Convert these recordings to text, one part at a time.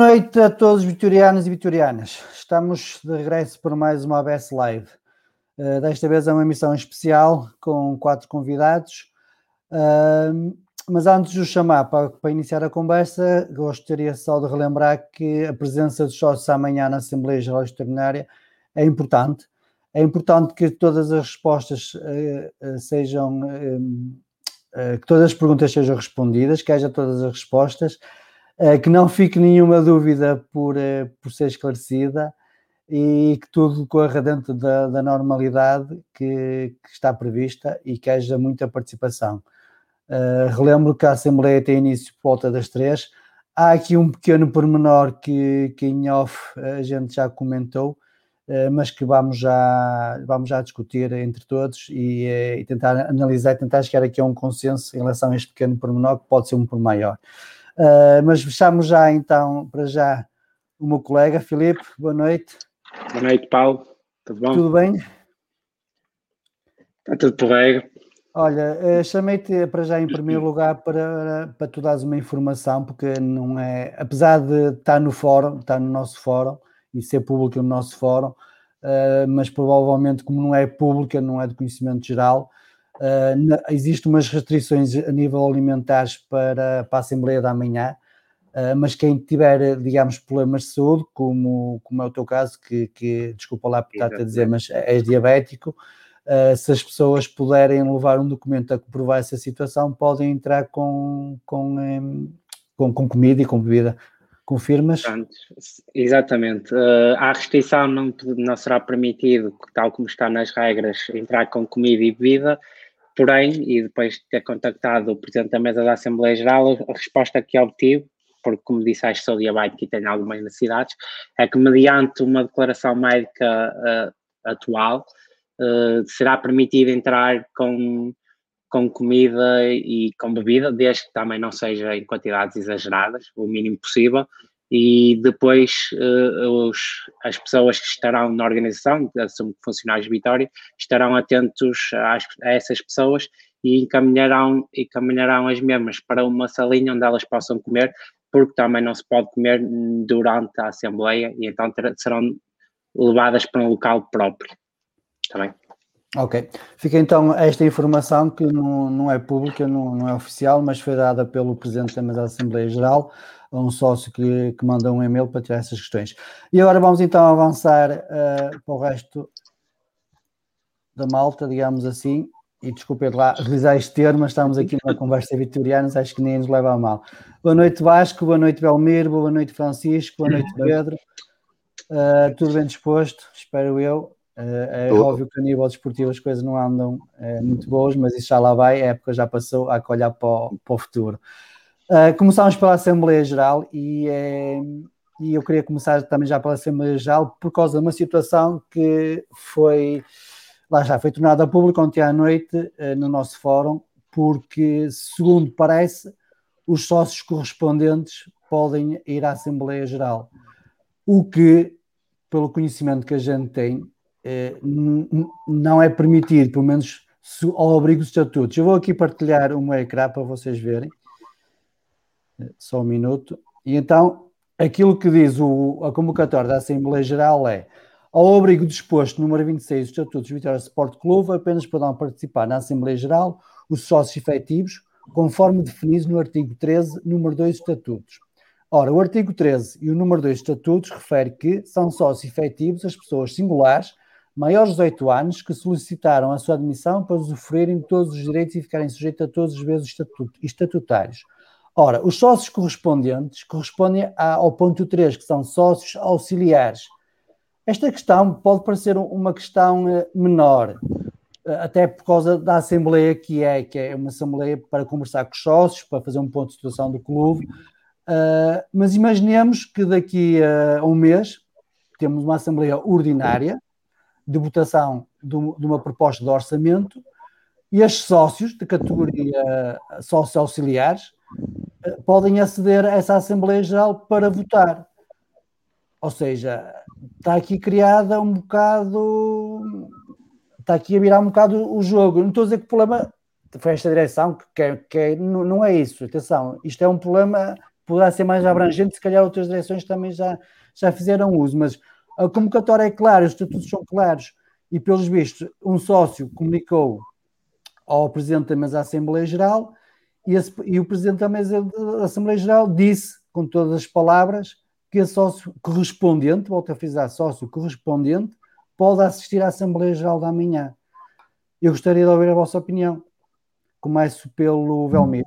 noite a todos os vitorianos e vitorianas. Estamos de regresso para mais uma ABS Live. Uh, desta vez é uma emissão especial com quatro convidados. Uh, mas antes de o chamar para, para, iniciar a conversa, gostaria só de relembrar que a presença dos sócios amanhã na Assembleia Geral Extraordinária é importante. É importante que todas as respostas uh, sejam, que todas as perguntas sejam respondidas, que haja todas as respostas, que não fique nenhuma dúvida por, por ser esclarecida e que tudo corra dentro da, da normalidade que, que está prevista e que haja muita participação. Uh, relembro que a Assembleia tem início por volta das três. Há aqui um pequeno pormenor que, que em off a gente já comentou, uh, mas que vamos já, vamos já discutir entre todos e, uh, e, tentar analisar, tentar chegar aqui a um consenso em relação a este pequeno pormenor, que pode ser um por maior. Mas fechamos já então, para já, o meu colega, Filipe, boa noite. Boa noite, Paulo. Tudo bom? Tudo bem? Está tudo porreiro. Olha, eh, chamei-te para já em primeiro lugar para, para tu dares uma informação, porque não é, apesar de estar no fórum, estar no nosso fórum e ser público no nosso fórum, uh, mas provavelmente como não é pública, não é de conhecimento geral, uh, existem umas restrições a nível alimentares para, para a Assembleia da Manhã, uh, mas quem tiver, digamos, problemas de saúde, como, como é o teu caso, que, que desculpa lá por estar a dizer, mas és diabético, Uh, se as pessoas puderem levar um documento a comprovar essa situação, podem entrar com, com, um, com, com, comida e com bebida. Confirmas? Exatamente. Uh, a restrição não, não será permitido, tal como está nas regras, entrar com comida e bebida, porém, e depois de ter contactado o Presidente da Mesa da Assembleia Geral, a resposta que obtive, porque como disse, acho que sou diabético e tenho algumas necessidades, é que mediante uma declaração médica uh, atual, uh, será permitido entrar com, com comida e com bebida, desde que também não seja em quantidades exageradas, o mínimo possível, e depois uh, os, as pessoas que estarão na organização, assumo funcionários de Vitória, estarão atentos às, a essas pessoas e encaminharão, encaminharão as mesmas para uma salinha onde elas possam comer, porque também não se pode comer durante a Assembleia e então ter, serão levadas para um local próprio. Está bem? Ok. Fica então esta informação que não, não é pública, não, não, é oficial, mas foi dada pelo Presidente da Assembleia Geral a um sócio que, que manda um e-mail para tirar essas questões. E agora vamos então avançar uh, para o resto da malta, digamos assim, e desculpem lá revisar este termo, mas estamos aqui numa conversa vitoriana, acho que nem nos leva a mal. Boa noite Vasco, boa noite Belmiro, boa noite Francisco, boa noite Pedro. Uh, tudo bem disposto, espero eu. Uh, é óbvio que a nível desportivo as coisas não andam uh, muito boas, mas isso já lá vai, a época já passou, há que olhar para o, para o futuro. Uh, começámos pela Assembleia Geral e, e eu queria começar também já pela Assembleia Geral por causa de uma situação que foi, lá já foi tornada pública ontem à noite no nosso fórum, porque, segundo parece, os sócios correspondentes podem ir à Assembleia Geral. O que, pelo conhecimento que a gente tem, eh, não é permitido, pelo menos ao abrigo dos estatutos. Eu vou aqui partilhar o meu ecrã para vocês verem. Só um minuto. E então, aquilo que diz o, a convocatória da Assembleia Geral é ao abrigo disposto número 26 dos Estatutos do Vitória Sport Clube, apenas poderão participar na Assembleia Geral os sócios efetivos, conforme definido no artigo 13, número 2 dos Estatutos. Ora, o artigo 13 e o número 2 dos Estatutos refere que são sócios efetivos as pessoas singulares maiores de 18 anos que solicitaram a sua admissão para usufruírem de todos os direitos e ficarem sujeitos a todos os vezes estatutários. Ora, os sócios correspondentes correspondem ao ponto 3, que são sócios auxiliares. Esta questão pode parecer uma questão eh, menor, eh, até por causa da Assembleia que é, que é uma Assembleia para conversar com os sócios, para fazer um ponto de situação do clube, uh, mas imaginemos que daqui a um mês temos uma Assembleia ordinária, de votação de, uma proposta de orçamento e estes sócios de categoria sócios auxiliares eh, podem aceder a essa Assembleia Geral para votar. Ou seja, está aqui criada um bocado. Está aqui a virar um bocado o jogo. Não estou a dizer que o problema foi esta direção, que, é, que é, não, não é isso. Atenção, isto é um problema, poderá ser mais abrangente, se calhar outras direções também já, já fizeram uso, mas a convocatória é clara, os estatutos são claros e, pelos vistos, um sócio comunicou ao Presidente da Assembleia Geral e, esse, e o Presidente da Mesa da Assembleia Geral disse, com todas as palavras, que a sócio correspondente, volto a frisar, sócio correspondente, pode assistir à Assembleia Geral da manhã. Eu gostaria de ouvir a vossa opinião. Começo pelo Velmir.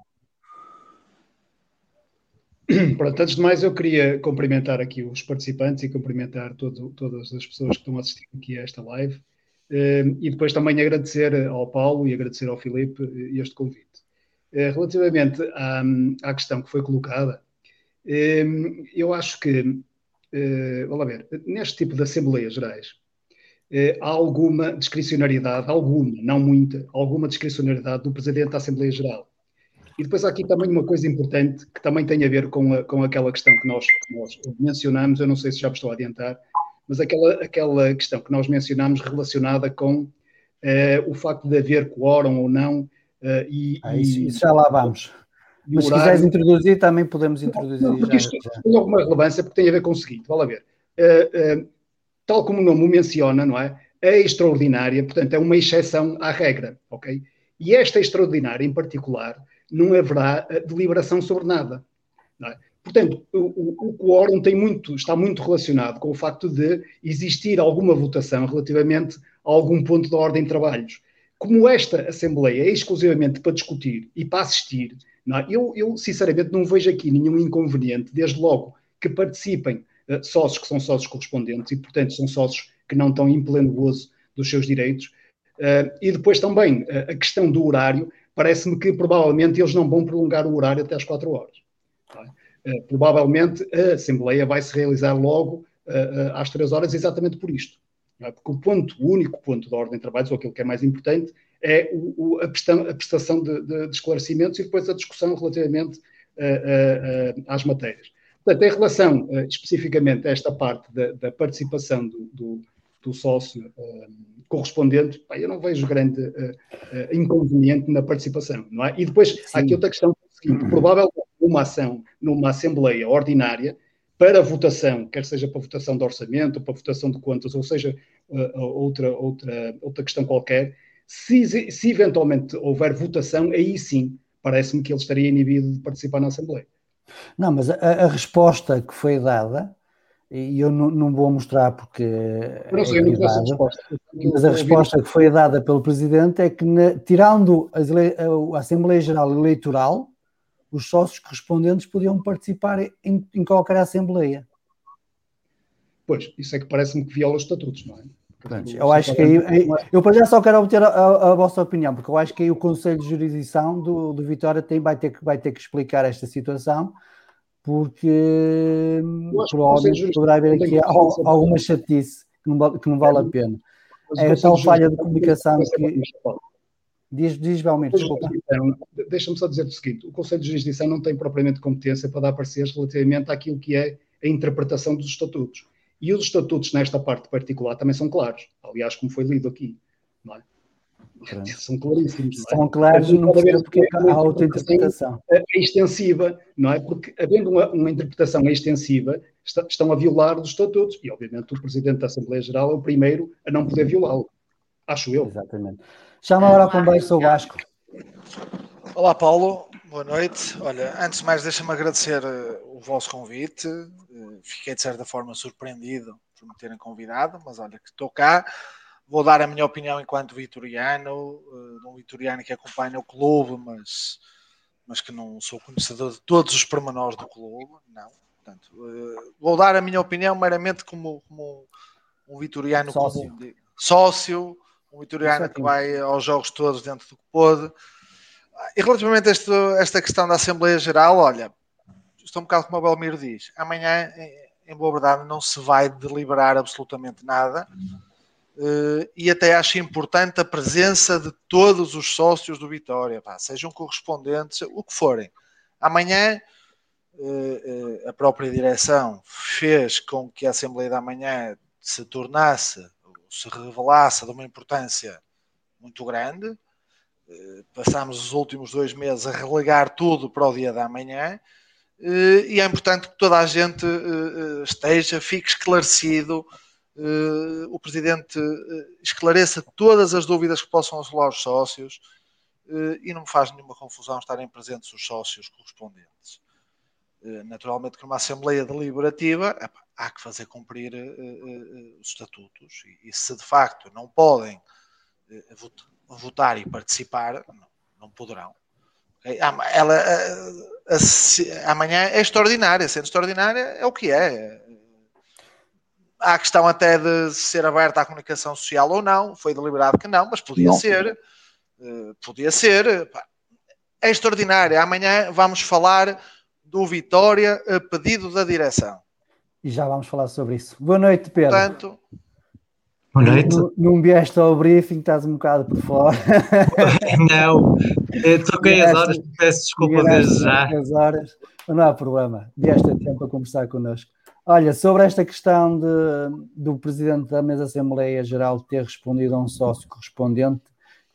Pronto, antes de mais, eu queria cumprimentar aqui os participantes e cumprimentar todo, todas as pessoas que estão a assistir aqui a esta live. Ehm, e depois também agradecer ao Paulo e agradecer ao Filipe eh, este convite. Eh, relativamente à, à questão que foi colocada, ehm, eu acho que, eh, vamos ver, neste tipo de Assembleias Gerais, há alguma discricionariedade, alguma, não muita, alguma discricionariedade do Presidente da Assembleia Geral e depois há aqui também uma coisa importante que também tem a ver com, a, com aquela questão que nós, que nós mencionamos, eu não sei se já estou a adiantar, mas aquela, aquela questão que nós mencionamos relacionada com o facto de haver quórum ou não. Uh, e, ah, isso, isso, já lá vamos. Mas se quiseres introduzir, também podemos introduzir. Não, porque isto já. tem alguma relevância, porque tem a ver com o seguinte: vale a ver. Uh, tal como o nome o menciona, não é? É extraordinária, portanto, é uma exceção à regra, ok? E esta extraordinária, em particular, não haverá deliberação sobre nada. É? Portanto, o, o, o quórum tem muito, está muito relacionado com o facto de existir alguma votação relativamente a algum ponto da ordem de trabalhos. Como esta Assembleia é exclusivamente para discutir e para assistir, é? eu, eu, sinceramente não vejo aqui nenhum inconveniente, desde logo que participem uh, sócios que são sócios correspondentes e, portanto, são sócios que não estão em pleno gozo dos seus direitos. Uh, e depois também uh, a questão do horário, parece-me que provavelmente eles não vão prolongar o horário até às 4 horas. É? Provavelmente a Assembleia vai se realizar logo às 3 horas, exatamente por isto. É? Porque o ponto, o único ponto da ordem de trabalhos, ou aquilo que é mais importante, é o, o, a, prestação de, de, de, esclarecimentos e depois a discussão relativamente uh, às matérias. Portanto, em relação especificamente a esta parte da, da participação do, do, do sócio correspondente, pá, eu não vejo grande uh, uh, inconveniente na participação, não é? E depois, Sim. há aqui outra questão é seguinte, provavelmente uma ação numa Assembleia ordinária, para votação, quer seja para votação de orçamento, para votação de contas, ou seja, uh, outra, outra, outra questão qualquer, se, se eventualmente houver votação, aí sim, parece-me que ele estaria inibido de participar na Assembleia. Não, mas a, a resposta que foi dada e eu não, não vou mostrar porque não é sei, é privado, resposta. mas a resposta que foi dada pelo Presidente é que, na, tirando a Assembleia Geral Eleitoral, os sócios correspondentes podiam participar em, em qualquer Assembleia. Pois, isso é que parece-me que viola os estatutos, não é? Pronto, eu acho que aí, aí, eu para já só quero obter a, a, a, vossa opinião, porque eu acho que aí o Conselho de Jurisdição do, do Vitória tem, vai, ter que, vai ter que explicar esta situação, porque provavelmente poderá haver aqui alguma chatice que não, que não vale a pena. É tal falha de comunicação que. Diz, diz Belmiro, desculpa. Deixa-me só dizer o seguinte: o Conselho de Jurisdição não tem propriamente competência para dar pareceres relativamente àquilo que é a interpretação dos estatutos. E os estatutos, nesta parte particular, também são claros. Aliás, como foi lido aqui. Não é? São claríssimos. É? São claros, não percebo porque há outra interpretação. É extensiva, não é? Porque, havendo uma, uma interpretação extensiva, está, estão a violar os estatutos. E, obviamente, o Presidente da Assembleia Geral é o primeiro a não poder violá-lo. Acho eu. Exatamente. Chama agora a conversa o Vasco. Olá, Paulo. Boa noite. Olha, antes de mais, deixa-me agradecer uh, o vosso convite. Uh, fiquei, de certa forma, surpreendido por me terem convidado, mas olha que estou cá. Vou dar a minha opinião enquanto vitoriano, uh, um vitoriano que acompanha o clube, mas, mas que não sou conhecedor de todos os pormenores do clube. Não. Portanto, vou dar a minha opinião meramente como, como um vitoriano sócio, comum, sócio um vitoriano que vai aos jogos todos dentro do que pôde e relativamente a este, esta questão da Assembleia Geral, olha, estou um bocado como o Belmiro diz, amanhã, em boa verdade, não se vai deliberar absolutamente nada. Uh, e até acho importante a presença de todos os sócios do Vitória, pá, sejam correspondentes, o que forem. Amanhã, uh, uh, a própria direção fez com que a Assembleia da Manhã se tornasse, se revelasse de uma importância muito grande, eh, passámos os últimos dois meses a relegar tudo para o dia da manhã eh, e é importante que toda a gente eh, esteja, fique esclarecido, o Presidente esclareça todas as dúvidas que possam assolar os sócios e não me faz nenhuma confusão estarem presentes os sócios correspondentes. Naturalmente que numa Assembleia Deliberativa há que fazer cumprir os estatutos e se de facto não podem votar votar e participar, não, não poderão. Ela, a, a, amanhã é extraordinária, sendo extraordinária é o que é. Há a questão até de ser aberta à comunicação social ou não, foi deliberado que não, mas podia não. ser. Uh, podia ser. É extraordinária. Amanhã vamos falar do Vitória a pedido da direção. E já vamos falar sobre isso. Boa noite, Pedro. Portanto, Boa noite. Não, não vieste ao briefing, estás um bocado por fora. não, troquei as horas, peço desculpa desde já. As horas, não há problema, vieste a tempo a conversar connosco. Olha, sobre esta questão de, do Presidente da Mesa Assembleia Geral ter respondido a um sócio correspondente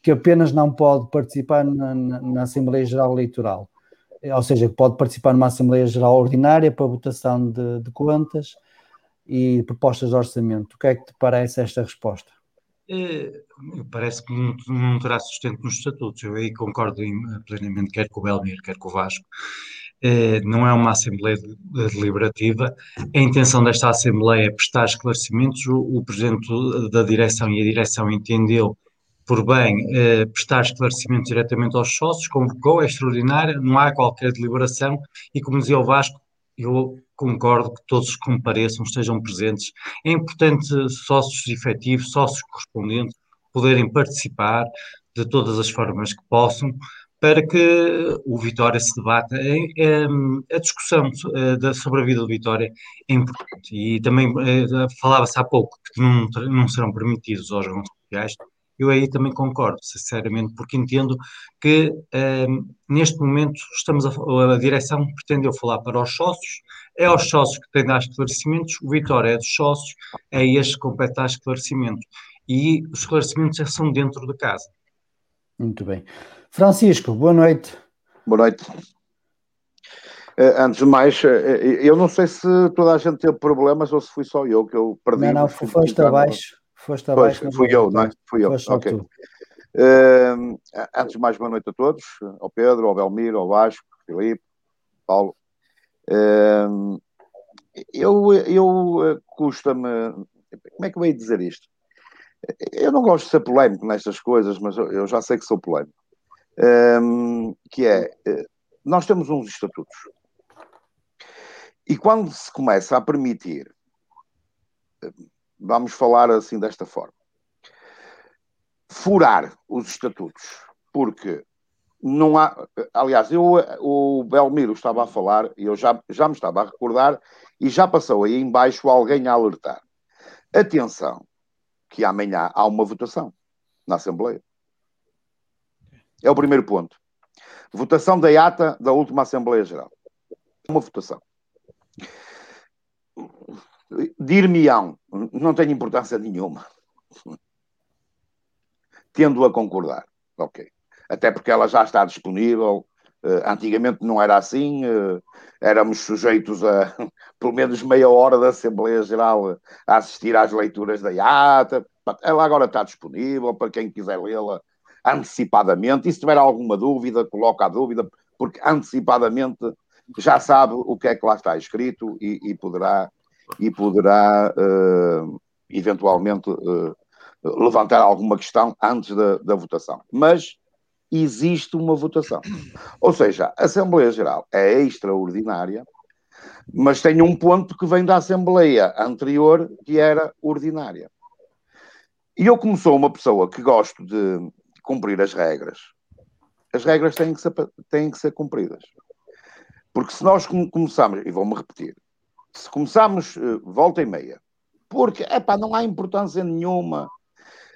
que apenas não pode participar na, na, Assembleia Geral Eleitoral, ou seja, pode participar numa Assembleia Geral Ordinária para votação de, de contas, e propostas de orçamento. O que é que te parece esta resposta? É, parece que não, não, terá sustento nos estatutos. Eu aí concordo plenamente, quer com o Belmir, quer com o Vasco. É, não é uma Assembleia deliberativa. A intenção desta Assembleia é prestar esclarecimentos. O, o Presidente da Direção e a Direção entendeu por bem é, prestar esclarecimentos diretamente aos sócios, convocou, é extraordinária, não há qualquer deliberação e, como dizia o Vasco, eu concordo que todos compareçam, estejam presentes. É importante sócios efetivos, sócios correspondentes, poderem participar de todas as formas que possam, para que o Vitória se debata. a discussão eh, sobre a vida do Vitória é importante. E também falava-se há pouco que não, não serão permitidos órgãos sociais eu aí também concordo, sinceramente, porque entendo que ehm, neste momento estamos a, a direção pretendeu falar para os sócios, é aos sócios que têm de dar esclarecimentos, o Vitória é dos sócios, é este que compete dar esclarecimentos. E os esclarecimentos já são dentro de casa. Muito bem. Francisco, boa noite. Boa noite. Uh, antes de mais, uh, eu não sei se toda a gente teve problemas ou se fui só eu que eu perdi. Não, não, foste abaixo. Foste abaixo. Pois, fui eu, não é? Fui eu. Ok. Uh, antes de mais, boa noite a todos, ao Pedro, ao Belmiro, ao Vasco, Filipe, Paulo. Uh, eu eu eh, custa-me. Como é que eu ia dizer isto? Eu não gosto de ser polémico nestas coisas, mas eu já sei que sou polémico. Um, que é, eh, nós temos uns estatutos. E quando se começa a permitir vamos falar assim desta forma. Furar os estatutos, porque não há. Aliás, eu, o Belmiro estava a falar, e eu já, já me estava a recordar, e já passou aí embaixo alguém a alertar. Atenção, que amanhã há uma votação na Assembleia. É o primeiro ponto. Votação da ata da última Assembleia Geral. Uma votação. Dir-me-ão, não tem importância nenhuma. Tendo a concordar. Ok. Até porque ela já está disponível. Uh, antigamente não era assim. Uh, éramos sujeitos a pelo menos meia hora da Assembleia Geral a assistir às leituras da ata. Ela agora está disponível para quem quiser lê-la antecipadamente. E se tiver alguma dúvida, coloca a dúvida, porque antecipadamente já sabe o que é que lá está escrito e, e poderá, e poderá uh, eventualmente uh, levantar alguma questão antes da, da votação. Mas existe uma votação. Ou seja, a Assembleia Geral é extraordinária, mas tem um ponto que vem da Assembleia anterior, que era ordinária. E eu, como sou uma pessoa que gosto de cumprir as regras, as regras têm que ser, têm que ser cumpridas. Porque se nós começamos, e vou-me repetir, se começarmos uh, volta e meia, porque epá, não há importância nenhuma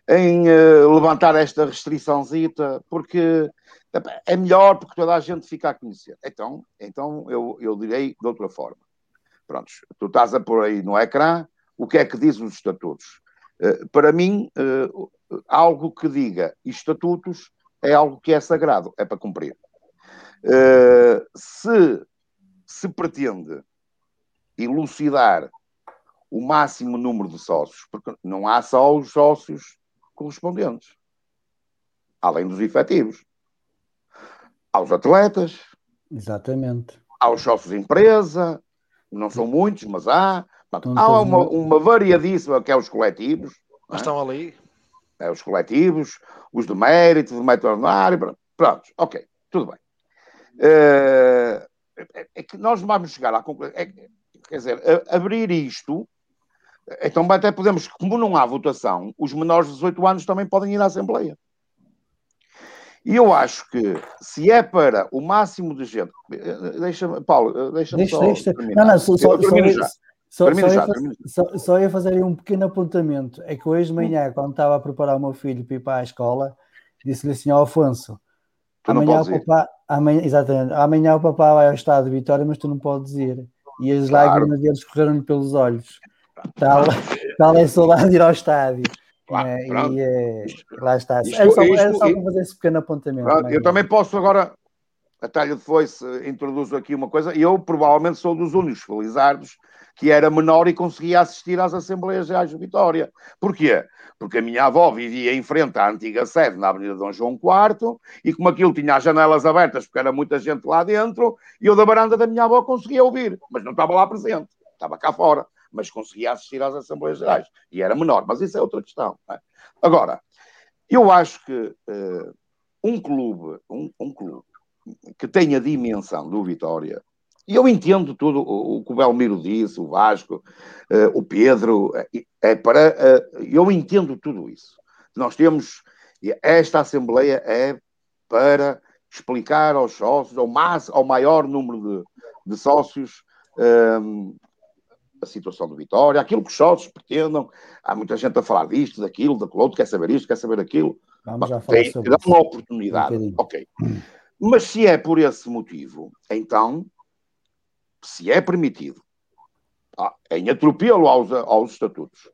em uh, levantar esta restriçãozita, porque epá, é melhor porque toda a gente fica a conhecer. Então, então eu, eu direi de outra forma. Prontos, tu estás a pôr aí no ecrã o que é que diz os estatutos. Uh, para mim, algo que diga estatutos é algo que é sagrado, é para cumprir. Se se pretende elucidar o máximo número de sócios, porque não há só os sócios correspondentes, além dos efetivos. Aos atletas. Exatamente. Aos sócios de empresa, não são muitos, mas há. há uma, uma variadíssima que é os coletivos. Mas é? estão ali. É, os coletivos, os de mérito, de mérito ordinário, pronto, ok, tudo bem. Uh, é, é, que nós vamos chegar à conclusão. É, quer dizer, abrir isto, então até podemos, como não há votação, os menores de 18 anos também podem ir à Assembleia. E eu acho que se é para o máximo de gente. Deixa-me, Paulo, deixa-me deixa, só. Deixa. Terminar. Não, não, só, só, só, já. Só, só, já, só, só, ia fazer aí um pequeno apontamento. É que hoje de manhã, quando estava a preparar o meu filho para ir para a escola, disse-lhe assim: ao Afonso, amanhã o papá, Amanhã, exatamente. Amanhã o papá vai ao estado de Vitória, mas tu não podes ir. E as claro. lágrimas deles correram pelos olhos. Tal, tal é saudade de ir ao estádio. Claro, é, e é, lá está. Isto, é só, isto, é só para fazer esse pequeno apontamento. Pronto, eu também posso agora, a talha de foice, introduzo aqui uma coisa. Eu provavelmente sou dos únicos felizardos que era menor e conseguia assistir às Assembleias Gerais de Vitória. Porquê? Porque a minha avó vivia em frente à antiga sede na Avenida Dom João IV e como aquilo tinha as janelas abertas porque era muita gente lá dentro, eu da varanda da minha avó conseguia ouvir, mas não estava lá presente, estava cá fora, mas conseguia assistir às Assembleias Gerais e era menor, mas isso é outra questão. É? Agora, eu acho que uh, um clube, um, um clube que tenha a dimensão do Vitória, e eu entendo tudo o que o Belmiro disse, o Vasco, uh, o Pedro, é, para. Uh, eu entendo tudo isso. Nós temos. Esta Assembleia é para explicar aos sócios, ao, mais, ao maior número de, de sócios, um, ehm, a situação do Vitória, aquilo que os sócios pretendam. Há muita gente a falar disto, daquilo, daquilo outro, quer saber isto, quer saber aquilo. Vamos já falar tem, dá uma oportunidade. Um ok. Mas se é por esse motivo, então se é permitido, em atropelo aos, aos estatutos,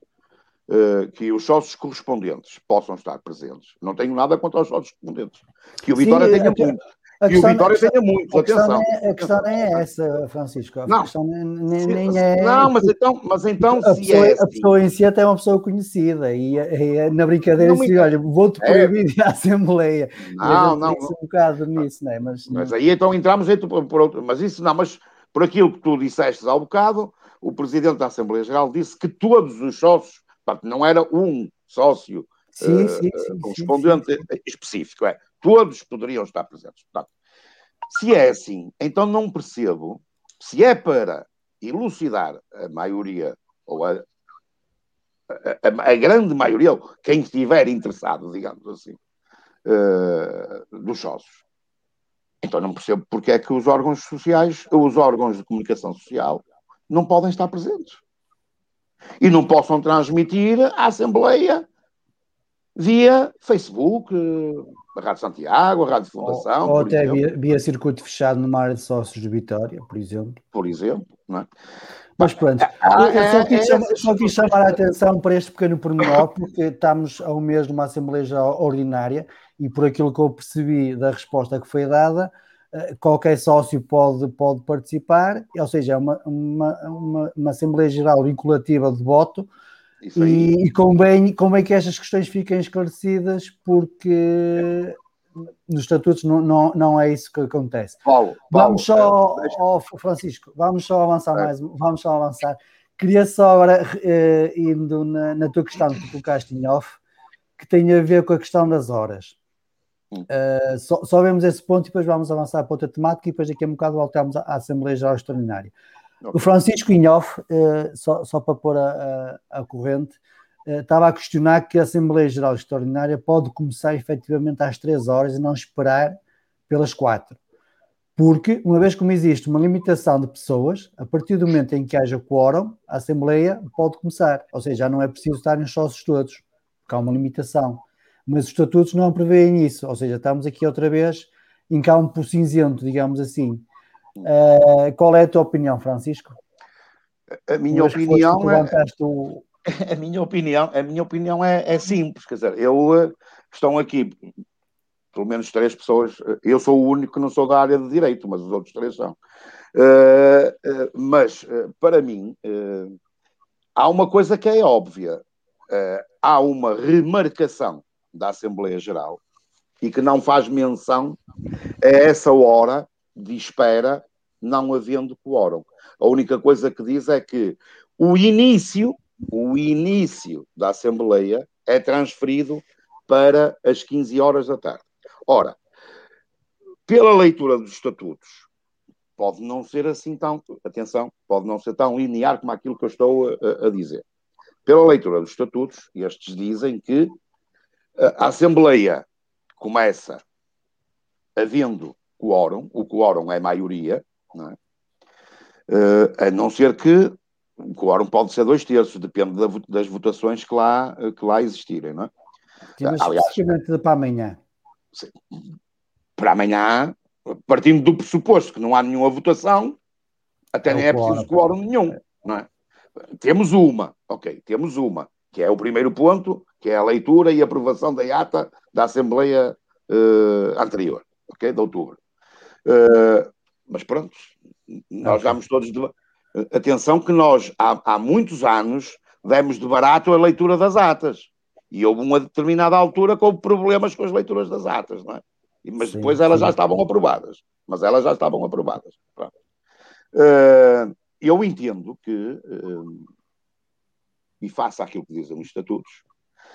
uh, que os sócios correspondentes possam estar presentes. Não tenho nada contra os sócios correspondentes. Que o Vitória Sim, tenha muito. E o Vitória é, tenha muito, atenção. É, a questão não é essa, Francisco. A não, questão nem, nem é. Não, mas então, mas então a, pessoa, é assim, a pessoa em si até é uma pessoa conhecida e, e na brincadeira se me... olha, vou-te proibir é. de Assembleia. Não, não. Um bocado nisso, né? mas, mas aí então entramos por outro. Mas isso não, mas por aquilo que tu disseste há um bocado, o Presidente da Assembleia Geral disse que todos os sócios, portanto, não era um sócio sim, uh, sim, sim, correspondente específico, é, todos poderiam estar presentes. Portanto, se é assim, então não percebo se é para elucidar a maioria ou a, a, a, grande maioria, quem estiver interessado, digamos assim, uh, dos sócios. Então não percebo porque é que os órgãos sociais, os órgãos de comunicação social, não podem estar presentes. E não possam transmitir a Assembleia via Facebook, a Rádio Santiago, a Rádio Fundação. Ou, ou até via, via, circuito fechado numa área de sócios de Vitória, por exemplo. Por exemplo, não é? Mas pronto, ah, eu só quis, é, chamar, só quis chamar a atenção para este pequeno pormenor, porque estamos a um mês de uma Assembleia Ordinária e por aquilo que eu percebi da resposta que foi dada, eh, qualquer sócio pode, pode participar, ou seja, é uma, uma, uma, uma Assembleia Geral vinculativa de voto, e, e convém, convém que estas questões fiquem esclarecidas, porque nos estatutos não, não, não é isso que acontece. Paulo, Paulo vamos só, oh, Francisco, vamos só avançar é. mais, vamos só avançar. Queria só agora, eh, indo na, na, tua questão que tu colocaste em off, que tem a ver com a questão das horas. Uh, só, só, vemos esse ponto e depois vamos avançar para outra temática e depois daqui a um bocado voltamos à, Assembleia Geral Extraordinária. Okay. O Francisco Inhoff, uh, só, só para pôr a, a, a corrente, uh, estava a questionar que a Assembleia Geral Extraordinária pode começar efetivamente às 3 horas e não esperar pelas 4. Porque, uma vez como existe uma limitação de pessoas, a partir do momento em que haja quórum, a Assembleia pode começar. Ou seja, já não é preciso estarem os sócios todos, porque há uma limitação mas os estatutos não prevêem isso, ou seja, estamos aqui outra vez em campo cinzento, digamos assim. Uh, qual é a tua opinião, Francisco? A minha opinião é... O... A minha opinião, a minha opinião é, é simples, quer dizer, eu uh, estão aqui pelo menos três pessoas, eu sou o único que não sou da área de direito, mas os outros três são. Uh, mas, para mim, há uma coisa que é óbvia: há uma remarcação da Assembleia Geral e que não faz menção a essa hora de espera, não havendo quórum. A única coisa que diz é que o início, o início da Assembleia é transferido para as 15 horas da tarde. Ora, pela leitura dos estatutos, pode não ser assim tão, atenção, pode não ser tão linear como aquilo que eu estou a, a dizer. Pela leitura dos estatutos, estes dizem que a Assembleia começa havendo quórum, o quórum é maioria, não é? Uh, a não ser que o quórum pode ser dois terços, depende da, das votações que lá, que lá existirem, não é? Mas Aliás, especificamente para amanhã. Para amanhã, partindo do pressuposto que não há nenhuma votação, até é nem é preciso quórum nenhum, não é? Temos uma, ok, temos uma que é o primeiro ponto, que é a leitura e aprovação da ata da Assembleia uh, anterior, ok? De outubro. Uh, mas pronto, nós vamos todos. De... Atenção, que nós há, há muitos anos demos de barato a leitura das atas. E houve uma determinada altura houve problemas com as leituras das atas, não é? Mas sim, depois elas sim. já estavam aprovadas. Mas elas já estavam aprovadas. Uh, eu entendo que uh, e faça aquilo que dizem os estatutos,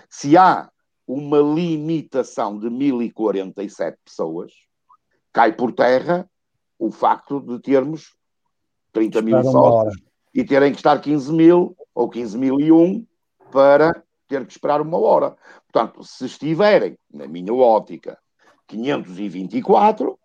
se há uma limitação de 1047 pessoas, cai por terra o facto de termos 30 mil sócios e terem que estar 15 mil ou 15 mil e um para ter que esperar uma hora. Portanto, se estiverem, na minha ótica, 524,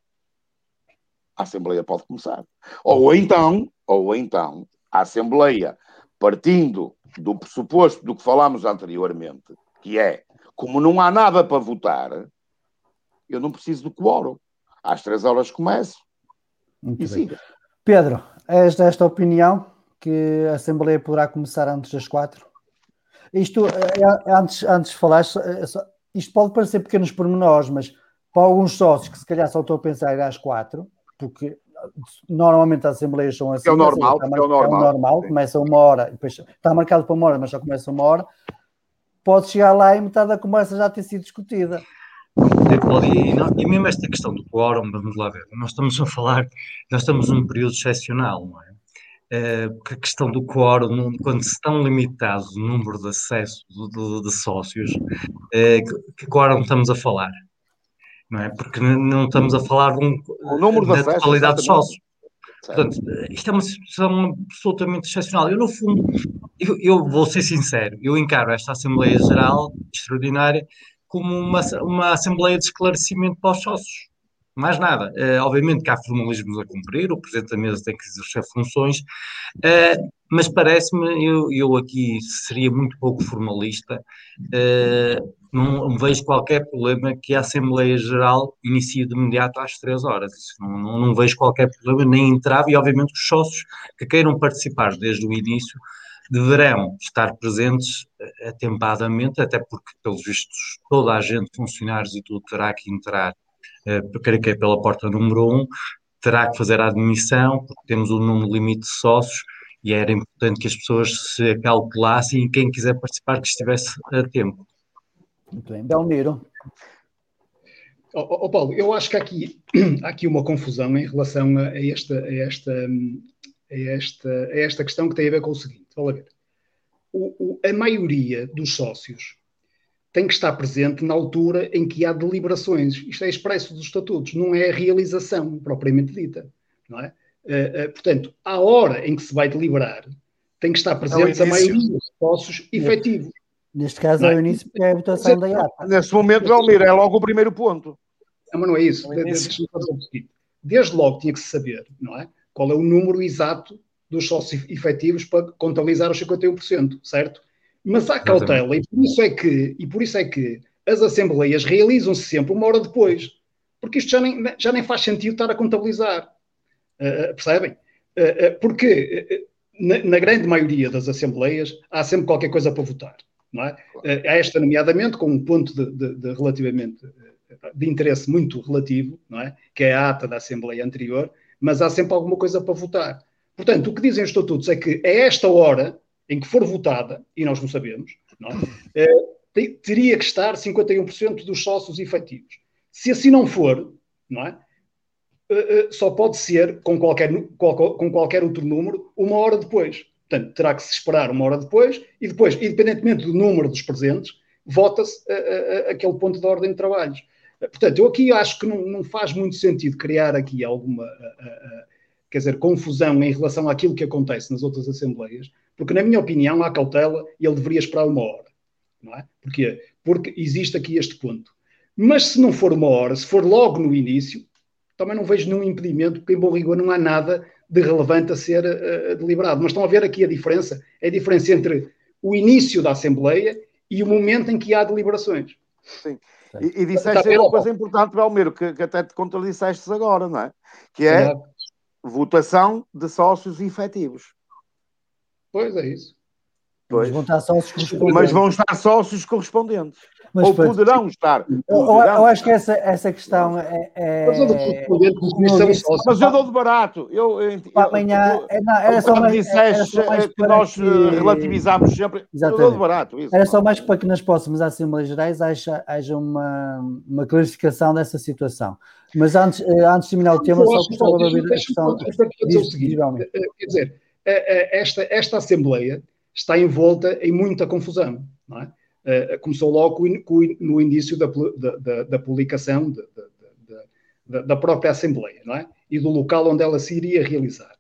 a Assembleia pode começar. Ou então, ou então, a Assembleia, partindo do pressuposto do que falámos anteriormente, que é como não há nada para votar, eu não preciso do quórum. Às três horas começo. Muito e siga. Pedro, és desta opinião que a Assembleia poderá começar antes das quatro? Isto, é, é, antes, antes de falar, isto pode parecer pequenos pormenores, mas para alguns sócios que se calhar só estão a pensar às quatro, porque normalmente as assembleias são assim. É o normal, seja, é o normal. É o normal começa uma hora, depois está marcado para uma hora, mas só começa uma hora. Pode chegar lá e metade da conversa já ter sido discutida. E, não, e mesmo esta questão do quórum, vamos lá ver, nós estamos a falar, nós estamos num período excepcional, não é? Uh, porque a questão do quórum, quando se tão limitado o número de acesso de, de, de sócios, uh, que, que quórum estamos a falar? não é? Porque não estamos a falar de um, o número da totalidade de sócios. Portanto, isto é uma situação absolutamente excepcional. Eu, no fundo, eu, eu, vou ser sincero, eu encaro esta Assembleia Geral Extraordinária como uma, uma Assembleia de esclarecimento para os sócios. Mais nada. Uh, obviamente que há formalismos a cumprir, o Presidente da Mesa tem que exercer funções, uh, mas parece-me, eu, eu aqui seria muito pouco formalista, uh, não, vejo qualquer problema que a Assembleia Geral inicie de imediato às três horas. Não, não, não, vejo qualquer problema, nem entrave, e obviamente os sócios que queiram participar desde o início deverão estar presentes atempadamente, até porque, pelos vistos, toda a gente, funcionários e tudo, terá que entrar, uh, creio que é pela porta número um, terá que fazer a admissão, porque temos um número limite de sócios, e era importante que as pessoas se calculassem e quem quiser participar que estivesse a tempo. Muito bem. Belmiro. Oh, oh, Paulo, eu acho que há aqui, há aqui uma confusão em relação a esta, a, esta, a, esta, a esta questão que tem a ver com o seguinte. Olha ver. O, o, a maioria dos sócios tem que estar presente na altura em que há deliberações. Isto é expresso dos estatutos, não é a realização propriamente dita. Não é? Uh, uh, portanto, à hora em que se vai deliberar, tem que estar presente a maioria dos sócios efetivos. Neste caso é o início, é a votação da IATA. Nesse momento, Belmiro, é logo o primeiro ponto. Não, mas não é isso. É Desde logo tinha que se saber, não é? Qual é o número exato dos sócios efetivos para contabilizar os 51%, certo? Mas há cautela e por isso é que, e por isso é que as assembleias realizam-se sempre uma hora depois, porque isto já nem, já nem faz sentido estar a contabilizar. Uh, percebem? Uh, uh, porque na, na, grande maioria das assembleias há sempre qualquer coisa para votar não é? Claro. Há esta, nomeadamente, com um ponto de, de, de, relativamente de interesse muito relativo, não é? Que é a ata da Assembleia anterior, mas há sempre alguma coisa para votar. Portanto, o que dizem os estatutos é que a esta hora em que for votada, e nós não sabemos, não é? é teria que estar 51% dos sócios efetivos. Se assim não for, não é? Eh, eh, só pode ser, com qualquer, com qualquer outro número, uma hora depois. Portanto, terá que se esperar uma hora depois e depois, independentemente do número dos presentes, vota-se aquele ponto de ordem de trabalhos. Portanto, eu aqui acho que não, não faz muito sentido criar aqui alguma, quer dizer, confusão em relação àquilo que acontece nas outras assembleias, porque, na minha opinião, há cautela e ele deveria esperar uma hora. Não é? Porquê? Porque existe aqui este ponto. Mas se não for uma hora, se for logo no início, também não vejo nenhum impedimento, porque em bom rigor não há nada de relevante a ser uh, deliberado. Mas estão a ver aqui a diferença? É a diferença entre o início da Assembleia e o momento em que há deliberações. Sim. E, e disseste uma coisa importante, Belmiro, que, que até te contradisseste agora, não é? Que é, é votação de sócios efetivos. Pois é isso. Pois. Mas vão estar sócios correspondentes. Mas vão estar sócios correspondentes. Mas, ou pois, poderão estar. Poderão. Eu, acho que essa, essa questão é. é... Mas, eu mas eu dou de barato. Eu, eu, amanhã. É, não, era só mais, disseste era só que nós que... relativizamos sempre. Exatamente. Eu dou de barato. Isso, era só mais para que nas próximas Assembleias Gerais haja, haja uma, uma clarificação dessa situação. Mas antes, eh, antes de terminar o tema, só gostava de ouvir a questão. Quer dizer, esta, esta Assembleia está envolta em muita confusão, é? Uh, começou logo no início da, da, da publicação de, de, da própria Assembleia, é? E do local onde ela se iria realizar.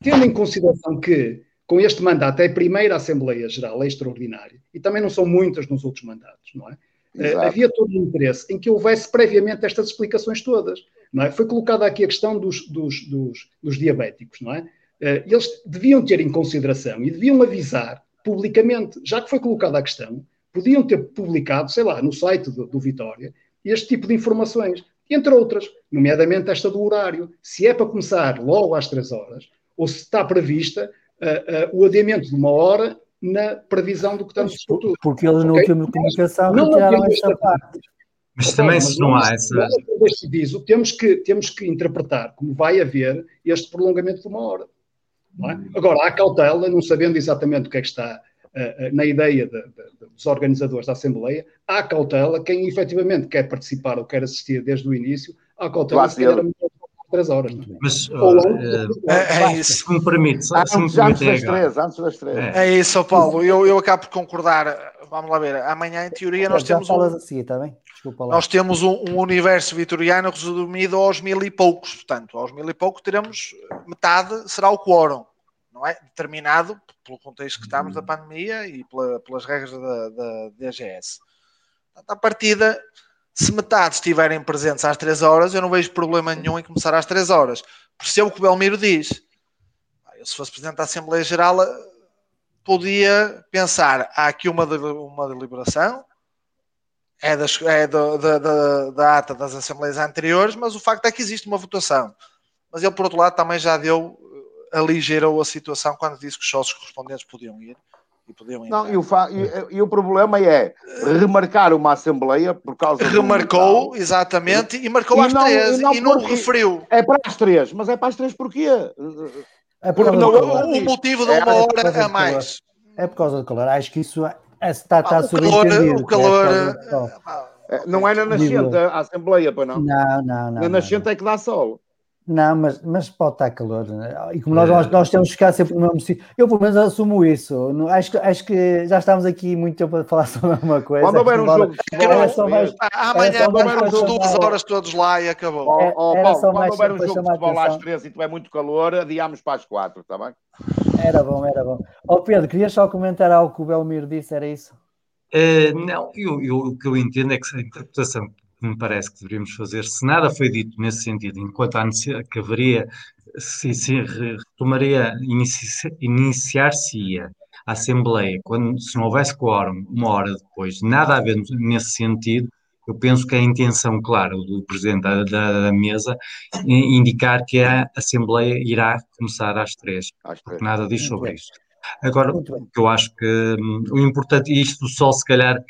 Tendo em consideração que, com este mandato, é a primeira Assembleia Geral Extraordinária, e também não são muitas nos outros mandatos, não é? Uh, havia todo o interesse em que houvesse previamente estas explicações todas, não é? Foi colocada aqui a questão dos, dos, dos, dos diabéticos, não é? Uh, eles deviam ter em consideração e deviam avisar publicamente, já que foi colocada a questão, podiam ter publicado, sei lá, no site do, do Vitória, este tipo de informações, entre outras, nomeadamente esta do horário. Se é para começar logo às três horas, ou se está prevista uh, uh, o adiamento de uma hora na previsão do que estamos discutindo. Porque eles na okay? última comunicação não retiraram esta parte. Mas também se não há essa. Diz, temos, que, temos que interpretar como vai haver este prolongamento de uma hora. É? Agora, há cautela, não sabendo exatamente o que é que está uh, na ideia de, de, dos organizadores da Assembleia, há cautela, quem efetivamente quer participar ou quer assistir desde o início, há cautela, se calhar, três horas. Mas uh, é, é se me permite, se antes, me permite antes das três, antes das três. É, é isso, Paulo. Eu, eu acabo por concordar. Vamos lá ver. Amanhã, em teoria, nós já temos. Falas um, assim, tá bem? Desculpa lá. Nós temos um, um, universo vitoriano resumido aos mil e poucos. Portanto, aos mil e poucos teremos metade será o quórum. Não é? Determinado pelo contexto que estamos da pandemia e pela, pelas regras da, da DGS. Portanto, a partida se metade estiverem presentes às 3 horas, eu não vejo problema nenhum em começar às 3 horas. Percebo o que o Belmiro diz. Eu, se fosse Presidente da Assembleia Geral, podia pensar: há aqui uma, uma deliberação, é, das, é do, da, da, da ata das Assembleias anteriores, mas o facto é que existe uma votação. Mas ele, por outro lado, também já deu, aligerou a situação quando disse que os sócios correspondentes podiam ir. E podiam não, e o, fa... e, e, o problema é remarcar uma Assembleia por causa Remarcou, do... exatamente, e marcou e às não, três e não, e não referiu. É para as três, mas é para as três porquê? É por não, o, o motivo de uma é hora a mais. É por causa do calor. Acho que isso é, está, está ah, o calor, o calor. É, não é na nascente a Assembleia, para não? Não, não, não. Na nascente é que dá sol. Não, mas, mas pode estar calor. Né? E como nós, nós, nós temos que ficar sempre no mesmo sítio, eu pelo menos assumo isso. Acho, acho que já estamos aqui muito tempo a falar sobre a mesma coisa. Quando houver um jogo de Amanhã houver uns duas horas todos lá e acabou. Oh, oh, Paulo, quando houver um jogo de futebol às três e tiver muito calor, adiamos para as quatro, está bem? Era bom, era bom. Ó oh, Pedro, querias só comentar algo que o Belmiro disse, era isso? Uh, não, eu, eu, o que eu entendo é que a interpretação que me parece que deveríamos fazer, se nada foi dito nesse sentido, enquanto há que haveria, se, se retomaria, iniciar-se-ia a Assembleia, quando, se não houvesse quórum, uma hora depois, nada a ver nesse sentido, eu penso que a intenção clara do Presidente da, da, da Mesa indicar que a Assembleia irá começar às três, porque nada diz sobre isso. Agora, eu acho que hum, o importante, e isto só se calhar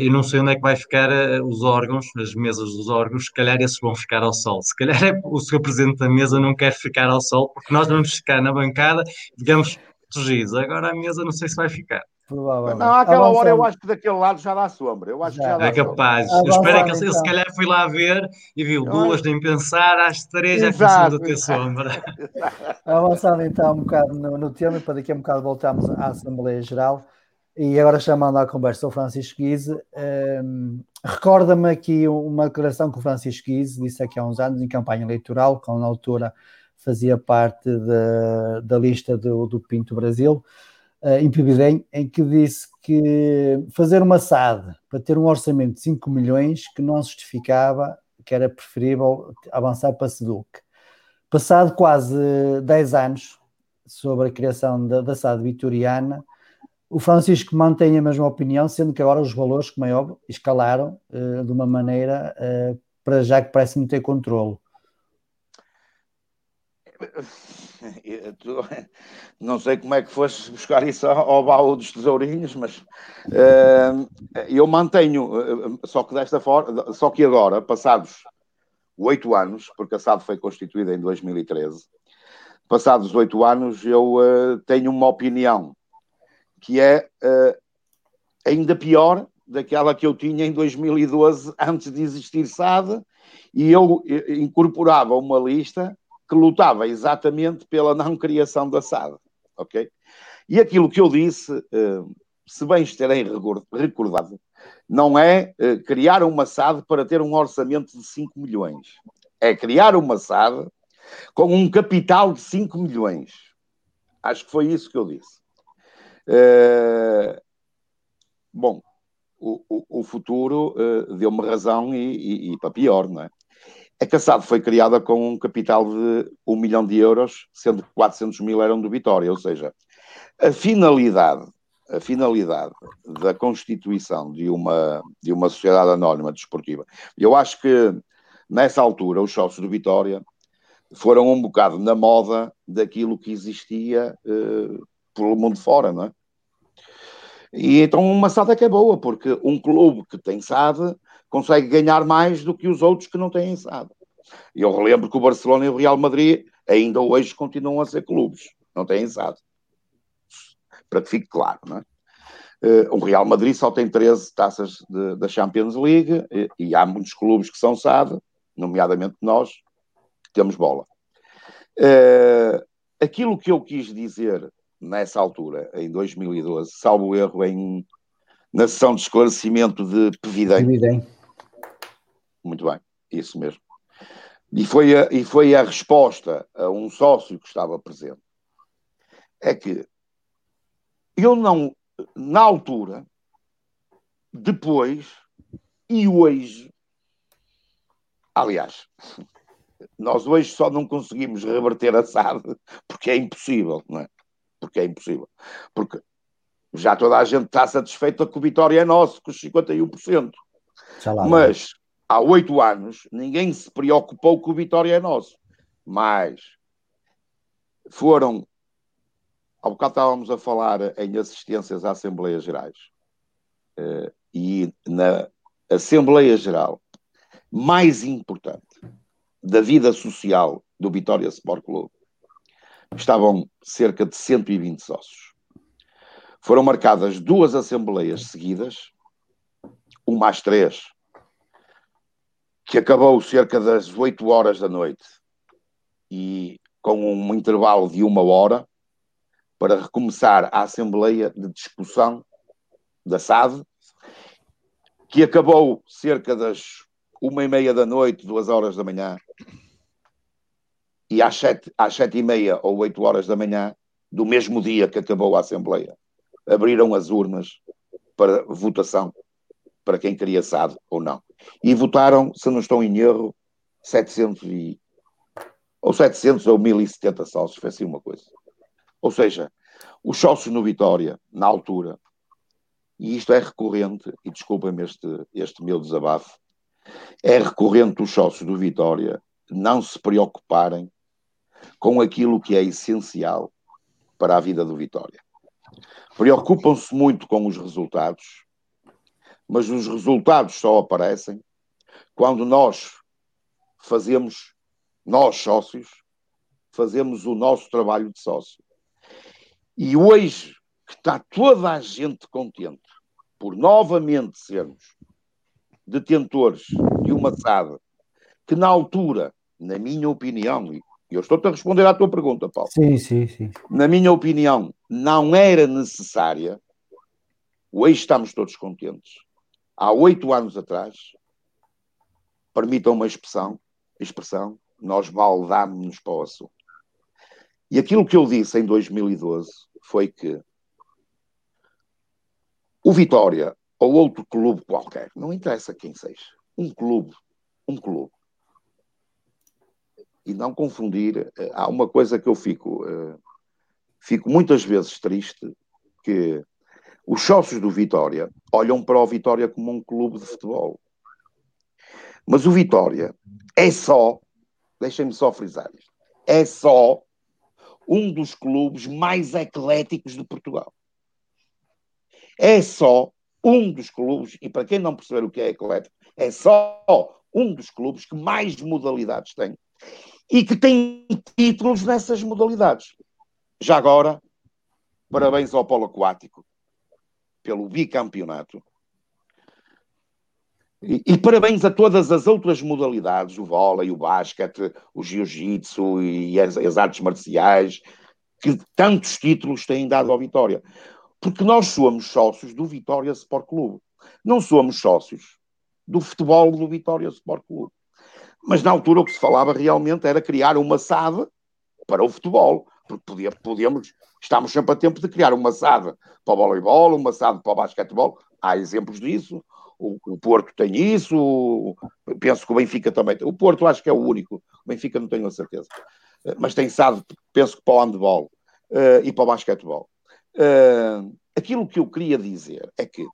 eu não sei onde é que vai ficar uh, os órgãos, as mesas dos órgãos, se calhar esses vão ficar ao sol. Se calhar é, o Sr. Presidente da mesa não quer ficar ao sol, porque nós vamos ficar na bancada, digamos, protegidos. Agora a mesa não sei se vai ficar. Provavelmente. Não, àquela hora eu acho que daquele lado já dá sombra. Eu acho já. que já dá é capaz. Sombra. Eu espero que ele, então. se calhar foi lá ver e viu duas, nem pensar, às três já começou a ter sombra. Avançando então um bocado no, no tema, para daqui a um bocado voltamos à Assembleia Geral. E agora chamando à conversa o Francisco Guise, um, ehm, recorda-me aqui uma declaração que o Francisco Guise disse aqui há uns anos em campanha eleitoral, quando na altura fazia parte da, da lista do, do Pinto Brasil, uh, em Pibidem, em que disse que fazer uma SAD para ter um orçamento de 5 milhões que não justificava, que era preferível avançar para SEDUC. Passado quase 10 anos sobre a criação da, da SAD vitoriana, o Francisco mantém a mesma opinião, sendo que agora os valores, como é óbvio, escalaram uh, de uma maneira uh, para já que parece não ter controle. Não sei como é que foste buscar isso ao baú dos tesourinhos, mas uh, eu mantenho, só que desta forma, só que agora, passados oito anos, porque a SAD foi constituída em 2013, passados oito anos, eu tenho uma opinião que é uh, ainda pior daquela que eu tinha em 2012, antes de existir SAD, e eu eh, incorporava uma lista que lutava exatamente pela não criação da SAD, ok? E aquilo que eu disse, uh, se bem estarem recordado, não é uh, criar uma SAD para ter um orçamento de 5 milhões. É criar uma SAD com um capital de 5 milhões. Acho que foi isso que eu disse. É... Bom, o, o, o futuro uh, deu-me razão e, e, e, para pior, não é? A Caçado foi criada com um capital de 1 milhão de euros, sendo que 400 mil eram do Vitória, ou seja, a finalidade, a finalidade da constituição de uma, de uma sociedade anónima desportiva. Eu acho que nessa altura os sócios do Vitória foram um bocado na moda daquilo que existia uh, pelo mundo fora, não é? E então uma SAD é que é boa, porque um clube que tem SAD consegue ganhar mais do que os outros que não têm SAD. E eu relembro que o Barcelona e o Real Madrid ainda hoje continuam a ser clubes, não têm SAD. Para que fique claro, não é? Uh, o Real Madrid só tem 13 taças da Champions League e, e, há muitos clubes que são SAD, nomeadamente nós, temos bola. Uh, aquilo que eu quis dizer nessa altura, em 2012, salvo erro, em, na sessão de esclarecimento de Pevidem. Pevidem. Muito bem, isso mesmo. E foi, a, e foi a resposta a um sócio que estava presente. É que eu não, na altura, depois e hoje, aliás, nós hoje só não conseguimos reverter a SAD porque é impossível, não é? Porque é impossível. Porque já toda a gente está satisfeita que o Vitória é nosso, com os 51%. Mas há oito anos ninguém se preocupou que o Vitória é nosso. Mas foram. Há bocado estávamos a falar em assistências à Assembleias Gerais. Uh, e na Assembleia Geral mais importante da vida social do Vitória Sport Clube estavam cerca de 120 sócios. Foram marcadas duas assembleias seguidas, uma às três, que acabou cerca das 8 horas da noite e com um intervalo de uma hora para recomeçar a assembleia de discussão da SAD, que acabou cerca das uma e meia da noite, duas horas da manhã, e às sete, às sete e meia ou oito horas da manhã, do mesmo dia que acabou a Assembleia, abriram as urnas para votação para quem queria SAD ou não. E votaram, se não estou em erro, 700 e... ou 700 ou 1070 sócios, foi assim uma coisa. Ou seja, os sócios no Vitória, na altura, e isto é recorrente, e desculpem-me este, este meu desabafo, é recorrente os sócios do Vitória não se preocuparem com aquilo que é essencial para a vida do Vitória. Preocupam-se muito com os resultados, mas os resultados só aparecem quando nós fazemos, nós sócios, fazemos o nosso trabalho de sócio. E hoje, que está toda a gente contente por novamente sermos detentores de uma SAD que na altura, na minha opinião, e eu estou-te a responder à tua pergunta, Paulo. Sim, sim, sim. Na minha opinião, não era necessária. Hoje estamos todos contentes. Há oito anos atrás, permitam uma expressão, expressão nós baldámos-nos para o assunto. E aquilo que eu disse em 2012 foi que o Vitória ou outro clube qualquer, não interessa quem seja, um clube, um clube. E não confundir, eh, há uma coisa que eu fico, uh, fico muitas vezes triste, que os sócios do Vitória olham para o Vitória como um clube de futebol. Mas o Vitória é só, deixem-me só frisar isto, é só um dos clubes mais ecléticos de Portugal. É só um dos clubes, e para quem não perceber o que é eclético, é só um dos clubes que mais modalidades tem e que tem títulos nessas modalidades. Já agora, parabéns ao Polo Aquático pelo bicampeonato. E, e, parabéns a todas as outras modalidades, o vôlei, o basquete, o jiu-jitsu e as, as artes marciais, que tantos títulos têm dado ao Vitória porque nós somos sócios do Vitória Sport Clube. Não somos sócios do futebol do Vitória Sport Clube. Mas na altura o que se falava realmente era criar uma SAD para o futebol, porque podia, podíamos, estamos sempre a tempo de criar uma SAD para o voleibol, uma SAD para o basquetebol. Há exemplos disso. O, o Porto tem isso, o, penso que o Benfica também tem. O Porto acho que é o único, o Benfica não tenho a certeza. Mas tem SAD, penso que para o handball uh, e para o basquetebol. Uh, aquilo que eu queria dizer é que,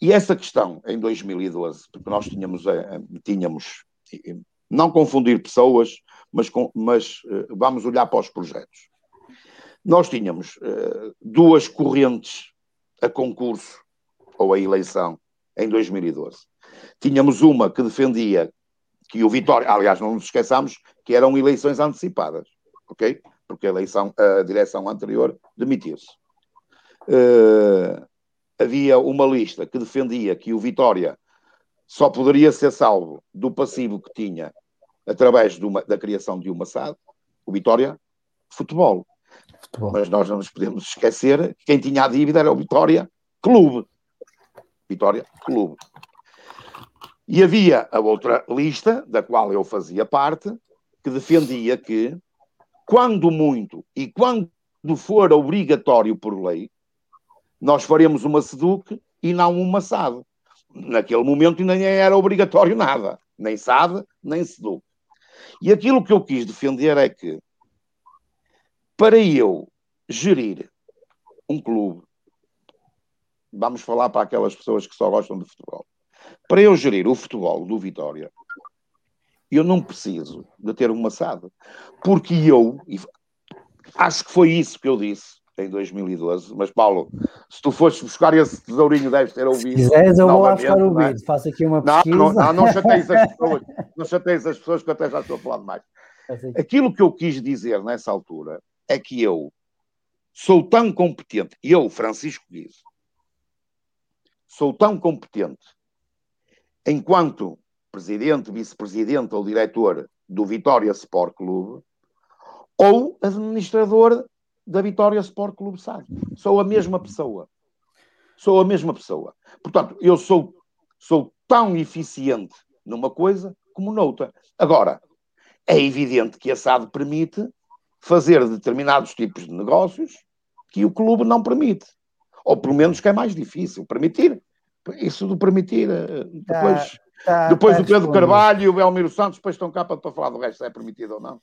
e essa questão em 2012, porque nós tínhamos, tínhamos não confundir pessoas, mas, mas uh, vamos olhar para os projetos. Nós tínhamos duas correntes a concurso ou a eleição em 2012. Tínhamos uma que defendia que o Vitória, aliás, não nos esqueçamos que eram eleições antecipadas, ok? porque a eleição, a direção anterior demitiu-se. Uh, havia uma lista que defendia que o Vitória só poderia ser salvo do passivo que tinha através uma, da criação de uma SAD, o Vitória Futebol. Futebol. Mas nós não nos podemos esquecer que quem tinha a dívida era o Vitória Clube. Vitória Clube. E havia a outra lista, da qual eu fazia parte, que defendia que, quando muito e quando for obrigatório por lei, nós faremos uma SEDUC e não uma SAD. Naquele momento nem era obrigatório nada, nem SAD, nem SEDUC. E aquilo que eu quis defender é que, para eu gerir um clube, vamos falar para aquelas pessoas que só gostam de futebol, para eu gerir o futebol do Vitória, eu não preciso de ter uma SAD, porque eu, acho que foi isso que eu disse, em 2012. Mas, Paulo, se tu fores buscar esse tesourinho, deves ter ouvido. Se quiseres, eu vou lá buscar o é? vídeo. Faço aqui uma pesquisa. Não, não, não, chateias as pessoas, não chateias as pessoas, que eu até já estou a falar demais. Aquilo que eu quis dizer nessa altura é que eu sou tão competente, eu, Francisco Guizo, sou tão competente enquanto presidente, vice-presidente ou diretor do Vitória Sport Clube ou administrador da Vitória Sport Clube SAD. Sou a mesma pessoa. Sou a mesma pessoa. Portanto, eu sou, sou tão eficiente numa coisa como noutra. Agora, é evidente que a SAD permite fazer determinados tipos de negócios que o clube não permite. Ou pelo menos que é mais difícil permitir. Isso de permitir, eh, depois, tá, depois tá o Pedro Carvalho e o Belmiro Santos depois estão cá para, para falar do resto se é permitido ou não.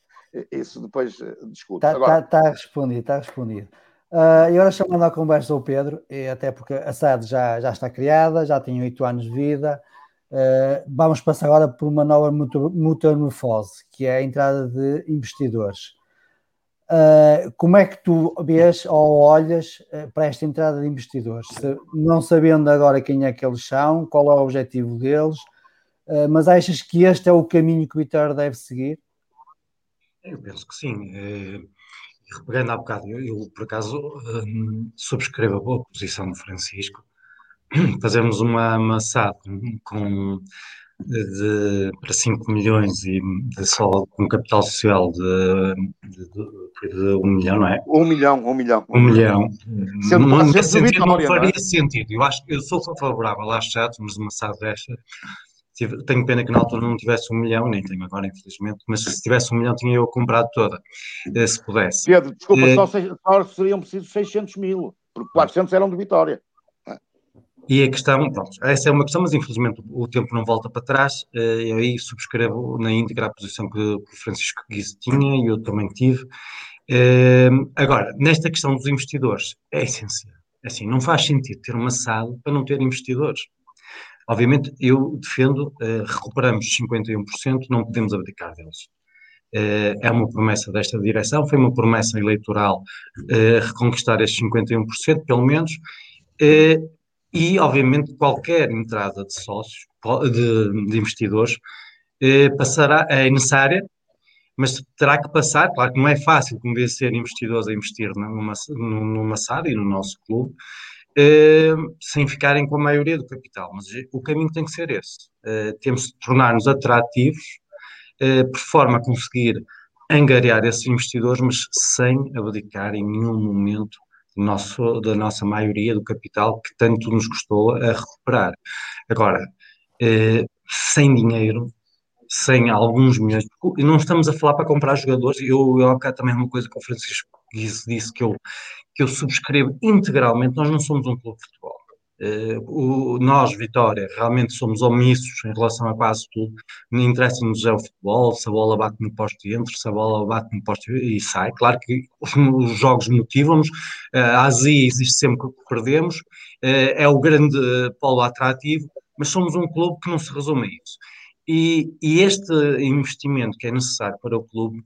Isso depois eh, discute. Está Agora... tá, tá respondido, está respondido. Uh, e agora chamando à conversa o Pedro, até porque a SAD já, já está criada, já tem oito anos de vida, uh, vamos passar agora por uma nova metamorfose, que é a entrada de investidores. Uh, como é que tu vês ou olhas para esta entrada de investidores? Se, não sabendo agora quem é que eles são, qual é o objetivo deles, mas achas que este é o caminho que o Vitória deve seguir? Eu penso que sim. É, repegando há bocado, eu, eu por acaso um, subscrevo a boa posição do Francisco. Fazemos uma, SAD com, de, para 5 milhões e de só com capital social de, de, de, de 1 milhão, não é? 1 milhão, 1 milhão. 1 milhão. Sendo, não, nesse sentido, não faria é? sentido. Eu, acho, eu sou favorável às SADs, mas uma SAD desta tenho pena que na altura não tivesse um milhão, nem tenho agora, infelizmente, mas se tivesse um milhão tinha eu comprado toda, eh, se pudesse. Pedro, desculpa, uh, só, só seriam precisos 600 mil, porque 400 eram de Vitória. E a questão, pronto, essa é uma questão, mas infelizmente o tempo não volta para trás. Eh, eu aí subscrevo na íntegra a posição que, o Francisco Guise tinha e eu também tive. Agora, nesta questão dos investidores, é essencial. Assim, não faz sentido ter uma SAD para não ter investidores. Obviamente, eu defendo, uh, recuperamos 51%, não podemos abdicar deles. Uh, é uma promessa desta direção, foi uma promessa eleitoral uh, reconquistar estes 51%, pelo menos, e, obviamente, qualquer entrada de sócios, de, de investidores, passará, é necessária, mas terá que passar, claro que não é fácil convencer investidores a investir numa, numa SAD e no nosso clube, sem ficarem com a maioria do capital. Mas o caminho tem que ser esse. Uh, temos de tornar-nos atrativos, uh, por forma a conseguir angariar esses investidores, mas sem abdicar em nenhum momento nosso, da nossa maioria do capital que tanto nos custou a recuperar. Agora, sem dinheiro, sem alguns milhões, não estamos a falar para comprar jogadores, eu, eu há também uma coisa que o Francisco disse, disse que eu, que eu subscrevo integralmente, nós não somos um clube de futebol. Uh, o, nós, Vitória, realmente somos omissos em relação a quase tudo. Não interessa-nos é o futebol, se a bola bate no posto e entra, se a bola bate no posto e sai. Claro que os, os jogos motivam-nos, uh, a azia existe sempre que perdemos, uh, é o grande polo atrativo, mas somos um clube que não se resume a isso. E, e este investimento que é necessário para o clube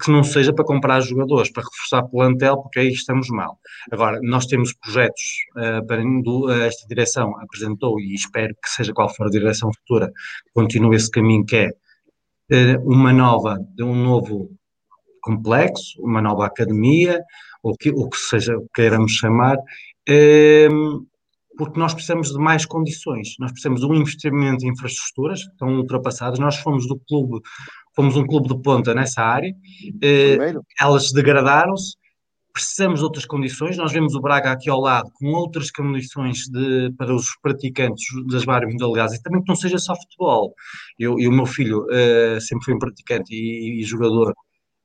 que não seja para comprar jogadores, para reforçar plantel, porque aí estamos mal. Agora, nós temos projetos uh, para esta direção apresentou e espero que seja qual for a direção futura, continue esse caminho que é uh, uma nova, um novo complexo, uma nova academia, ou que, o que seja queiramos chamar, uh, porque nós precisamos de mais condições. Nós precisamos de um investimento em infraestruturas que estão ultrapassadas. Nós fomos do clube, fomos um clube de ponta nessa área. Eh, elas degradaram-se. Precisamos de outras condições. Nós vemos o Braga aqui ao lado com outras condições de, para os praticantes das várias modalidades e também que não seja só futebol. Eu, e o meu filho uh, sempre foi um praticante e, e jogador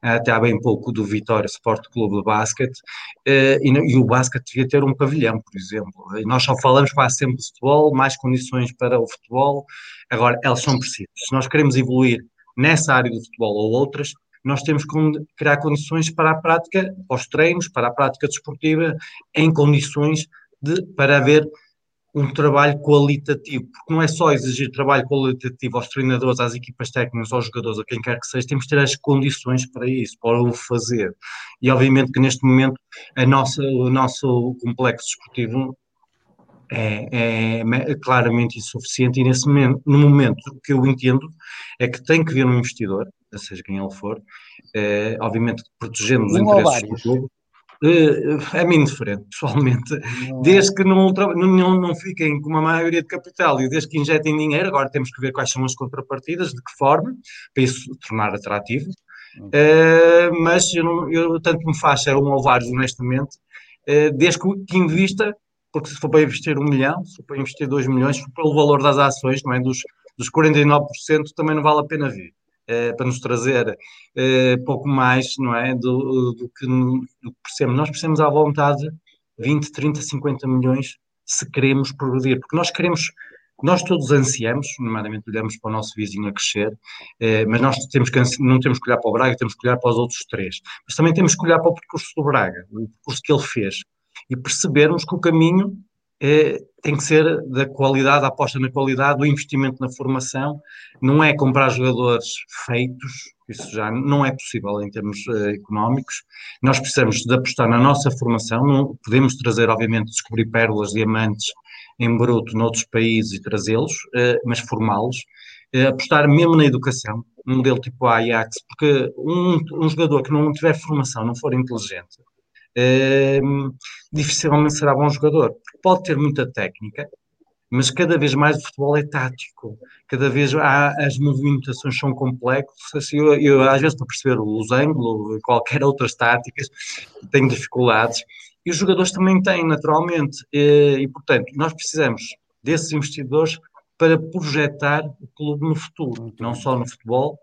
até há bem pouco do Vitória Sport Clube de Basquete, eh, e, e, o basquete devia ter um pavilhão, por exemplo. E nós só falamos quase sempre de futebol, mais condições para o futebol, agora elas são precisas. Se nós queremos evoluir nessa área do futebol ou outras, nós temos que criar condições para a prática, para os treinos, para a prática desportiva, em condições de, para haver um trabalho qualitativo, porque não é só exigir trabalho qualitativo aos treinadores, às equipas técnicas, aos jogadores, a quem quer que seja, temos que ter as condições para isso, para o fazer. E obviamente que neste momento a nossa, o nosso complexo desportivo é, é, claramente insuficiente e nesse momento, no momento o que eu entendo é que tem que vir um investidor, seja quem ele for, é, obviamente protegendo os interesses do clube, uh, é-me indiferente, pessoalmente. Desde que não, não, não fiquem com uma maioria de capital e desde que injetem dinheiro, agora temos que ver quais são as contrapartidas, de que forma, para isso tornar atrativo. Uh, mas eu, não, eu, tanto me faz ser um ou vários, honestamente, uh, desde que invista, porque se for para investir um milhão, se for para investir dois milhões, pelo valor das ações, não é? Dos, dos 49% também não vale a pena vir. Eh, para nos trazer eh, pouco mais, não é, do, do, que, do que. Nós precisamos à vontade 20, 30, 50 milhões se queremos progredir, porque nós queremos, nós todos ansiamos, nomeadamente olhamos para o nosso vizinho a crescer, eh, mas nós temos que, não temos que olhar para o Braga, temos que olhar para os outros três, mas também temos que olhar para o percurso do Braga, o percurso que ele fez, e percebermos que o caminho é, tem que ser da qualidade, aposta na qualidade, o investimento na formação, não é comprar jogadores feitos, isso já não é possível em termos uh, económicos. Nós precisamos de apostar na nossa formação, não podemos trazer, obviamente, descobrir pérolas, diamantes em bruto noutros países e trazê-los, uh, mas formá-los. Uh, apostar mesmo na educação, um modelo tipo Ajax, porque um, um jogador que não tiver formação, não for inteligente, Ehm, dificilmente será bom jogador. Pode ter muita técnica, mas cada vez mais o futebol é tático, cada vez há, as movimentações são complexas. Assim, eu, eu, às vezes, para perceber os ângulos, qualquer outras táticas, tenho dificuldades. E os jogadores também têm, naturalmente. E, e, portanto, nós precisamos desses investidores para projetar o clube no futuro, não só no futebol,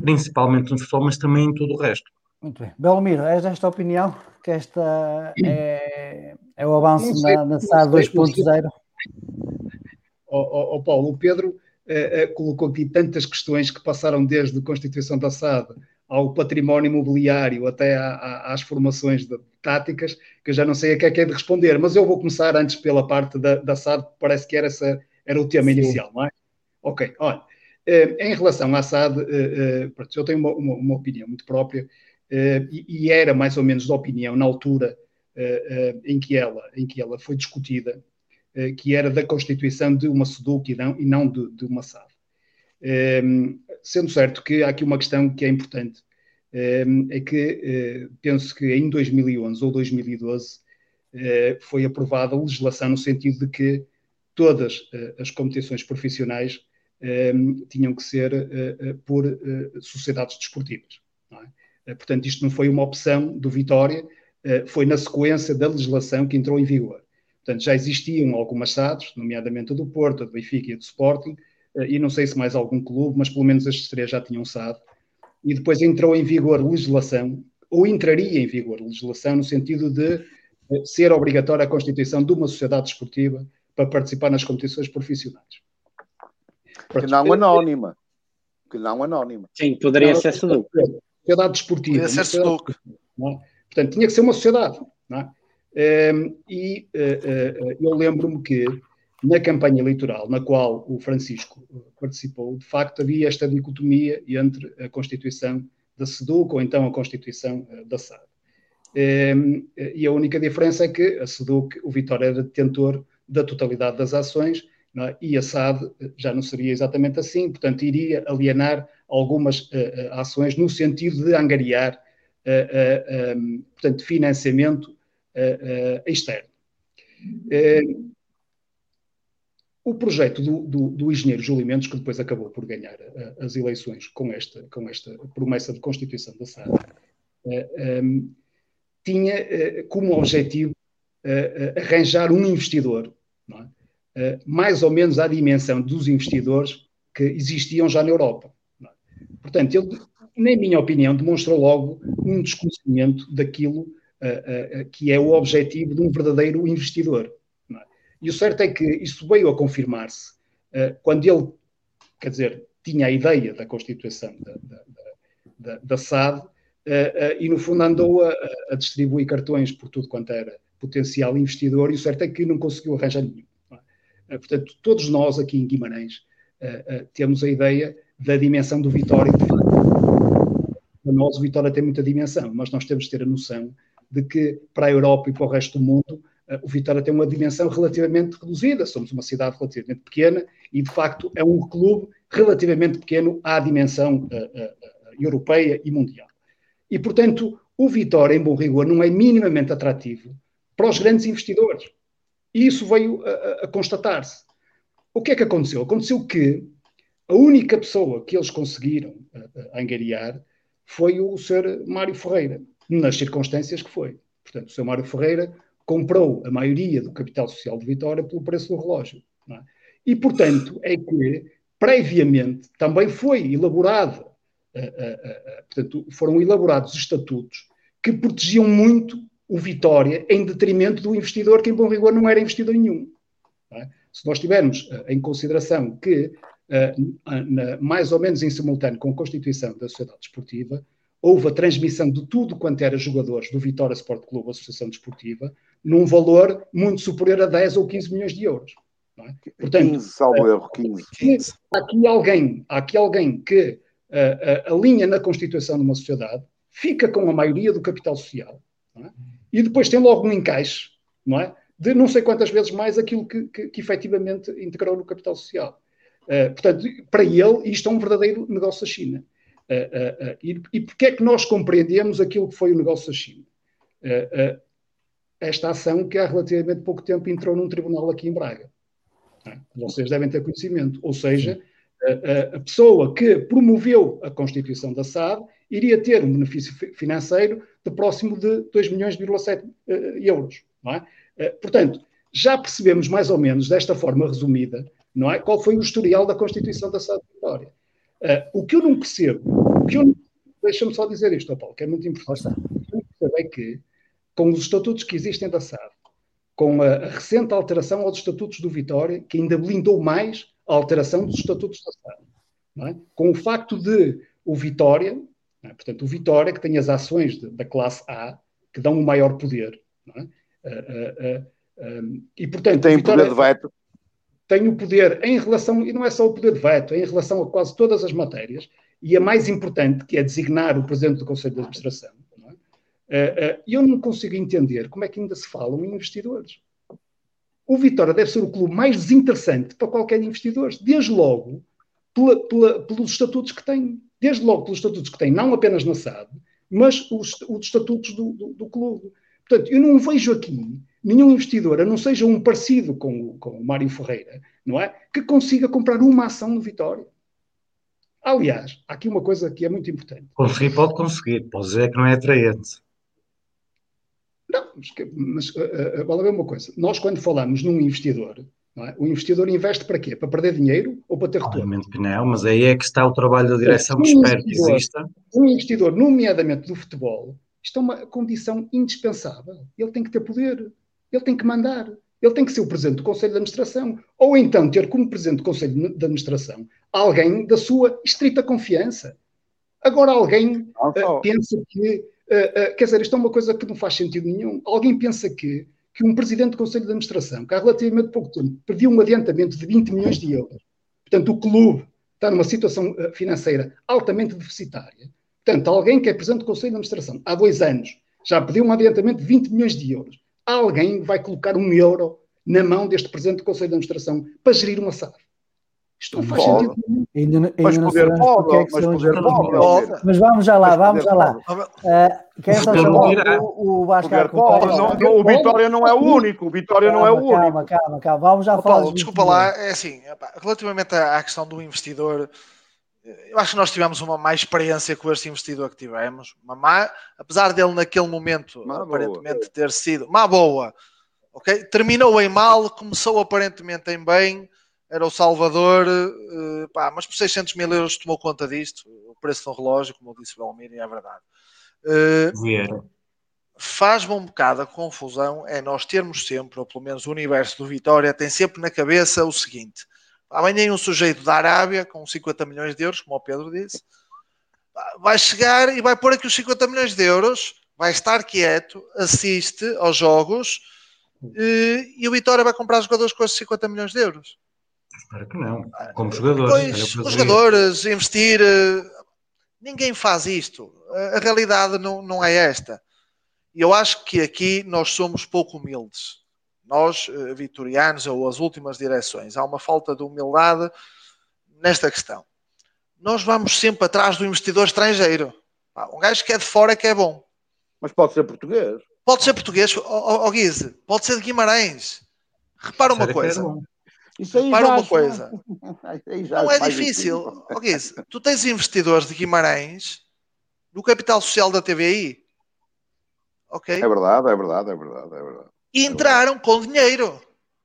principalmente no futebol, mas também em todo o resto. Muito bem. Belmiro, és desta opinião que esta é, é o avanço sei, na, na SAD 2.0? Ó Paulo, o Pedro eh, eh, colocou aqui tantas questões que passaram desde a constituição da SAD ao património imobiliário até a, a, às formações de, táticas, que eu já não sei a que é que é de responder, mas eu vou começar antes pela parte da, da SAD, parece que era, essa, era o tema Sim. inicial, não é? Ok, olha, eh, em relação à SAD, eh, eu tenho uma, uma, uma opinião muito própria, e, e, era mais ou menos de opinião na altura uh, uh, em, que ela, em que ela foi discutida, que era da constituição de uma SEDUC e não, e não de, de uma SAD. Um, sendo certo que há aqui uma questão que é importante, um, é que penso que em 2011 ou 2012 foi aprovada a legislação no sentido de que todas as competições profissionais um, tinham que ser por sociedades desportivas. É? Eh, portanto, isto não foi uma opção do Vitória, eh, foi na sequência da legislação que entrou em vigor. Portanto, já existiam algumas SADs, nomeadamente a do Porto, a do Benfica e a do Sporting, eh, e não sei se mais algum clube, mas pelo menos estes três já tinham SAD. E depois entrou em vigor legislação, ou entraria em vigor legislação, no sentido de ser obrigatória a constituição de uma sociedade esportiva para participar nas competições profissionais. Que não anónima. Que não anónima. Sim, poderia não, ser SADUC sociedade desportiva. Sociedade, é? Portanto, tinha que ser uma sociedade. É? Um, ehm, e uh, uh, eu lembro-me que na campanha eleitoral na qual o Francisco participou, de facto havia esta dicotomia entre a Constituição da SEDUC ou então a Constituição da SAD. Um, ehm, e a única diferença é que a SEDUC, o Vitória era detentor da totalidade das ações é? e SAD já não seria exatamente assim, portanto iria alienar algumas uh, ações no sentido de angariar, uh, um, portanto, financiamento externo. o projeto do, do, do, engenheiro Júlio Mendes, que depois acabou por ganhar uh, as eleições com esta, com esta promessa de constituição da SAD, uh, um, tinha uh, como objetivo arranjar um investidor, é? Mais ou menos à dimensão dos investidores que existiam já na Europa. É? Portanto, ele, na minha opinião, demonstrou logo um desconhecimento daquilo que é o objetivo de um verdadeiro investidor. E o certo é que isso veio a confirmar-se quando ele, quer dizer, tinha a ideia da constituição da, da, da, da SAD e, no fundo, andou a, a, distribuir cartões por tudo quanto era potencial investidor e o certo é que não conseguiu arranjar nenhum. É? portanto, todos nós aqui em Guimarães temos a ideia da dimensão do Vitória. Para nós, o Vitória tem muita dimensão, mas nós temos de ter a noção de que para a Europa e para o resto do mundo eh, o Vitória tem uma dimensão relativamente reduzida, somos uma cidade relativamente pequena e, de facto, é um clube relativamente pequeno à dimensão europeia e mundial. E, portanto, o Vitória, em bom rigor, não é minimamente atrativo para os grandes investidores. E isso veio a, a constatar-se. O que é que aconteceu? Aconteceu que a única pessoa que eles conseguiram uh, angariar foi o Sr. Mário Ferreira, nas circunstâncias que foi. Portanto, o Sr. Mário Ferreira comprou a maioria do capital social de Vitória pelo preço do relógio. É? E, portanto, é que previamente também foi elaborada, uh, uh, uh, portanto, foram elaborados estatutos que protegiam muito o Vitória em detrimento do investidor que, em bom rigor, não era investidor nenhum. É? Se nós tivermos em consideração que, na, mais ou menos em simultâneo com a constituição da sociedade desportiva, houve a transmissão de tudo quanto era jogadores do Vitória Sport Clube, Associação Desportiva, num valor muito superior a 10 ou 15 milhões de euros. É? Portanto, 15, salvo erro, 15. 15. Há aqui alguém, há aqui alguém que uh, alinha na constituição de uma sociedade, fica com a maioria do capital social, é? e depois tem logo um encaixe, não é? De não sei quantas vezes mais aquilo que, que, que efetivamente integrou no capital social. Uh, portanto, para ele, isto é um verdadeiro negócio da China. Uh, uh, e, e porquê é que nós compreendemos aquilo que foi o negócio da China? esta ação que há relativamente pouco tempo entrou num tribunal aqui em Braga. É? Vocês devem ter conhecimento. Ou seja, a, a, pessoa que promoveu a constituição da SAD iria ter um benefício financeiro de próximo de 2 milhões,7 uh, euros. É? Uh, portanto, já percebemos mais ou menos, desta forma resumida, não é? qual foi o historial da constituição da SAD Vitória. Uh, o que eu não percebo, o que eu deixa-me só dizer isto, Paulo, que é muito importante. O que eu não percebo é que, com os estatutos que existem da SAD, com a, a recente alteração aos estatutos do Vitória, que ainda blindou mais a alteração dos estatutos da SAD, é? com o facto de o Vitória, é? portanto, o Vitória, que tem as ações de, da classe A, que dão um maior poder, é? uh, uh, uh, e portanto. Tem Vitória, poder de veto tem o poder em relação, e não é só o poder de veto, é em relação a quase todas as matérias, e a mais importante, que é designar o presidente do Conselho de Administração. É? uh, uh, eu não consigo entender como é que ainda se falam em investidores. O Vitória deve ser o clube mais desinteressante para qualquer investidor, desde logo pela, pela, pelos estatutos que tem. Desde logo pelos estatutos que tem, não apenas na SAD, mas os, os estatutos do, do, do clube. Portanto, eu não vejo aqui nenhum investidor, a não seja um parecido com, com o Mário Ferreira, não é? Que consiga comprar uma ação no Vitória. Aliás, há aqui uma coisa que é muito importante. Conseguir pode conseguir, pode dizer que não é atraente. Não, mas, mas uh, uh, vale a ver uma coisa. Nós, quando falamos num investidor, é? o investidor investe para quê? Para perder dinheiro ou para ter retorno? Obviamente que não, mas aí é que está o trabalho da direção que espero que exista. Um investidor, nomeadamente do futebol, isto é uma condição indispensável. Ele tem que ter poder. Ele tem que mandar. Ele tem que ser o presidente do Conselho de Administração. Ou então ter como presidente do Conselho de Administração alguém da sua estrita confiança. Agora alguém uh, pensa que. Uh, uh, quer dizer, isto é uma coisa que não faz sentido nenhum. Alguém pensa que, que um presidente do Conselho de Administração, que há relativamente pouco tempo pediu um adiantamento de 20 milhões de euros, portanto, o clube está numa situação financeira altamente deficitária. Portanto, alguém que é presidente do Conselho de Administração há dois anos já pediu um adiantamento de 20 milhões de euros alguém vai colocar um euro na mão deste presidente do Conselho de Administração para gerir uma SAD. Isto não faz sentido. Ainda, ainda mas não poder pode, é que mas poder. Mas vamos já lá, Mas vamos já lá. Uh, quem é só o, o Vasco pode. Não, não, o Vitória não é o único. O Vitória não é o único. Calma, calma, calma. Vamos já falar. Paulo, desculpa lá, é assim, relativamente à, questão do investidor, eu acho que nós tivemos uma má experiência com este investidor que tivemos, uma má, apesar dele naquele momento Má aparentemente ter sido má boa, ok? Terminou em mal, começou aparentemente em bem, era o Salvador, eh, pá, mas por 600 mil euros tomou conta disto, o preço do relógio, como disse o Belmiro, é verdade. Eh, Vieira. faz-me um bocado a confusão é nós termos sempre, ou pelo menos o universo do Vitória, tem sempre na cabeça o seguinte: amanhã um sujeito da Arábia com 50 milhões de euros, como o Pedro disse, vai chegar e vai pôr aqui os 50 milhões de euros, vai estar quieto, assiste aos jogos e, e o Vitória vai comprar jogadores com esses 50 milhões de euros. Espero que não. Como jogadores. Pois, os jogadores, investir. eh, Ninguém faz isto. A, realidade não, não é esta. E eu acho que aqui nós somos pouco humildes. Nós, eh, vitorianos, ou as últimas direções, há uma falta de humildade nesta questão. Nós vamos sempre atrás do investidor estrangeiro. Um gajo que é de fora é que é bom. Mas pode ser português. Pode ser português, ó ó- ó Guise, pode ser de Guimarães. Repara uma era coisa. Isso aí Repara já uma coisa. aí já Não é difícil. Guise, tu tens investidores de Guimarães no capital social da TVI. Ok? É verdade, é verdade, é verdade, é verdade. E entraram com dinheiro.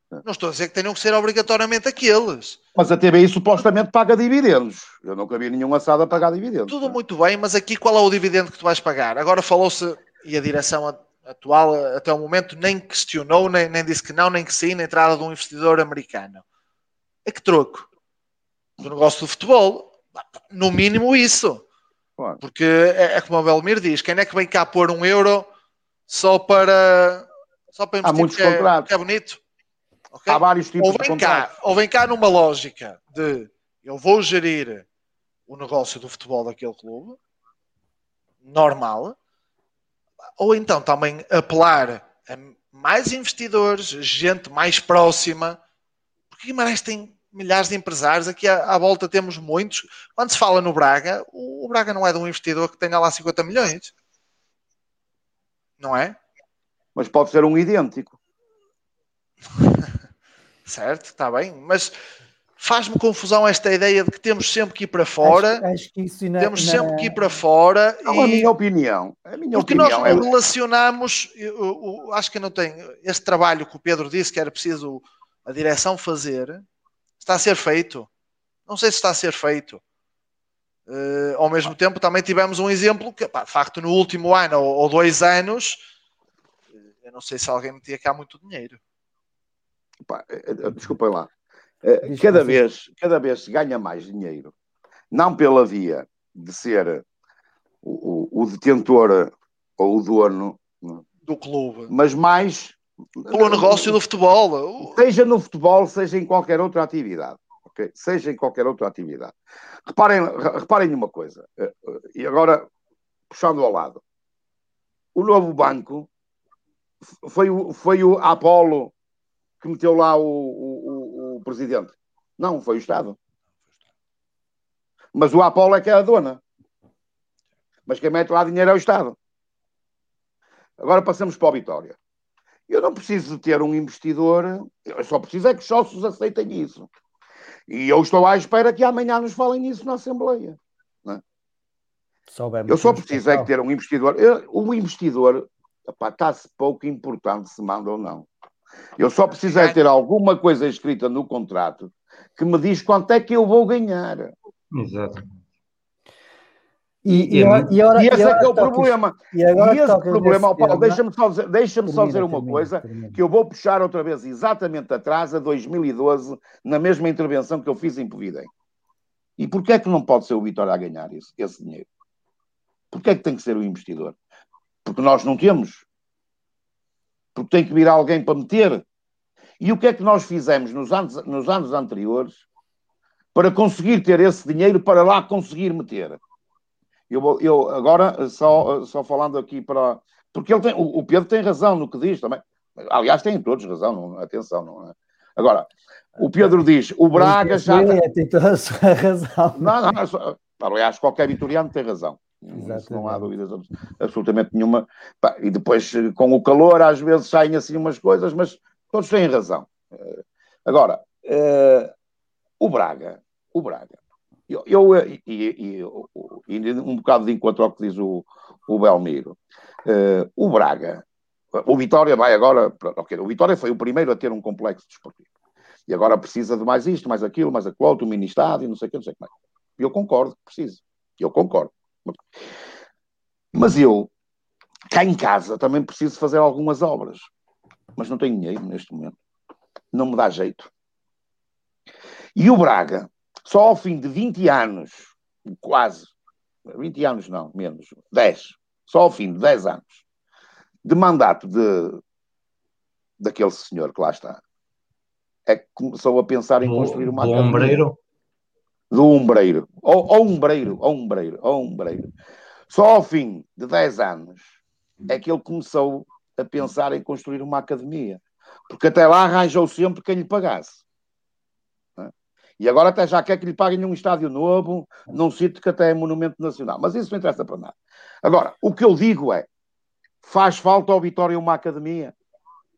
Não estou a dizer que tenham que ser obrigatoriamente aqueles. Mas a TVI supostamente paga dividendos. Eu nunca vi nenhum assado a pagar dividendos. Tudo muito bem, mas aqui qual é o dividendo que tu vais pagar? Agora falou-se, e a direção a- atual até o momento nem questionou, nem, nem disse que não, nem que sim, na entrada de um investidor americano. É que troco? Do negócio do futebol. No mínimo isso. Claro. Porque é, é como o Belmir diz, quem é que vem cá pôr um euro só para só para investir muitos porque é- contratos. porque é bonito? Ok? Há vários tipos ou de vem, cá, contratos. ou vem cá numa lógica de eu vou gerir o negócio do futebol daquele clube, normal, ou então também apelar a mais investidores, gente mais próxima, porque Guimarães tem milhares de empresários, aqui à, à volta temos muitos. Quando se fala no Braga, o, o Braga não é de um investidor que tenha lá 50 milhões, não é? Mas pode ser um idêntico. Certo, está bem, mas faz-me confusão esta ideia de que temos sempre que ir para fora, Acho, acho que isso na, temos na- sempre que ir para fora Não, a e minha opinião. A minha porque nós opinião não é. relacionamos, eu- eu- acho que não tem este trabalho que o Pedro disse que era preciso a direção fazer, está a ser feito. Não sei se está a ser feito. Eh, ao mesmo tempo, também tivemos um exemplo que, pá, de facto, no último ano ou, ou dois anos, eh, eu não sei se alguém metia cá muito dinheiro. Pá, eh, Desculpem lá. Eh, Cada vez, cada vez se ganha mais dinheiro, não pela via de ser o, o- o detentor ou o dono, do clube, mas mais pelo negócio do futebol. seja no futebol, seja em qualquer outra atividade. ok? Seja em qualquer outra atividade. Reparem, re- reparem numa coisa, eh, eh, e agora puxando ao lado. O novo banco foi o, foi o Apolo que meteu lá o- o presidente. Não, foi o Estado. Mas o Apolo é que é a dona. Mas quem mete lá dinheiro é o Estado. Agora passamos para o Vitória. Eu não preciso de ter um investidor, eu só preciso é que os sócios aceitem isso. E eu estou à espera que amanhã nos falem nisso na Assembleia. soubermos Eu só preciso é que ter um investidor. Eu- O investidor está-se pouco importante se manda ou não. Eu só preciso é ter alguma coisa escrita no contrato que me diz quanto é que eu vou ganhar. Exato. E, E e, é e, E esse e é que é o problema. E, E esse problema, Paulo, deixa-me só, dizer- deixa-me só Termina, dizer uma coisa termina. que eu vou puxar outra vez exatamente atrás a 2012, na mesma intervenção que eu fiz em Povidem. E porquê é que não pode ser o Vitória a ganhar esse, esse dinheiro? Porquê é que tem que ser o investidor? Porque nós não temos. Porque tem que vir alguém para meter. E o que é que nós fizemos nos anos, nos anos anteriores para conseguir ter esse dinheiro para lá conseguir meter? Eu, eu agora, só, só falando aqui para. Porque ele tem, o, o Pedro tem razão no que diz também. Aliás, têm todos razão, não, atenção, não é? Agora, o Pedro didiz, o Braga já. Tem toda a sua razão. Não, não, não, aliás, qualquer vitoriano tem razão. Isso não há dúvidas absolutamente nenhuma. E depois, com o calor, às vezes saem assim umas coisas, mas todos têm razão. Eh, agora, uh, o Braga, o Braga, eu, eu um bocado de encontro ao que diz o, o Belmiro, o Braga, o Vitória vai agora, o Vitória foi o primeiro a ter um complexo desportivo. E agora precisa de mais isto, mais aquilo, mais aquilo outro, mini-estádio, não sei o que, não sei o que mais. Eu concordo, preciso. Eu concordo. Mas eu, cá em casa, também preciso fazer algumas obras. Mas não tenho dinheiro neste momento. Não me dá jeito. E o Braga, só ao fim de 20 anos, quase, 20 anos não, menos, 10, só ao fim de 10 anos, de mandato de, daquele senhor que lá está, é que começou a pensar em construir uma do ombreiro? Do ombreiro. Ou, ou ombreiro, ou ombreiro, ou ombreiro. Só ao fim de 10 anos é que ele começou a pensar em construir uma academia. Porque até lá arranjou sempre quem lhe pagasse. É? E agora até já quer que lhe paguem um estádio novo, num sítio que até é monumento nacional. Mas isso não interessa para nada. Agora, o que eu digo é, faz falta ao Vitória uma academia?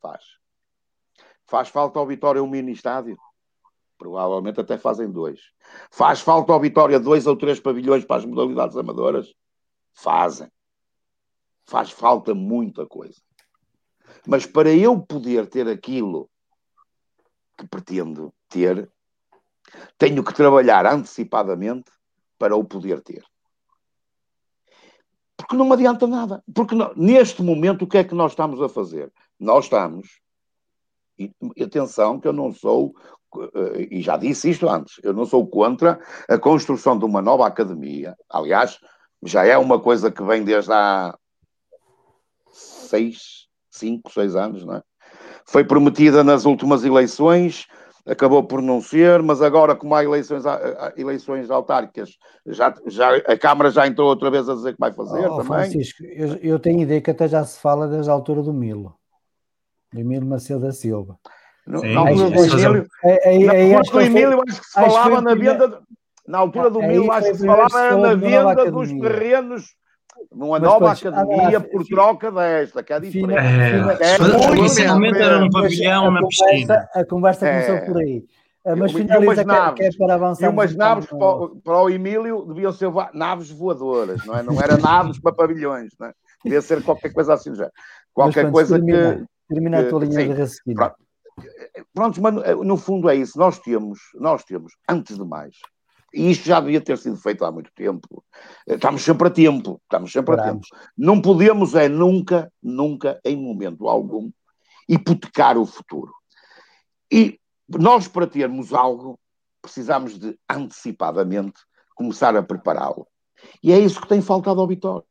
Faz. Faz falta ao Vitória um mini estádio? Provavelmente até fazem dois. Faz falta ao Vitória dois ou três pavilhões para as modalidades amadoras? Fazem. Faz falta muita coisa. Mas para eu poder ter aquilo que pretendo ter, tenho que trabalhar antecipadamente para o poder ter. Porque não me adianta nada. Porque não, neste momento, o que é que nós estamos a fazer? Nós estamos. E atenção, que eu não sou, e já disse isto antes, eu não sou contra a construção de uma nova academia. Aliás, já é uma coisa que vem desde há seis, cinco, seis anos, não é? Foi prometida nas últimas eleições, acabou por não ser, mas agora, como há eleições, eleições autárquicas, já, já, a Câmara já entrou outra vez a dizer que vai fazer oh, também. Francisco, eu, eu, tenho ideia que até já se fala desde a altura do Milo, do Milo Macedo da Silva. No, na altura do Emílio, é, é, é, acho que se falava na venda, na altura do Milo, acho que se falava na venda dos terrenos numa Mas, nova academia por troca desta, que é diferente. É, é, inicialmente era um pavilhão na piscina. A conversa começou é. por aí. Ah, mas finaliza naves, que é para avançar. E umas naves para, para, o Emílio deviam ser naves voadoras, não é? Não era naves para pavilhões, não é? Devia ser qualquer coisa assim já. Qualquer mas, coisa termina, que. Termina a tua linha sim, de raciocínio. Pronto. Pronto, mas no fundo é isso. Nós temos, nós temos, antes de mais, e isto já devia ter sido feito há muito tempo. Estamos sempre a tempo, estamos sempre Paramos. a tempo. Não podemos é nunca, nunca, em momento algum, hipotecar o futuro. E nós, para termos algo, precisamos de antecipadamente começar a prepará-lo. E é isso que tem faltado ao Vitória.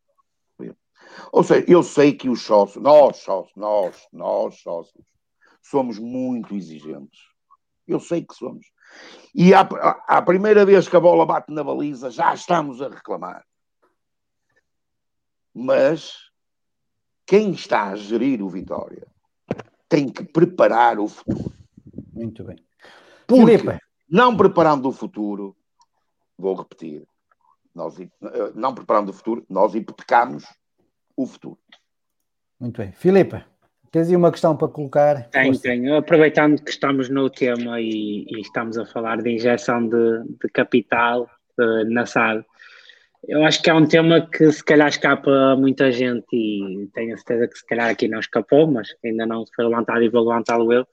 Ou seja, eu sei que os sócios, nós sócios, nós, nós sócios, somos muito exigentes. Eu sei que somos. E à, à primeira vez que a bola bate na baliza, já estamos a reclamar. Mas quem está a gerir o Vitória tem que preparar o futuro. Muito bem. Porque, Filipe. não preparando o futuro, vou repetir, nós, eh, não preparando o futuro, nós hipotecamos o futuro. Muito bem. Filipe. Tens aí uma questão para colocar? Tenho, tenho. Aproveitando que estamos no tema e, e estamos a falar de injeção de, de capital uh, na SAD, eu acho que é um tema que se calhar escapa a muita gente e tenho a certeza que se calhar aqui não escapou, mas ainda não foi levantado e vou levantá-lo eu.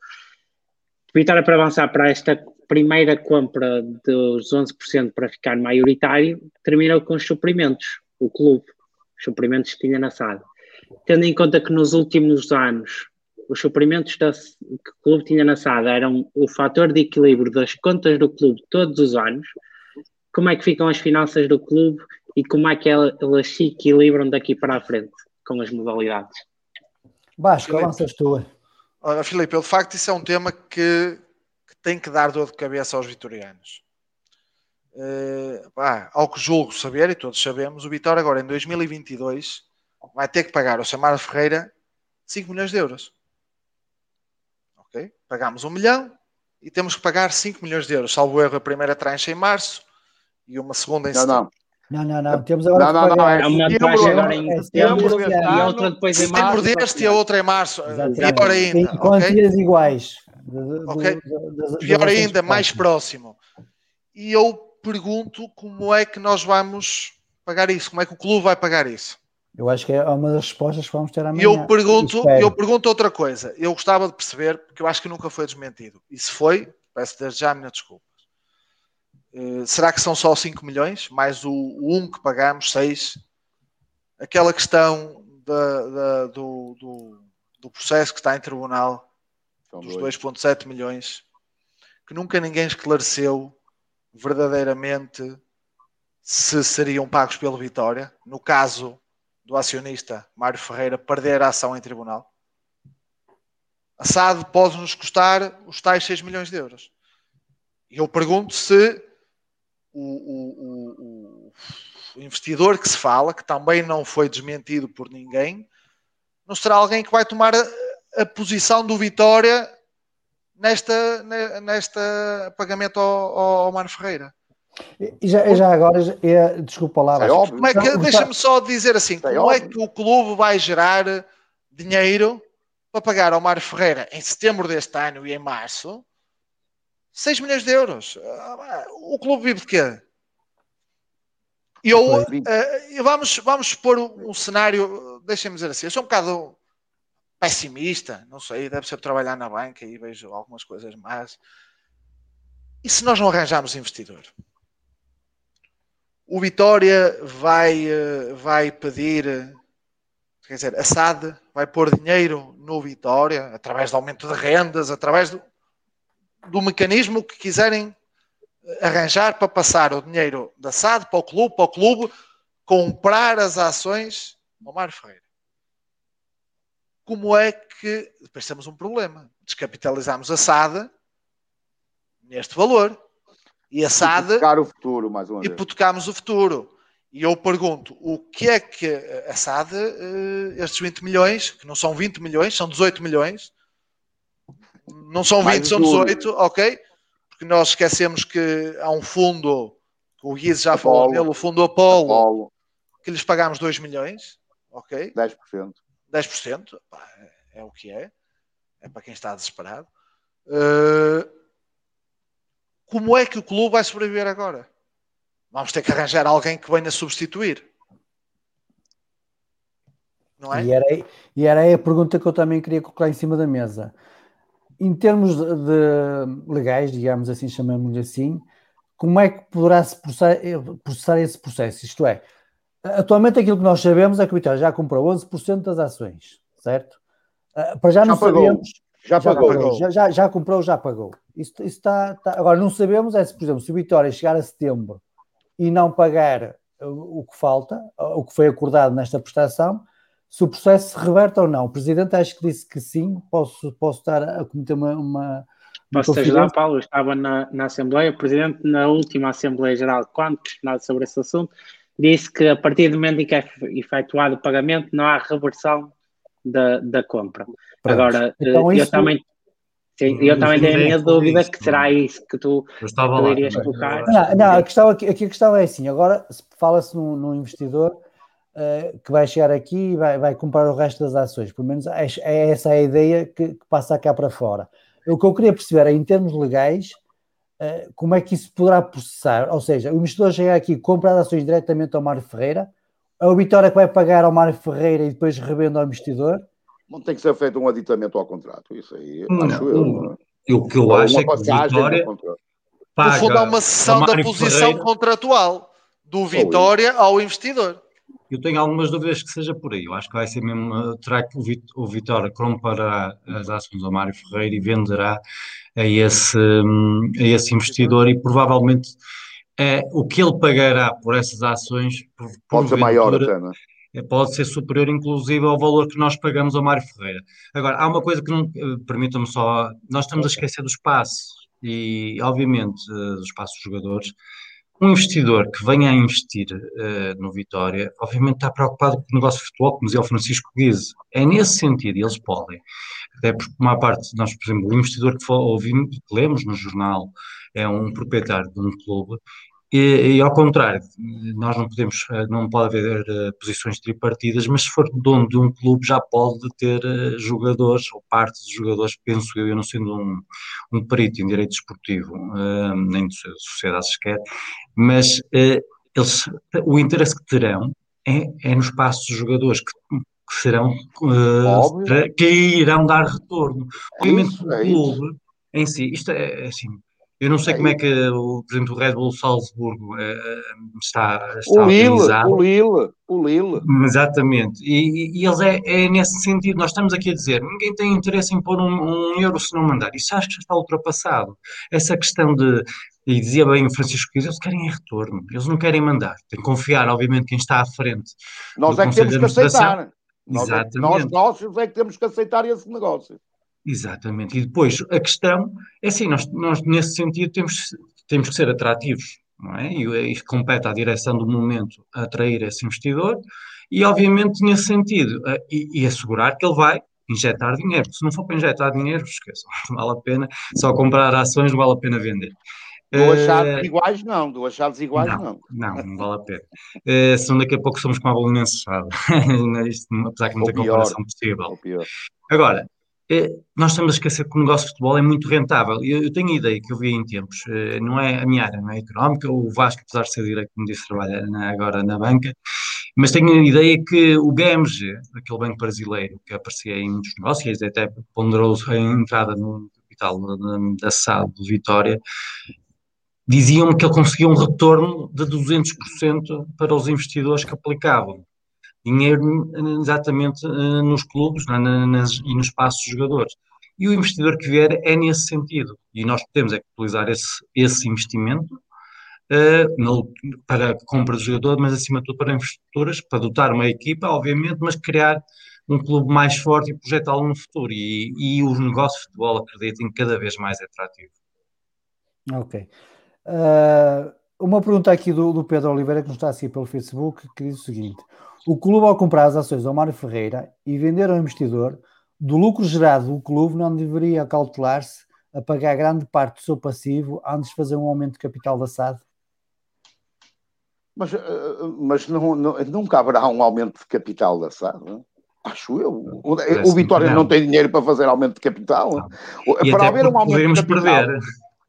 Vitória para avançar para esta primeira compra dos 11% para ficar maioritário, terminou com os suprimentos, o clube, os suprimentos que tinha na SAD tendo em conta que nos últimos anos os suprimentos da, que o clube tinha na SAD eram o fator de equilíbrio das contas do clube todos os anos, como é que ficam as finanças do clube e como é que elas se equilibram daqui para a frente com as modalidades? Vasco, avanças tu. Olha, Filipe, de facto isso é um tema que, que tem que dar dor de cabeça aos vitorianos. Uh, pá, ao que julgo saber, e todos sabemos, o Vitória agora em 2022 vai ter que pagar ao Samara Ferreira 5 milhões de euros. Ok? Pagamos um milhão, e temos que pagar 5 milhões de euros. Salvo erro, a primeira tranche em março e uma segunda em não, setembro. Não, não, não. Temos agora não, não, não, É uma setembro, tranche agora em setembro setembro e ano. outra depois em Setembro março. deste e a outra em março. Exatamente. Pior ainda. Em quantias iguais. De- de- Ok. de- de- das- Pior ainda, mais próximo. E eu pergunto como é que nós vamos pagar isso? Como é que o clube vai pagar isso? Eu acho que é uma das respostas que vamos ter amanhã. E eu pergunto, Espero. eu pergunto outra coisa. Eu gostava de perceber, porque eu acho que nunca foi desmentido. E se foi, peço desde já a minha desculpa. Eh, será que são só 5 milhões? Mais o, o 1 que pagamos, 6? Aquela questão da- da- do, do- do processo que está em tribunal, São dos dois. 2,7 milhões, que nunca ninguém esclareceu verdadeiramente se seriam pagos pelo Vitória. No caso do acionista Mário Ferreira perder a ação em tribunal. A SAD pode nos custar os tais 6 milhões de euros. E eu pergunto se o, o- o- o investidor que se fala, que também não foi desmentido por ninguém, não será alguém que vai tomar a, a posição do Vitória nesta, ne- nesta pagamento ao, ao, ao Mário Ferreira. E já, e já agora, é, desculpa lá, É. Como é que, deixa-me só dizer assim, É como é óbvio. que o clube vai gerar dinheiro para pagar ao Mário Ferreira em setembro deste ano e em março 6 milhões de euros? Ah, O clube vive de quê? Eu, Pois. eh, vamos, vamos pôr um cenário, deixem-me dizer assim, eu sou um bocado pessimista, não sei, deve ser trabalhar na banca e vejo algumas coisas más. E se nós não arranjarmos investidor? O Vitória vai, eh, vai pedir, eh, quer dizer, a SAD vai pôr dinheiro no Vitória, através de aumento de rendas, através do, do mecanismo que quiserem eh, arranjar para passar o dinheiro da SAD para o clube, para o clube comprar as ações ao Mário Ferreira. Como é que depois temos um problema? Descapitalizamos a SAD neste valor e a SAD Hipotecar o futuro, mais uma vez. hipotecamos o futuro. E eu pergunto, o que é que a SAD, eh, estes 20 milhões, que não são 20 milhões, são 18 milhões, não são 20, Mais são juros. 18, ok? Porque nós esquecemos que há um fundo, o Guiz já falou Apolo. dele, o fundo Apolo, Apolo, que lhes pagamos 2 milhões, ok? 10%. 10%, pá, é, é o que é, é para quem está desesperado. Eh, como é que o clube vai sobreviver agora? Vamos ter que arranjar alguém que venha substituir. Não é? E era, aí- e era aí a pergunta que eu também queria colocar em cima da mesa. Em termos de, de legais, digamos assim, chamamos-lhe assim, como é que poderá se processar, processar esse processo? Isto é, atualmente aquilo que nós sabemos é que o Vitória já comprou 11% das ações, certo? Ah, Para já não Já pagou. sabemos. Já, Já, pagou. pagou, já, já, já comprou, já pagou. Isso, isso está, está- Agora, não sabemos é se, por exemplo, se o Vitória chegar a setembro e não pagar o, o que falta, o que foi acordado nesta prestação, se o processo se reverte ou não. O Presidente acho que disse que sim, posso, posso estar a cometer uma. uma uma Posso-te ajudar? Paulo? Eu estava na, na Assembleia, o Presidente, na última Assembleia Geral, quando questionado sobre esse assunto, disse que a partir do momento em que é efetuado o pagamento, não há reversão da, da compra. Pronto. Agora, Então, eh, eu isso- também, sim, eu Hum, também tenho a minha dúvida que será isso que tu, Eu também. colocar. Eu Não, não, a questão aqui, aqui a questão é assim: agora se fala-se num, num investidor eh, que vai chegar aqui e vai, vai comprar o resto das ações. Pelo menos é, é essa a ideia que, que passa cá para fora. O que eu queria perceber é, em termos legais, eh, como é que isso poderá processar? Ou seja, o investidor chega aqui, compra as ações diretamente ao Mário Ferreira, o Vitória que vai pagar ao Mário Ferreira e depois revende ao investidor. Não tem que ser feito um aditamento ao contrato. Isso aí, Não, acho eu. é? O que eu acho uma é que Vitória do contrato. No paga fundo, há uma cessão ao da posição Ferreira. contratual do Vitória ao investidor. Eu tenho algumas dúvidas que seja por aí. Eu acho que vai ser mesmo. uh, Terá que o, Vit o Vitória comprará as ações ao Mário Ferreira e venderá a esse, hum, a esse investidor e provavelmente é, o que ele pagará por essas ações por, Pode ser maior até, não é? Pode ser superior, inclusive, ao valor que nós pagamos ao Mário Ferreira. Agora, há uma coisa que não. eh, Permitam-me só. Nós estamos a esquecer do espaço e, obviamente, eh, do espaço dos jogadores. um investidor que venha a investir uh, no Vitória, obviamente está preocupado com o negócio de futebol, como dizia o Francisco Guise. É nesse sentido, eles podem. Até porque, por uma parte, nós, por exemplo, o investidor que ouvimos, que lemos no jornal, é um proprietário de um clube, e, e, ao contrário, nós não podemos, eh, não pode haver uh, posições tripartidas, mas se for dono de um clube já pode ter uh, jogadores ou parte de jogadores, penso eu, eu não sendo um, um perito em direito esportivo, uh, nem de sociedade sequer, mas eles, o interesse que terão é, é no espaço dos jogadores que, que serão, que irão dar retorno. Obviamente, é o clube em si, isto é, é assim, eu não sei é como é que, o, por exemplo, o Red Bull Salzburgo uh, está, está o organizado. O Lille, o Lille. Exatamente. E, e eles é, é, nesse sentido, nós estamos aqui a dizer, ninguém tem interesse em pôr um, um euro se não mandar. Isso acho que já está ultrapassado. Essa questão de, e dizia bem o Francisco que eles querem é retorno, eles não querem mandar. Tem que confiar, obviamente, quem está à frente. Nós é que temos que aceitar. Nós, é, nós, nós é que temos que aceitar esse negócio. Exatamente. E depois a questão é assim, nós, nós nesse sentido temos, temos que ser atrativos, não é? E isso compete à direção do momento atrair esse investidor e, obviamente, nesse sentido, e, e, assegurar que ele vai injetar dinheiro. Se não for para injetar dinheiro, esqueçam, não vale a pena. Só comprar ações não vale a pena vender. Duas uh, chaves iguais não, duas chaves iguais não. Não, não, não vale a pena. Uh, senão daqui a pouco somos como a Bolonense, sabe? Isto, apesar que não tem comparação possível. Agora, nós estamos a esquecer que o negócio de futebol é muito rentável. Eu, eu tenho a ideia que eu vi em tempos, eh, não é a minha área, não é económica, o Vasco, apesar de ser direito, como disse, trabalha na, agora na banca, mas tenho a ideia que o BMG, aquele banco brasileiro que aparecia em muitos negócios, até ponderou a entrada no capital da SAD de Vitória, diziam-me que ele conseguia um retorno de 200% para os investidores que aplicavam dinheiro exatamente uh, nos clubes nas, e nos espaços dos jogadores. E o investidor que vier é nesse sentido. E nós podemos é utilizar esse, esse investimento uh, no, para a compra do jogador, mas acima de tudo para infraestruturas, para dotar uma equipa, obviamente, mas criar um clube mais forte e projetá-lo no futuro. E, e o negócio de futebol, acreditem, cada vez mais é atrativo. Ok. Uh, uma pergunta aqui do, do Pedro Oliveira, que nos está a seguir pelo Facebook, que diz o seguinte: o clube, ao comprar as ações ao Mário Ferreira e vender ao investidor, do lucro gerado do clube não deveria cautelar-se a pagar grande parte do seu passivo antes de fazer um aumento de capital da SAD? Mas, eh, mas não, não, nunca haverá um aumento de capital da SAD, não? Acho eu. O, o Vitória não. não. tem dinheiro para fazer aumento de capital. Não. Para haver um aumento de capital, perder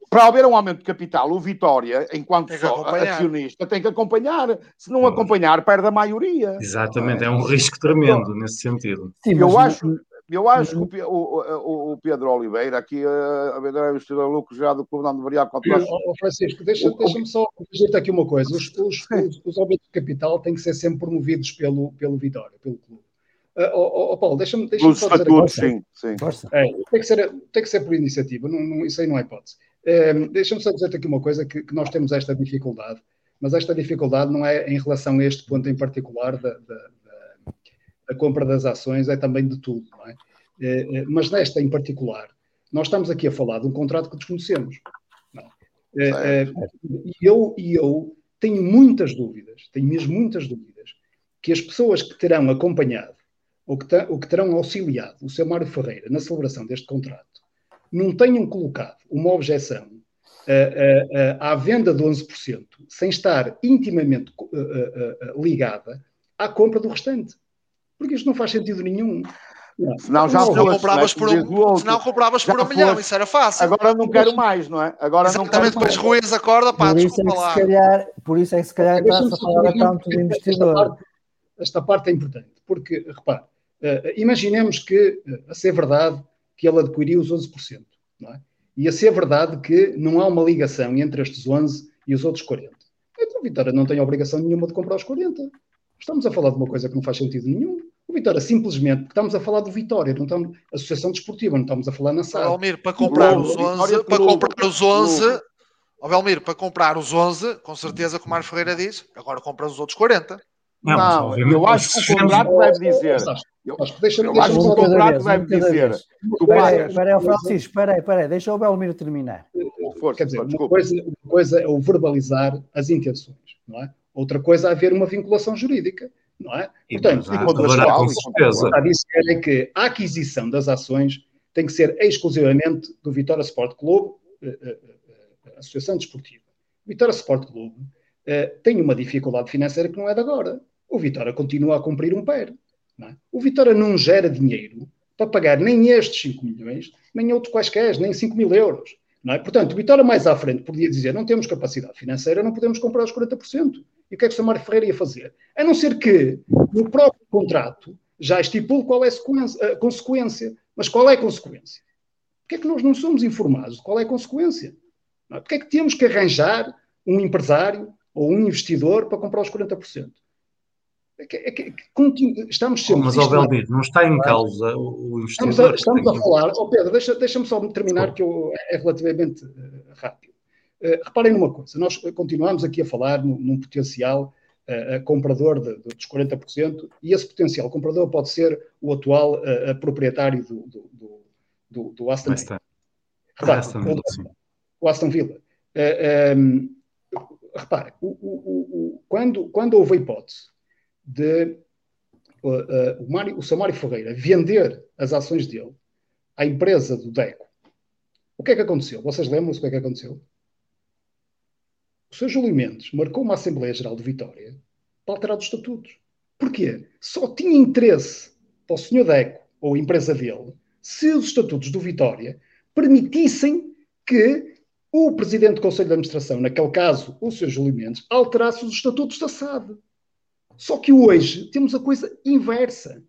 para haver um aumento de capital, o Vitória, enquanto acionista, tem que acompanhar. Se não acompanhar, perde a maioria. Exatamente, é um risco tremendo nesse sentido. Sim, eu acho. Eu acho que o, o, o, Pedro Oliveira, aqui a vender a investidor lucro já do clube, não deveria acontecer. Francisco, deixa-me deixa só dizer aqui uma coisa: os, os, os, os aumentos de capital têm que ser sempre promovidos pelo, pelo Vitória, pelo clube. Uh, oh, oh, Paulo, deixa-me deixa só dizer. Sim, sim. É, tem, que ser, tem que ser por iniciativa, não, não, isso aí não é hipótese. Um, Deixa-me só dizer aqui uma coisa, que, que, nós temos esta dificuldade, mas esta dificuldade não é em relação a este ponto em particular da, da, da, da compra das ações, é também de tudo, não é? é? mas nesta em particular, nós estamos aqui a falar de um contrato que desconhecemos. É? É, e eu, eu tenho muitas dúvidas, tenho mesmo muitas dúvidas, que as pessoas que terão acompanhado ou que, ou que terão auxiliado o seu Mário Ferreira na celebração deste contrato não tenham colocado uma objeção uh, uh, uh, à venda de 11%, sem estar intimamente ligada à compra do restante. Porque isto não faz sentido nenhum. Não, já não, compravas por um, não compravas por um milhão, isso era fácil. Agora não quero mais, não é? Agora Exatamente, não depois ruins a corda, pá, por isso, é lá. Calhar, por isso é que se calhar está a falar tanto do investidor. Esta parte, esta parte é importante, porque, repare, uh, imaginemos que, uh, a ser verdade, que ele adquiriu os 11%. Não é? E a ser verdade que não há uma ligação entre estes 11 e os outros 40. Então o Vitória não tem obrigação nenhuma de comprar os 40. Estamos a falar de uma coisa que não faz sentido nenhum. O Vitória simplesmente, porque estamos a falar do Vitória, não estamos Associação Desportiva, não estamos a falar na sala. Almir, para comprar os 11, para comprar os 11, Ó Belmiro, para comprar os 11, com certeza, como o Mário Ferreira disse, agora compra os outros 40. Não, não eu acho que o contrato deve dizer. Eu, acho que deixa, eu deixa acho que o contrato deve dizer. Espera aí, Francisco, espera aí, espera aí, deixa o Belmiro terminar. Força, Quer dizer, uma coisa, uma coisa é o verbalizar as intenções, não é? Outra coisa é haver uma vinculação jurídica, não é? Portanto, há, haverá, com certeza. Está a dizer é que a aquisição das ações tem que ser exclusivamente do Vitória Sport Clube, eh, eh, eh, Associação Desportiva. O Vitória Sport Clube tem uma dificuldade financeira que não é de agora. O Vitória continua a cumprir um PER. É? O Vitória não gera dinheiro para pagar nem estes 5 milhões, nem outros quaisquer, nem 5 mil euros. É? Portanto, o Vitória mais à frente podia dizer não temos capacidade financeira, não podemos comprar os 40%. E o que é que o Samário Ferreira ia fazer? A não ser que no próprio contrato já estipule qual é a consequência. Mas qual é a consequência? Porquê é que nós não somos informados de qual é a consequência? É? Porquê é que temos que arranjar um empresário ou um investidor para comprar os 40%? É é que, estamos sempre. Oh, mas, ó Belmiro, não está em causa o investidor. Estamos a, estamos a falar. Oh, Pedro, deixa-me deixa só terminar, que eu, é relativamente uh, rápido. Uh, reparem numa coisa: nós continuamos aqui a falar num, num potencial uh, comprador de, de, dos 40%, e esse potencial comprador pode ser o atual proprietário do, do, do, do Aston Villa. Repare, Aston Villa, o, o Aston Villa. Um, repare, o, o, quando, quando houve a hipótese de uh, uh, o, Mário, o Samário Ferreira vender as ações dele à empresa do DECO, o que é que aconteceu? Vocês lembram-se o que é que aconteceu? O Sr. Júlio Mendes marcou uma Assembleia Geral de Vitória para alterar os estatutos. Porquê? Só tinha interesse para o Sr. Deco ou a empresa dele se os estatutos do Vitória permitissem que o Presidente do Conselho de Administração, naquele caso o Sr. Júlio Mendes, alterasse os estatutos da SAD. Só que hoje temos a coisa inversa,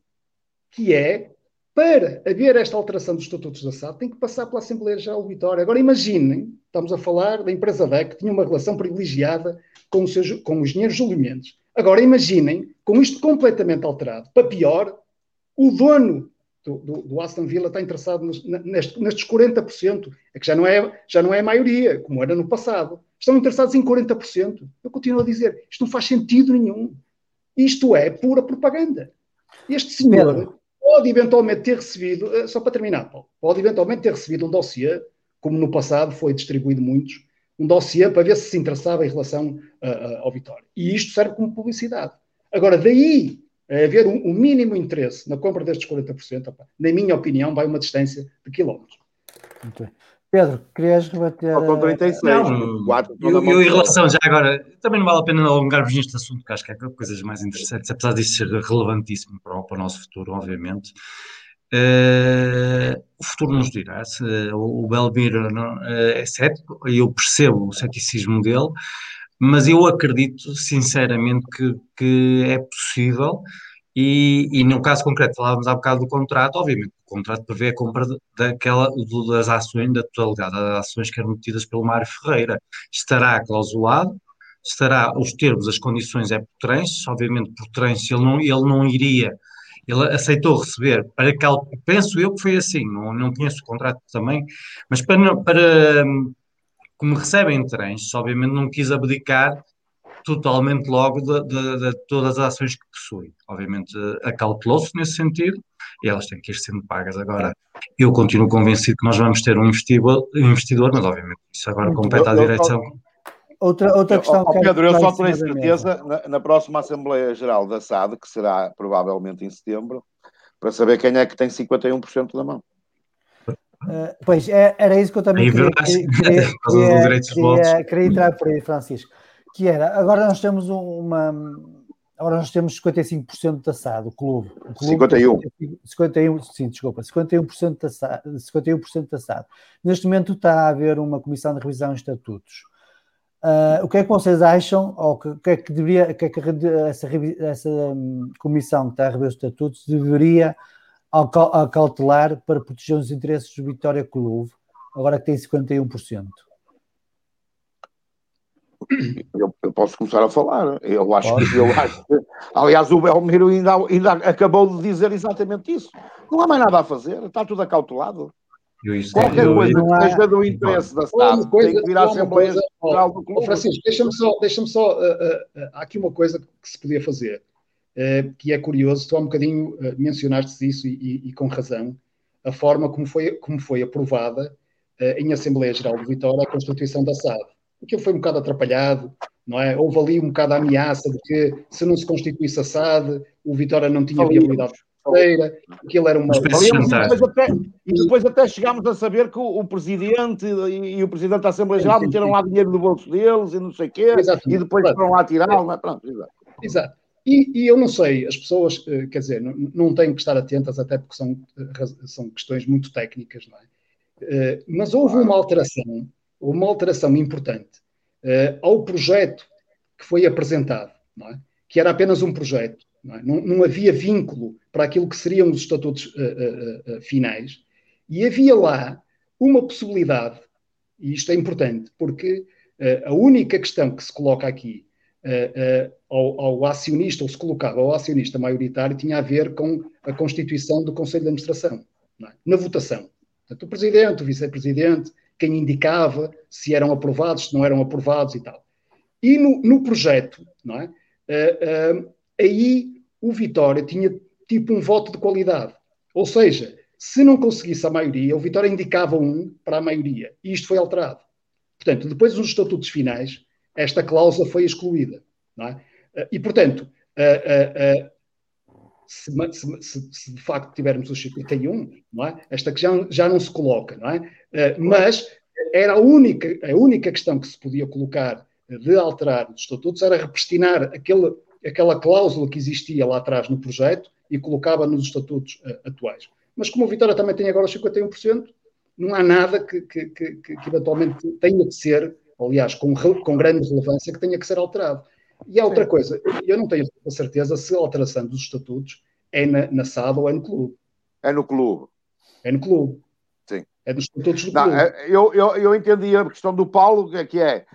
que é, para haver esta alteração dos estatutos da SAD, tem que passar pela Assembleia Geral de Vitória. Agora imaginem, estamos a falar da empresa DEC, que tinha uma relação privilegiada com o, seu, com. Agora imaginem, com isto completamente alterado, para pior, o dono do, do, do Aston Villa está interessado nestes, nestes 40%, é que já não é, já não é a maioria, como era no passado. Estão interessados em 40%. Eu continuo a dizer, isto não faz sentido nenhum. Isto é pura propaganda. Este senhor Pedro. pode eventualmente ter recebido, eh, só para terminar, Paulo, pode eventualmente ter recebido um dossiê, como no passado foi distribuído muitos, um dossiê para ver se se interessava em relação uh, uh, ao Vitória. E isto serve como publicidade. Agora, daí a haver um, um mínimo interesse na compra destes 40%, opa, na minha opinião, vai uma distância de quilómetros. Muito bem. Pedro, querias rebater. Com 36. Não, 4, eu, eu, em relação já agora, também não vale a pena alongarmos neste assunto, porque acho que há coisas mais interessantes, apesar disso ser relevantíssimo para o, para o nosso futuro, obviamente. Uh, o futuro nos dirá se o Belmir uh, é cético, eu percebo o ceticismo dele, mas eu acredito sinceramente que, que é possível e, e, no caso concreto, falávamos há bocado do contrato, obviamente o contrato prevê a compra daquela, das ações, da totalidade das ações que eram metidas pelo Mário Ferreira. Estará clausulado, estará os termos, as condições é por trens, obviamente por trens ele não, ele não iria, ele aceitou receber, para que, penso eu que foi assim, não, não conheço o contrato também, mas para, para como recebem trens, obviamente não quis abdicar totalmente logo de, de, de, todas as ações que possui. Obviamente acautelou-se nesse sentido e elas têm que ir sendo pagas. Agora, eu continuo convencido que nós vamos ter um investidor, investidor mas obviamente isso agora compete à direção. Outra, outra questão oh, Pedro, eu só tenho certeza na, na, próxima Assembleia Geral da SAD, que será provavelmente em setembro, para saber quem é que tem 51% da mão. Uh, pois, é, era isso que eu também queria, queria, queria, queria, queria entrar por aí, Francisco que era, agora nós temos uma, agora nós temos 55% da SAD, o clube. O clube 51. 51, sim, desculpa, 51% da SAD, 51% da SAD. Neste momento está a haver uma comissão de revisão de estatutos. Uh, o que é que vocês acham, ou o que, que, é que deveria, que é que essa, essa um, comissão que está a rever os estatutos deveria acautelar para proteger os interesses do Vitória Clube, agora que tem 51%? Eu, eu, posso começar a falar. Eu acho, que, eu acho que, aliás, o Belmiro ainda, ainda acabou de dizer exatamente isso. Não há mais nada a fazer, está tudo acautelado. Qualquer eu, coisa que seja do interesse da STAD tem que vir à Assembleia Geral do Clube. Francisco, deixa-me só, deixa só uh, uh, uh, há aqui uma coisa que se podia fazer. uh, que é curioso, tu há um bocadinho uh, mencionaste isso e, e, e, com razão, a forma como foi, como foi aprovada em Assembleia Geral de Vitória a Constituição da SAD. Aquilo foi um bocado atrapalhado, não é? Houve ali um bocado a ameaça de que se não se constituísse a SAD, o Vitória não tinha viabilidade financeira, aquilo era uma... E depois, até, e depois até chegámos a saber que o, o Presidente e, e, o Presidente da Assembleia Geral meteram lá dinheiro do bolso deles e não sei o quê, Exatamente. e depois foram lá tirá-lo, é? pronto, exato. Exato. E, e, eu não sei, as pessoas, eh, quer dizer, não, não têm que estar atentas, até porque são, eh, são questões muito técnicas, não é? Eh, mas houve uma alteração, uma alteração importante ao projeto que foi apresentado, é? que era apenas um projeto, não, é? não, não, havia vínculo para aquilo que seriam os estatutos uh, uh, uh, finais, e havia lá uma possibilidade, e isto é importante, porque a única questão que se coloca aqui ao, ao, acionista, ou se colocava ao acionista maioritário, tinha a ver com a constituição do Conselho de Administração, é? na votação. Portanto, o presidente, o vice-presidente, quem indicava se eram aprovados, se não eram aprovados e tal. E no, no projeto, não é? aí o Vitória tinha tipo um voto de qualidade. Ou seja, se não conseguisse a maioria, o Vitória indicava um para a maioria. E isto foi alterado. Portanto, depois dos estatutos finais, esta cláusula foi excluída. É? Eh, e, portanto, uh, uh, uh, se, se, se, de facto tivermos os 51, não é? esta que já, já não se coloca, não é? mas era a única, a única questão que se podia colocar de alterar os estatutos era repristinar aquele aquela cláusula que existia lá atrás no projeto e colocava nos estatutos uh, atuais. Mas como o Vitória também tem agora 51%, não há nada que, que, que, que eventualmente tenha de ser, aliás, com, com grande relevância, que tenha que ser alterado. E há outra Sim. coisa, eu não tenho a certeza se a alteração dos estatutos é na, na SAD ou é no clube. É no clube. É no clube. Sim. É nos estatutos do não, clube. É, eu, eu, eu entendi a questão do Paulo, que é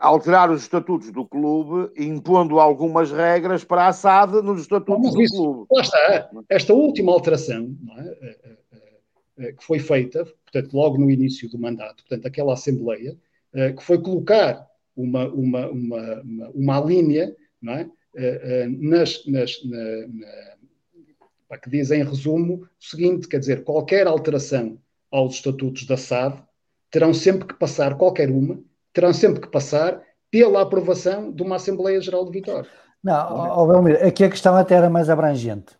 alterar os estatutos do clube, impondo algumas regras para a SAD nos estatutos do clube. Lá está. Esta última alteração é? Eh, eh, eh, que foi feita, portanto, logo no início do mandato, portanto, aquela Assembleia, que foi colocar uma, uma, uma, uma, uma linha não é? nas, nas, na, na, que diz em resumo o seguinte, quer dizer, qualquer alteração aos estatutos da SAD terão sempre que passar qualquer uma terão sempre que passar pela aprovação de uma Assembleia Geral de Vitória. Não, oh, Belmiro, aqui a questão até era mais abrangente,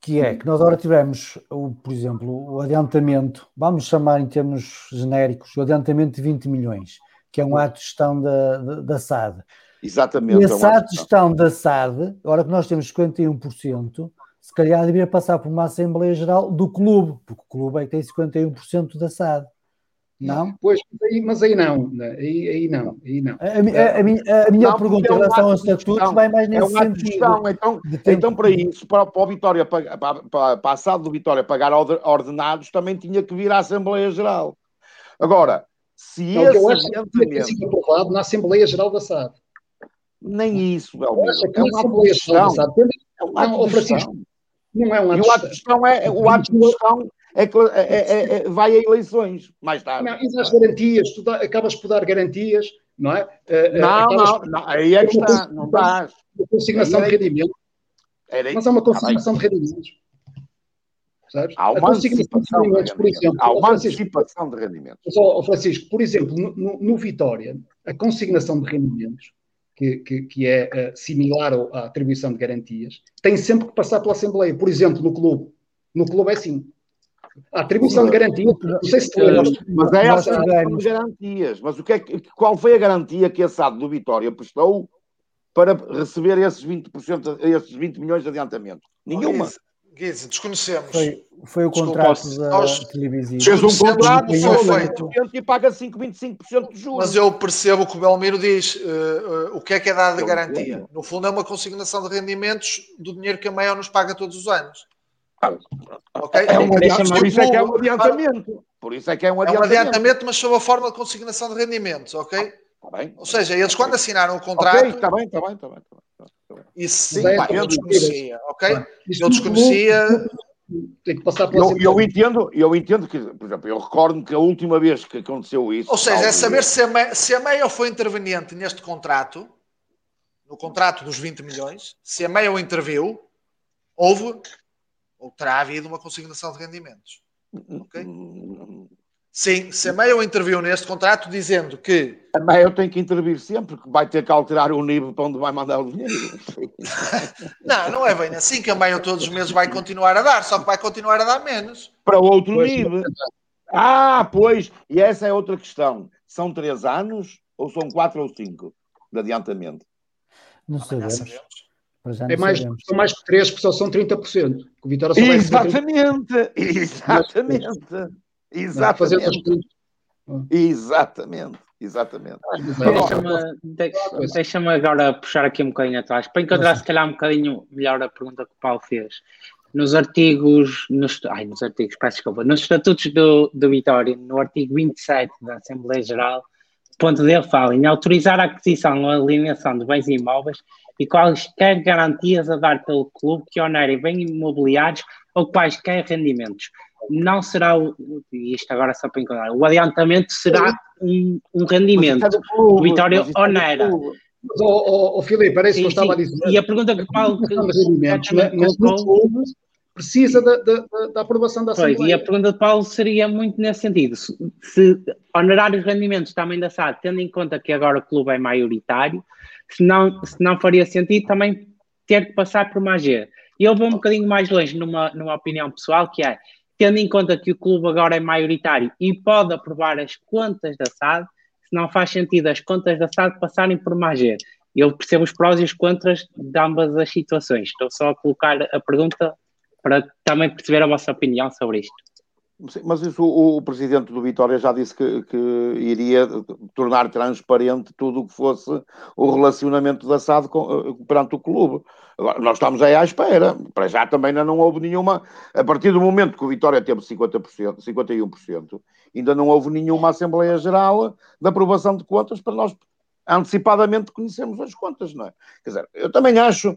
que é que nós agora tivemos, o, por exemplo, o adiantamento, vamos chamar em termos genéricos, o adiantamento de 20 milhões, que é um ato de gestão da, da, SAD. Exatamente. E ato de gestão da SAD, agora que nós temos 51%, se calhar deveria passar por uma Assembleia Geral do clube, porque o clube é que tem 51% da SAD. Não? Pois, mas aí, não, né? aí, aí não, aí não. A, a, a, minha, a minha não, pergunta em relação aos estatutos vai mais nesse é um sentido. Gestão, então, então, para isso, para, para o Vitória, para, para, para a SAD do Vitória pagar ordenados, também tinha que vir à Assembleia Geral. Agora, se não, esse eu acho que sido aprovado na Assembleia Geral da SAD. Nem isso, Belmiro. É uma Assembleia Geral da SAD. É um ato de gestão. Não é um ato de gestão. O ato de gestão é, o ato de gestão é, é, é, é, vai a eleições mais tarde. Não, e as garantias, tu dá, acabas por dar garantias, não é? Uh, não, não, por, não, aí é que está, não dás. Consignação de rendimento. Mas há uma consignação de rendimentos. Sabes? Há uma antecipação de rendimentos, por exemplo. Há uma antecipação de rendimentos. Só, Francisco, por exemplo, no, no, Vitória, a consignação de rendimentos, que, que, que é uh, similar à atribuição de garantias, tem sempre que passar pela Assembleia. Por exemplo, no clube. No clube é assim. A atribuição de garantia, não sei se Mas é a atribuição de garantias. Mas o que é, qual foi a garantia que a SAD do Vitória prestou para receber esses 20%, esses 20 milhões de adiantamento? Nenhuma. Guiz, desconhecemos. Foi, foi o contrato da nós, televisiva. Fez um contrato, foi feito. E paga 5,25% de juros. Mas eu percebo que o Belmiro diz uh, uh, o que é que é dado de garantia. No fundo, é uma consignação de rendimentos do dinheiro que a Maior nos paga todos os anos. Okay? É um por isso é que é um adiantamento. Por isso é que é um adiantamento. É um adiantamento, mas sob a forma de consignação de rendimentos, ok? Tá bem, Ou seja, eles quando assinaram o contrato. Está bem, está bem, está bem. Tá bem, Isso sim, pá, eu desconhecia, ok? Eu desconhecia. Tem que passar pela eu, eu entendo, eu entendo que, por exemplo, eu recordo que a última vez que aconteceu isso. Ou seja, é saber se a, Meia, se a Meia foi interveniente neste contrato, no contrato dos 20 milhões, se a Meia o interviu, houve ou terá havido uma consignação de rendimentos. Ok? Sim, se a Mail interviu neste contrato dizendo que. A Mail tem que intervir sempre, porque vai ter que alterar o nível para onde vai mandar o dinheiro. não, não é bem assim que a Mail todos os meses vai continuar a dar, só que vai continuar a dar menos. Para outro pois, nível. Ah, pois, e essa é outra questão. São três anos ou são quatro ou cinco de adiantamento? Não sabemos. É mais, são mais que três, porque só são 30%. O Vitória só exatamente, exatamente. Exatamente. Exatamente. Exatamente. Deixa-me deixa agora puxar aqui um bocadinho atrás para encontrar se calhar um bocadinho melhor a pergunta que o Paulo fez. Nos artigos, nos, ai, nos artigos, peço desculpa, nos estatutos do, do Vitória, no artigo 27 da Assembleia Geral, ponto dele fala em autorizar a aquisição ou alineação de bens imóveis e quaisquer garantias a dar pelo clube que onerem bens imobiliários ou quaisquer rendimentos não será o, isto agora só para encontrar, o adiantamento será um, um rendimento. O Vitória onera. Mas, oh, oh, Filipe, era isso que eu estava a dizer. E a pergunta que Paulo rendimentos, mas precisa da, da, da, aprovação da Assembleia. Pois, e a pergunta de Paulo seria muito nesse sentido. Se, se onerar os rendimentos também da SAD, tendo em conta que agora o clube é maioritário, se não, se não faria sentido também ter que passar por uma AG. E eu vou um bocadinho mais longe numa, numa opinião pessoal, que é, tendo em conta que o clube agora é maioritário e pode aprovar as contas da SAD, se não faz sentido as contas da SAD passarem por Magé. Eu percebo os prós e os contras de ambas as situações. Estou só a colocar a pergunta para também perceber a vossa opinião sobre isto. Mas isso o, o, presidente do Vitória já disse que, que, iria tornar transparente tudo o que fosse o relacionamento da SAD com, eh, perante o clube. Agora, nós estamos aí à espera. Para já também ainda não houve nenhuma. A partir do momento que o Vitória teve 50%, 51%, ainda não houve nenhuma Assembleia Geral de aprovação de contas para nós antecipadamente conhecemos as contas, não é? Quer dizer, eu também acho,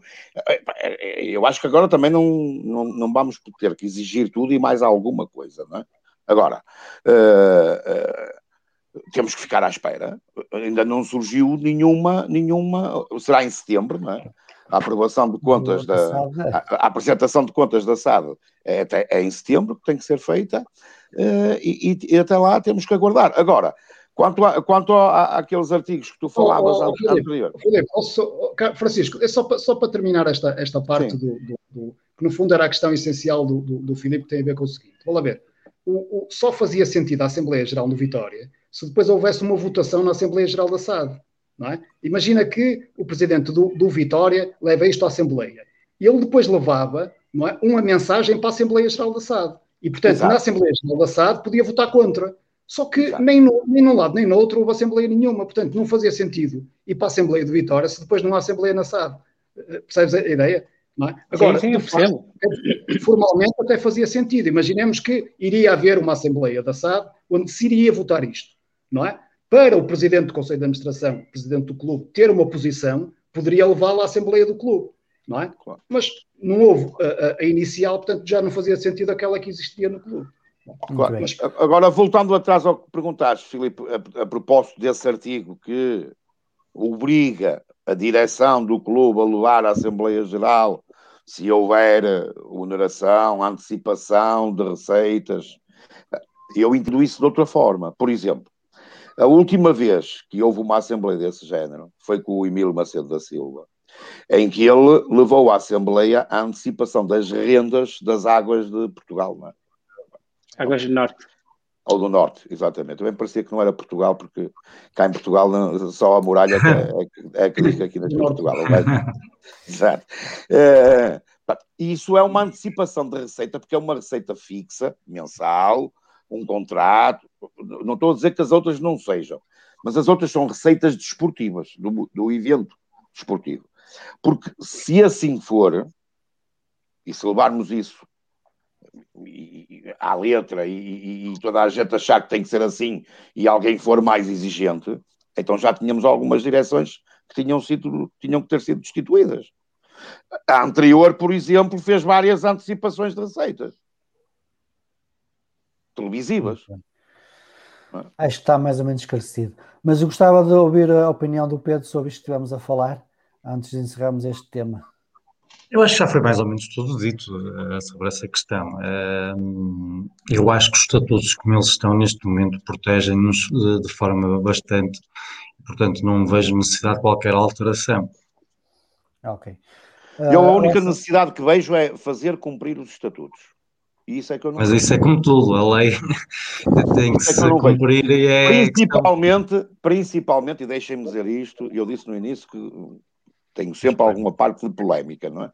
eu acho que agora também não, não, não vamos ter que exigir tudo e mais alguma coisa, não é? Agora, uh, uh, temos que ficar à espera, ainda não surgiu nenhuma, nenhuma, será em setembro, não é? A aprovação de contas da, a, a apresentação de contas da SAD é, é, em setembro que tem que ser feita uh, e, e até lá temos que aguardar. Agora, Quanto, a, quanto a, àqueles artigos que tu falavas oh, oh, anterior. Filipe, oh, Francisco, é só, para, só para terminar esta, esta parte do, do, do, que no fundo era a questão essencial do, do, do Filipe, que tem a ver com o seguinte. Vamos lá ver. O, o, só fazia sentido a Assembleia Geral no Vitória se depois houvesse uma votação na Assembleia Geral da SAD. Não é? Imagina que o presidente do, do Vitória leva isto à Assembleia. E ele depois levava não é, uma mensagem para a Assembleia Geral da SAD. E, portanto, Exato. na Assembleia Geral da SAD podia votar contra. Só que nem, no, nem num lado nem no outro houve Assembleia nenhuma, portanto não fazia sentido ir para a Assembleia de Vitória se depois não há Assembleia na SAD. Eh, percebes a ideia? É? Agora, sim, sim, formalmente até fazia sentido. Imaginemos que iria haver uma Assembleia da SAD onde se iria votar isto, não é? Para o Presidente do Conselho de Administração, Presidente do Clube, ter uma posição, poderia levá-la à Assembleia do Clube, não é? Claro. Mas não houve a, a, a inicial, portanto já não fazia sentido aquela que existia no clube. Agora, mas, agora, voltando atrás ao que perguntaste, Filipe, a, a propósito desse artigo que obriga a direção do clube a levar à Assembleia Geral se houver oneração, antecipação de receitas. Eu entendo isso de outra forma. Por exemplo, a última vez que houve uma Assembleia desse género foi com o Emílio Macedo da Silva, em que ele levou à Assembleia a antecipação das rendas das águas de Portugal. Não é? Águas do Norte. Ou do Norte, exatamente. Também parecia que não era Portugal, porque cá em Portugal só a muralha é, é, é que diz que aqui não é Portugal. Exato. É, isso é uma antecipação de receita, porque é uma receita fixa, mensal, um contrato. Não estou a dizer que as outras não sejam, mas as outras são receitas desportivas, do, do evento desportivo. Porque se assim for, e se levarmos isso e, à letra e, e, toda a gente achar que tem que ser assim e alguém for mais exigente, então já tínhamos algumas direções que tinham, sido, tinham que ter sido destituídas. A anterior, por exemplo, fez várias antecipações de receitas televisivas. Acho que está mais ou menos esclarecido. Mas eu gostava de ouvir a opinião do Pedro sobre isto que estivemos a falar antes de encerrarmos este tema. Eu acho que já foi mais ou menos tudo dito uh, sobre essa questão. Uh, eu acho que os estatutos, como eles estão neste momento, protegem-nos de, de, forma bastante, portanto, não vejo necessidade de qualquer alteração. Ok. Uh, eu a única essa... necessidade que vejo é fazer cumprir os estatutos. Isso é que eu não Mas isso é como tudo, a lei tem que é se cumprir e é. Principalmente, principalmente, e deixem-me dizer isto, eu disse no início que tenho sempre alguma parte de polémica, não é?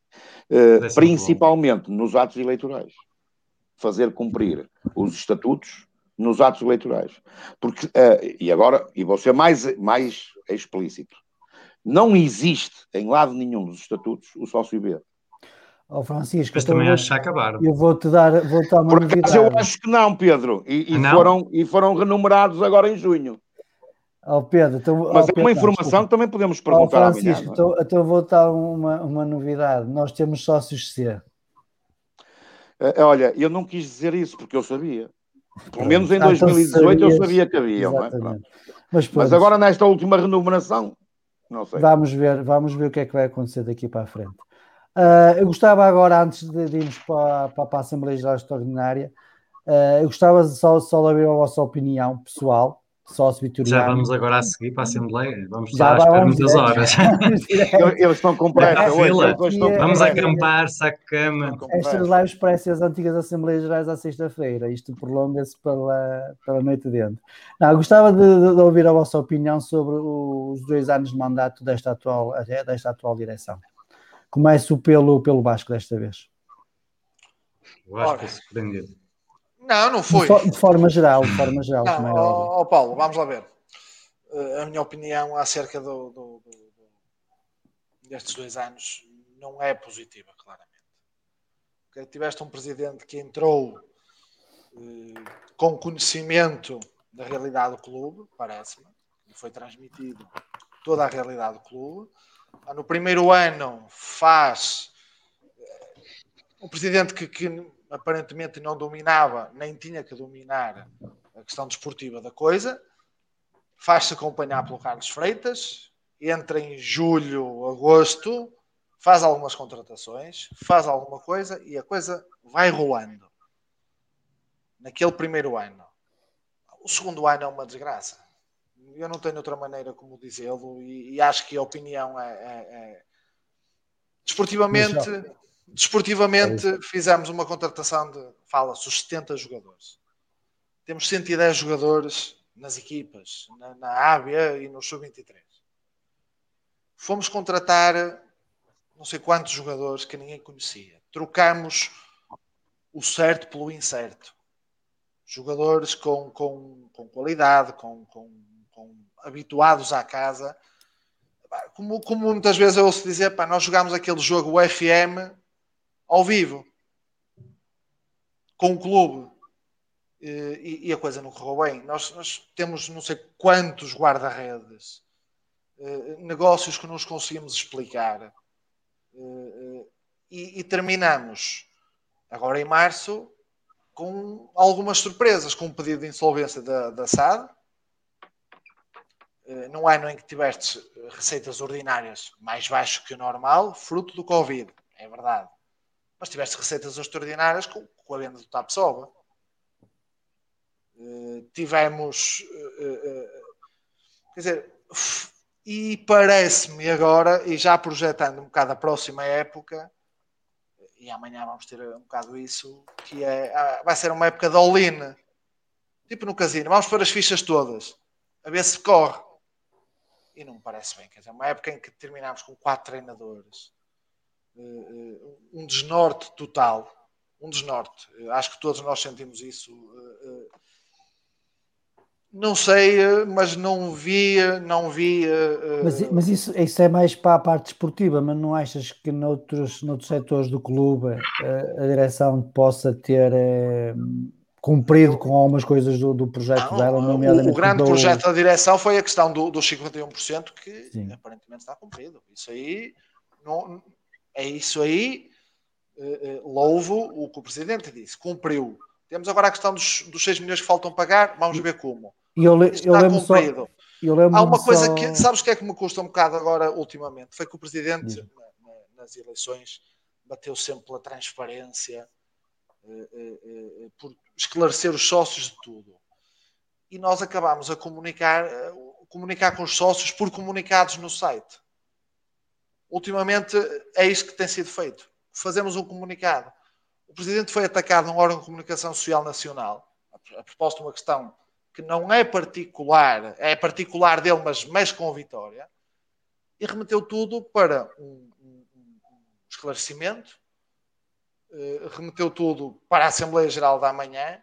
Uh, principalmente nos atos eleitorais. Fazer cumprir os estatutos nos atos eleitorais. Porque, uh, e agora, e vou ser mais, mais explícito, não existe em lado nenhum dos estatutos o sócio B. Oh, Francisco, mas então também acho que acabar. Eu vou-te dar, vou dar uma Por acaso eu acho que não, Pedro. E, e não? Foram, e foram renumerados agora em junho. Oh, Pedro, então, Mas oh, é uma informação que também podemos perguntar oh, Francisco. É? Então, então vou dar uma, uma novidade. Nós temos sócios C. Uh, olha, eu não quis dizer isso porque eu sabia. Pelo menos em ah, 2018 então eu sabia que havia. É? Mas, Mas, agora nesta última renumeração, não sei. Vamos ver, vamos ver o que é que vai acontecer daqui para a frente. Uh, eu gostava agora, antes de, de irmos para, para, para, a Assembleia Geral Extraordinária, uh, eu gostava só, só de ouvir a vossa opinião pessoal sócio vitoriano. Já vamos agora a seguir para a Assembleia. Vamos estar a esperar muitas horas. Eles estão com pressa. Vamos acampar, saco cama. Estas lives parecem as antigas Assembleias Gerais à sexta-feira. Isto prolonga-se pela, pela noite dentro. Não, gostava de, de, de, ouvir a vossa opinião sobre os dois anos de mandato desta atual, desta atual direção. Começo pelo, pelo Vasco desta vez. O Vasco é surpreendido. Não, não foi. De, forma geral, de forma geral. Não, é ó, ó, Paulo, vamos lá ver. Uh, a minha opinião acerca do, do, do, destes dois anos não é positiva, claramente. Porque tiveste um presidente que entrou uh, com conhecimento da realidade do clube, parece-me, e foi transmitido toda a realidade do clube. No primeiro ano faz um presidente que, que aparentemente não dominava, nem tinha que dominar a questão desportiva da coisa. Faz-se acompanhar pelo Carlos Freitas, entra em julho, agosto, faz algumas contratações, faz alguma coisa e a coisa vai rolando. Naquele primeiro ano. O segundo ano é uma desgraça. Eu não tenho outra maneira como dizê-lo e, e, acho que a opinião é, é, é... desportivamente Desportivamente, é fizemos uma contratação de, fala-se, os 70 jogadores. Temos 110 jogadores nas equipas, na, na Ábia e no Sub-23. Fomos contratar não sei quantos jogadores que ninguém conhecia. Trocamos o certo pelo incerto. Jogadores com, com, com qualidade, com, com, com habituados à casa. Como, como muitas vezes eu ouço dizer, pá, nós jogámos aquele jogo FM ao vivo com o clube e, e a coisa não correu bem. Nós, nós temos não sei quantos guarda-redes, eh, negócios que nos conseguimos explicar. Eh, eh, e, e terminamos agora em março com algumas surpresas, com um pedido de insolvência da, da SAD, num ano em que tiveste receitas ordinárias mais baixo que o normal, fruto do Covid, é verdade mas tiveste receitas extraordinárias com, com a venda do Tapsoba. Uh, tivemos. Uh, quer dizer, e parece-me agora, e já projetando um bocado a próxima época, e amanhã vamos ter um bocado isso, que é, ah, vai ser uma época de all-in, tipo no casino, vamos pôr as fichas todas, a ver se corre. E não me parece bem, quer dizer, uma época em que terminamos com quatro treinadores, um desnorte total. Um desnorte. Acho que todos nós sentimos isso. Não sei, mas não vi, não vi. Mas, mas isso, isso é mais para a parte esportiva, mas não achas que noutros, noutros setores do clube a direção possa ter cumprido com algumas coisas do, do projeto não, dela, nomeadamente. O, o grande do... projeto da direção foi a questão do, dos 51% que Sim. aparentemente está cumprido. Isso aí não, é isso aí, uh, uh, louvo o que o Presidente disse, cumpriu. Temos agora a questão dos, dos 6 milhões que faltam pagar, vamos ver como. E eu, Isto eu está cumprido. Só, Há uma coisa só... que, sabes o que é que me custa um bocado agora ultimamente? Foi que o Presidente, na, na, nas eleições, bateu sempre pela transparência, por esclarecer os sócios de tudo. E nós acabámos a comunicar, comunicar com os sócios por comunicados no site. Ultimamente é isso que tem sido feito. Fazemos um comunicado. O presidente foi atacado num órgão de comunicação social nacional, a propósito de uma questão que não é particular, é particular dele, mas mexe com a vitória, e remeteu tudo para um, um, um esclarecimento, uh, remeteu tudo para a Assembleia Geral da manhã,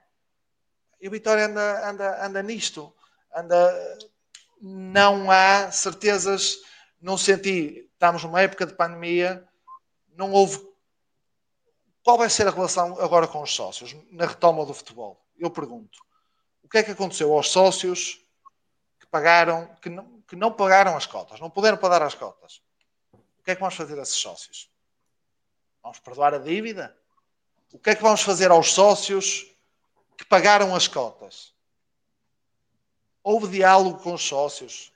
e o Vitória anda, anda, anda nisto, anda, não há certezas, não senti, estamos numa época de pandemia, não houve. Qual vai ser a relação agora com os sócios, na retoma do futebol? Eu pergunto que é que aconteceu aos sócios que pagaram, que não, que não pagaram as cotas, não puderam pagar as cotas? O que é que vamos fazer a esses sócios? Vamos perdoar a dívida? O que é que vamos fazer aos sócios que pagaram as cotas? Houve diálogo com os sócios?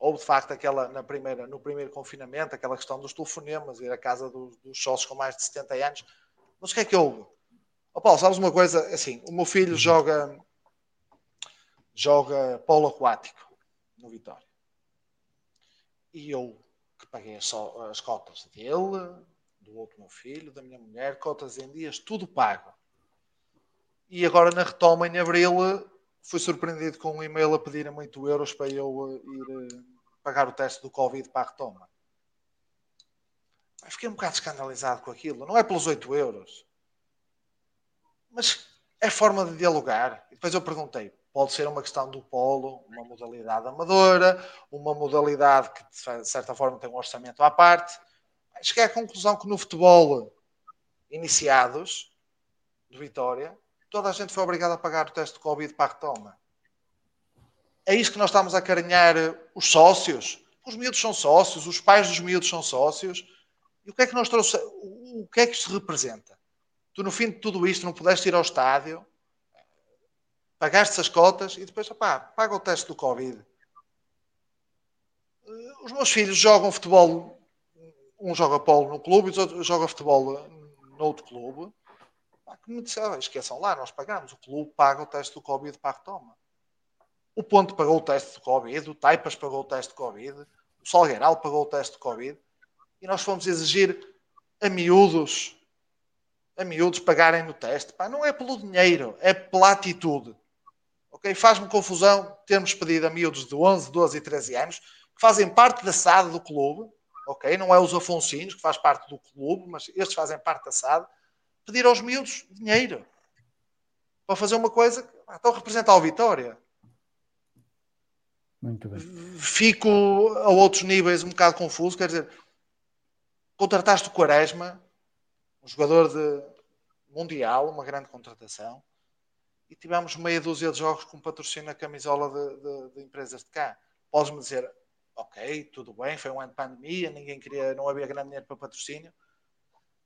Houve de facto aquela, na primeira, no primeiro confinamento, aquela questão dos telefonemas, ir à casa dos, dos sócios com mais de 70 anos. Mas o que é que houve? Oh, Paulo, sabes uma coisa? Assim, o meu filho joga joga polo aquático no Vitória. E eu, que paguei só as cotas dele, do outro meu filho, da minha mulher, cotas em dias, tudo pago. E agora na retoma em abril fui surpreendido com um e-mail a pedir a 8 euros para eu eh, ir eh, pagar o teste do Covid para a retoma. Fiquei um bocado escandalizado com aquilo. Não é pelos 8 euros. Mas é forma de dialogar. E depois eu perguntei: Pode ser uma questão do polo, uma modalidade amadora, uma modalidade que, de certa forma, tem um orçamento à parte. Cheguei à conclusão que no futebol, iniciados, de Vitória, toda a gente foi obrigada a pagar o teste de Covid para a retoma. É isso que nós estamos a carinhar os sócios. Os miúdos são sócios, os pais dos miúdos são sócios. E o que é que nós trouxemos? O que é que isto representa? Tu, no fim de tudo isto, não pudeste ir ao estádio, pagaste as cotas e depois, opá, paga o teste do Covid. Eh, os meus filhos jogam futebol, um joga polo no clube e o outro joga futebol no outro clube. Que me disseram, esqueçam lá, nós pagamos, o clube paga o teste do Covid para a retoma. O Ponto pagou o teste do Covid, o Taipas pagou o teste do Covid, o Salgueiral pagou o teste do Covid e nós fomos exigir a miúdos a miúdos pagarem no teste. Pá, não é pelo dinheiro, é pela atitude. Ok? Faz-me confusão termos pedido a miúdos de 11, 12 e 13 anos que fazem parte da SAD do clube, ok? Não é os Afonsinos que faz parte do clube, mas estes fazem parte da SAD, pedir aos miúdos dinheiro para fazer uma coisa que ah, estão a representar o Vitória. Muito bem. Fico a outros níveis um bocado confuso, quer dizer, contrataste o Quaresma, um jogador de mundial, uma grande contratação, e tivemos meia dúzia de jogos com patrocínio a camisola de, de, de empresas de cá. Podes-me dizer, ok, tudo bem, foi um ano de pandemia, ninguém queria, não havia grande dinheiro para patrocínio.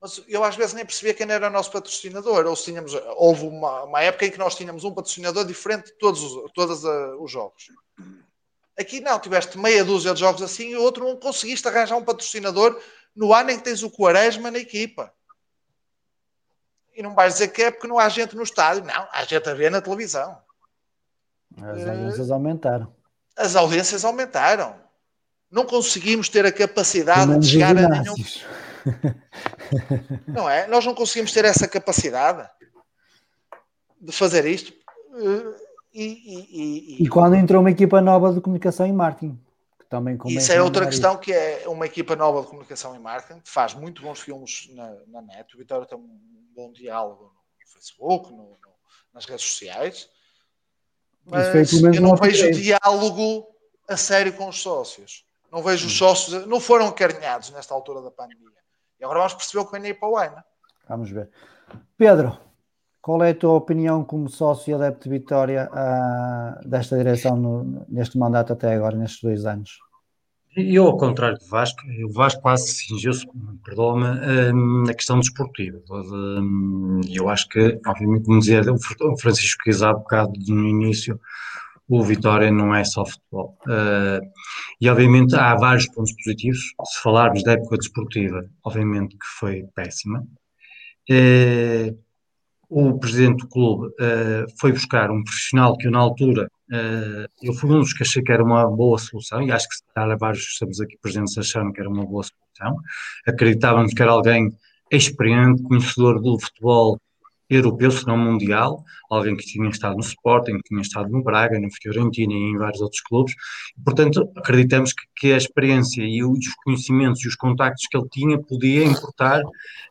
Mas eu às vezes nem percebia quem era o nosso patrocinador. Ou se tínhamos, houve uma, uma, época em que nós tínhamos um patrocinador diferente de todos os, todos uh, os jogos. Aqui não, tiveste meia dúzia de jogos assim e o outro não conseguiste arranjar um patrocinador no ano em que tens o Quaresma na equipa. E não vais dizer que é porque não há gente no estádio. Não, há gente a ver na televisão. As audiências aumentaram. As audiências aumentaram. Não conseguimos ter a capacidade de chegar a nenhum. Não é? Nós não conseguimos ter essa capacidade de fazer isto. E, e, e, e quando entrou uma equipa nova de comunicação e marketing, que também Isso é outra questão isso. que é uma equipa nova de comunicação e marketing que faz muito bons filmes na, na net. O Vitória tem um bom diálogo no Facebook, no, no, nas redes sociais, mas eu não vejo diálogo a sério com os sócios. Não vejo os sócios, não foram acarinhados nesta altura da pandemia. E agora vamos perceber o que vem aí para o ano. Vamos ver. Pedro, qual é a tua opinião como sócio e adepto de Vitória uh, desta direção no, neste mandato até agora, nestes dois anos? Eu, ao contrário do Vasco, o Vasco quase cingiu-se, perdoa-me, hum, na questão desportiva. Hum, e eu acho que, obviamente, como dizia o Francisco quis há bocado no início, o Vitória não é só futebol. Uh, e obviamente há vários pontos positivos. Se falarmos da época desportiva, obviamente que foi péssima. Uh, o presidente do clube uh, foi buscar um profissional que eu, na altura, eu fui um dos que achei que era uma boa solução, e acho que se calhar vários estamos aqui presentes acharam que era uma boa solução. Acreditávamos que era alguém experiente, conhecedor do futebol europeu, se não mundial, alguém que tinha estado no Sporting, que tinha estado no Braga, no Fiorentina e em vários outros clubes. Portanto, acreditamos que, que, a experiência e os conhecimentos e os contactos que ele tinha podia importar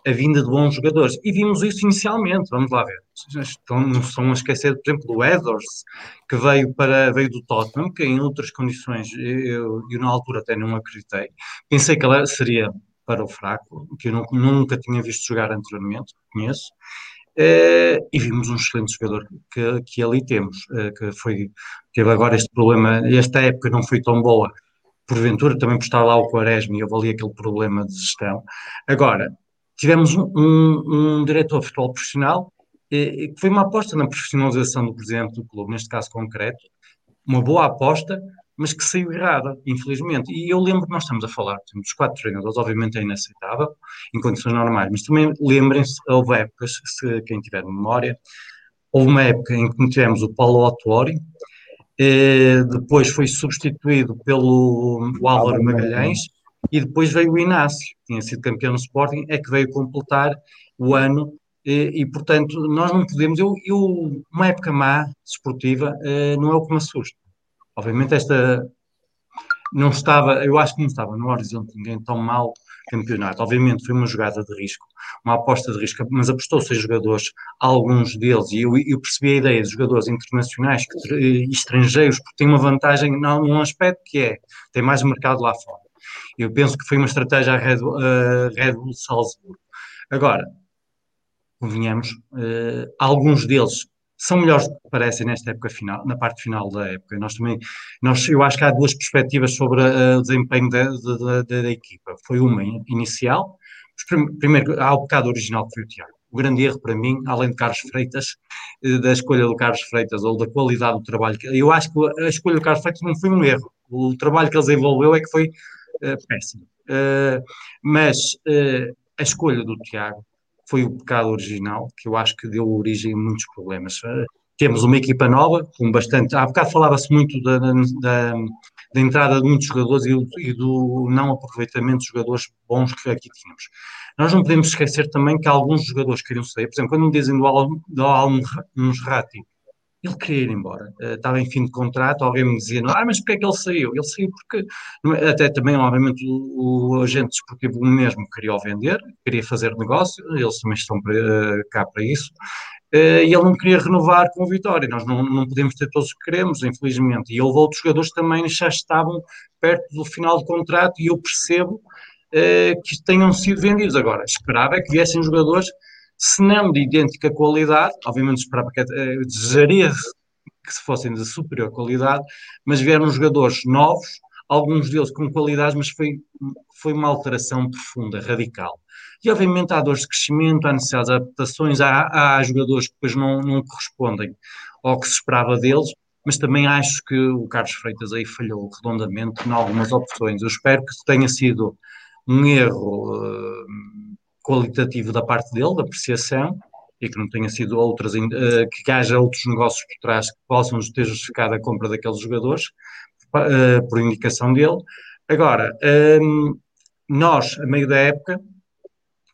a vinda de bons jogadores. E vimos isso inicialmente, vamos lá ver. Estão, não estão a esquecer, por exemplo, do Edwards, que veio, para, veio do Tottenham, que em outras condições eu, eu na altura até não acreditei. Pensei que ele seria para o fraco, que eu nunca tinha visto jogar anteriormente, conheço, Uh, e vimos um excelente jogador que, que ali temos, uh, que foi, teve agora este problema, esta época não foi tão boa, porventura também por estar lá o Quaresma e houve ali aquele problema de gestão. Agora, tivemos um, um, um diretor de futebol profissional, eh, que foi uma aposta na profissionalização do presidente do clube, neste caso concreto, uma boa aposta, mas que saiu errada, infelizmente. E eu lembro que nós estamos a falar dos quatro treinadores, obviamente é inaceitável, em condições normais, mas também lembrem-se, houve épocas, se quem tiver memória, houve uma época em que tivemos o Paulo Autuori, eh, depois foi substituído pelo Álvaro Magalhães, e depois veio o Inácio, que tinha sido campeão no Sporting, é que veio completar o ano e, e, portanto, nós não podemos. Eu, eu, uma época má, desportiva, eh, não é o que me assusta. Obviamente esta não estava, eu acho que não estava no horizonte ninguém tão mal campeonato. Obviamente foi uma jogada de risco, uma aposta de risco, mas apostou-se a jogadores, alguns deles, e eu, eu, percebi a ideia de jogadores internacionais que, e estrangeiros, porque tem uma vantagem num aspecto que é, tem mais mercado lá fora. Eu penso que foi uma estratégia a Red, uh, Red Bull Salzburgo. Agora, convenhamos, uh, alguns deles são melhores do que parecem nesta época final, na parte final da época. Nós também, nós, eu acho que há duas perspectivas sobre uh, o desempenho da, da, da, da, equipa. Foi uma inicial, primeiro há o pecado original que foi o Tiago. O grande erro para mim, além de Carlos Freitas, uh, da escolha do Carlos Freitas ou da qualidade do trabalho, eu acho que a escolha do Carlos Freitas não foi um erro. O trabalho que ele desenvolveu é que foi uh, péssimo. mas a escolha do Tiago foi o pecado original, que eu acho que deu origem a muitos problemas. Eh, temos uma equipa nova, com bastante. Há bocado falava-se muito da, da, da, entrada de muitos jogadores e, e, do não aproveitamento de jogadores bons que aqui tínhamos. Nós não podemos esquecer também que alguns jogadores queriam sair. Por exemplo, quando me dizem do Al-Musrati, ele queria ir embora, uh, estava em fim de contrato, alguém me dizia, ah, mas porquê é que ele saiu? Ele saiu porque, até também, obviamente, o, o agente desportivo mesmo queria o vender, queria fazer negócio, eles também estão para, uh, cá para isso, uh, e ele não queria renovar com o Vitória, nós não, não podemos ter todos o que queremos, infelizmente, e houve outros jogadores também já estavam perto do final do contrato, e eu percebo que tenham sido vendidos. Agora, esperava é que viessem jogadores se não de idêntica qualidade, obviamente esperava que uh, desejaria que se fossem de superior qualidade, mas vieram jogadores novos, alguns deles com qualidades, mas foi, foi uma alteração profunda, radical. E obviamente há dores de crescimento, há necessidade de adaptações, há, há jogadores que depois não, não correspondem ao que se esperava deles, mas também acho que o Carlos Freitas aí falhou redondamente em algumas opções. Eu espero que tenha sido um erro uh, qualitativo da parte dele, da apreciação, e que não tenha sido outras, uh, que haja outros negócios por trás que possam ter justificado a compra daqueles jogadores, uh, por indicação dele. Agora, ehm, nós, a meio da época,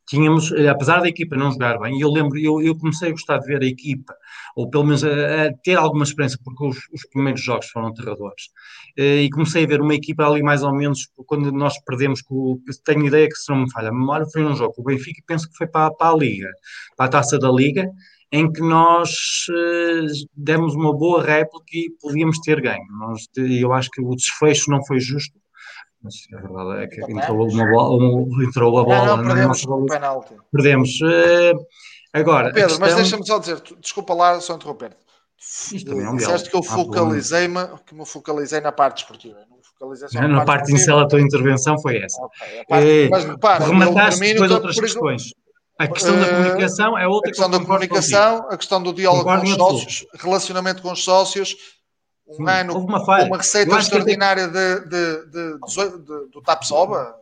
tínhamos, eh, apesar da equipa não jogar bem, eu lembro, eu, eu comecei a gostar de ver a equipa, ou pelo menos a, a ter alguma experiência, porque os, os, primeiros jogos foram aterradores, eh, e comecei a ver uma equipa ali mais ou menos, quando nós perdemos, com, tenho ideia que se não me falha a memória, foi um jogo o Benfica, penso que foi para, para a Liga, para a Taça da Liga, em que nós uh, demos uma boa réplica e podíamos ter ganho. Nós, eu acho que o desfecho não foi justo, mas a verdade é que entrou, uma bola, entrou a bola não, não, perdemos na nossa penalti. Perdemos. Uh, agora, Pedro, questão... mas deixa-me só dizer, desculpa lá, só interromper. Isto também é um Disseste que eu focalizei-me, que me focalizei na parte esportiva. na, na parte, parte inicial da tua intervenção foi essa. Okay, parte, uh, mas repara, remataste depois outras questões. A questão da comunicação é outra A questão da comunicação, a questão do diálogo com os sócios, relacionamento com os sócios, um Sim, ano uma, falha. uma receita extraordinária de, de, de, do TAPSOBA.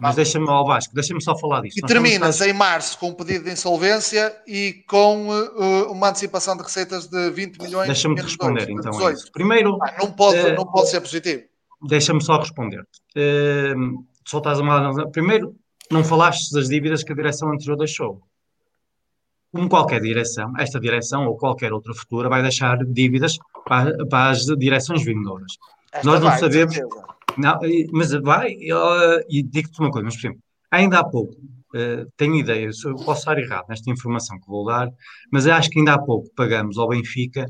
Mas deixa-me, ao Vasco, deixa-me só falar disso. E Nós terminas em março com um pedido de insolvência e com uh, uma antecipação de receitas de 20 milhões. Deixa-me responder, dois, então. É Primeiro. Ah, não, pode, uh, não pode ser positivo. Deixa-me só responder. Uh, só estás a Primeiro, não falaste das dívidas que a direção anterior deixou como qualquer direção, esta direção ou qualquer outra futura vai deixar dívidas para, para as direções vindouras. Esta Nós não vai, sabemos. Não, mas vai, e digo-te uma coisa, mas, por exemplo, ainda há pouco, uh, tenho ideias, eu posso estar errado nesta informação que vou dar, mas acho que ainda há pouco pagamos ao Benfica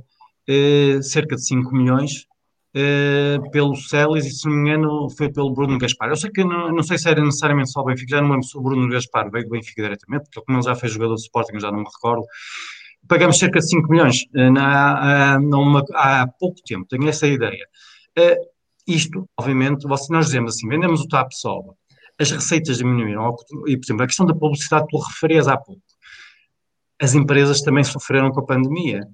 uh, cerca de 5 milhões uh, pelo Celis e, se não me engano, foi pelo Bruno Gaspar. Eu sei que não, não sei se era necessariamente só o Benfica, já não lembro se o Bruno Gaspar veio do Benfica diretamente, porque como ele já fez jogador de Sporting, já não me recordo. Pagamos cerca de 5 milhões uh, na, numa, há pouco tempo, tenho essa ideia. Uh, isto, obviamente, nós dizemos assim, vendemos o TAP Soba, as receitas diminuíram, e, por exemplo, a questão da publicidade tu referias há pouco. As empresas também sofreram com a pandemia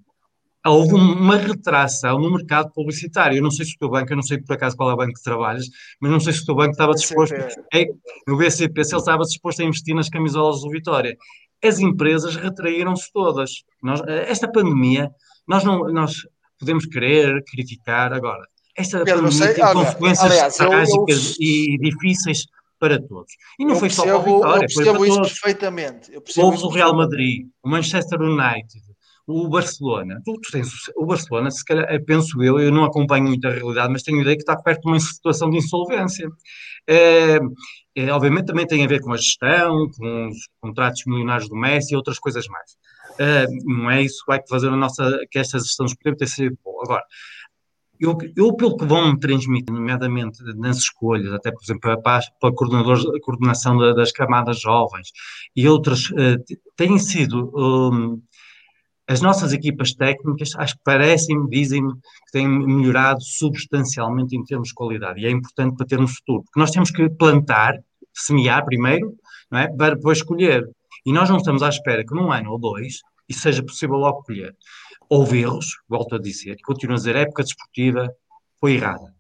houve uma retração no mercado publicitário. Eu não sei se o teu banco, eu não sei por acaso qual é o banco que trabalhas, mas não sei se o teu banco estava disposto, é, no BCP, se ele estava disposto a investir nas camisolas do Vitória. As empresas retraíram-se todas. Nós, esta pandemia, nós não nós podemos querer criticar agora. Esta Pedro, pandemia sei, tem olha, consequências aliás, trágicas eu, eu... e difíceis para todos. E não eu foi percebo, só para o Vitória, foi para todos. perfeitamente. Houve o Real Madrid, o Manchester United, o Barcelona, tu, tu, tens o Barcelona, se calhar, eh, penso eu, eu não acompanho muito a realidade, mas tenho ideia que está perto de uma situação de insolvência. É, é, obviamente também tem a ver com a gestão, com os contratos milionários do Messi e outras coisas mais. É, não é isso que vai fazer a nossa, que esta gestão esportiva ter sido boa. Agora, eu, eu, pelo que vão me transmitir, nomeadamente nas escolhas, até por exemplo para, a, coordenação das camadas jovens e outras, têm sido um, as nossas equipas técnicas, acho que parecem, dizem que têm melhorado substancialmente em termos de qualidade e é importante para termos futuro, porque nós temos que plantar, semear primeiro, não é? para depois colher. E nós não estamos à espera que num ano ou dois isso seja possível logo colher. Houve erros, volto a dizer, continuo a dizer, a época desportiva foi errada.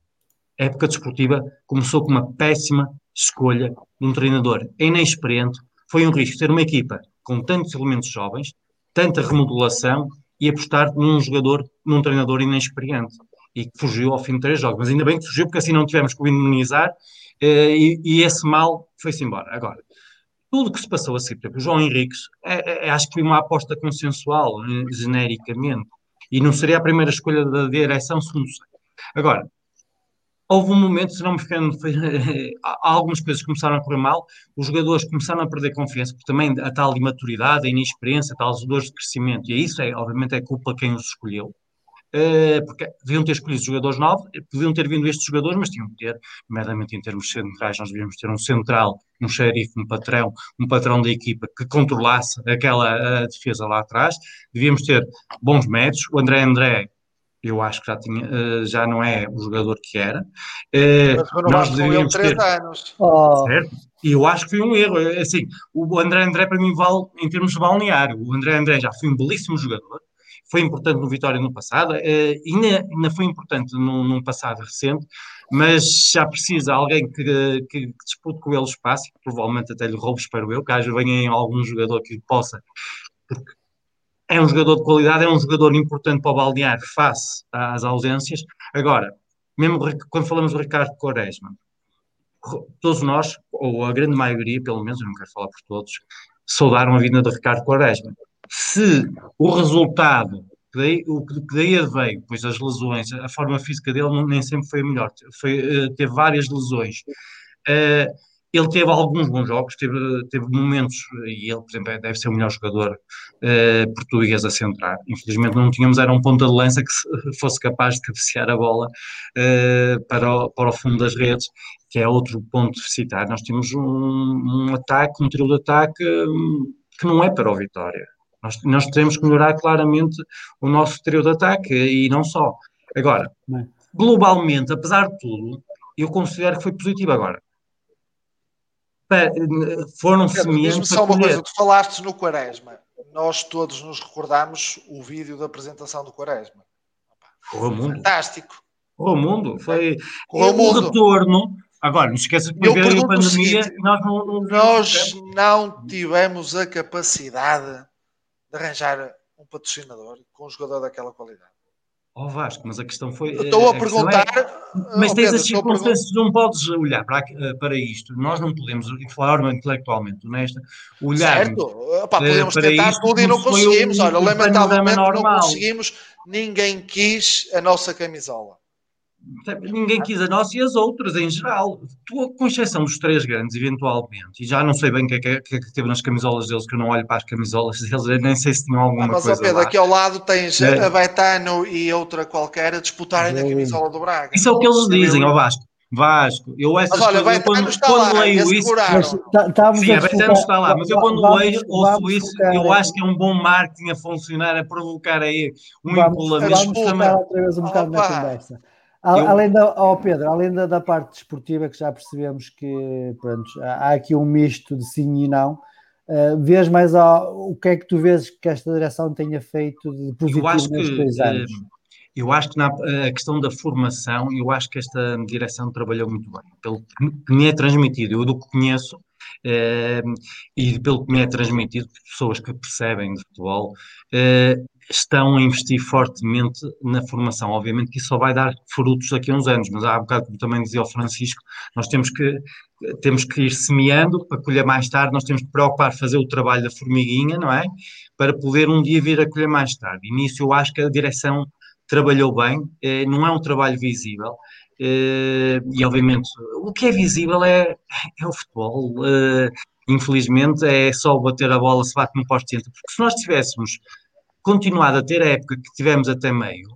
A época desportiva começou com uma péssima escolha de um treinador inexperiente. Foi um risco ter uma equipa com tantos elementos jovens, tanta remodelação e apostar num jogador, num treinador inexperiente e que fugiu ao fim de três jogos. Mas ainda bem que fugiu, porque assim não tivemos que o indemnizar eh, e, e, esse mal foi-se embora. Agora, tudo que se passou assim, por exemplo, o João Henriques, é, é, acho que foi uma aposta consensual, eh, genericamente, e não seria a primeira escolha da direção, segundo sei. Agora, houve um momento, se não me engano, algumas coisas começaram a correr mal, os jogadores começaram a perder confiança, porque também a tal imaturidade, a inexperiência, a tal dores de crescimento, e isso é, obviamente, é culpa quem os escolheu. Uh, porque deviam ter escolhido jogadores novos, podiam ter vindo estes jogadores, mas tinham que ter, nomeadamente em termos centrais, nós devíamos ter um central, um xerife, um patrão, um patrão da equipa que controlasse aquela defesa lá atrás, devíamos ter bons médios, o André André eu acho que já, tinha, eh, já não é o jogador que era. Eh, Mas nós deveríamos ter. Anos. Oh. Certo? E eu acho que foi um erro. É, assim, o André André, para mim, vale em termos de balneário. O André André já foi um belíssimo jogador, foi importante no Vitória no passado, eh, ainda, ainda foi importante num, num passado recente, mas já precisa alguém que, que, que dispute com ele espaço, provavelmente até lhe roube, espero eu, caso venha algum jogador que possa, porque é um jogador de qualidade, é um jogador importante para o balneário face às ausências. Agora, mesmo quando falamos do Ricardo Quaresma, todos nós, ou a grande maioria, pelo menos, eu não quero falar por todos, saudaram a vinda de Ricardo Quaresma. Se o resultado que daí, o que daí veio, pois as lesões, a forma física dele nem sempre foi a melhor, foi, eh, teve várias lesões. Uh, ele teve alguns bons jogos, teve, teve momentos, e ele, por exemplo, deve ser o melhor jogador uh, português a centrar. Infelizmente não tínhamos, era um ponta de lança que fosse capaz de cabecear a bola uh, para, o, para o fundo das redes, que é outro ponto deficitário. Nós temos um, um ataque, um trio de ataque um, que não é para o Vitória. Nós, nós temos que melhorar claramente o nosso trio de ataque e não só. Agora, globalmente, apesar de tudo, eu considero que foi positivo agora foram sementes. só uma coisa, tu falaste no Quaresma. Nós todos nos recordamos o vídeo da apresentação do Quaresma. Correu o mundo. Fantástico. Correu o mundo. Foi correu o mundo. retorno. Agora, não esqueça que veio a pandemia seguinte, nós não, não, nós não tivemos a capacidade de arranjar um patrocinador com um jogador daquela qualidade. Ó oh Vasco, mas a questão foi. Estou a, a perguntar. É, mas tens Pedro, as circunstâncias, não podes olhar para, para isto. Nós não podemos, de forma intelectualmente honesta, olhar. Certo, Opa, podemos tentar isto, tudo e não conseguimos. Olha, lamentavelmente não conseguimos. Ninguém quis a nossa camisola. Ninguém quis a nossa e as outras em geral. Tu, com exceção dos três grandes, eventualmente, e já não sei bem o que, é que, é, que, é que teve nas camisolas deles, que eu não olho para as camisolas deles, nem sei se tinham alguma ah, mas, coisa. Mas, Pedro, lá. aqui ao lado tens é. a Betano e outra qualquer a disputarem é. a camisola do Braga. Isso é o que eles dizem, ó Vasco. Vasco, eu essas mas olha, coisas, quando, quando lá, leio isso, tá, sim, a Betano está lá, mas eu quando vamos, leio, ouço isso, eu acho que é um bom marketing a funcionar, a provocar aí um empolamento. Vamos focar outra vez um bocado na conversa. Eu... Além da, oh Pedro, além da, da, parte desportiva, que já percebemos que pronto, há aqui um misto de sim e não, uh, vês mais ao, o que é que tu vês que esta direção tenha feito de positivo nestes dois anos? Uh, eu acho que na a questão da formação, eu acho que esta direção trabalhou muito bem, pelo que me é transmitido, eu do que conheço, uh, e pelo que me é transmitido, pessoas que percebem de futebol, uh, estão a investir fortemente na formação. Obviamente que isso só vai dar frutos daqui a uns anos, mas há bocado, como também dizia o Francisco, nós temos que, temos que ir semeando para colher mais tarde, nós temos que preocupar fazer o trabalho da formiguinha, não é? Para poder um dia vir a colher mais tarde. E nisso eu acho que a direção trabalhou bem, eh, não é um trabalho visível, eh, e obviamente o que é visível é, é o futebol. Eh, infelizmente é só bater a bola se bate no poste porque se nós tivéssemos continuado a ter a época que tivemos até meio,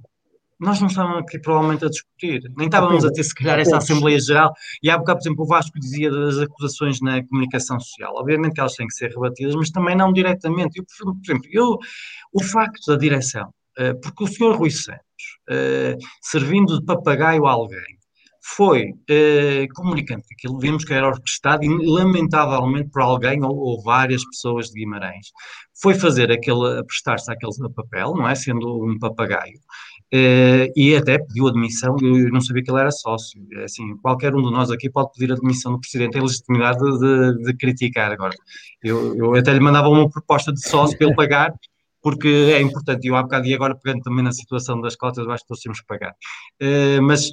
nós não estávamos aqui provavelmente a discutir, nem estávamos a ter se calhar essa Assembleia Geral, e há bocado, por exemplo, o Vasco dizia das acusações na comunicação social, obviamente que elas têm que ser rebatidas, mas também não diretamente, eu, por exemplo, eu, o facto da direção, eh, porque o senhor Rui Santos, eh, servindo de papagaio a alguém, foi eh, comunicando que aquilo vimos que era orquestrado e lamentavelmente por alguém ou, ou, várias pessoas de Guimarães. Foi fazer aquele, prestar-se àquele papel, não é? Sendo um papagaio. Eh, e até pediu admissão, eu não sabia que ele era sócio. É assim, qualquer um de nós aqui pode pedir admissão do presidente, tem legitimidade de, de, criticar agora. Eu, eu até lhe mandava uma proposta de sócio para ele pagar, porque é importante. E eu há bocado e agora pegando também na situação das cotas, acho que todos temos que pagar. Uh, mas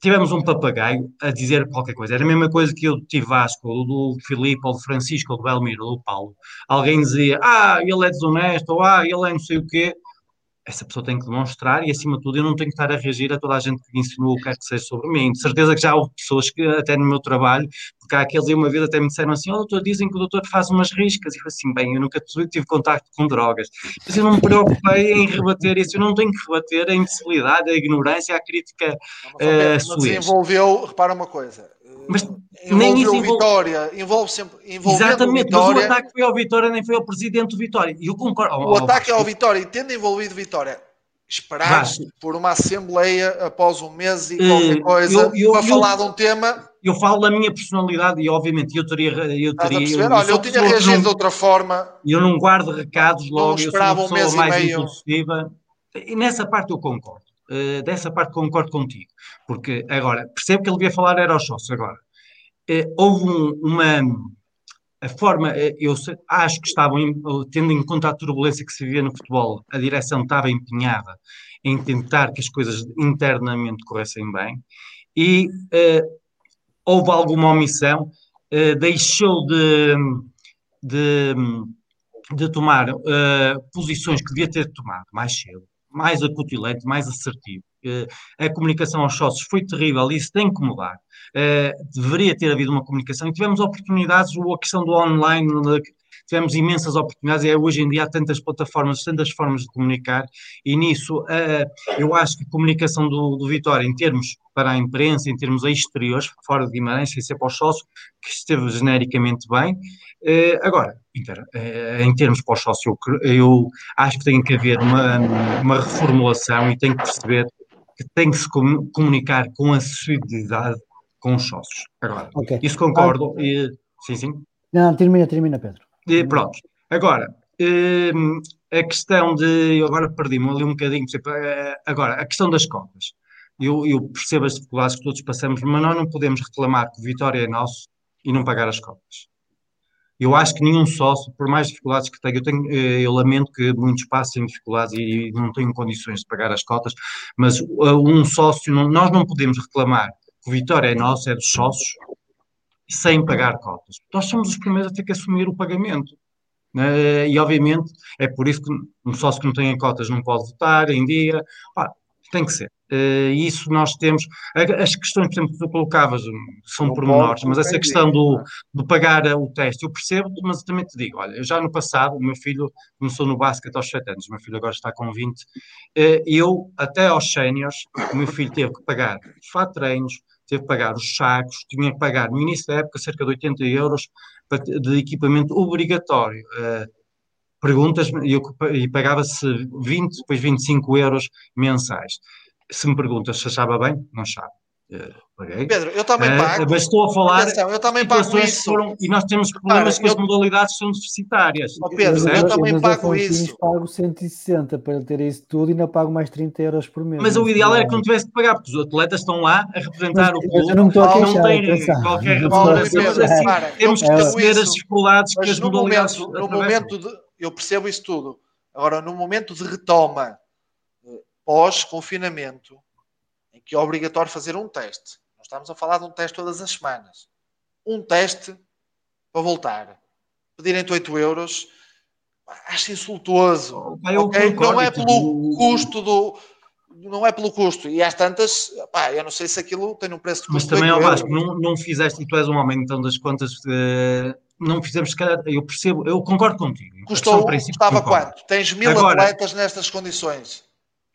tivemos um papagaio a dizer qualquer coisa. Era a mesma coisa que eu tive Vasco, ou do Filipe, ou do Francisco, ou do Belmiro, ou do Paulo. Alguém dizia, ah, ele é desonesto, ou ah, ele é não sei o quê essa pessoa tem que demonstrar e, acima de tudo, eu não tenho que estar a reagir a toda a gente que insinuou o que quer que seja sobre mim. De certeza que já houve pessoas que, até no meu trabalho, porque há aqueles aí uma vez até me disseram assim: oh, doutor, dizem que o doutor faz umas riscas. E eu assim, bem, eu nunca tive contato com drogas. Mas eu não me preocupei em rebater isso, eu não tenho que rebater a imbecilidade, a ignorância, a crítica. Não, mas, uh, desenvolveu, repara uma coisa, mas nem isso envolve... Vitória, envolve sempre. Exatamente, Vitória, mas o ataque foi ao Vitória, nem foi ao presidente do Vitória. E eu concordo. O ataque é ao Vitória, e tendo envolvido Vitória, esperar por uma assembleia após um mês e qualquer uh, coisa eu, eu, para eu, falar de um tema. Eu falo da minha personalidade e, obviamente, eu teria. Eu, teria, eu, Olha, eu tinha reagido não, de outra forma. Eu não guardo recados logo, eu sou uma pessoa um mais impulsiva. E nessa parte eu concordo. Uh, dessa parte concordo contigo. Porque, agora, percebo que ele devia falar era aos sócios. Agora, uh, houve um, uma. A forma, uh, eu acho que estavam, tendo em conta a turbulência que se via no futebol, a direção estava empenhada em tentar que as coisas internamente corressem bem e houve alguma omissão, deixou de, de, de tomar posições que devia ter tomado mais cedo mais acutilante, mais assertivo. Uh, a comunicação aos sócios foi terrível, isso tem que mudar. Uh, deveria ter havido uma comunicação e tivemos oportunidades, a questão do online, tivemos imensas oportunidades, e hoje em dia há tantas plataformas, tantas formas de comunicar, e nisso uh, eu acho que a comunicação do, do Vitória, em termos para a imprensa, em termos exteriores, fora de Guimarães, sem ser para os sócios, que esteve genericamente bem. Agora, em termos para os sócios, eu, acho que tem que haver uma, uma reformulação e tem que perceber que tem que se comunicar com acessibilidade com os sócios. Agora, okay. isso concordo. E, sim, sim. Não, termina, termina, Pedro. E, pronto. Agora, hum, a questão de. Eu agora perdi-me ali um bocadinho. Eh, agora, a questão das cotas. Eu, eu, percebo as dificuldades que todos passamos, mas nós não podemos reclamar que o Vitória é nosso e não pagar as cotas. Eu acho que nenhum sócio, por mais dificuldades que tenha, eu, tenho, eh, eu lamento que muitos passem dificuldades e não tenham condições de pagar as cotas, mas um sócio, nós não podemos reclamar que o Vitória é nosso, é dos sócios, sem pagar cotas. Nós somos os primeiros a ter que assumir o pagamento. Né? E, obviamente, é por isso que um sócio que não tem cotas não pode votar em dia. Tem que ser. Uh, isso nós temos. As questões, por exemplo, que tu colocavas hum, são não pormenores, mas essa questão do, do pagar o teste, eu percebo, mas também te digo: olha, já no passado, o meu filho começou no basquete aos 7 anos, o meu filho agora está com 20. Uh, eh, eu, até aos séniores, o meu filho teve que pagar os fato treinos, teve que pagar os sacos, tinha que pagar no início da época cerca de 80 euros de equipamento obrigatório. Perguntas e, eu, e pagava-se 20, depois 25 euros mensais. Se me perguntas se achava bem, não sabe. Uh, Pedro, eu também pago. Uh, mas estou a falar Atenção, eu também pago isso. Foram, e nós temos problemas Cara, que eu... as modalidades são deficitárias. Oh, Pedro, eu, eu também mas pago isso. pago 160 para ele ter isso tudo e ainda pago mais 30 euros por mês. Mas o ideal era que não tivesse que pagar, porque os atletas estão lá a representar mas, o clube. não, não têm qualquer representação. Assim, temos que perceber as dificuldades que as modalidades. No momento de, eu percebo isso tudo. Agora, no momento de retoma eh, pós-confinamento, em que é obrigatório fazer um teste, nós estamos a falar de um teste todas as semanas, um teste para voltar, pedirem-te 8 euros, acho insultuoso. Oh, okay? Não é pelo custo do. Não é pelo custo. E às tantas, pá, eu não sei se aquilo tem um preço de custo. Mas também, ó Vasco, não, não fizeste, e tu és um homem então das contas. Uh não fizemos, se calhar, eu percebo, eu concordo contigo. Custou, custava quanto? Tens mil Agora, atletas nestas condições.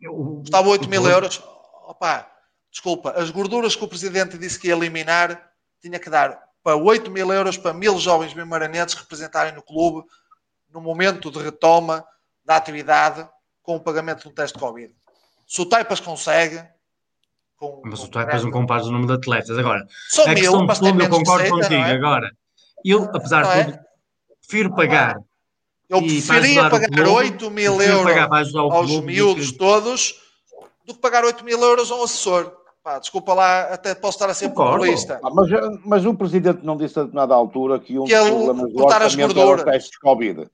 Eu, Custava 8 mil euros. Opa, desculpa, as gorduras que o presidente disse que ia eliminar, tinha que dar para 8 mil euros para mil jovens bimaranenses representarem no clube no momento de retoma da atividade com o pagamento do teste de Covid. Se o Taipas consegue, com, mas o Taipas não compares o número de atletas. Agora, Só a mil, questão clube, eu concordo receita, contigo. É? Agora, eu, apesar de é? tudo, prefiro pagar. Eu preferia pagar clube, 8 mil euros aos miúdos que... todos do que pagar 8 mil euros a um assessor. Pá, desculpa lá, até posso estar a ser populista. Ah, mas, mas o presidente não disse a determinada altura que um que ele problemas do orçamento era os testes Covid.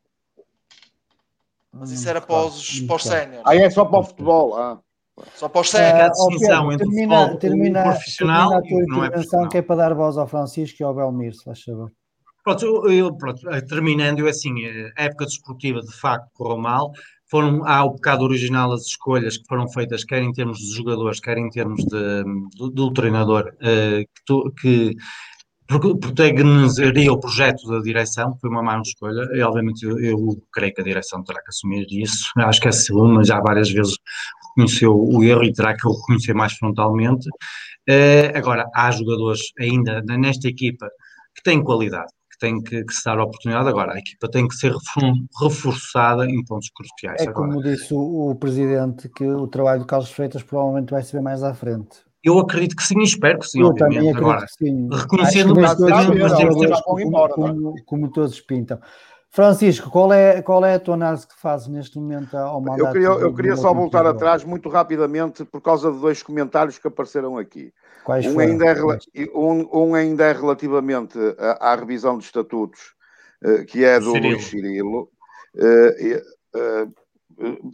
Mas isso era para os, para os séniores. Ah, é só para o futebol. Ah. Só para os séniores. a distinção entre termina, o futebol termina, profissional termina a tua não é intervenção, que é para dar voz ao Francisco e ao Belmir, se faz favor. Pronto, eu, pronto, eh, terminando, eu assim, a época desportiva de facto correu mal. Foram, há o pecado original as escolhas que foram feitas, quer em termos de jogadores, quer em termos de, do, do treinador, uh, que, tu, que protagonizaria o projeto da direção, foi uma má escolha, e obviamente eu, eu, creio que a direção terá que assumir isso, acho que a segunda já várias vezes reconheceu o erro e terá que o reconhecer mais frontalmente. Uh, agora, há jogadores ainda nesta equipa que têm qualidade, tem que, que se dar a oportunidade. Agora, a equipa tem que ser reforçada em pontos cruciais. É agora. como disse o, o, Presidente, que o trabalho do Carlos Freitas provavelmente vai se ver mais à frente. Eu acredito que sim, espero que sim, Eu obviamente. Agora, que sim. reconhecendo que mas temos como, embora, como, como todos pintam. Francisco, qual é, qual é a tua análise que fazes neste momento ao mandato? Eu queria, eu queria só voltar atrás muito rapidamente por causa de dois comentários que apareceram aqui. Quais um, ainda é, um, um ainda é relativamente à, à revisão dos estatutos, uh, que é do Cirilo. Luís Cirilo. Uh, uh,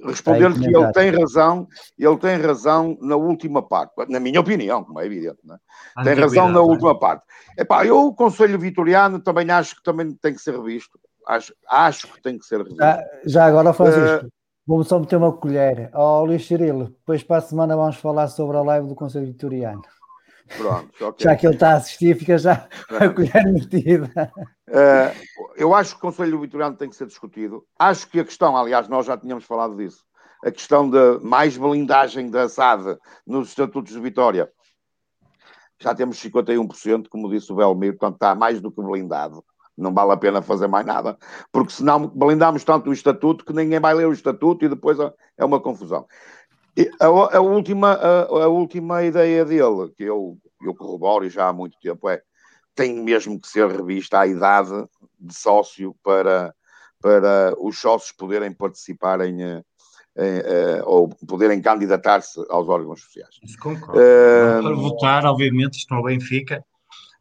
respondendo que ele tem razão, ele tem razão na última parte, na minha opinião, como é evidente, é? tem razão na última parte. Epá, eu, o Conselho Vitoriano, também acho que também tem que ser revisto acho, acho que tem que ser revisto. Já, já agora, Francisco, uh, vamos só meter uma colher. Ó, oh, Luís Cirilo, depois para a semana vamos falar sobre a live do Conselho Vitoriano. Pronto, okay. Já que ele está a assistir, fica já a colher metida. Uh, eu acho que o Conselho Vitoriano tem que ser discutido. Acho que a questão, aliás, nós já tínhamos falado disso, a questão da mais blindagem da SAD nos estatutos de Vitória. Já temos 51%, como disse o Belmiro, portanto está mais do que blindado não vale a pena fazer mais nada, porque senão blindamos tanto o estatuto que ninguém vai ler o estatuto e depois é uma confusão. E a, a, última, a, a, última ideia dele, que eu, eu corroboro já há muito tempo, é tem mesmo que ser revista a idade de sócio para, para os sócios poderem participar em, em, em ou poderem candidatar-se aos órgãos sociais. Concordo. Uh, para votar, obviamente, isto não é Benfica,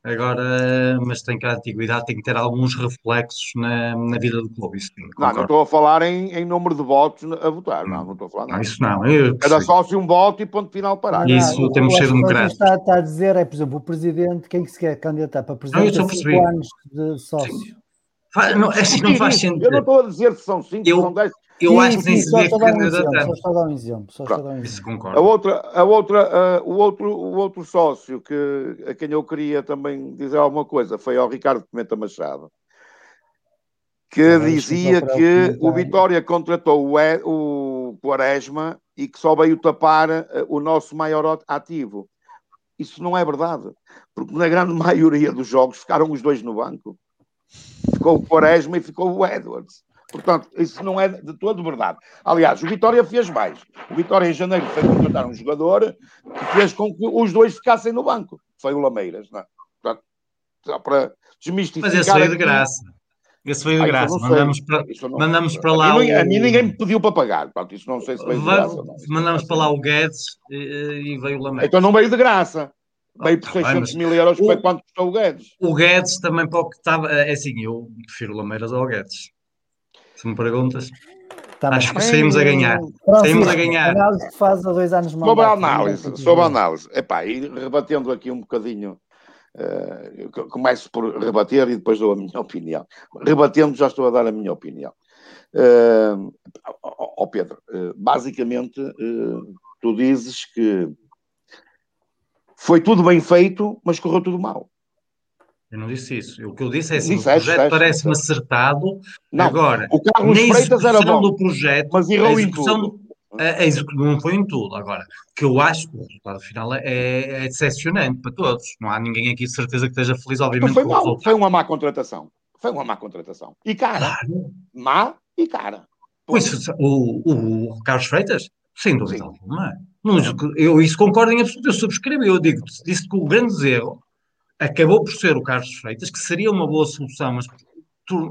Agora, mas tem que a antiguidade tem que ter alguns reflexos na, na vida do clube. Isso, sim, não, não estou a falar em, em número de votos a votar. Não, não estou a falar. Não, isso não. Eu, Cada sócio um voto e ponto final parar. Isso não, temos ser democráticos. Está, está a dizer é, por exemplo, o presidente, quem que se quer candidatar para presidente não, 5 anos de sócio. Sim. Não, assim não faz sentido. Eu não estou a dizer que são 5, são 10. Eu sim, acho que nem se vê candidatar. Só estou a dar um exemplo. Só estou a dar um exemplo. concordo. A outra, a outra, uh, o, outro, o outro sócio que, a quem eu queria também dizer alguma coisa foi ao Ricardo Pimenta Machado, que ah, dizia que o Vitória contratou o, o Quaresma e que só veio tapar uh, o nosso maior ativo. Isso não é verdade, porque na grande maioria dos jogos ficaram os dois no banco. Ficou o Quaresma e ficou o Edwards. Portanto, isso não é de todo verdade. Aliás, o Vitória fez mais. O Vitória, em janeiro, foi contratar um jogador que fez com que os dois ficassem no banco. Foi o Lameiras, não é? Portanto, só para desmistificar. Mas esse foi de graça. Esse foi de ah, graça. Mandamos para, mandamos para lá. A mim, o... a mim ninguém me pediu para pagar. Portanto, isso não sei se veio de graça. Não. Mandamos para lá o Guedes e, e veio o Lameiras. Então não veio de graça. Veio por 600 mil euros, foi quanto custou o Guedes. O Guedes também para o que estava. É assim, eu prefiro o Lameiras ao Guedes. Se me perguntas. Tá Acho que saímos a ganhar. Pronto, saímos a ganhar. Análise que faz há dois anos Sobre a análise, sobre a análise. Epá, e rebatendo aqui um bocadinho, uh, começo por rebater e depois dou a minha opinião. Rebatendo, já estou a dar a minha opinião. Uh, oh Pedro, uh, basicamente, uh, tu dizes que foi tudo bem feito, mas correu tudo mal. Eu não disse isso. O que eu disse é assim: disse, o projeto parece-me acertado. Não, Agora, o Carlos na Freitas era bom, do projeto, mas errou em tudo. Do, a, a não foi em tudo. Agora, que eu acho que o resultado final é, é decepcionante para todos. Não há ninguém aqui de certeza que esteja feliz, obviamente. Então foi, mal, foi uma má contratação. Foi uma má contratação. E cara. Claro. Má e cara. Pois, o, o Carlos Freitas, sem dúvida Sim. alguma. Não, eu isso concordo em absoluto. Eu subscrevo. Eu digo, disse que o grande erro acabou por ser o Carlos Freitas, que seria uma boa solução, mas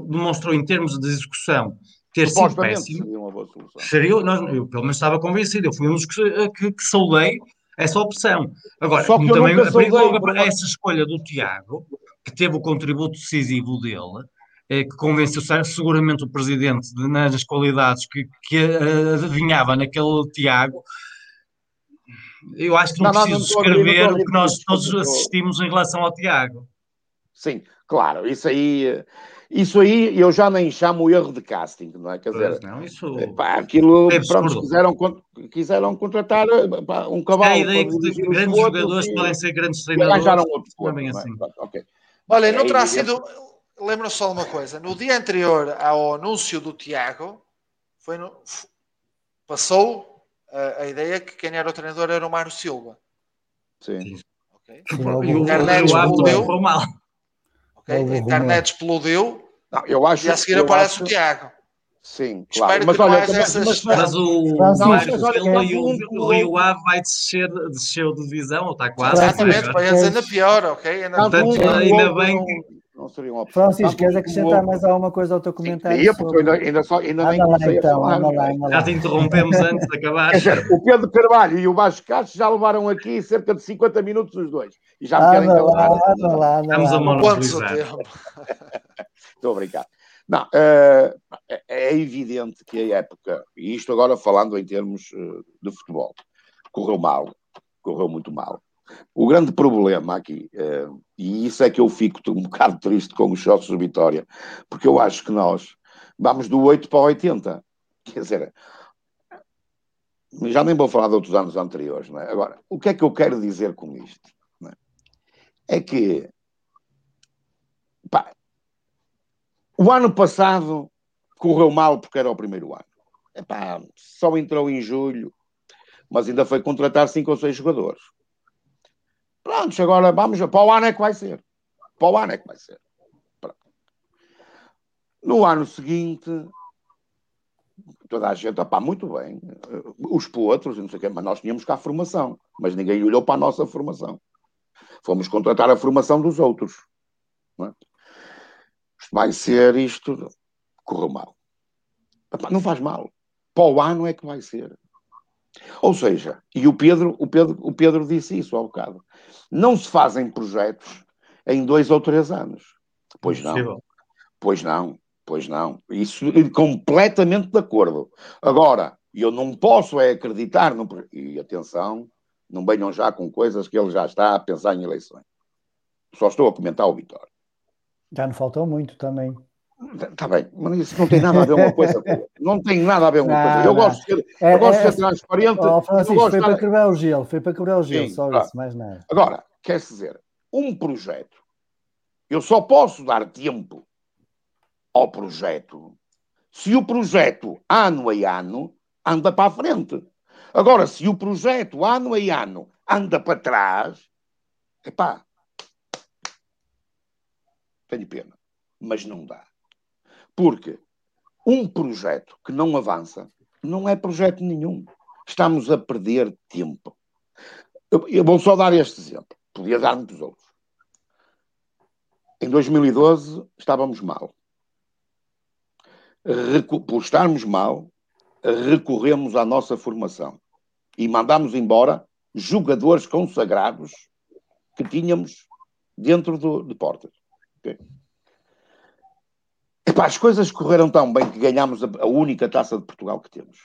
demonstrou em termos de execução ter sido péssimo. Seria uma boa solução. Seria, nós, eu pelo menos estava convencido, eu fui um dos que, que, que saudei essa opção. Agora, como também logo essa escolha do Tiago, que teve o contributo decisivo dele, é, que convenceu seguramente o presidente de, nas qualidades que, que adivinhava naquele Tiago, eu acho que não, não preciso não, não escrever o que nós todos assistimos em relação ao Tiago. Sim, claro, isso aí, isso aí eu já nem chamo erro de casting, não é? Quer dizer, não, isso pá, aquilo, é pronto, quiseram, quiseram contratar pá, um cavalo. a ideia que grandes jogadores e, podem ser grandes treinadores. Arranjaram outro também é assim. okay. Olha, não terá sido. Lembra só uma coisa: no dia anterior ao anúncio do Tiago, foi no, passou a, a ideia que quem era o treinador era o Mário Silva. Sim. Okay. a internet explodiu. Mal. Okay? A internet explodiu. Não, eu acho, e a seguir aparece acho... o Tiago. Sim, claro. Espero mas, olha, essas... mas, mas, o Mário Silva e o Rio Ave vai descer, desceu de divisão, ou está quase. Exatamente, vai ainda pior, ok? Ainda Portanto, ainda bem que não seria uma opção. Francisco, queres acrescentar mais alguma coisa ao teu comentário? Sim, porque sobre... ainda, ainda, só, ainda nem lá, então, falar, lá, lá. Já te interrompemos antes de acabar. Dizer, o Pedro Carvalho e o Vasco Castro já levaram aqui cerca de 50 minutos os dois. E já me querem calar. Lá, Estamos a monopolizar. Estou a brincar. Não, uh, é evidente que a época, e isto agora falando em termos uh, de futebol, correu mal, correu muito mal. O grande problema aqui, uh, e isso é que eu fico um bocado triste com os sócios de Vitória, porque eu acho que nós vamos do 8 para o 80. Quer dizer, já nem vou falar de outros anos anteriores, é? Agora, o que é que eu quero dizer com isto? É? é, que pá, o ano passado correu mal porque era o primeiro ano. Epá, só entrou em julho, mas ainda foi contratar cinco ou seis jogadores. Pronto, agora vamos. Para o ano é que vai ser. Para o ano é que vai ser. Pronto. No ano seguinte, toda a gente, opá, muito bem, os potros, não sei o quê, mas nós tínhamos cá a formação, mas ninguém olhou para a nossa formação. Fomos contratar a formação dos outros. É? Isto vai ser isto, correu mal. não faz mal. Para o ano é que vai ser. Ou seja, e o Pedro, o Pedro, o Pedro disse isso há um bocado. Não se fazem projetos em dois ou três anos. Pois não. Pois não. Pois não. Isso completamente de acordo. Agora, eu não posso é acreditar no. E atenção, não venham já com coisas que ele já está a pensar em eleições. Só estou a comentar o Vitória. Já não faltou muito também. Está bem, mas isso não tem nada a ver uma coisa Não tem nada a ver uma não, coisa. Eu não. gosto de ser, é, eu gosto é, de ser transparente. Oh, Francisco, foi para quebrar o gelo, foi para quebrar o gelo, Sim, só claro. isso, mais nada. Agora, quer dizer, um projeto, eu só posso dar tempo ao projeto se o projeto, ano a ano, anda para a frente. Agora, se o projeto, ano a ano, anda para trás, epá, tenho pena, mas não dá. Porque um projeto que não avança não é projeto nenhum. Estamos a perder tempo. Eu, eu vou só dar este exemplo. Podia dar muitos outros. Em 2012 estávamos mal. Recu por estarmos mal, recorremos à nossa formação e mandámos embora jogadores consagrados que tínhamos dentro do, de portas. Okay? Epá, as coisas correram tão bem que ganhámos a, a única taça de Portugal que temos.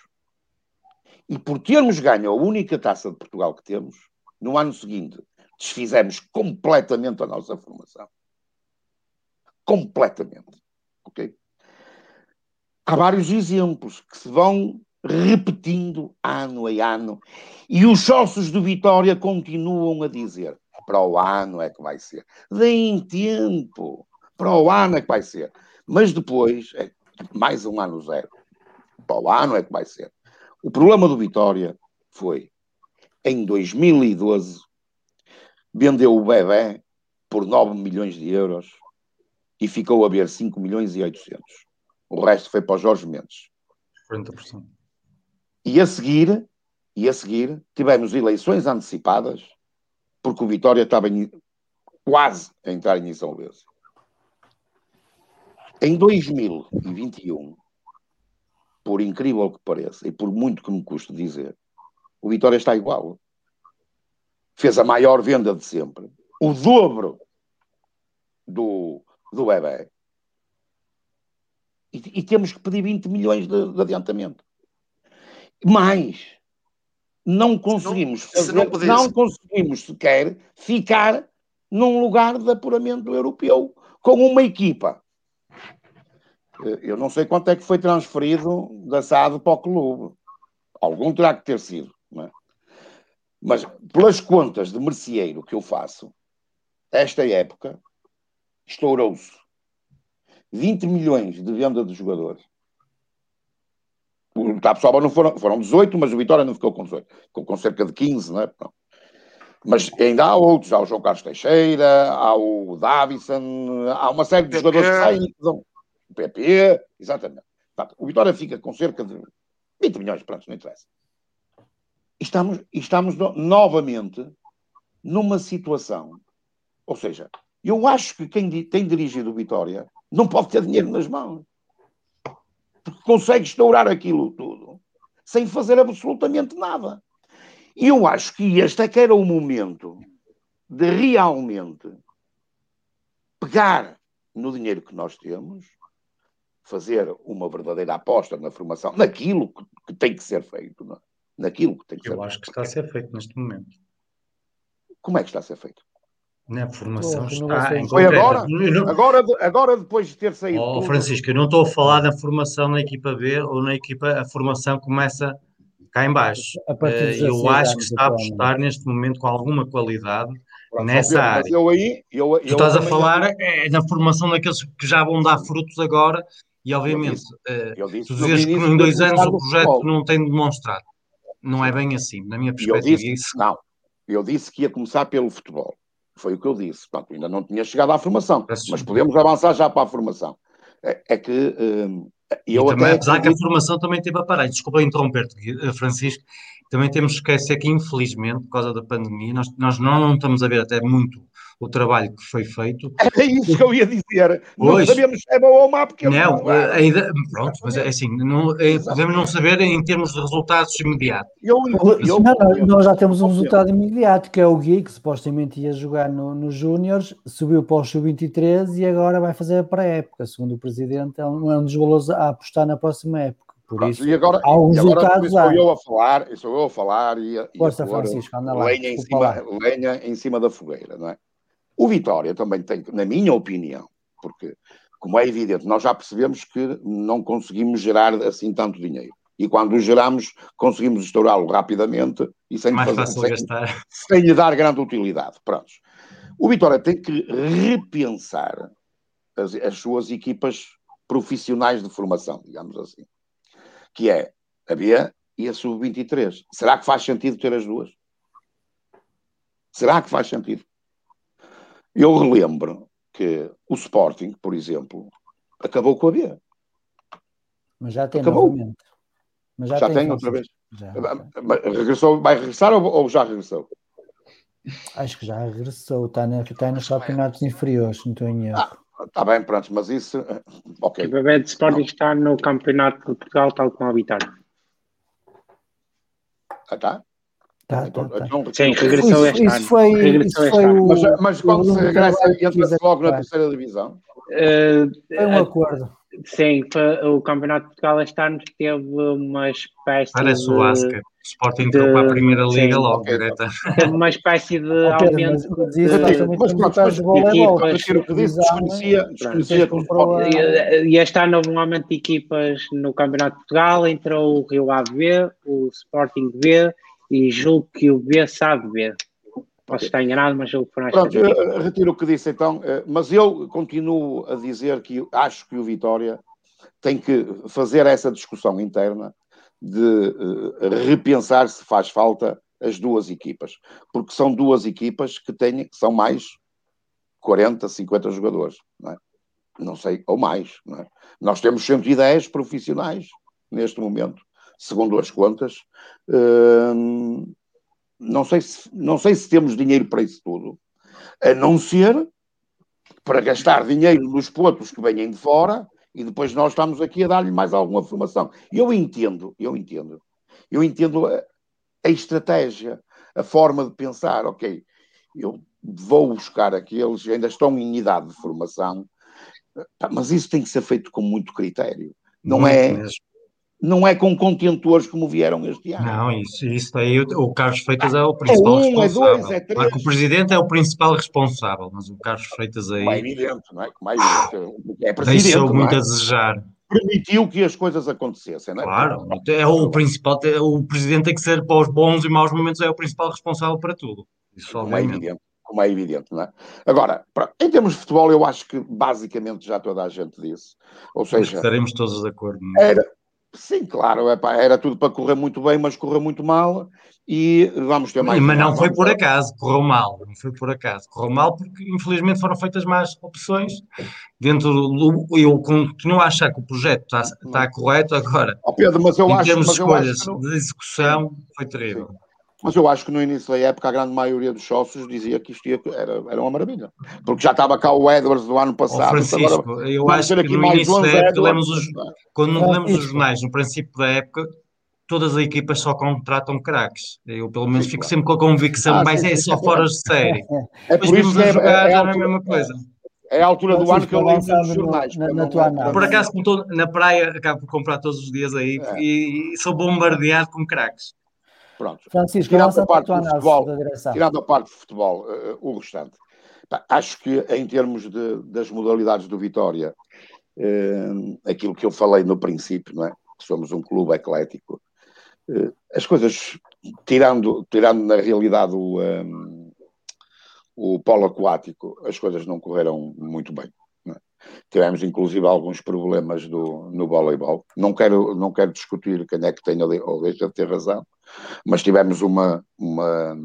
E por termos ganho a única taça de Portugal que temos, no ano seguinte desfizemos completamente a nossa formação. Completamente. Ok? Há vários exemplos que se vão repetindo ano a ano e os sócios do Vitória continuam a dizer para o ano é que vai ser. Deem tempo. Para o ano é que vai ser. Mas depois, é mais um ano zero. Para o ano é que vai ser. O problema do Vitória foi, em 2012, vendeu o bebê por 9 milhões de euros e ficou a ver 5 milhões e 800. O resto foi para o Jorge Mendes. 40%. E a seguir, e a seguir, tivemos eleições antecipadas, porque o Vitória estava em, quase a entrar em insolvência. Em 2021, por incrível que pareça, e por muito que me custe dizer, o Vitória está igual. Fez a maior venda de sempre, o dobro do, do bebê. E, e temos que pedir 20 milhões de, de adiantamento. Mais, não conseguimos, se não, se não, não conseguimos sequer ficar num lugar de apuramento europeu com uma equipa eu não sei quanto é que foi transferido da SAD para o clube. Algum terá que ter sido. É? Mas pelas contas de merceeiro que eu faço, esta época estourou-se 20 milhões de venda de jogadores. O Tapsoba não foram, foram 18, mas o Vitória não ficou com 18. Ficou com cerca de 15, não é? Não. Mas ainda há outros, há o João Carlos Teixeira, há o Davison, há uma série de jogadores que saem o PP, exatamente. Portanto, o Vitória fica com cerca de 20 milhões, pronto, não interessa. Estamos, estamos no, novamente numa situação, ou seja, eu acho que quem tem dirigido o Vitória não pode ter dinheiro nas mãos. Porque consegue estourar aquilo tudo sem fazer absolutamente nada. E eu acho que este é que era o momento de realmente pegar no dinheiro que nós temos fazer uma verdadeira aposta na formação, naquilo que, que tem que ser feito, não? É? naquilo que tem que Eu ser acho feito. que está a ser feito neste momento. Como é que está a ser feito? Na formação está em Foi agora? Não... agora? Agora, depois de ter saído. Oh, Francisco, eu não estou a falar da formação na equipa B ou na equipa, a formação começa cá em baixo. Eh, eu acho que está a apostar neste momento com alguma qualidade Pronto, nessa área. Eu aí, eu, eu tu estás a falar é, na formação daqueles que já vão dar frutos agora e obviamente, eu disse, eu disse tu dizes que em dois anos o projeto não tem demonstrado. Não é bem assim, na minha perspectiva. Eu disse, isso... Não, eu disse que ia começar pelo futebol. Foi o que eu disse. Pronto, ainda não tinha chegado à formação, mas podemos avançar já para a formação. É, é que. Hum, eu e também, apesar que a formação também teve aparelho. Desculpa interromper-te, eh, Francisco. Também temos que esquecer que, infelizmente, por causa da pandemia, nós, nós não, não estamos a ver até muito o trabalho que foi feito. É isso que eu ia dizer. Pois, não sabemos se é bom ou má, porque. Não, a ideia, pronto, mas é assim, não, é, podemos não saber em termos de resultados imediatos. Eu, eu, não, nós já temos um resultado imediato, que é o Gui, que supostamente ia jogar nos no Júniors, subiu para o Sub-23 e agora vai fazer a pré-época. Segundo o presidente, é um, é um dos valores a apostar na próxima época. Por Pronto, isso, e agora, há um resultado sou eu a falar, sou eu a falar e, e a Francisco, anda lá, lenha, em cima, lenha em cima da fogueira, não é? O Vitória também tem, na minha opinião, porque, como é evidente, nós já percebemos que não conseguimos gerar assim tanto dinheiro. E quando o geramos, conseguimos estourá-lo rapidamente e sem, Mais fazer, sem, sem lhe dar grande utilidade. Pronto. O Vitória tem que repensar as, as suas equipas profissionais de formação, digamos assim, que é a B e a Sub-23. Será que faz sentido ter as duas? Será que faz sentido? Eu relembro que o Sporting, por exemplo, acabou com a B. Mas já tem acabou. novamente. Mas já, já tem, tem outra vez. Já. Regressou, vai regressar ou, ou, já regressou? Acho que já regressou, está, na, está nos campeonatos inferiores, não estou em erro. Ah, está bem, pronto, mas isso. Ok. O bebê de Sporting está no campeonato de Portugal, tal como a Vitória. Ah, está? Tá, então, tá, tá. Então, Sim, regressou este isso ano. Foi, regressou isso foi o, mas, mas quando se regressa, entra-se logo na terceira divisão? Uh, foi um acordo. Sim, o Campeonato de Portugal este ano teve uma espécie Parece de... o Asca. O Sporting entrou para a Primeira Liga sim, logo, direta. Teve uma espécie de okay, aumento mas, de, mas, mas, mas, mas de voleibol. Desconhecia, desconhecia e este ano houve um aumento de equipas no Campeonato de Portugal, entrou o Rio Ave, o Sporting B e julgo que o B sabe B. Posso estar enganado, mas julgo que foram Pronto, eu retiro o que disse então, eh, mas eu continuo a dizer que acho que o Vitória tem que fazer essa discussão interna de eh, repensar se faz falta as duas equipas, porque são duas equipas que têm, são mais 40, 50 jogadores, não, é? não sei, ou mais. É? Nós temos 110 profissionais neste momento segundo as contas. Uh, não, sei se, não sei se temos dinheiro para isso tudo, a não ser para gastar dinheiro nos pontos que vêm de fora e depois nós estamos aqui a dar-lhe mais alguma formação. Eu entendo, eu entendo, eu entendo a, a estratégia, a forma de pensar, ok, eu vou buscar aqueles que ainda estão em idade de formação, mas isso tem que ser feito com muito critério. Não muito é mesmo não é com contentores como vieram este ano. Não, isso, isso aí o, o Carlos Freitas é o principal é um, responsável. É dois, é três. Claro que o presidente é o principal responsável, mas o Carlos Freitas aí. Mais evidente, não é? Mais evidente. É Deixou muito é? a desejar. Permitiu que as coisas acontecessem, não é? Claro, é o principal, o presidente tem que ser para os bons e maus momentos, é o principal responsável para tudo. Isso como é evidente. Como é evidente, não é? Agora, em termos de futebol, eu acho que basicamente já toda a gente disse. Ou seja, estaremos todos de acordo. Não é? Era, Sim, claro, epá, era tudo para correr muito bem, mas correu muito mal e vamos ter mais. Mas não foi por acaso, correu mal, não foi por acaso, correu mal porque infelizmente foram feitas más opções dentro do. Eu continuo a achar que o projeto está, está correto agora. Oh Pedro, mas eu em acho, termos de escolhas não... de execução, foi terrível. Sim. Mas eu acho que no início da época a grande maioria dos sócios dizia que isto ia, era, era uma maravilha. Porque já estava cá o Edwards do ano passado. Oh, Francisco, agora, eu acho que no início da época, lemos os, quando não lemos os jornais, no princípio da época, todas as equipas só contratam craques. Eu, pelo menos, sim, fico claro. sempre com a convicção, ah, mas sim, é só fora de série. É por isso que a jogar, é, é, a, é a mesma coisa. É a altura do ano que eu leio os jornais. Na, na tua análise. Por acaso, como estou na praia, acabo por comprar todos os dias aí é. e, e sou bombardeado com craques. Pronto. Francisco, tirando a parte do futebol, tirando a parte de futebol, uh, o restante. acho que em termos de, das modalidades do Vitória, uh, aquilo que eu falei no princípio, não é? Que somos um clube eclético. Uh, as coisas, tirando, tirando na realidade o, um, o polo aquático, as coisas não correram muito bem. Tivemos inclusive alguns problemas do, no voleibol. Não quero, não quero discutir quem é que tem ou deixa de ter razão, mas tivemos uma, uma,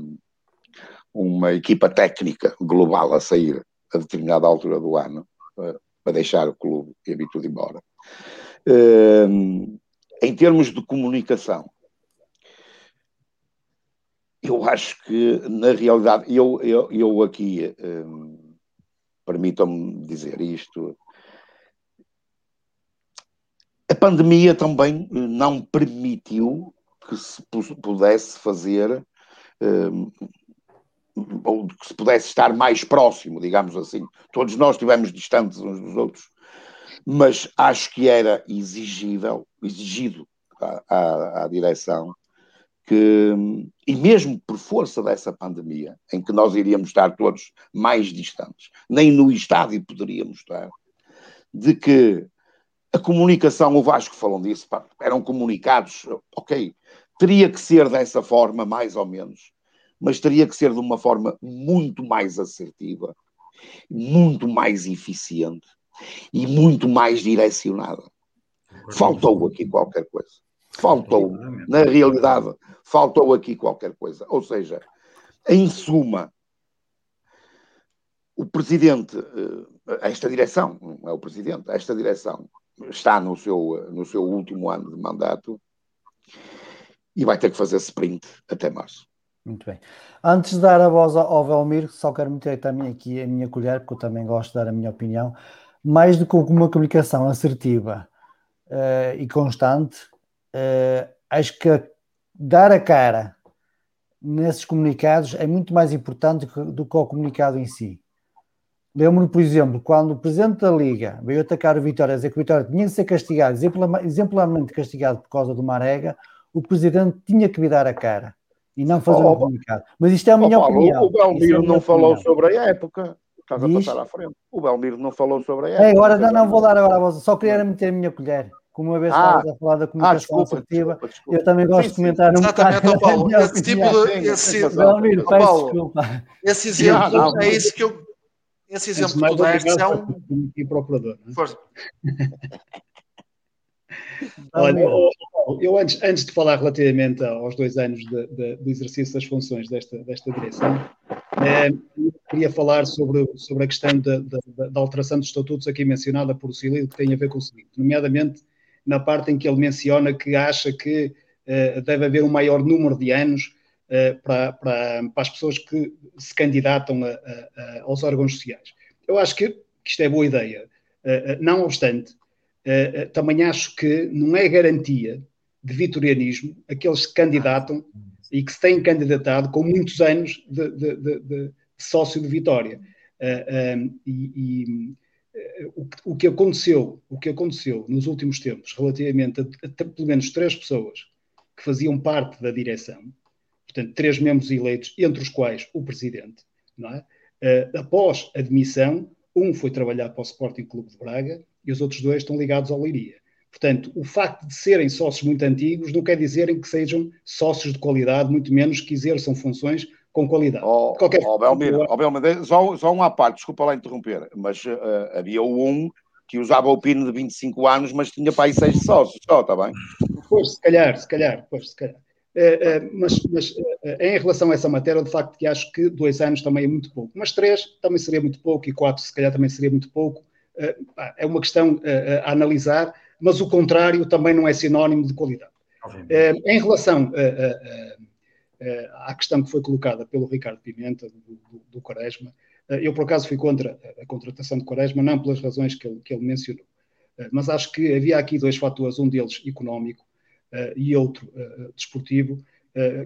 uma equipa técnica global a sair a determinada altura do ano uh, para deixar o clube e a vir tudo embora. Uh, em termos de comunicação, eu acho que, na realidade, eu, eu, eu aqui, um, permitam-me dizer isto, a pandemia também não permitiu que se pudesse fazer um, ou que se pudesse estar mais próximo, digamos assim. Todos nós estivemos distantes uns dos outros, mas acho que era exigível, exigido à, à, à direção que, e mesmo por força dessa pandemia, em que nós iríamos estar todos mais distantes, nem no estádio poderíamos estar, de que a comunicação, o Vasco falou disso, pá, eram comunicados, ok, teria que ser dessa forma, mais ou menos, mas teria que ser de uma forma muito mais assertiva, muito mais eficiente e muito mais direcionada. Faltou aqui qualquer coisa. Faltou, na realidade, faltou aqui qualquer coisa. Ou seja, em suma, o presidente, eh, esta direção, não é o presidente, esta direção está no seu, no seu último ano de mandato e vai ter que fazer sprint até março. Muito bem. Antes de dar a voz ao Velmir, só quero meter também aqui a minha colher, porque eu também gosto de dar a minha opinião. Mais do que uma comunicação assertiva uh, e constante, uh, acho que dar a cara nesses comunicados é muito mais importante do que o comunicado em si. Lembro-me, por exemplo, quando o presidente da Liga veio atacar o Vitória, dizer que o Vitória tinha de ser castigado, exemplarmente castigado por causa do Marega, o presidente tinha que vir dar a cara e não fazer oh, um comunicado. Mas isto é a minha oh, opinião. O Belmiro é não falou opinião. sobre a época. Estás a passar à frente. O Belmiro não falou sobre a época. É, agora não, não vou dar agora a voz. Só queria meter a minha colher. Como uma vez ah, estavas a falar da ah, comunicação ah, desculpa, assertiva, desculpa, desculpa. eu também gosto sim, de comentar um Exatamente, bocado. Paulo, esse tipo de. Esse, Belmiro, Paulo, desculpa. Esse exemplo não, é isso que eu. Esse exemplo que tu deste é um. Procurador. É? Força. Olha, eu antes, antes de falar relativamente aos dois anos de, de, de exercício das funções desta, desta direção, eh, queria falar sobre, sobre a questão da, da, da, alteração dos estatutos aqui mencionada por Cilio, que tem a ver com o seguinte, nomeadamente na parte em que ele menciona que acha que eh, deve haver um maior número de anos para, para, para, as pessoas que se candidatam a, a, aos órgãos sociais. Eu acho que, que isto é boa ideia. Eh, não obstante, também acho que não é garantia de vitorianismo aqueles que candidatam e que se têm candidatado com muitos anos de, de, de, de sócio de Vitória. Um, e, e o, que aconteceu, o que aconteceu nos últimos tempos, relativamente a, a, pelo menos três pessoas que faziam parte da direção, portanto, três membros eleitos, entre os quais o presidente, é? uh, após a demissão, um foi trabalhar para o Sporting Clube de Braga e os outros dois estão ligados ao Leiria. Portanto, o facto de serem sócios muito antigos não quer dizer que sejam sócios de qualidade, muito menos que exerçam funções com qualidade. Oh, qualquer oh, Belmir, oh, Belmir, só, só uma parte, desculpa lá interromper, mas uh, havia um que usava o pino de 25 anos, mas tinha para aí seis sócios só, está bem? Pois, se calhar, se calhar, pois, se calhar. Uh, uh, mas, mas em relação a essa matéria, de facto, que acho que dois anos também é muito pouco. Mas três também seria muito pouco e quatro, se calhar, também seria muito pouco. é uma questão a analisar mas o contrário também não é sinónimo de qualidade. Eh, em relação à questão que foi colocada pelo Ricardo Pimenta, do, do, Quaresma, eh, eu por acaso fui contra a contratação de Quaresma, não pelas razões que ele, que ele mencionou, eh, mas acho que havia aqui dois fatores, um deles económico e outro desportivo,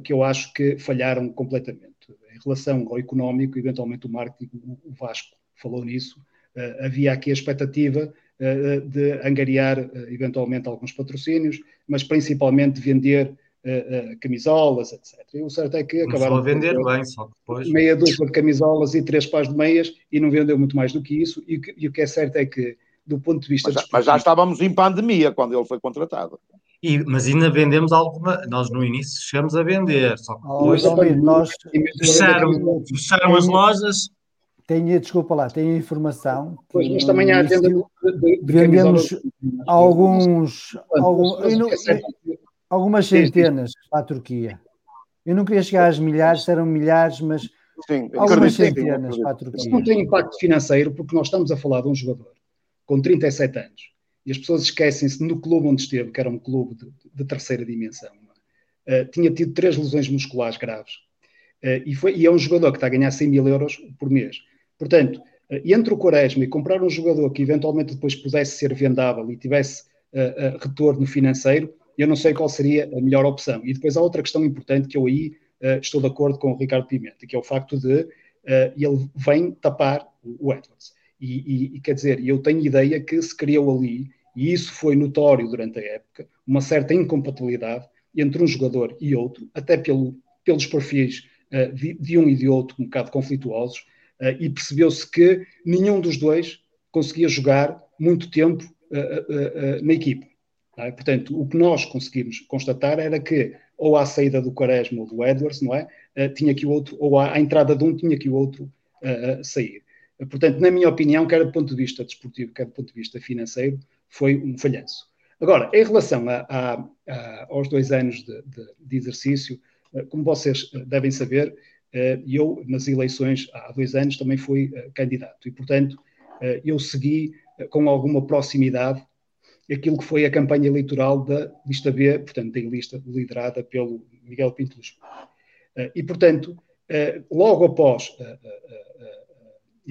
que eu acho que falharam completamente. Em relação ao económico, eventualmente o marketing, o Vasco falou nisso, havia aqui a expectativa eh, de angariar eh, eventualmente alguns patrocínios, mas principalmente vender Uh, uh, camisolas, etc. E o certo é que acabaram a vender bem, só depois. Meia dúzia de camisolas e três pares de meias e não vendeu muito mais do que isso. E, e o que é certo é que, do ponto de vista. Mas, mas já estávamos em pandemia quando ele foi contratado. E, mas ainda vendemos alguma. Nós no início chegamos a vender, só que. Oh, nós fecharam, fecharam as lojas tenho, desculpa lá, tenho informação. Pois, mas também há venda de, de, de vendemos alguns, algum, não, algumas centenas para a Turquia. Eu não queria chegar às milhares, eram milhares, mas Sim, algumas centenas para a Turquia. Isso não tem impacto financeiro, porque nós estamos a falar de um jogador com 37 anos e as pessoas esquecem-se no clube onde esteve, que era um clube de, de terceira dimensão, é? uh, tinha tido três lesões musculares graves e, foi, e é um jogador que está a ganhar 100 mil euros por mês. Portanto, entre o Quaresma e comprar um jogador que eventualmente depois pudesse ser vendável e tivesse retorno financeiro, eu não sei qual seria a melhor opção. E depois há outra questão importante que eu aí estou de acordo com o Ricardo Pimenta, que é o facto de ele vem tapar o Edwards. E, e, e, quer dizer, eu tenho ideia que se criou ali, e isso foi notório durante a época, uma certa incompatibilidade entre um jogador e outro, até pelo, pelos perfis uh, de, de, um e de outro um bocado conflituosos, uh, e percebeu-se que nenhum dos dois conseguia jogar muito tempo uh, na equipa. É? Portanto, o que nós conseguimos constatar era que ou à saída do Quaresma ou do Edwards, não é? tinha que o outro, ou à, à, entrada de um tinha que o outro sair. Portanto, na minha opinião, quer do ponto de vista desportivo, quer do ponto de vista financeiro, foi um falhanço. Agora, em relação a, a, a, aos dois anos de, de, de, exercício, eh, como vocês eh, devem saber, eh, eu, nas eleições há dois anos, também fui candidato e, portanto, eu segui com alguma proximidade aquilo que foi a campanha eleitoral da lista B, portanto, da lista liderada pelo Miguel Pinto Lisboa. E, portanto, logo após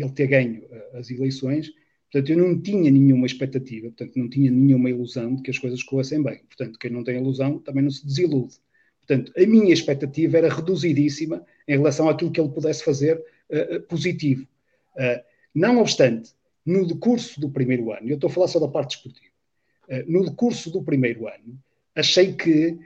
ele ter ganho as eleições, Portanto, eu não tinha nenhuma expectativa, portanto, não tinha nenhuma ilusão de que as coisas corressem bem. Portanto, quem não tem ilusão também não se desilude. Portanto, a minha expectativa era reduzidíssima em relação àquilo que ele pudesse fazer uh, positivo. Uh, não obstante, no decurso do primeiro ano, eu estou a falar só da parte esportiva, uh, no decurso do primeiro ano, achei que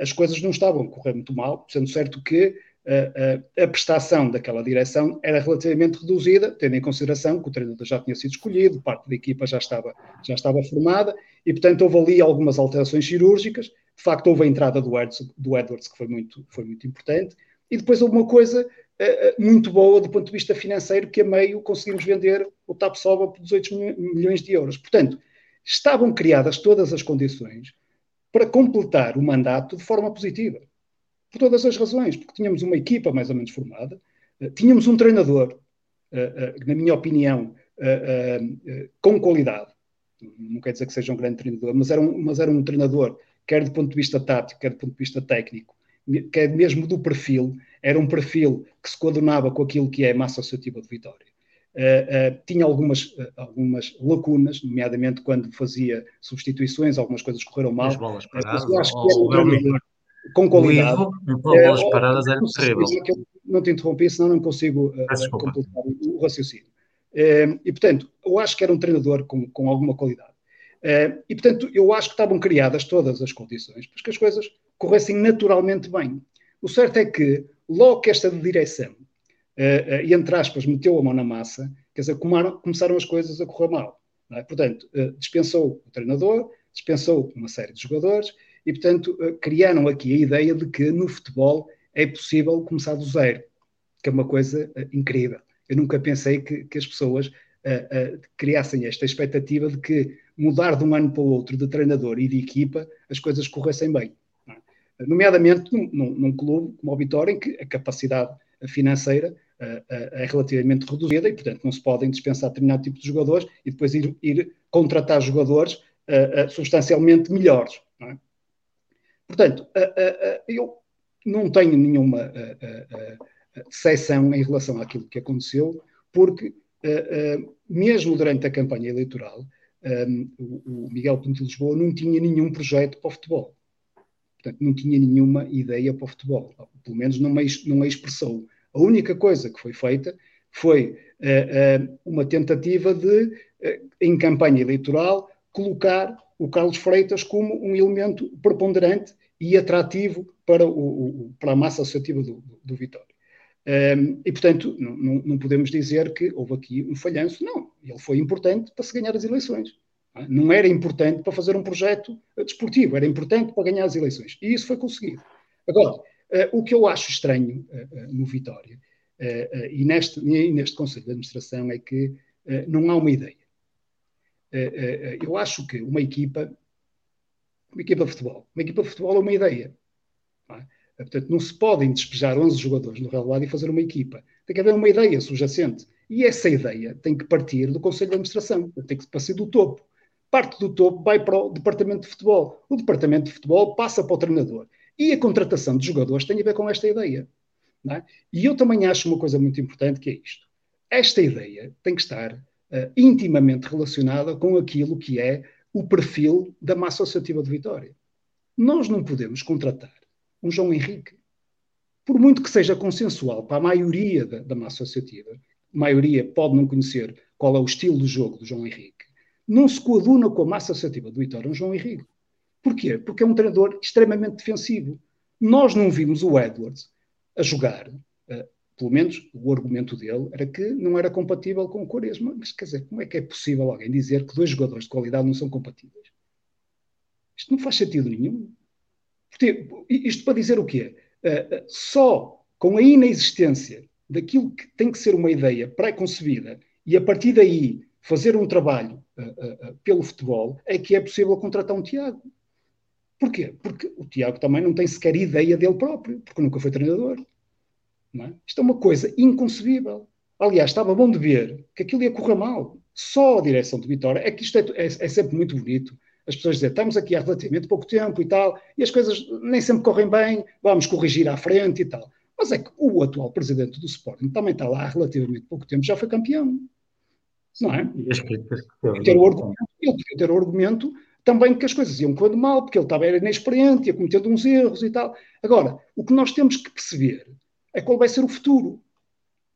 as coisas não estavam a correr muito mal, sendo certo que a, prestação daquela direção era relativamente reduzida, tendo em consideração que o treinador já tinha sido escolhido, parte da equipa já estava, já estava formada, e portanto houve ali algumas alterações cirúrgicas. De facto, houve a entrada do Edwards, do Edwards que foi muito, foi muito importante, e depois houve uma coisa uh, muito boa do ponto de vista financeiro, que a meio conseguimos vender o TAP-SOBA por 18 milhões de euros. Portanto, estavam criadas todas as condições para completar o mandato de forma positiva por todas as razões, porque tínhamos uma equipa mais ou menos formada, uh, tínhamos um treinador, uh, na minha opinião, com qualidade, não quer dizer que seja um grande treinador, mas era um, mas era um treinador, quer do ponto de vista tático, quer do ponto de vista técnico, quer mesmo do perfil, era um perfil que se coadunava com aquilo que é a massa associativa de Vitória. Uh, uh, tinha algumas, uh, algumas lacunas, nomeadamente quando fazia substituições, algumas coisas correram mal. As bolas paradas, eu acho que era um treinador com qualidade. O é, bolas paradas era terrível. Não te interrompi, senão não consigo uh, completar o raciocínio. Uh, e, portanto, eu acho que era um treinador com, com alguma qualidade. Uh, e, portanto, eu acho que estavam criadas todas as condições para que as coisas corressem naturalmente bem. O certo é que, logo que esta direção, uh, e entre aspas, meteu a mão na massa, quer dizer, começaram as coisas a correr mal. É? Portanto, dispensou o treinador, dispensou uma série de jogadores, e, portanto, eh, criaram aqui a ideia de que no futebol é possível começar do zero, que é uma coisa uh, incrível. Eu nunca pensei que, que as pessoas uh, uh, criassem esta expectativa de que mudar de um ano para o outro de treinador e de equipa as coisas corressem bem. É? Nomeadamente num, num, num, clube como o Vitória, em que a capacidade financeira é relativamente reduzida e, portanto, não se podem dispensar determinado tipo de jogadores e depois ir, ir contratar jogadores substancialmente melhores. Portanto, eu não tenho nenhuma decepção em relação àquilo que aconteceu, porque mesmo durante a campanha eleitoral, o Miguel Pinto de Lisboa não tinha nenhum projeto para o futebol. Portanto, não tinha nenhuma ideia para o futebol. Pelo menos não não expressou. A única coisa que foi feita foi uma tentativa de, em campanha eleitoral, colocar o Carlos Freitas como um elemento preponderante e atrativo para, o, para a massa associativa do, do, Vitória. Um, e, portanto, não, não, podemos dizer que houve aqui um falhanço. Não, ele foi importante para se ganhar as eleições. É? Não era importante para fazer um projeto desportivo, era importante para ganhar as eleições. E isso foi conseguido. Agora, uh, o que eu acho estranho uh, no Vitória e, neste, e neste Conselho de Administração é que não há uma ideia. Eu acho que uma equipa uma equipa de futebol. Uma equipa de futebol é uma ideia. Não é? Portanto, não se podem despejar 11 jogadores no relevado e fazer uma equipa. Tem que haver uma ideia subjacente. E essa ideia tem que partir do Conselho de Administração, tem que partir do topo. Parte do topo vai para o Departamento de Futebol. O Departamento de Futebol passa para o treinador. E a contratação de jogadores tem a ver com esta ideia. É? E eu também acho uma coisa muito importante que é isto. Esta ideia tem que estar uh, intimamente relacionada com aquilo que é o perfil da massa associativa de Vitória. Nós não podemos contratar um João Henrique, por muito que seja consensual para a maioria da, da massa associativa, a maioria pode não conhecer qual é o estilo de jogo do João Henrique, não se coaduna com a massa associativa do Vitória um João Henrique. Porquê? Porque é um treinador extremamente defensivo. Nós não vimos o Edwards a jogar, uh, pelo menos o argumento dele era que não era compatível com o Quaresma. Mas quer dizer, como é que é possível alguém dizer que dois jogadores de qualidade não são compatíveis? Isto não faz sentido nenhum. Isto para dizer o quê? Uh, uh, só com a inexistência daquilo que tem que ser uma ideia pré-concebida e a partir daí fazer um trabalho uh, pelo futebol é que é possível contratar um Tiago. Porquê? Porque o Tiago também não tem sequer ideia dele próprio, porque nunca foi treinador. É? Isto é uma coisa inconcebível. Aliás, estava bom de ver que aquilo ia correr mal. Só a direção de Vitória. É que isto é, é, é sempre muito bonito. As pessoas dizem, estamos aqui há relativamente pouco tempo e tal, e as coisas nem sempre correm bem, vamos corrigir à frente e tal. Mas é que o atual presidente do Sporting também está lá há relativamente pouco tempo, já foi campeão. Não é? E ter o argumento, ele podia ter o argumento também que as coisas iam correndo mal, porque ele estava era inexperiente, ia cometendo uns erros e tal. Agora, o que nós temos que perceber é qual vai ser o futuro.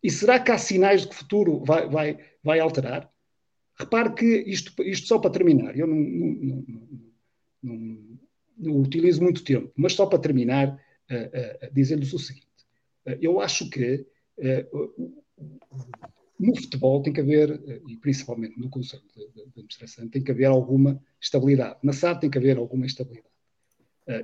E será que há sinais de que o futuro vai, vai, vai alterar? Repare que isto, isto só para terminar, eu não, não, não, não utilizo muito tempo, mas só para terminar, uh, uh, dizer-lhes o seguinte: uh, eu acho que no futebol tem que haver, e principalmente no Conselho de, de, Administração, tem que haver alguma estabilidade. Na SAD tem que haver alguma estabilidade.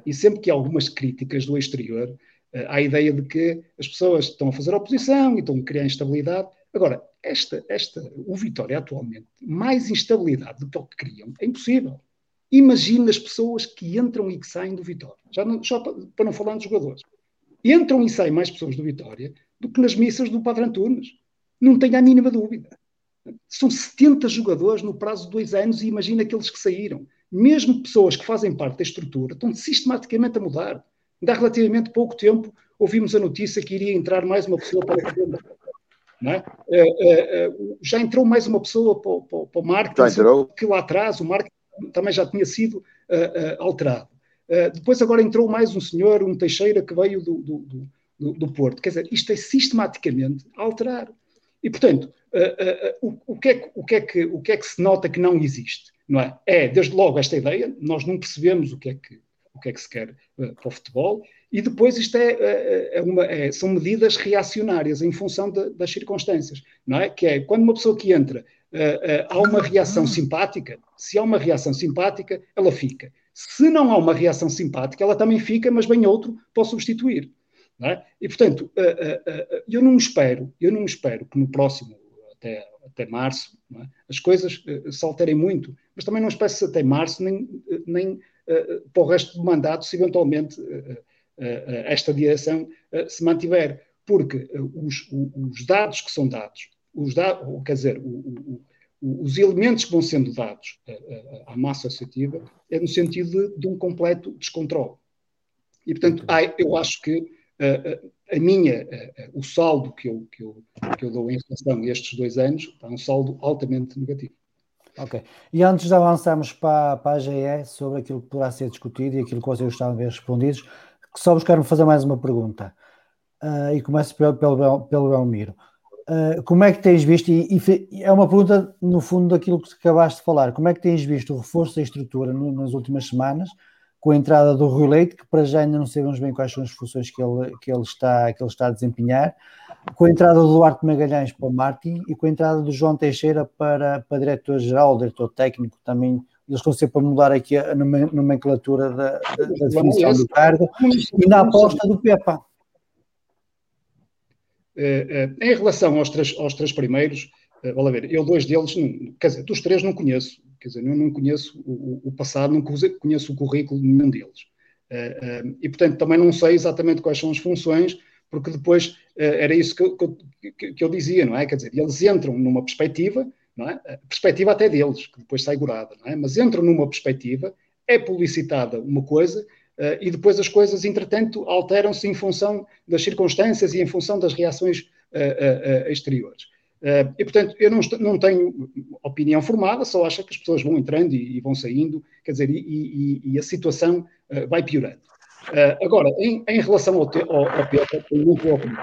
E sempre que há algumas críticas do exterior, há a ideia de que as pessoas estão a fazer oposição e estão a criar instabilidade. Agora, esta, esta, o Vitória atualmente, mais instabilidade do que o que criam, é impossível. Imagine as pessoas que entram e que saem do Vitória. Já não, só para, para não falar dos jogadores. Entram e saem mais pessoas do Vitória do que nas missas do Padre Antunes. Não tenho a mínima dúvida. São 70 jogadores no prazo de dois anos e imagina aqueles que saíram. Mesmo pessoas que fazem parte da estrutura estão sistematicamente a mudar. Ainda há relativamente pouco tempo ouvimos a notícia que iria entrar mais uma pessoa para a não é? Uh, uh, uh, já entrou mais uma pessoa para, para, para o marketing, que lá atrás o marketing também já tinha sido alterado. depois agora entrou mais um senhor, um Teixeira, que veio do, do, do, do Porto. Quer dizer, isto é sistematicamente a alterar. E, portanto, uh, uh, o, o, que é que, o, que é que, o que é que se nota que não existe? Não é? é, desde logo, esta ideia, nós não percebemos o que é que, o que, é que se quer uh, para o futebol, e depois isto é, é uma, é, são medidas reacionárias em função de, das circunstâncias, não é? Que é quando uma pessoa que entra há uma reação simpática, se há uma reação simpática, ela fica. Se não há uma reação simpática, ela também fica, mas vem outro para substituir. É? E, portanto, eu não espero, eu não espero que no próximo, até, até março, é? as coisas se alterem muito, mas também não espero se até março, nem, nem para o resto do mandato, se eventualmente esta direção se mantiver, porque os, os, dados que são dados, os dados, quer dizer, o, o, os elementos que vão sendo dados à massa associativa é no sentido de, de um completo descontrole. E, portanto, eu acho que a minha, o saldo que eu, que, eu, que eu dou em relação a estes dois anos é um saldo altamente negativo. Ok. E antes de avançarmos para, para a GE sobre aquilo que poderá ser discutido e aquilo que vocês gostavam de ver respondidos, só quero fazer mais uma pergunta. Uh, e começo pelo, pelo, pelo Belmiro. Uh, como é que tens visto, e, e, é uma pergunta no fundo daquilo que acabaste de falar, como é que tens visto o reforço da estrutura no, nas últimas semanas com a entrada do Rui Leite, que para já ainda não sabemos bem quais são as funções que ele, que ele, está, que ele está a desempenhar, com a entrada do Duarte Magalhães para o Martin e com a entrada do João Teixeira para, para diretor-geral, diretor técnico também. Eles estão sempre a mudar aqui a nomenclatura da, da, da definição do cargo e na aposta do Pepa. Eh, eh, em relação aos três, aos três primeiros, uh, vale ver, eu dois deles, quer dizer, dos três não conheço, Quer dizer, eu não conheço o, o passado, não conheço o currículo de nenhum deles. Uh, uh, e, portanto, também não sei exatamente quais são as funções, porque depois uh, era isso que que, que eu, dizia, não é? Quer dizer, eles entram numa perspectiva, não é? A perspectiva até deles, que depois sai gorada, não é? Mas entram numa perspectiva, é publicitada uma coisa, Uh, e depois as coisas, entretanto, alteram-se em função das circunstâncias e em função das reações uh, uh, exteriores. e, portanto, eu não, não, tenho opinião formada, só acho que as pessoas vão entrando e, e vão saindo, quer dizer, e, e, e a situação vai piorando. Agora, em, em, relação ao, te, ao, ao muito boa opinião.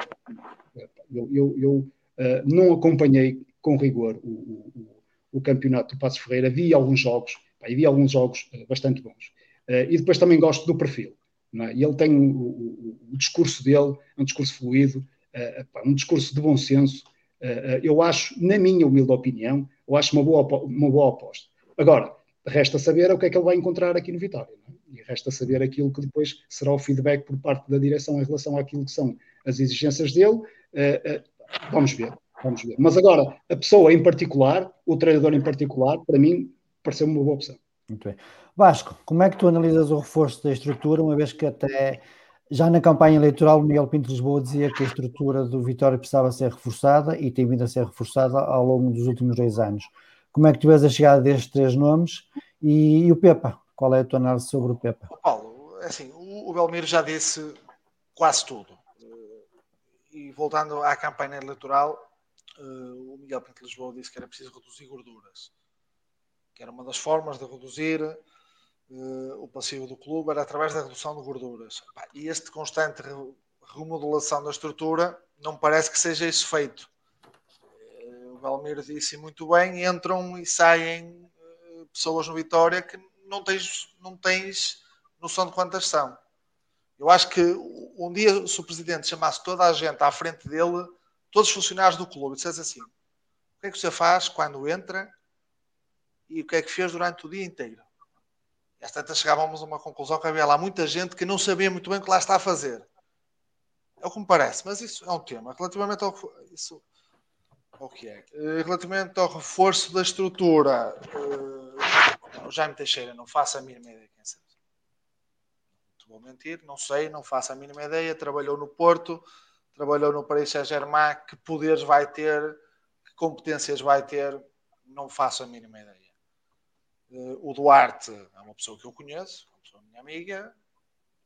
Eu, eu, eu não acompanhei com rigor o, o, o, campeonato do Passos Ferreira, vi alguns jogos, pá, vi alguns jogos bastante bons. Uh, e depois também gosto do perfil. É? E ele tem o, o, o, discurso dele, um discurso fluido, uh, um discurso de bom senso. Uh, eu acho, na minha humilde opinião, eu acho uma boa, uma boa aposta. Agora, resta saber o que é que ele vai encontrar aqui no Vitória. É? E resta saber aquilo que depois será o feedback por parte da direção em relação àquilo que são as exigências dele. vamos ver, vamos ver. Mas agora, a pessoa em particular, o treinador em particular, para mim, pareceu uma boa opção. Muito bem. Vasco, como é que tu analisas o reforço da estrutura, uma vez que até já na campanha eleitoral o Miguel Pinto Lisboa dizia que a estrutura do Vitória precisava ser reforçada e tem vindo a ser reforçada ao longo dos últimos dois anos. Como é que tu vês a chegada destes três nomes e, e o Pepa? Qual é a tua análise sobre o Pepa? Paulo, assim, o, o Belmiro já disse quase tudo. E voltando à campanha eleitoral, eh, o Miguel Pinto Lisboa disse que era preciso reduzir gorduras que era uma das formas de reduzir uh, o passivo do clube, era através da redução de gorduras. E este constante remodelação da estrutura não parece que seja isso feito. Valmir disse muito bem, entram e saem uh, pessoas no Vitória que não tens, não tens noção de quantas são. Eu acho que um dia, se o presidente chamasse toda a gente à frente dele, todos os funcionários do clube, dissesse assim: o que é que você faz quando entra e o que é que fez durante o dia inteiro. E às tantas chegávamos a uma conclusão que havia lá muita gente que não sabia muito bem o que lá está a fazer. É o que me parece, mas isso é um tema. Relativamente ao, isso, que é? Eh, relativamente ao reforço da estrutura, uh, o Jaime Teixeira não faço a mínima ideia quem sabe. Não vou mentir, não sei, não faço a mínima ideia. Trabalhou no Porto, trabalhou no Paris Saint-Germain, que poderes vai ter, que competências vai ter, não faço a mínima ideia. Uh, o Duarte é uma pessoa que eu conheço, uma pessoa minha amiga,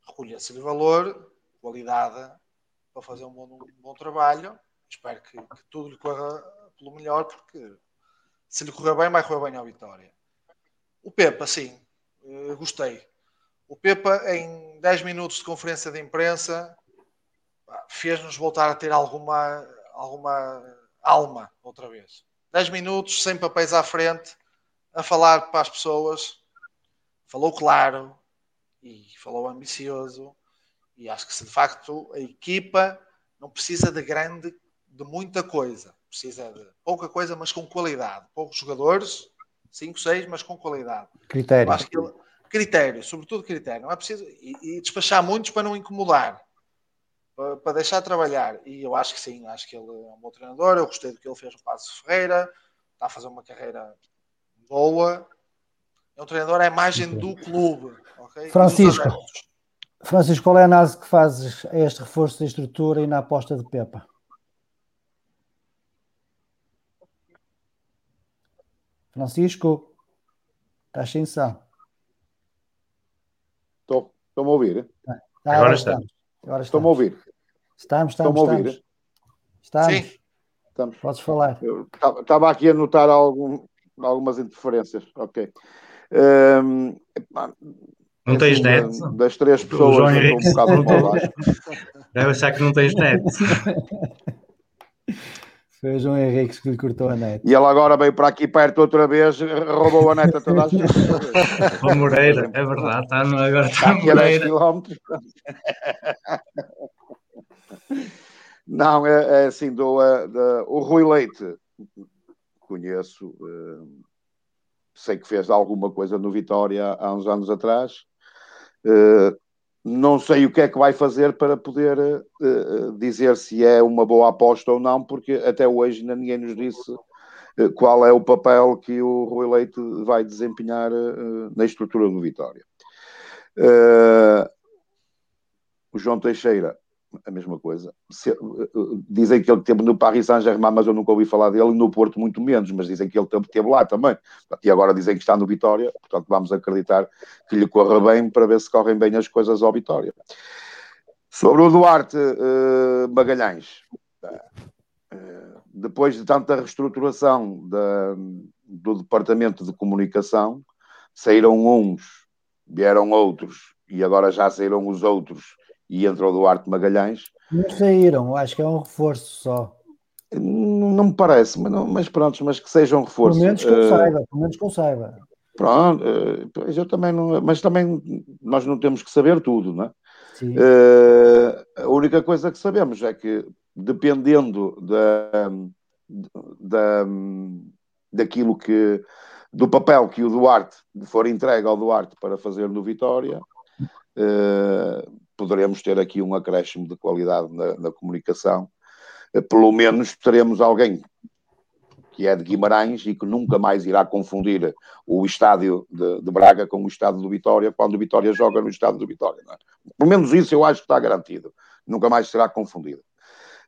reconheço-lhe valor, qualidade para fazer um bom, um bom trabalho. Espero que, que, tudo lhe corra pelo melhor, porque se lhe correr bem, vai correr bem à vitória. O Pepa, sim, uh, gostei. O Pepa, em 10 minutos de conferência de imprensa, fez-nos voltar a ter alguma, alguma alma outra vez. 10 minutos, sem papéis à frente, a falar para as pessoas, falou claro e falou ambicioso. E acho que se de facto a equipa não precisa de grande, de muita coisa, precisa de pouca coisa, mas com qualidade. Poucos jogadores, 5, 6, mas com qualidade. Critério. Ele, critério, sobretudo critério. Não é preciso. E, e despachar muitos para não incomodar. Para, para, deixar trabalhar. E eu acho que sim, acho que ele é um bom treinador. Eu gostei do que ele fez no Passo Ferreira. Está a fazer uma carreira boa. É um treinador à imagem do clube. Okay? Francisco, Francisco, qual é a análise que fazes a este reforço da estrutura e na aposta de Pepa? Francisco, estás sem som. Estou, estou-me a ouvir? Ah, agora, estamos. Agora Estou-me a ouvir. Estamos, estamos, estamos. a ouvir? Estamos. Sim. Estamos. Podes falar. estava aqui a notar algum, algumas interferências, ok. Um, não tens assim, net? Das três pessoas, estou um bocado para baixo. Deve achar que não tens net. Foi o João Henrique que lhe cortou a net. E ele agora veio para aqui perto outra vez, roubou a net a toda a gente. O Moreira, é verdade, está no, agora está, está Moreira. Não, é, é assim, do, do, o Rui Leite conheço, uh, sei que fez alguma coisa no Vitória há uns anos atrás. Uh, não sei o que é que vai fazer para poder uh, dizer se é uma boa aposta ou não, porque até hoje ainda ninguém nos disse qual é o papel que o Rui Leite vai desempenhar na estrutura do Vitória. o João Teixeira a mesma coisa. Se, uh, dizem que ele teve no Paris Saint-Germain, mas eu nunca ouvi falar dele, no Porto muito menos, mas dizem que ele teve lá também. E agora dizem que está no Vitória, portanto vamos acreditar que lhe corra bem para ver se correm bem as coisas ao Vitória. Sobre o Duarte uh, Magalhães, uh, depois de tanta reestruturação da, do Departamento de Comunicação, saíram uns, vieram outros, e agora já saíram os outros e entra o Duarte Magalhães. Não saíram, acho que é um reforço só. Não, não me parece, mas, não, mas pronto, mas que seja um reforço. Pelo menos que eu uh, saiba, pelo menos que eu saiba. Pronto, uh, eu também não, mas também nós não temos que saber tudo, não é? Uh, a única coisa que sabemos é que dependendo da, da, daquilo que do papel que o Duarte for entregue ao Duarte para fazer no Vitória, uh, poderemos ter aqui um acréscimo de qualidade na, na comunicação. Uh, pelo menos teremos alguém que é de Guimarães e que nunca mais irá confundir o estádio de, de Braga com o estádio do Vitória quando o Vitória joga no estádio do Vitória. É? Pelo menos isso eu acho que está garantido. Nunca mais será confundido.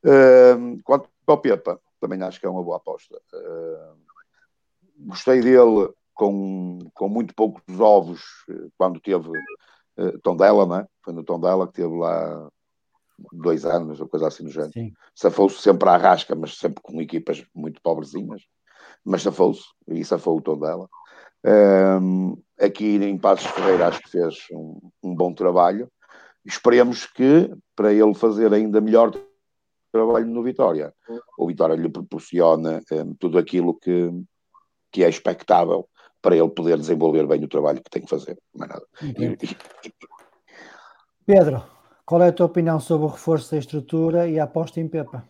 Uh, quanto ao Pepa, também acho que é uma boa aposta. Uh, gostei dele com, com muito poucos ovos eh, quando teve uh, Tondela, não é? Foi no Tondela que teve lá dois anos, ou coisa assim do género. Safou-se sempre à rasca, mas sempre com equipas muito pobrezinhas. Mas safou-se, e safou o Tondela. Um, aqui em Passos Ferreira acho que fez um, um bom trabalho. Esperemos que, para ele fazer ainda melhor trabalho no Vitória, o Vitória lhe proporciona um, tudo aquilo que, que é expectável para ele poder desenvolver bem o trabalho que tem que fazer. Mais nada. Pedro, qual é a tua opinião sobre o reforço da estrutura e a aposta em Pepa?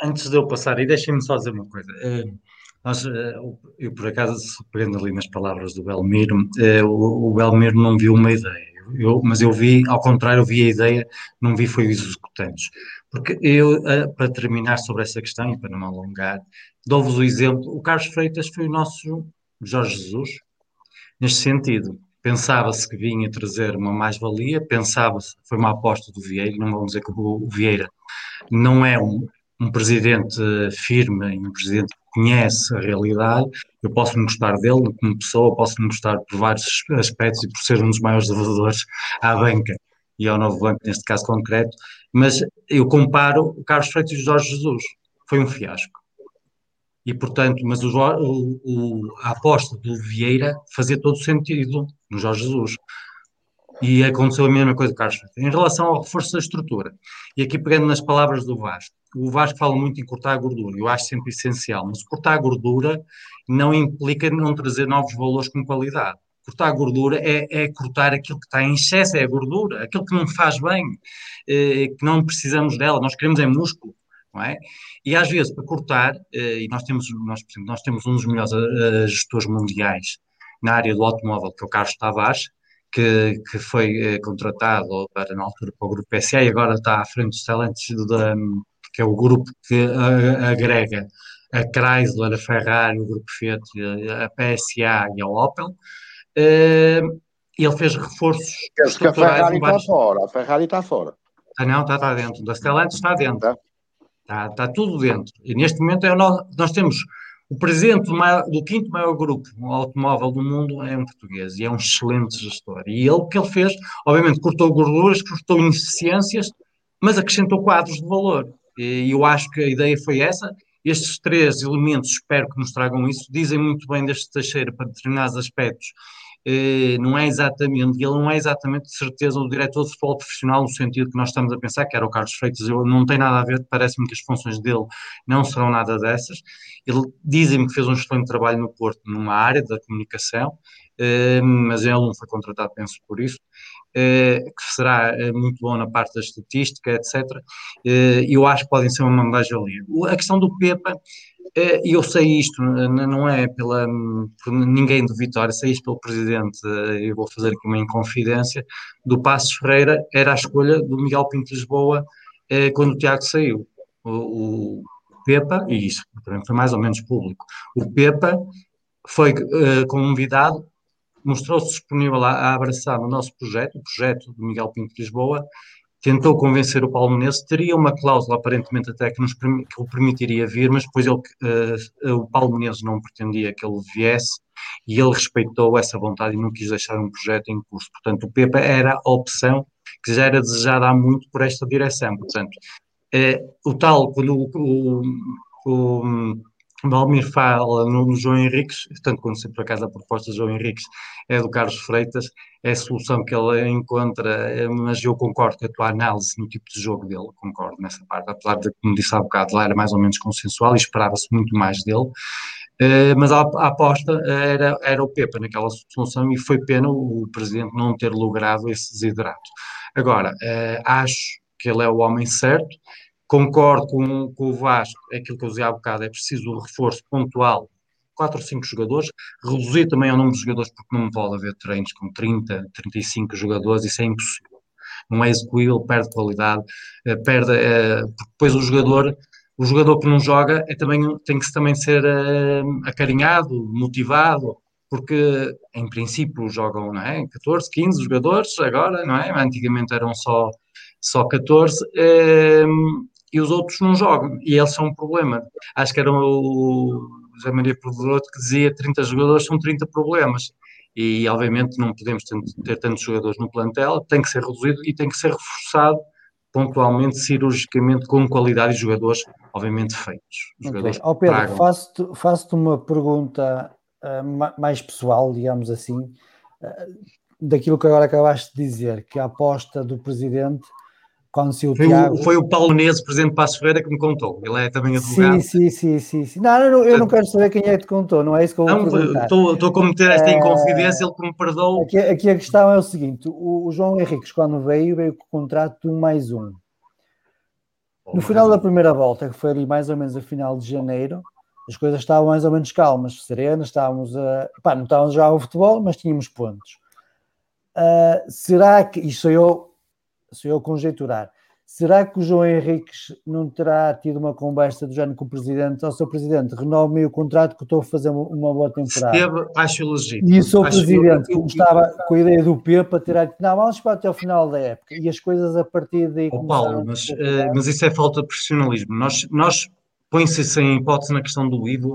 Antes de eu passar, e deixem-me só dizer uma coisa. Uh, nós, uh, eu, por acaso, prendo ali nas palavras do Belmiro, uh, o, o Belmiro não viu uma ideia. Eu, mas eu vi, ao contrário, eu vi a ideia, não vi foi os executantes. Porque eu, para terminar sobre essa questão e para não me alongar, Dou-vos o exemplo, o Carlos Freitas foi o nosso Jorge Jesus, neste sentido. Pensava-se que vinha trazer uma mais-valia, pensava-se, foi uma aposta do Vieira, não vamos dizer que o Vieira não é um, um presidente firme, um presidente que conhece a realidade, eu posso me gostar dele como pessoa, posso me gostar por vários aspectos e por ser um dos maiores devedores à banca e ao novo banco, neste caso concreto, mas eu comparo o Carlos Freitas e o Jorge Jesus, foi um fiasco e, portanto, mas o, o, a aposta do Vieira fazia todo sentido no Jorge Jesus. E aconteceu a mesma coisa, Carlos. Em relação ao reforço da estrutura, e aqui pegando nas palavras do Vasco, o Vasco fala muito em cortar a gordura, eu acho sempre essencial, mas cortar a gordura não implica não trazer novos valores com qualidade. Cortar a gordura é, é cortar aquilo que está em excesso, é a gordura, aquilo que não faz bem, eh, que não precisamos dela, nós queremos é músculo, é? E às vezes, para cortar, eh, e nós temos, nós, nós temos um dos melhores eh, gestores mundiais na área do automóvel, que é o Carlos Tavares, que, que foi eh, contratado para, na altura para o grupo PSA e agora está à frente dos talentos, da, que é o grupo que agrega a Chrysler, a Ferrari, o grupo Fiat, a PSA e a Opel. ele fez reforços. Que a Ferrari está fora. A Ferrari está fora. Ah, não, está, está dentro. Da Stellantis está dentro. Tá. Está, está tudo dentro. E neste momento é nós, nós temos o presidente do, maior, do, quinto maior grupo automóvel do mundo é um português e é um excelente gestor. E ele, o que ele fez, obviamente, cortou gorduras, cortou ineficiências, mas acrescentou quadros de valor. E eu acho que a ideia foi essa. Estes três elementos, espero que nos tragam isso, dizem muito bem deste Teixeira para determinados aspectos eh, não é exatamente, ele não é exatamente de certeza o diretor de futebol profissional no sentido que nós estamos a pensar, que era o Carlos Freitas, eu não tem nada a ver, parece-me que as funções dele não serão nada dessas. Ele dizem-me que fez um excelente trabalho no Porto, numa área da comunicação, mas ele não foi contratado, penso por isso. Eh, que será muito bom na parte da estatística, etc. eu acho que podem ser uma mais-valia. A questão do Pepa, é, eu sei isto, não é pela, por ninguém do Vitória, sei isto pelo presidente, eh, eu vou fazer aqui uma inconfidência, do Passos Ferreira, era a escolha do Miguel Pinto Lisboa eh, quando o Tiago saiu. O, o Pepa, e isso também foi mais ou menos público, o Pepa foi convidado, mostrou-se disponível a, a, abraçar o nosso projeto, o projeto do Miguel Pinto Lisboa, tentou convencer o Paulo Menezes, teria uma cláusula aparentemente até que, nos, que o permitiria vir, mas depois ele, uh, o Paulo Menezes não pretendia que ele viesse e ele respeitou essa vontade e não quis deixar um projeto em curso. Portanto, o Pepa era a opção que já era desejada há muito por esta direção. Portanto, uh, o tal, quando o, o, o Valmir fala no João Henriques, tanto quando sempre por acaso a proposta de João Henriques é do Carlos Freitas, é a solução que ele encontra, mas eu concordo com a tua análise no tipo de jogo dele, concordo nessa parte, apesar de, como disse há bocado, lá era mais ou menos consensual e esperava-se muito mais dele, uh, mas a, aposta era, era o Pepa naquela solução e foi pena o, Presidente não ter logrado esse desidrato. Agora, uh, acho que ele é o homem certo, Concordo com, com o Vasco, é aquilo que eu dizia há bocado, é preciso um reforço pontual, 4 ou 5 jogadores, reduzir também o número de jogadores, porque não pode haver treinos com 30, 35 jogadores, isso é impossível. Não é execuível, perde qualidade, eh, perde, eh, depois o jogador, o jogador que não joga é também, tem que também ser eh, acarinhado, motivado, porque em princípio jogam não é, 14, 15 jogadores agora, não é? Antigamente eram só, só 14 e os outros não jogam, e eles são um problema. Acho que era o José Maria Poderoso que dizia 30 jogadores são 30 problemas, e obviamente não podemos ter tantos jogadores no plantel, tem que ser reduzido e tem que ser reforçado pontualmente, cirurgicamente, com qualidade de jogadores, obviamente feitos. Jogadores oh, Pedro, faço-te faço uma pergunta uh, mais pessoal, digamos assim, uh, daquilo que agora acabaste de dizer, que a aposta do Presidente quando se o foi, Tiago... o, foi o Paulo Neso, presidente de Passo Ferreira, que me contou. Ele é também advogado. Sim, sim, sim, sim. Não, eu não, eu não quero saber quem é que te contou, não é isso que eu vou perguntar. Estou, estou a cometer esta é... inconfidência, ele que me perdoou. Aqui, aqui, a questão é o seguinte, o, o, João Henriques, quando veio, veio com o contrato de um mais um. No final da primeira volta, que foi ali mais ou menos a final de janeiro, as coisas estavam mais ou menos calmas, serenas, estávamos a... Pá, não estávamos já ao futebol, mas tínhamos pontos. Uh, será que, isto eu, sou eu conjecturar, Será que o João Henriques não terá tido uma conversa do género com o Presidente? Ó, oh, Sr. Presidente, renove-me o contrato que estou a fazer uma boa temporada. Esteve, acho legítimo. E o Sr. Presidente, como estava com a ideia do Pepa, terá dito, não, vamos esperar até ao final da época. E as coisas a partir daí... Oh, Paulo, mas, uh, mas isso é falta de profissionalismo. Nós, nós põe-se sem hipótese na questão do Ivo,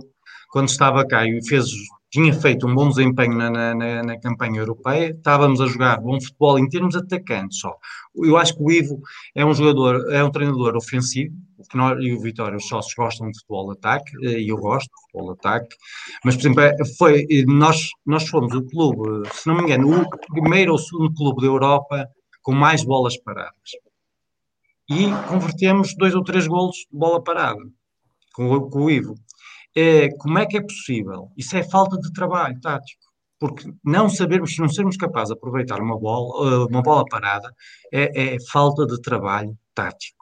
quando estava cá e fez tinha feito um bom desempenho na, na, na, campanha europeia, estávamos a jogar bom futebol em termos atacantes só. Eu acho que o Ivo é um jogador, é um treinador ofensivo, que nós e o Vitória, os sócios gostam de futebol ataque, eh, e eu gosto de futebol ataque, mas, por exemplo, é, foi, nós, nós fomos o clube, se não me engano, o primeiro ou segundo clube da Europa com mais bolas paradas. E convertemos dois ou três golos de bola parada com, com o Ivo é, como é que é possível? Isso é falta de trabalho tático. Porque não sabermos, se não sermos capazes de aproveitar uma bola, uma bola parada, é, é falta de trabalho tático.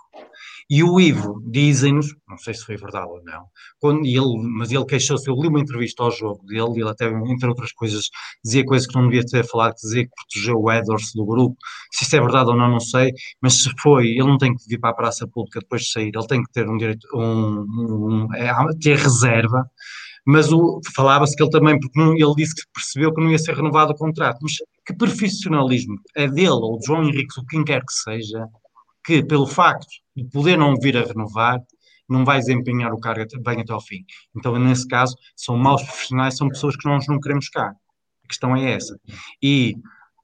E o Ivo, dizem-nos, não sei se foi verdade ou não, quando ele, mas ele queixou-se, eu li uma entrevista ao jogo dele, ele até, entre outras coisas, dizia coisas que não devia ter falado, dizia que protegeu o Edwards do grupo, se isso é verdade ou não, não sei, mas se foi, ele não tem que vir para a praça pública depois de sair, ele tem que ter um direito, um, um, é, ter reserva, mas falava-se que ele também, porque não, ele disse que percebeu que não ia ser renovado o contrato, mas que profissionalismo é dele, ou de João Henrique, ou quem quer que seja, que pelo facto de poder não vir a renovar, não vai desempenhar o cargo bem até ao fim. Então, nesse caso, são maus profissionais, são pessoas que nós não queremos cá. A questão é essa. E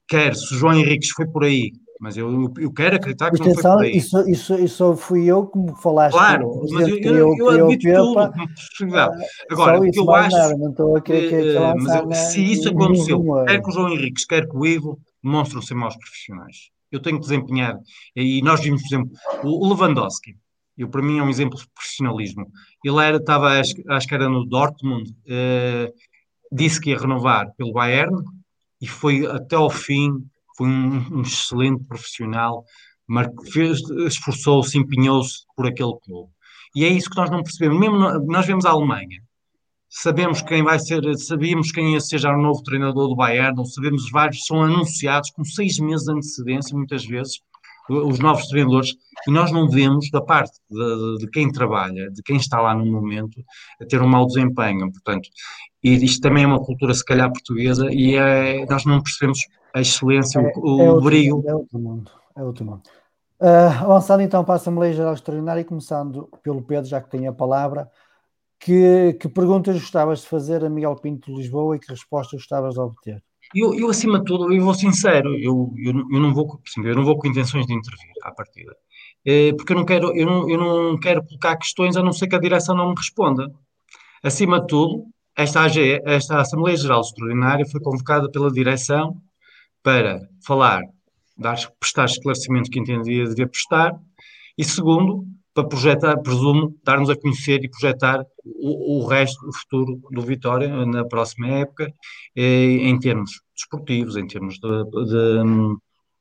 quer, se o João Henriques foi por aí, mas eu, eu quero acreditar que Atenção, não foi por aí. Isso, isso, isso fui eu que me falaste. Claro, mas eu, eu, eu admito tudo como possibilidade. Agora, o que eu acho, nada, não estou aqui, aqui uh, mas eu, se isso aconteceu, quer que o João Henriques, quer que o Ivo, demonstram ser maus profissionais eu tenho que desempenhar. E nós vimos, por exemplo, o Lewandowski, eu, para mim é um exemplo de profissionalismo. Ele era, estava, acho, que era no Dortmund, uh, disse que ia renovar pelo Bayern e foi até ao fim, foi um, um excelente profissional, esforçou-se, empenhou-se por aquele clube. E é isso que nós não percebemos. Mesmo nós vemos a Alemanha, sabemos quem vai ser, sabíamos quem ia ser já o novo treinador do Bayern, ou sabemos vários, são anunciados com seis meses de antecedência, muitas vezes, os novos treinadores, e nós não vemos, da parte de, de, quem trabalha, de quem está lá no momento, a ter um mau desempenho. Portanto, e isto também é uma cultura, se calhar, portuguesa, e é, nós não percebemos a excelência, é, o, o é brilho. É outro mundo, é outro mundo. Uh, avançando então para a Assembleia Geral Extraordinária e começando pelo Pedro, já que tem a palavra, que, que perguntas gostavas de fazer a Miguel Pinto de Lisboa e que respostas gostavas de obter? Eu, eu acima de tudo, eu vou sincero, eu, eu, eu, não vou, eu não vou com intenções de intervir à partida, é, porque eu não, quero, eu, não, eu não quero colocar questões a não ser que a direção não me responda. Acima de tudo, esta, esta Assembleia Geral Extraordinária foi convocada pela direção para falar dar, prestar esclarecimento que entendia devia prestar, e segundo, para projetar, presumo, dar-nos a conhecer e projetar o, o, resto, o futuro do Vitória na próxima época, eh, em termos desportivos, em termos de, de,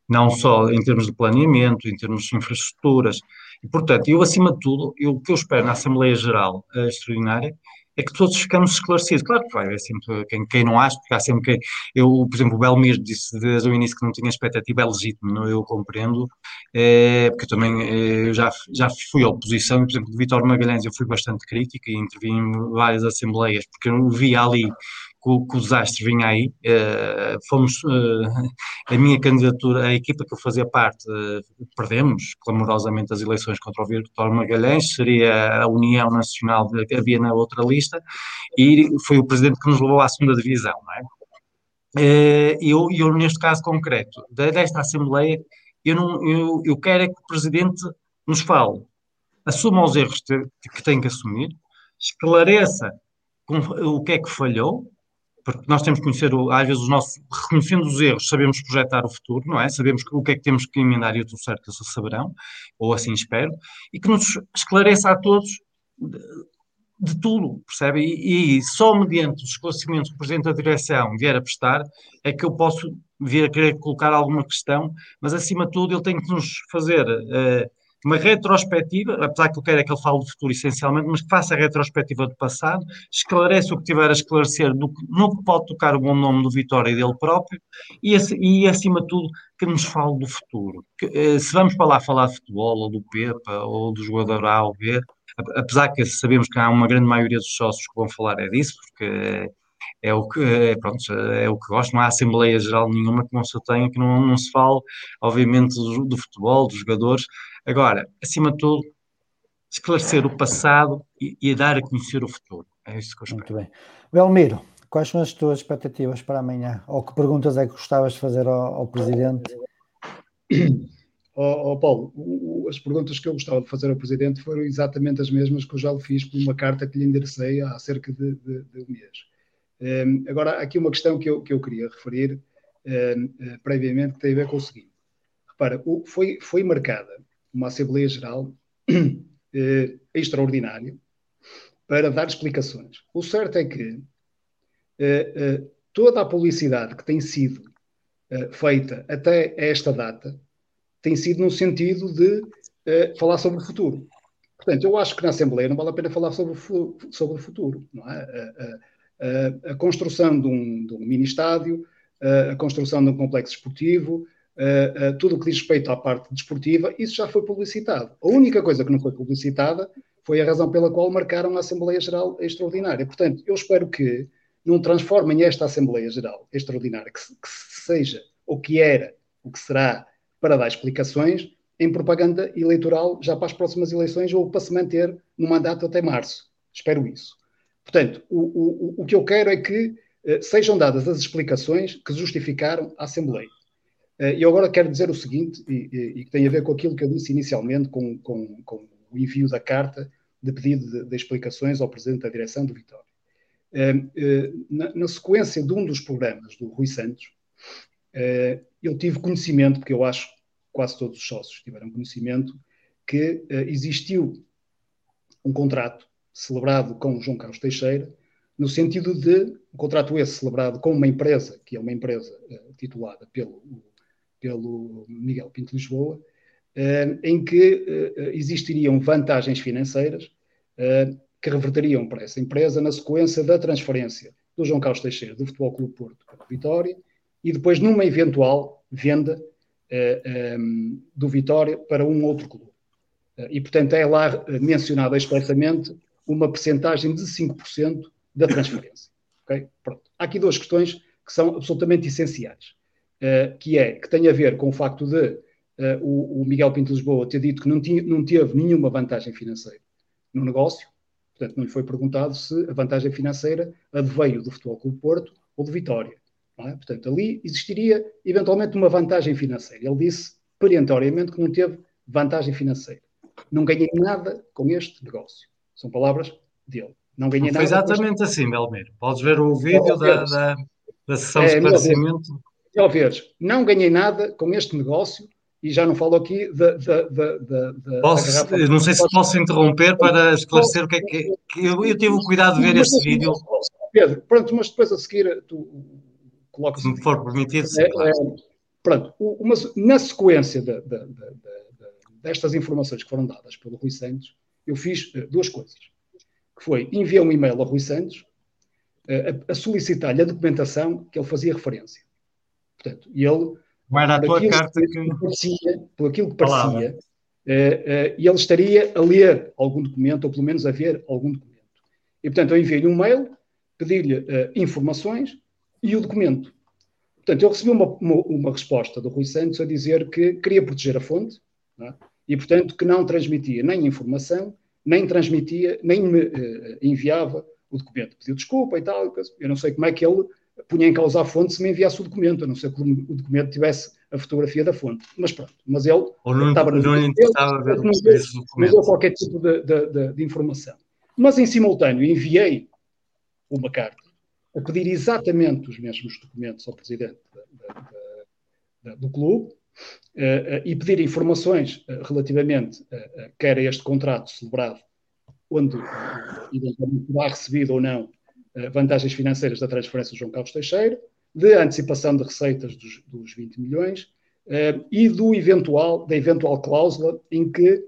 não só em termos de planeamento, em termos de infraestruturas. E, portanto, eu, acima de tudo, eu, o que eu espero na Assembleia Geral uh, Extraordinária é que todos ficamos esclarecidos. Claro que vai haver sempre quem, quem não acha, porque há sempre quem. Eu, por exemplo, o Belmir disse desde o início que não tinha expectativa, é legítimo, não, eu compreendo, é, porque também é, eu já, já fui à oposição, por exemplo, de Vitor Magalhães eu fui bastante crítico e intervi em várias assembleias, porque eu via ali o, que o desastre vinha aí. Uh, fomos, uh, a minha candidatura, a equipa que eu fazia parte, uh, perdemos clamorosamente as eleições contra o Vitor Magalhães, seria a União Nacional que havia na outra lista, e foi o presidente que nos levou à segunda divisão, não é? Eu, eu, neste caso concreto, desta Assembleia, eu, não, eu, eu quero é que o Presidente nos fale, assuma os erros que tem que assumir, esclareça o que é que falhou, porque nós temos que conhecer, às vezes, os nossos, reconhecendo os erros, sabemos projetar o futuro, não é? Sabemos o que é que temos que emendar e o certo que saberão, ou assim espero, e que nos esclareça a todos de, de tudo, percebe? E, e, só mediante os esclarecimentos que o Presidente da Direção vier a prestar é que eu posso vir a querer colocar alguma questão, mas acima de tudo ele tem que nos fazer. Uh, uma retrospectiva, apesar que eu quero é que ele fale do futuro essencialmente, mas que faça a retrospectiva do passado, esclarece o que tiver a esclarecer no, no que pode tocar o bom nome do Vitória e dele próprio, e, e acima de tudo, que nos fale do futuro. Que, eh, se vamos para lá falar de futebol, ou do Pepa, ou do jogador A ou B, apesar que sabemos que há uma grande maioria dos sócios que vão falar é disso, porque é o que, é, pronto, é o que gosto. Não há Assembleia Geral nenhuma que não se tenha, que não, não se fale, obviamente, do, do, futebol, dos jogadores. Agora, acima de tudo, esclarecer o passado e, e dar a conhecer o futuro. É isso que eu espero. Muito bem. Belmiro, quais são as tuas expectativas para amanhã? Ou que perguntas é que gostavas de fazer ao, ao Presidente? Oh, oh, Paulo, o, as perguntas que eu gostava de fazer ao Presidente foram exatamente as mesmas que eu já lhe fiz por uma carta que lhe enderecei há cerca de, de, de um mês. Um, agora, aqui uma questão que eu, que eu queria referir um, uh, previamente que tem a ver com o seguinte. Repara, o, foi, foi marcada uma Assembleia Geral uh, extraordinária para dar explicações. O certo é que uh, toda a publicidade que tem sido feita até esta data tem sido no sentido de falar sobre o futuro. Portanto, eu acho que na Assembleia não vale a pena falar sobre sobre o futuro. Não é? a construção de um, de um mini-estádio, a construção de um complexo esportivo, tudo o que diz respeito à parte desportiva, isso já foi publicitado. A única coisa que não foi publicitada foi a razão pela qual marcaram a Assembleia Geral Extraordinária. Portanto, eu espero que não transformem esta Assembleia Geral Extraordinária, que, que seja o que era, o que será, para dar explicações, em propaganda eleitoral já para as próximas eleições ou para se manter no mandato até março. Espero isso. Portanto, o, o, o que eu quero é que uh, sejam dadas as explicações que justificaram a Assembleia. Uh, eu agora quero dizer o seguinte, e, e, que tem a ver com aquilo que eu disse inicialmente, com, com, com o envio da carta de pedido de, de, explicações ao Presidente da Direção do Vitória. Uh, na, na, sequência de um dos programas do Rui Santos, eu tive conhecimento, porque eu acho que quase todos os sócios tiveram conhecimento, que existiu um contrato celebrado com João Carlos Teixeira, no sentido de um contrato esse celebrado com uma empresa, que é uma empresa titulada pelo, pelo Miguel Pinto Lisboa, uh, em que uh, existiriam vantagens financeiras que reverteriam para essa empresa na sequência da transferência do João Carlos Teixeira do Futebol Clube Porto para Vitória e depois numa eventual venda do Vitória para um outro clube. e, portanto, é lá mencionado expressamente uma percentagem de 5% da transferência. Okay? Pronto. Há aqui duas questões que são absolutamente essenciais, uh, que é que tem a ver com o facto de uh, o, o, Miguel Pinto Lisboa ter dito que não, tinha, não teve nenhuma vantagem financeira no negócio, portanto não lhe foi perguntado se a vantagem financeira adveio do Futebol Clube Porto ou de Vitória. É? Portanto, ali existiria eventualmente uma vantagem financeira. Ele disse perentoriamente que não teve vantagem financeira. Não ganhei nada com este negócio. São palavras dele. Não ganhei não nada. Foi exatamente assim, Belmiro. Podes ver o vídeo da, da, da, sessão é, de esclarecimento. Ao veres, não ganhei nada com este negócio e já não falo aqui da. da, da, não sei se posso interromper para esclarecer o que é que. que eu, eu tive o cuidado de ver este assim, vídeo. Pedro, pronto, mas depois a seguir tu colocas. Se me for permitido, sim, é, claro. é, pronto, uma, na sequência destas informações que foram dadas pelo Rui Santos, eu fiz uh, duas coisas. Que foi enviar um e-mail ao Rui Santos uh, a, a solicitar-lhe a documentação que ele fazia referência. Portanto, e ele Vai na tua carta que... Parecia, por aquilo que parecia, uh, uh, e ele estaria a ler algum documento, ou pelo menos a ver algum documento. E, portanto, eu enviei-lhe um mail, pedi-lhe uh, informações e o documento. Portanto, eu recebi uma, uma, uma, resposta do Rui Santos a dizer que queria proteger a fonte é? e, portanto, que não transmitia nem informação, nem transmitia, nem me enviava o documento. Pediu desculpa e tal. Eu não sei como é que ele punha em causa a fonte se me enviasse o documento, a não ser que o documento tivesse a fotografia da fonte. Mas pronto, mas ele Ou não, estava não lhe interessava ver não deu qualquer tipo de, de, de, de, informação. Mas em simultâneo enviei uma carta a pedir exatamente os mesmos documentos ao presidente do clube uh, uh, e pedir informações uh, relativamente quer a este contrato celebrado, onde eventualmente terá recebido ou não vantagens financeiras da transferência de João Carlos Teixeira, de antecipação de receitas dos, dos 20 milhões uh, e do eventual, da eventual cláusula em que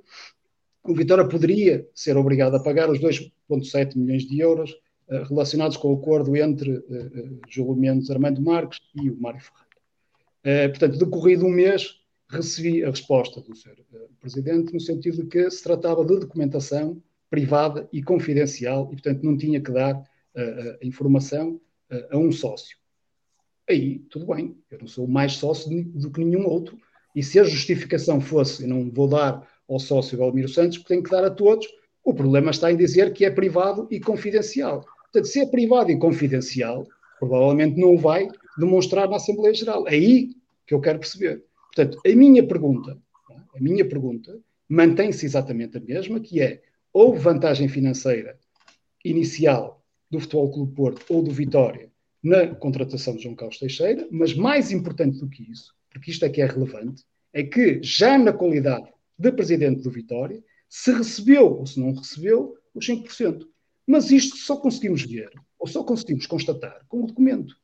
o Vitória poderia ser obrigado a pagar os 2,7 milhões de euros uh, relacionados com o acordo entre uh, Júlio Mendes Armando Marques e o Mário Ferreira. portanto, decorrido um mês, recebi a resposta do Sr. Presidente no sentido de que se tratava de documentação privada e confidencial e, portanto, não tinha que dar a, informação a, um sócio. Aí, tudo bem, eu não sou mais sócio do que nenhum outro, e se a justificação fosse, eu não vou dar ao sócio Valmiro Santos, porque tenho que dar a todos, o problema está em dizer que é privado e confidencial. Portanto, se é privado e confidencial, provavelmente não o vai demonstrar na Assembleia Geral. É aí que eu quero perceber. Portanto, a minha pergunta, a minha pergunta mantém-se exatamente a mesma, que é, houve vantagem financeira inicial do Futebol Clube Porto ou do Vitória na contratação de João Carlos Teixeira, mas mais importante do que isso, porque isto é que é relevante, é que já na qualidade de presidente do Vitória, se recebeu ou se não recebeu os 5%. Mas isto só conseguimos ver, ou só conseguimos constatar com o documento.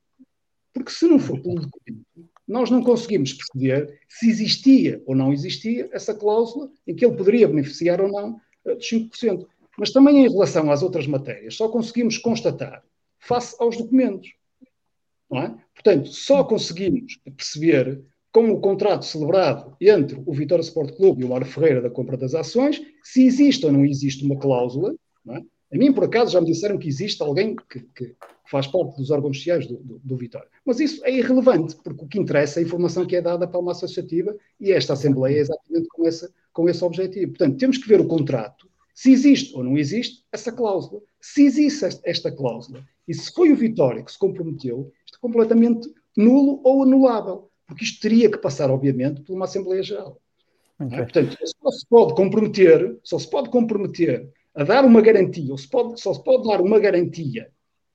Porque se não for pelo documento, nós não conseguimos perceber se existia ou não existia essa cláusula em que ele poderia beneficiar ou não eh, dos 5%. Mas também em relação às outras matérias, só conseguimos constatar face aos documentos. É? Portanto, só conseguimos perceber com o contrato celebrado entre o Vitória Sport Clube e o Mário Ferreira da compra das ações, se existe ou não existe uma cláusula. É? A mim, por acaso, já me disseram que existe alguém que, que faz parte dos órgãos sociais do, do, do, Vitória. Mas isso é irrelevante, porque o que interessa é a informação que é dada para uma associativa e esta Assembleia é exatamente com, essa, com esse objetivo. Portanto, temos que ver o contrato se existe ou não existe essa cláusula. Se existe esta cláusula e se foi o Vitória que se comprometeu, isto é completamente nulo ou anulável, porque isto teria que passar, obviamente, por uma Assembleia Geral. Okay. É? Portanto, só se pode comprometer, só se pode comprometer a dar uma garantia, ou se pode, só se pode dar uma garantia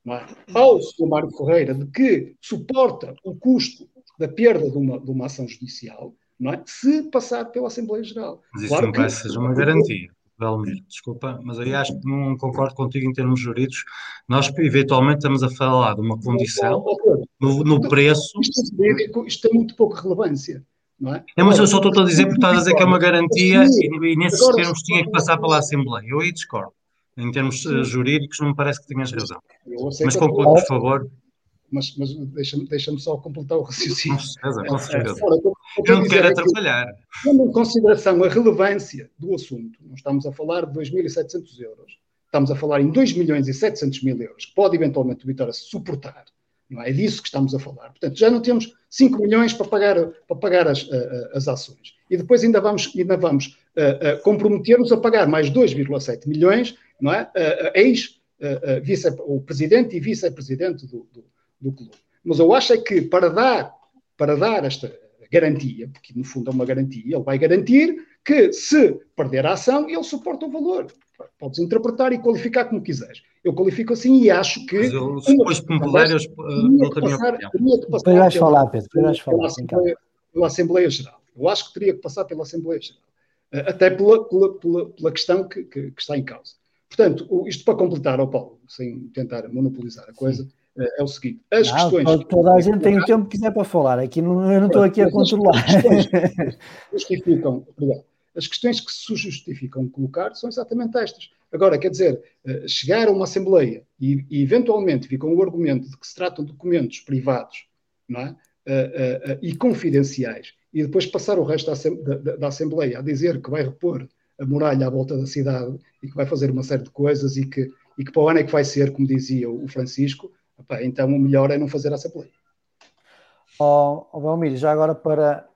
é? ao Sr. Mário Ferreira de que suporta o custo da perda de uma, de uma ação judicial, não é? se passar pela Assembleia Geral. Mas isso claro não vai ser uma garantia. Belmiro, desculpa, mas aí acho que não concordo contigo em termos jurídicos. Nós, eventualmente, estamos a falar de uma condição no, no preço. Isto, isto tem muito pouca relevância. Não é? é mas eu só estou a dizer porque estás a dizer que é uma garantia e, e nesses termos tinha que passar pela Assembleia. Eu aí discordo. Em termos uh, jurídicos, não me parece que tenhas razão. Mas conclui, por favor mas, mas deixa-me deixa só completar o raciocínio. Com certeza, com certeza. É, eu não quero atrapalhar. Tendo em consideração a relevância do assunto, não estamos a falar de 2.700 euros, estamos a falar em 2 milhões e 700 mil euros, que pode eventualmente o Vitória suportar Não é? é disso que estamos a falar. Portanto, já não temos 5 milhões para pagar, para pagar as, as ações. E depois ainda vamos, ainda vamos uh, uh, comprometer-nos a pagar mais 2,7 milhões, não é? Uh, ex, vice, o presidente e vice-presidente do, do, do clube. Mas eu acho é que para dar, para dar esta garantia, porque no fundo é uma garantia, ele vai garantir que se perder a ação, ele suporta o valor. Podes interpretar e qualificar como quiseres. Eu qualifico assim e acho que. Mas eu, não tenho passar, Depois vais falar, Pedro. Vais falar. Pela Assembleia, pela Assembleia Geral. Eu acho que teria que passar pela Assembleia Geral. Eh, até pela, pela, pela, pela questão que, que, que, está em causa. Portanto, isto para completar, ao Paulo, sem tentar monopolizar a coisa, eh, é o seguinte: as não, questões. Toda a gente tem o tempo que quiser para falar, aqui não, eu não estou aqui a controlar. As questões, justificam, as questões que se justificam colocar são exatamente estas. Agora, quer dizer, eh, chegar a uma Assembleia e, e eventualmente vir com o argumento de que se tratam de documentos privados não é? Uh, uh, e confidenciais, e depois passar o resto da, Assembleia a dizer que vai repor a muralha à volta da cidade e que vai fazer uma série de coisas e que, e que para o ano é que vai ser, como dizia o Francisco, então o melhor é não fazer a Assembleia. Ó oh, oh, já agora para,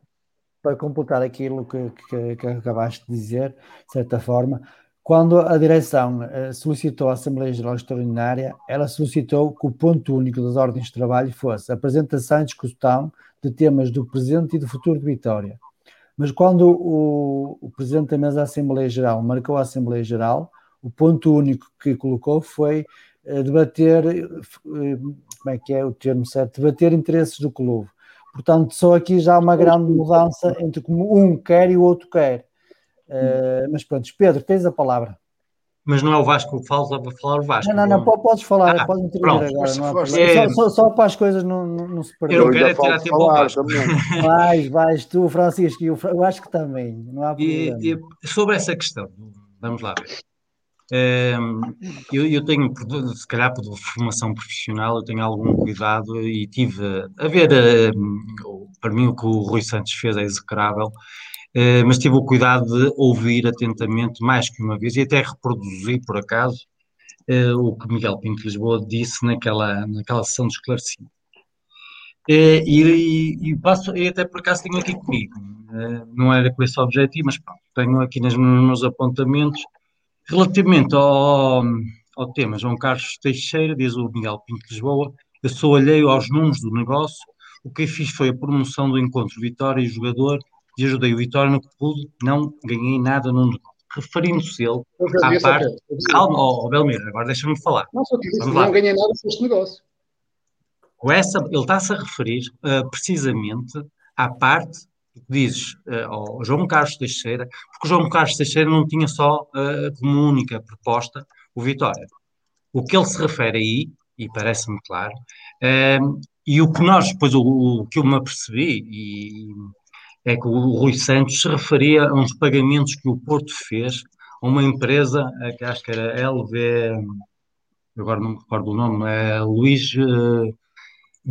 para completar aquilo que, que, que acabaste de dizer, de certa forma, quando a direção uh, solicitou a Assembleia Geral Extraordinária, ela solicitou que o ponto único das ordens de trabalho fosse apresentação e discussão de temas do presente e do futuro de Vitória. Mas quando o, o Presidente da Mesa da Assembleia Geral marcou a Assembleia Geral, o ponto único que colocou foi debater, uh, como é que é o termo certo, debater interesses do clube. Portanto, só aqui já há uma grande mudança entre como um quer e o outro quer. Uh, mas pronto, Pedro, tens a palavra. Mas não é o Vasco que fala, vou falar o Vasco. Não, não, não podes falar, ah, podes intervir agora. Não é, só, só, para as coisas não, não, não se perderem. Eu não quero é tirar tempo ao Vasco. Vais, vais, tu, Francisco, e acho que também, não há problema. E, e, sobre essa questão, vamos lá ver. Eu, eu, tenho, se calhar por formação profissional, eu tenho algum cuidado e tive a ver, para mim o que o Rui Santos fez é execrável, eh, mas tive o cuidado de ouvir atentamente mais que uma vez e até reproduzir, por acaso, eh, o que Miguel Pinto Lisboa disse naquela, naquela sessão de esclarecimento. Eh, e, e, passo, e até por acaso tenho aqui comigo, não era com esse objetivo, mas pronto, tenho aqui nos meus apontamentos, relativamente ao, ao tema João Carlos Teixeira, diz o Miguel Pinto Lisboa, eu sou alheio aos números do negócio, o que fiz foi a promoção do encontro Vitória e jogador e ajudei o Vitória no que pude, não ganhei nada no negócio. Referindo-se ele à parte. Calma, ó, oh, Belmiro, agora deixa-me falar. Não, ganhei nada com este negócio. Com essa, ele está-se a referir uh, precisamente à parte dizes uh, ao João Carlos Teixeira, porque o João Carlos Teixeira não tinha só uh, como única proposta o Vitória. O que ele se refere aí, e parece-me claro, uh, e o que nós, depois o, o, que eu me apercebi, e é que o Rui Santos se referia a uns pagamentos que o Porto fez a uma empresa, que acho que era LV, agora não me recordo o nome, é Luís uh,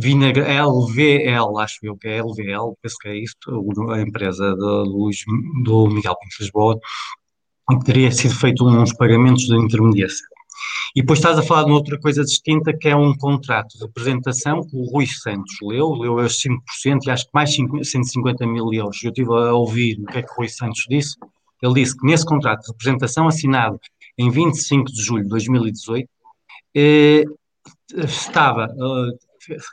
Vinagre, LVL, acho eu que é LVL, penso que é isto, a empresa do, do Miguel Pinto Lisboa, que teria sido feito uns pagamentos de intermediação. E depois estás a falar de outra coisa distinta, que é um contrato de representação que o Rui Santos leu, leu as 5% e acho que mais 150 mil euros. Eu estive a ouvir o que é que o Rui Santos disse. Ele disse que nesse contrato de representação assinado em 25 de julho de 2018, eh, estava, eh,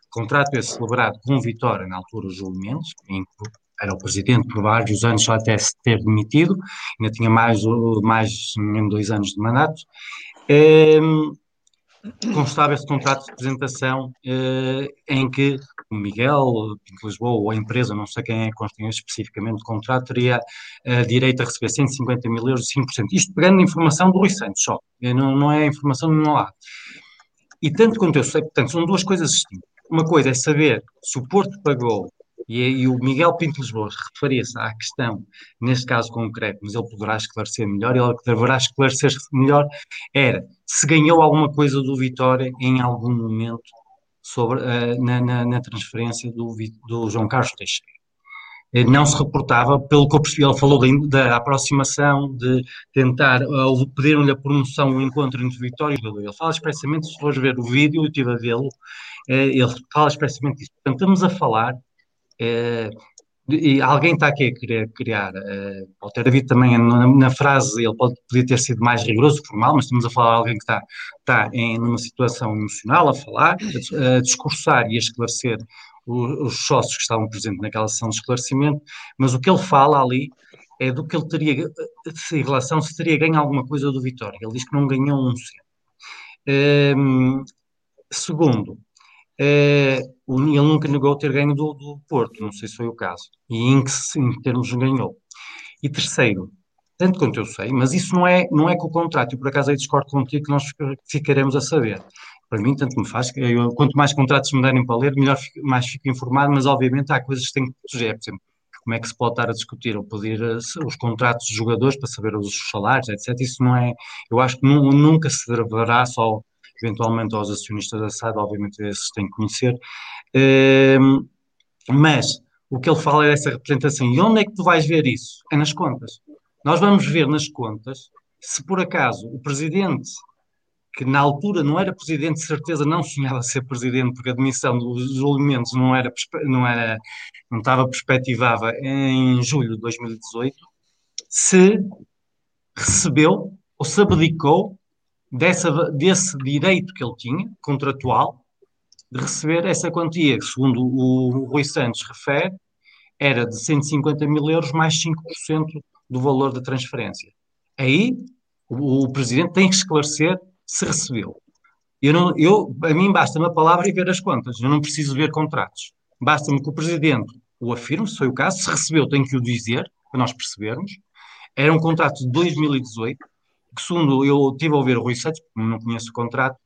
contrato esse celebrado com Vitória, na altura Júlio Mendes, em que era o presidente por vários anos, só até se ter demitido, ainda tinha mais, mais menos dois anos de mandato, um, constava esse contrato de representação uh, em que o Miguel, Pinto Lisboa, ou a empresa, não sei quem é que constituiu especificamente o contrato, teria uh, direito a receber 150 mil euros, 5%. Isto pegando informação do Rui Santos só, eh, não, não é informação de nenhum lado. E tanto quanto eu sei, portanto, são duas coisas distintas. Uma coisa é saber se o Porto pagou e, e, o Miguel Pinto Lisboa referia-se à questão, neste caso concreto, mas ele poderá esclarecer melhor, ele deverá esclarecer melhor, era se ganhou alguma coisa do Vitória em algum momento sobre, uh, na, na, na, transferência do, do João Carlos Teixeira não se reportava, pelo que eu percebi, ele falou da, aproximação, de tentar, uh, pediram-lhe a promoção, o encontro entre Vitória e jogador. Ele fala expressamente, se fores ver o vídeo, eu estive a vê-lo, ele fala expressamente disso. Portanto, estamos a falar e alguém está aqui a querer criar, uh, pode ter havido também na, na, frase, ele pode, podia ter sido mais rigoroso, formal, mas estamos a falar de alguém que está, está em numa situação emocional a falar, a, a discursar e a esclarecer os, os sócios que estavam presentes naquela sessão de esclarecimento, mas o que ele fala ali é do que ele teria, em relação se teria ganho alguma coisa do Vitória. Ele diz que não ganhou um cento. Um, ehm, segundo, é, ele nunca negou ter ganho do, do, Porto, não sei se foi o caso, e em que em termos ganhou. E terceiro, tanto quanto eu sei, mas isso não é, não é com o contrato, e por acaso aí discordo contigo que nós ficaremos a saber. Para mim, tanto me faz, eu, quanto mais contratos me derem para ler, melhor mais fico informado, mas obviamente há coisas que têm que proteger, por exemplo, como é que se pode estar a discutir ou pedir eh, os contratos de jogadores para saber os salários, etc. Isso não é, eu acho que nunca se deverá só eventualmente aos acionistas da SAD, obviamente esses têm que conhecer, uh, mas o que ele fala é dessa representação. E onde é que tu vais ver isso? É nas contas. Nós vamos ver nas contas se por acaso o presidente, que na altura não era presidente, de certeza não sonhava ser presidente, porque a admissão dos elementos não era, não era, não estava perspectivava em julho de 2018, se recebeu ou se abdicou dessa, desse direito que ele tinha, contratual, de receber essa quantia, que, segundo o Rui Santos refere, era de 150 mil euros mais 5% do valor da transferência. Aí o, o, presidente tem que esclarecer se recebeu. Eu não, eu, a mim basta-me a palavra e ver as contas, eu não preciso ver contratos. Basta-me que o presidente o afirme, se foi o caso, se recebeu, tem que o dizer, para nós percebermos. Era um contrato de 2018, que segundo eu tive a ouvir o Rui Santos, não conheço o contrato,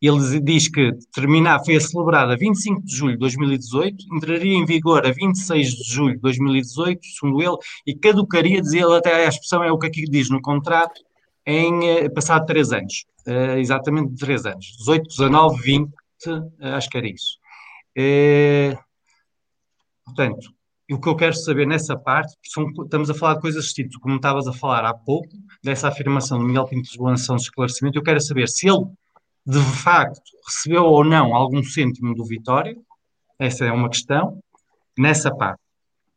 ele diz que terminar, foi celebrada a 25 de julho de 2018, entraria em vigor a 26 de julho de 2018, segundo ele, e caducaria, dizia ele até a expressão, é o que aqui diz no contrato, em eh, passado três anos, uh, exatamente três anos, 18, 19, 20, uh, acho que era isso. Uh, portanto, o que eu quero saber nessa parte, são, estamos a falar de coisas distintas, como estavas a falar há pouco, dessa afirmação do Miguel Pinto de sessão de esclarecimento, eu quero saber se ele, de facto, recebeu ou não algum cêntimo do Vitória, essa é uma questão, nessa parte.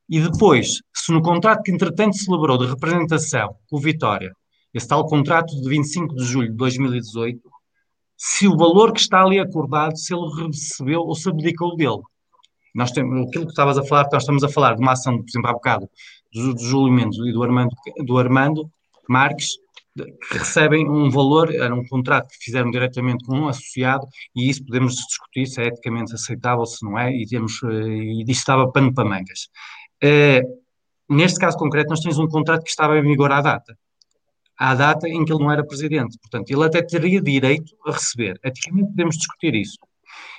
E depois, se no contrato que entretanto celebrou de representação com o Vitória, esse tal contrato de 25 de julho de 2018, se o valor que está ali acordado, se ele recebeu ou se abdicou dele. Nós temos, aquilo que estavas a falar, nós estamos a falar de uma ação, por exemplo, há bocado, do, do Júlio Mendes e do Armando, do Armando Marques, que recebem um valor, era um contrato que fizeram diretamente com um associado, e isso podemos discutir se é eticamente aceitável, se não é, e, temos, eh, e disso estava pano para mangas. Uh, neste caso concreto, nós temos um contrato que estava em vigor à data, à data em que ele não era presidente, portanto, ele até teria direito a receber. Eticamente podemos discutir isso.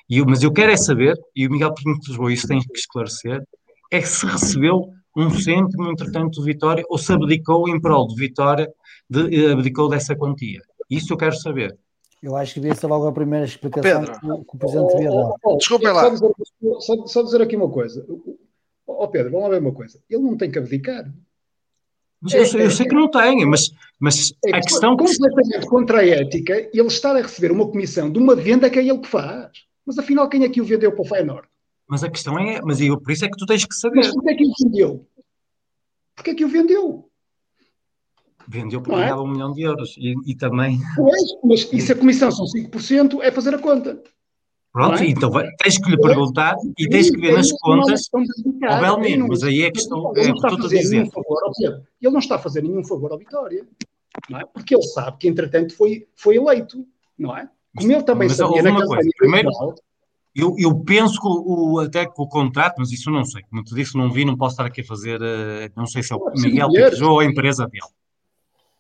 E eu, mas eu quero é saber, e o Miguel Pinto de Lisboa isso tem que esclarecer, é se recebeu um cêntimo, entretanto, de Vitória, ou se abdicou em prol de Vitória, de, eh, abdicou dessa quantia. Isso eu quero saber. Eu acho que devia ser logo a primeira explicação que, que, o Presidente devia dar. Oh, Desculpe lá. Só dizer, só, só dizer, aqui uma coisa. Ó oh, Pedro, vamos lá ver uma coisa. Ele não tem que abdicar. Eu, eu, sei que não tem, mas, mas é, a questão... Completamente contra a ética, ele estar a receber uma comissão de uma venda que é ele que faz. Mas afinal, quem é que o vendeu para o Feyenoord? Mas a questão é, mas eu, por isso é que tu tens que saber. Mas porquê é que o vendeu? Porquê é que o vendeu? Vendeu porque ganhava é? um milhão de euros e, e também. Pois, mas e se a comissão são 5%, é fazer a conta. Pronto, é? então vai, tens que lhe perguntar e tens que ver nas contas ao Belmiro, mas aí é é que estou a dizer. Favor, ele não está a fazer nenhum favor à Vitória, não é? porque ele sabe que, entretanto, foi, foi eleito, não é? Como ele também mas sabia naquela coisa. Primeiro, eu, eu penso que o, até que o contrato, mas isso eu não sei. Como te disse, não vi, não posso estar aqui a fazer. Uh, não sei se é o Miguel Pires ou a empresa dele.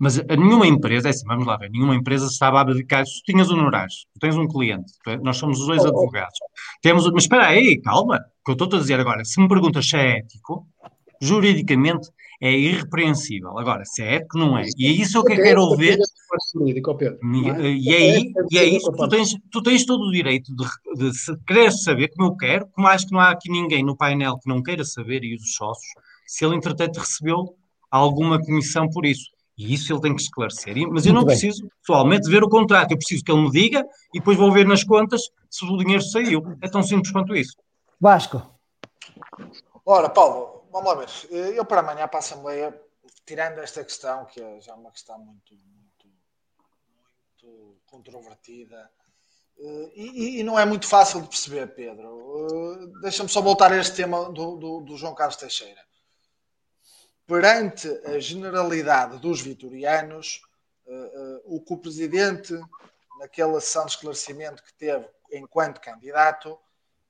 Mas a nenhuma empresa, é assim, vamos lá ver, nenhuma empresa estava a abdicar. Se tu tinhas honorários, tu tens um cliente, nós somos os dois oh, oh. advogados. Temos, mas espera aí, calma, que eu estou a dizer agora, se me perguntas se é ético, juridicamente é irrepreensível. Agora, se é ético, não é. E é isso que eu quero ouvir. E aí, e é isso, tu tens, tu tens todo o direito de, de querer saber, como eu quero, como acho que não há aqui ninguém no painel que não queira saber, e os sócios, se ele, entretanto, recebeu alguma comissão por isso. E isso ele tem que esclarecer. Mas eu não preciso, pessoalmente, ver o contrato. Eu preciso que ele me diga e depois vou ver nas contas se o dinheiro saiu. É tão simples quanto isso. Vasco. Ora, Paulo, vamos lá ver. Eu para amanhã para a Assembleia, tirando esta questão, que é já uma questão muito, muito, muito controvertida, eh, e, e, não é muito fácil de perceber, Pedro. Eh, deixa-me só voltar a este tema do, do, do João Carlos Teixeira perante a generalidade dos vitorianos, uh, uh, o que o presidente, naquela sessão de esclarecimento que teve enquanto candidato,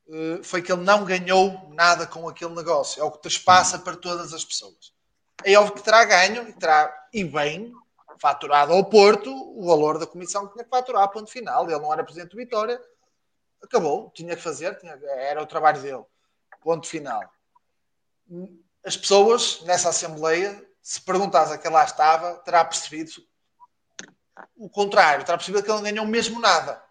uh, foi que ele não ganhou nada com aquele negócio. É o que transpassa para todas as pessoas. É óbvio que terá ganho e terá, e bem, faturado ao Porto o valor da comissão que tinha que faturar, ponto final. Ele não era presidente do Vitória, acabou, tinha que fazer, tinha, era o trabalho dele, ponto final as pessoas nessa Assembleia, se perguntares a quem lá estava, terá percebido o contrário, terá percebido que ele não ganhou mesmo nada.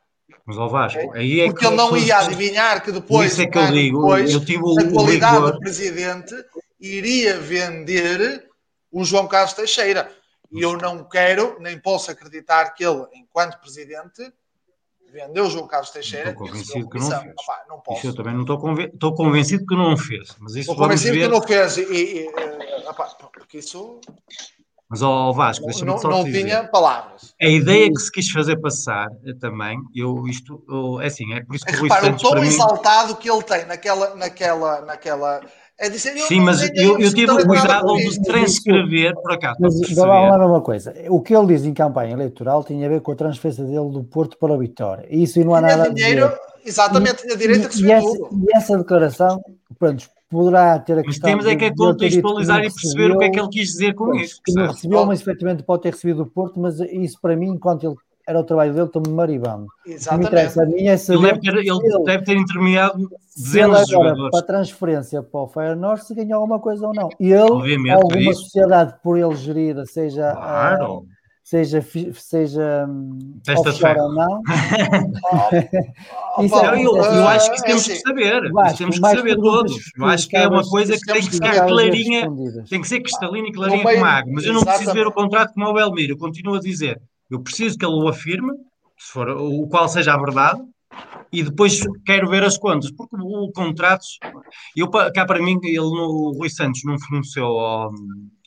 Mas ao Vasco, okay? aí é Porque que ele não ia adivinhar que depois, isso é que eu digo, depois eu tive a qualidade rigor. do presidente iria vender o João Carlos Teixeira. E eu não quero, nem posso acreditar que ele, enquanto presidente, vendeu o João Carlos Teixeira. Estou convencido que não fez. Opa, não posso. Isso eu também não estou, conven... convencido que não fez. Mas isso estou convencido ver... que não fez. E, e, e opa, porque isso. Mas, ó Vasco, deixa-me não, só não dizer. tinha palavras. A ideia que se quis fazer passar eh, também, eu isto, eu, é assim, é por isso que Rui Repara, o tom mim... exaltado que ele tem naquela, naquela, naquela é dizer, eu Sim, mas eu, eu tive o cuidado de transcrever, por acaso. Mas vamos lá uma coisa. O que ele diz em campanha eleitoral tinha a ver com a transferência dele do Porto para a Vitória. E isso não há tinha nada dinheiro, a dizer. Exatamente, tinha direito a receber tudo. E essa declaração, pronto, poderá ter a questão... Mas temos é que contextualizar e perceber o que é que ele quis dizer com isso. Que não recebeu, mas efetivamente pode ter recebido do Porto, mas isso para mim, enquanto ele era o trabalho dele, estou-me maribando. Exatamente. interessa a mim é saber ele, deve ter, ele, ele deve ter intermeado dezenas de jogadores. Para a transferência para o Feyenoord, se ganhou alguma coisa ou não. Ele, Obviamente, alguma sociedade por ele gerida, seja... Claro. Uh, seja, seja Festa offshore ou não. isso é, eu, eu, acho que isso temos que saber. Vasco, temos que saber todos. Eu acho que é uma coisa que tem que ficar clarinha, tem que ser cristalina e clarinha como água. Mas eu não preciso ver o contrato como o Belmiro. Eu continuo a dizer eu preciso que ele o afirme, se for o qual seja a verdade, e depois quero ver as contas, porque o contrato, eu, cá para mim, ele o Rui Santos não forneceu ao,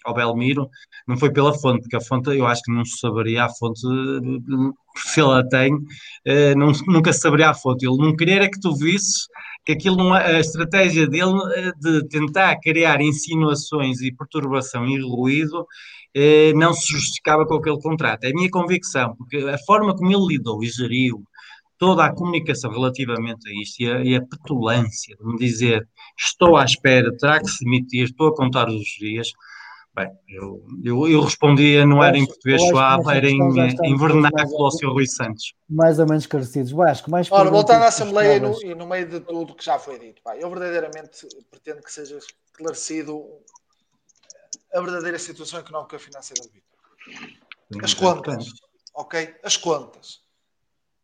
ao Belmiro, não foi pela fonte, porque a fonte eu acho que não se saberia a fonte, se ele a tem, eh, não, nunca se saberia a fonte. Ele não queria que tu visses que aquilo não, é, a estratégia dele eh, de tentar criar insinuações e perturbação e ruído eh, não se justificava com aquele contrato. É a minha convicção, porque a forma como ele lidou e geriu toda a comunicação relativamente a isto e a, e a petulância de me dizer estou à espera, terá que se demitir, estou a contar os dias. Bem, eu, eu, eu respondia, não era em português suave, era em, em vernáculo ao Sr. Rui Santos. Mais ou menos esclarecidos. Vasco, mais Ora, voltando à Assembleia e no, e no, meio de tudo que já foi dito, pá, eu verdadeiramente pretendo que seja esclarecido a verdadeira situação económica financeira do Vitor. As contas, ok? As contas.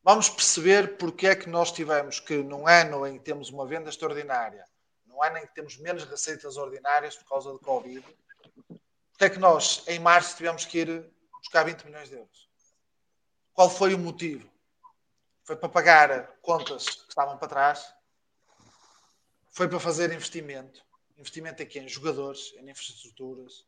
Vamos perceber porque é que nós tivemos que, num ano em que temos uma venda extraordinária, num ano em que temos menos receitas ordinárias por causa do Covid, porque é que nós, em março, tivemos que ir buscar 20 milhões de euros? Qual foi o motivo? Foi para pagar contas que estavam para trás? Foi para fazer investimento? Investimento aqui em jogadores, em infraestruturas.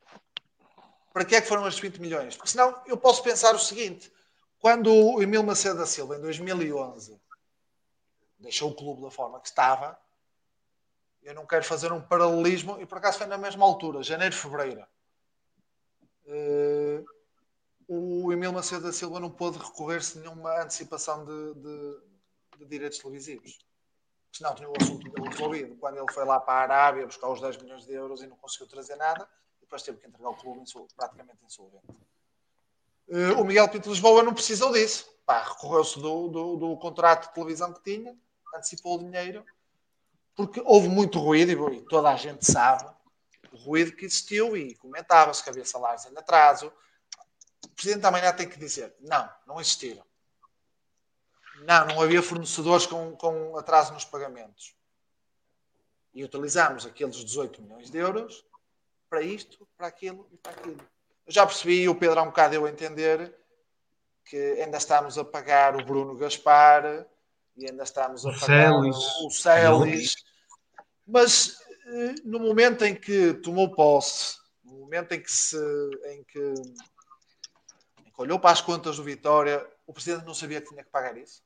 Para que é que foram estes 20 milhões? Porque senão eu posso pensar o seguinte: quando o Emil Macedo da Silva, em 2011, deixou o clube da forma que estava, eu não quero fazer um paralelismo, e por acaso foi na mesma altura, janeiro, fevereiro. Uh, o Emil Macedo da Silva não pôde recorrer-se a nenhuma antecipação de, de, de direitos televisivos senão tinha o assunto resolvido. Quando ele foi lá para a Arábia buscar os 10 milhões de euros e não conseguiu trazer nada, depois teve que entregar o clube praticamente insolvente. Uh, o Miguel Pinto de Lisboa não precisou disso. Recorreu-se do, do, do, contrato de televisão que tinha, antecipou o dinheiro, porque houve muito ruído, e toda a gente sabe o ruído que existiu, e comentava-se que havia salários em atraso. O Presidente da Manhã tem que dizer: não, não existiram. Não, não havia fornecedores com, com atraso nos pagamentos. E utilizámos aqueles 18 milhões de euros para isto, para aquilo e para aquilo. Eu já percebi, o Pedro há um bocado eu entender que ainda estamos a pagar o Bruno Gaspar e ainda estamos a pagar Celis. o Celis. Mas eh, no momento em que tomou posse, no momento em que se em que, em que olhou para as contas do Vitória, o presidente não sabia que tinha que pagar isso.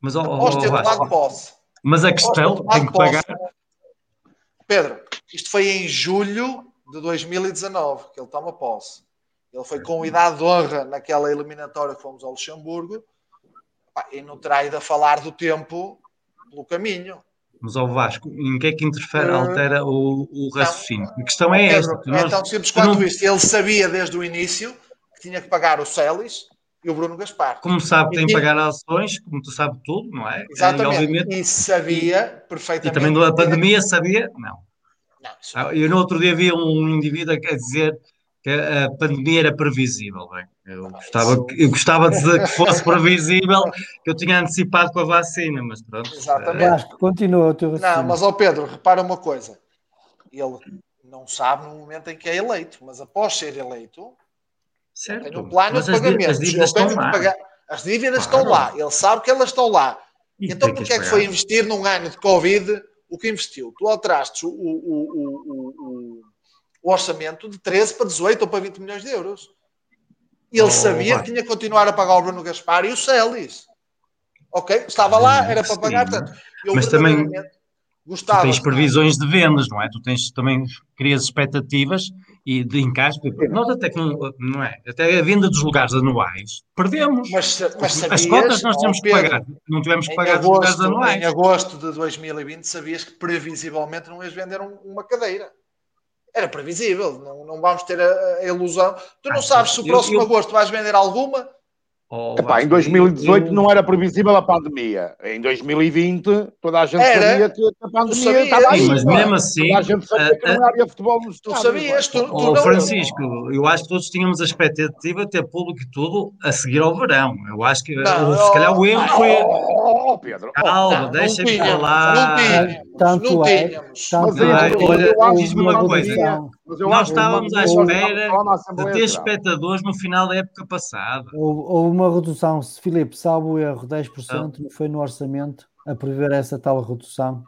Mas, oh, Após ter tomado posse. Mas a questão tem que pagar. Pedro, isto foi em julho de 2019 que ele toma posse. Ele foi com idade de honra naquela eliminatória que fomos ao Luxemburgo e não terá ido a falar do tempo pelo caminho. Mas ao Vasco, em que é que interfere, altera o, o raciocínio? A questão é esta. Pedro, é tão simples quanto não... isto. Ele sabia desde o início que tinha que pagar o Celis e o Bruno Gaspar. Como sabe, tem que pagar ações, como tu sabes tudo, não é? Exatamente. E, e sabia perfeitamente. E também da pandemia sabia? Não. não ah, Eu no outro dia vi um indivíduo a dizer que a pandemia era previsível. Bem, eu, gostava, eu gostava de dizer que fosse previsível, que eu tinha antecipado com a vacina, mas pronto. Exatamente. Acho que continua o teu Não, mas ao Pedro, repara uma coisa. Ele não sabe no momento em que é eleito, mas após ser eleito, certo. tem um plano mas de pagamento. As dívidas, estão lá. Pagar, as dívidas claro. estão lá. Ele sabe que elas estão lá. E então, porquê é que foi investir num ano de Covid o que investiu? Tu alteraste o, o, o, o orçamento de 13 para 18 ou para 20 milhões de euros. E ele oh, sabia vai. que tinha que continuar a pagar o Bruno Gaspar e o Celis. Ok? Estava lá, era para pagar. Portanto, eu Mas também gostava. Tu tens previsões de vendas, não é? Tu tens também crias expectativas e de encaixe. Nós até com, não é? Até a venda dos lugares anuais perdemos. Mas, mas sabias, As contas nós temos que pagar. Não tivemos que pagar agosto, os lugares anuais. Em agosto de 2020 sabias que previsivelmente não ias vender um, uma cadeira. Era previsível, não, não vamos ter a, a ilusão. Tu não ah, sabes se o próximo eu, eu... agosto vais vender alguma. Oh, Epá, em 2018 eu... não era previsível a pandemia. Em 2020 toda a gente era. sabia que a pandemia estava aí. Mas mesmo assim, toda a gente sabia que não havia futebol nos Tu sabias, tu, tu oh, não... Francisco, eu acho que todos tínhamos a expectativa de ter público e tudo a seguir ao verão. Eu acho que não, se calhar o erro foi. Oh, Pedro, Calma, deixa-me falar. Não tínhamos. Tanto não é, tínhamos. É, olha, diz-me uma coisa. Nós estávamos à espera de ter espectadores no final da época passada. Houve uma redução, se Filipe, salvo o erro, 10%, não foi no orçamento a prever essa tal redução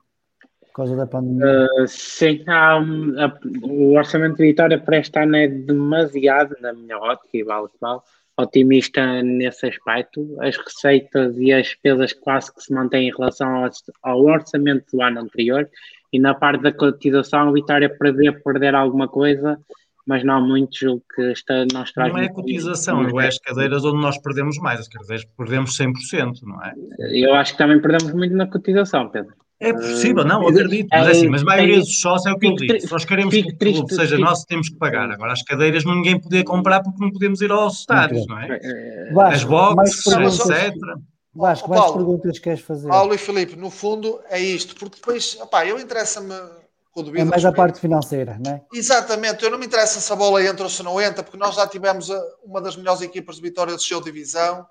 por causa da pandemia? Uh, sim, há, um, a, o orçamento de Vitória para este ano é demasiado, na minha ótica, e vale vale, otimista nesse aspecto. As receitas e as despesas quase que se mantêm em relação ao, ao orçamento do ano anterior e na parte da cotização a Vitória prevê perder alguma coisa, mas não muito, julgo que esta nós traz. Não é a cotização, é as cadeiras onde nós perdemos mais, as cadeiras perdemos 100%, não é? Eu acho que também perdemos muito na cotização, Pedro. É possível, não, acredito. Mas, é assim, mas a maioria dos sócios é o que eu digo. Se nós queremos que o clube seja nosso, temos que pagar. Agora, as cadeiras ninguém podia comprar porque não podemos ir aos estádios, não é? As boxes, etc. Vasco, mais Paulo, perguntas queres fazer? Paulo e Filipe, no fundo é isto, porque depois, opá, eu interessa-me É mais a parte financeira, não é? Exatamente, eu não me interessa se a bola entra ou se não entra, porque nós já tivemos uma das melhores equipas de Vitória de show divisão.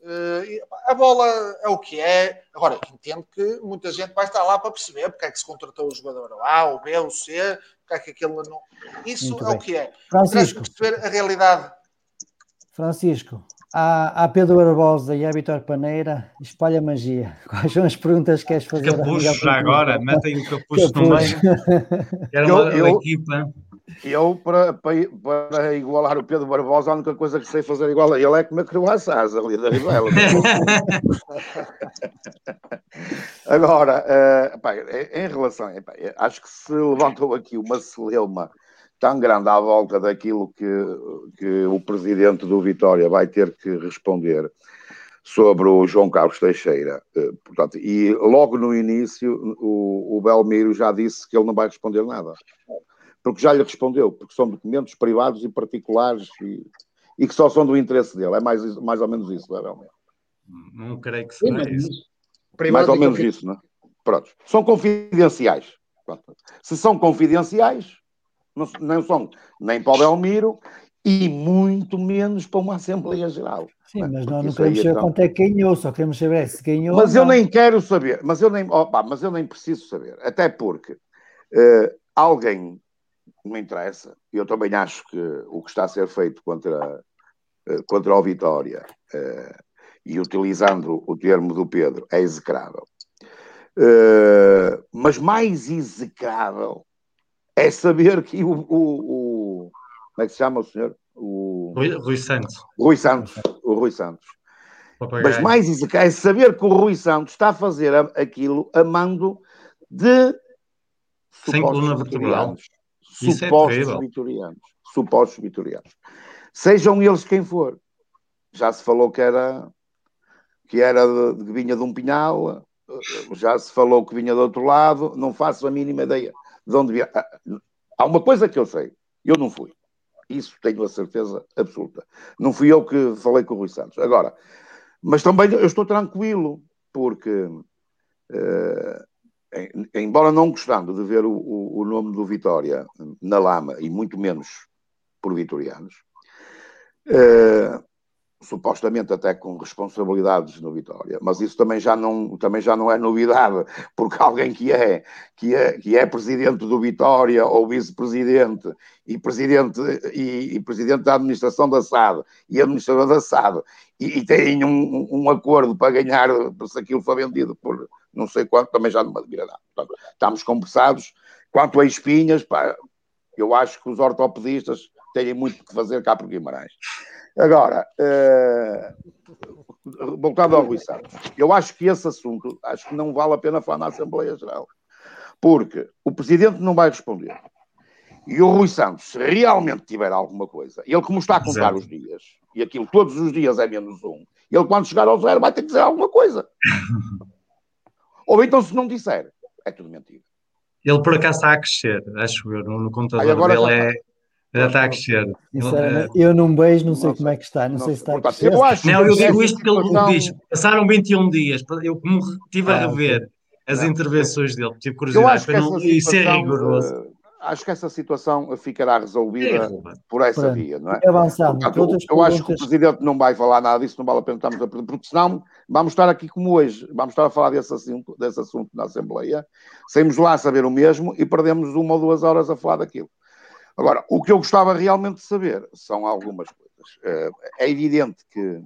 Uh, a bola é o que é. Agora, entendo que muita gente vai estar lá para perceber porque é que se contratou o jogador A, o B, o C, porque é que aquele não. Isso Muito é bem. o que é. Francisco. perceber a realidade. Francisco, a Pedro Barbosa e a Vitor Paneira, espalha magia. Quais são as perguntas que queres fazer? Capucho já agora, metem o capucho, no meio. Era uma, eu, eu, equipa. Eu, para, para, para, igualar o Pedro Barbosa, a única coisa que sei fazer igual a ele é comer croissants ali da Rivela. Agora, uh, pá, em relação, pá, acho que se levantou aqui uma celeuma tão grande à volta daquilo que, que o presidente do Vitória vai ter que responder sobre o João Carlos Teixeira. Eh, portanto, e logo no início o, o Belmiro já disse que ele não vai responder nada. Porque já lhe respondeu, porque são documentos privados e particulares e, e que só são do interesse dele. É mais, mais ou menos isso, não é, Belmiro? Não creio que seja isso. Mais ou menos isso, não é? Pronto. São confidenciais. Pronto. Se são confidenciais, não, não são nem para o Belmiro e muito menos para uma Assembleia Geral. Sim, mas nós não queremos saber então... quanto é que ganhou, só queremos saber se ganhou. Mas eu nem quero saber, mas eu nem, opa, mas eu nem preciso saber, até porque uh, alguém não me interessa. Eu também acho que o que está a ser feito contra, eh, contra o Vitória, uh, e utilizando o termo do Pedro, é execrável. Uh, mas mais execrável é saber que o, o, o, Como é que se chama o senhor? O, Rui, Rui Santos. Rui Santos. O Rui Santos. Mas mais execrável é saber que o Rui Santos está a fazer aquilo a mando de sem coluna vertebral. É supostos é vitorianos. Supostos vitorianos. Sejam eles quem for. Já se falou que era que era de, que vinha de um pinhal, já se falou que vinha do outro lado, não faço a mínima ideia de onde. Ah, há uma coisa que eu sei, eu não fui. Isso tenho a certeza absoluta. Não fui eu que falei com o Rui Santos. Agora, mas também eu estou tranquilo, porque uh, embora não gostando de ver o, o, o, nome do Vitória na lama, e muito menos por vitorianos, uh, supostamente até com responsabilidades no Vitória, mas isso também já não, também já não é novidade, porque alguém que é, que é, que é presidente do Vitória ou vice-presidente e presidente, e, e, presidente da administração da SAD e administrador da SAD e, e tem um, um, acordo para ganhar se aquilo foi vendido por não sei quanto, também já não me admira nada. Portanto, estamos conversados. Quanto a espinhas, pá, eu acho que os ortopedistas têm muito que fazer cá por Guimarães. Agora, uh, voltando ao Rui Santos, eu acho que esse assunto, acho que não vale a pena falar na Assembleia Geral, porque o Presidente não vai responder. E o Rui Santos, se realmente tiver alguma coisa, ele como está a contar Zero. os dias, e aquilo todos os dias é menos um, ele quando chegar ao zero vai ter que dizer alguma coisa. Ou então se não disser, é tudo mentira. Ele por acaso está a crescer, acho eu, no, no computador Ai, dele é... Já está a crescer. eu não beijo, não sei não como é que está, não, não sei se está a crescer. Eu acho não, eu digo isto porque ele diz, passaram 21 dias, eu como estive a ah, rever as não. intervenções dele, tive curiosidade para não e ser rigoroso. Uh, acho que essa situação ficará resolvida é, por essa Pronto. via, não é? Avançando. Eu, eu acho que o Presidente não vai falar nada disso, não vale a pena estarmos a porque senão vamos estar aqui como hoje, vamos estar a falar desse assunto, desse assunto na Assembleia, saímos lá a saber o mesmo e perdemos uma ou duas horas a falar daquilo. Agora, o que eu gostava realmente de saber são algumas coisas. Eh, é evidente que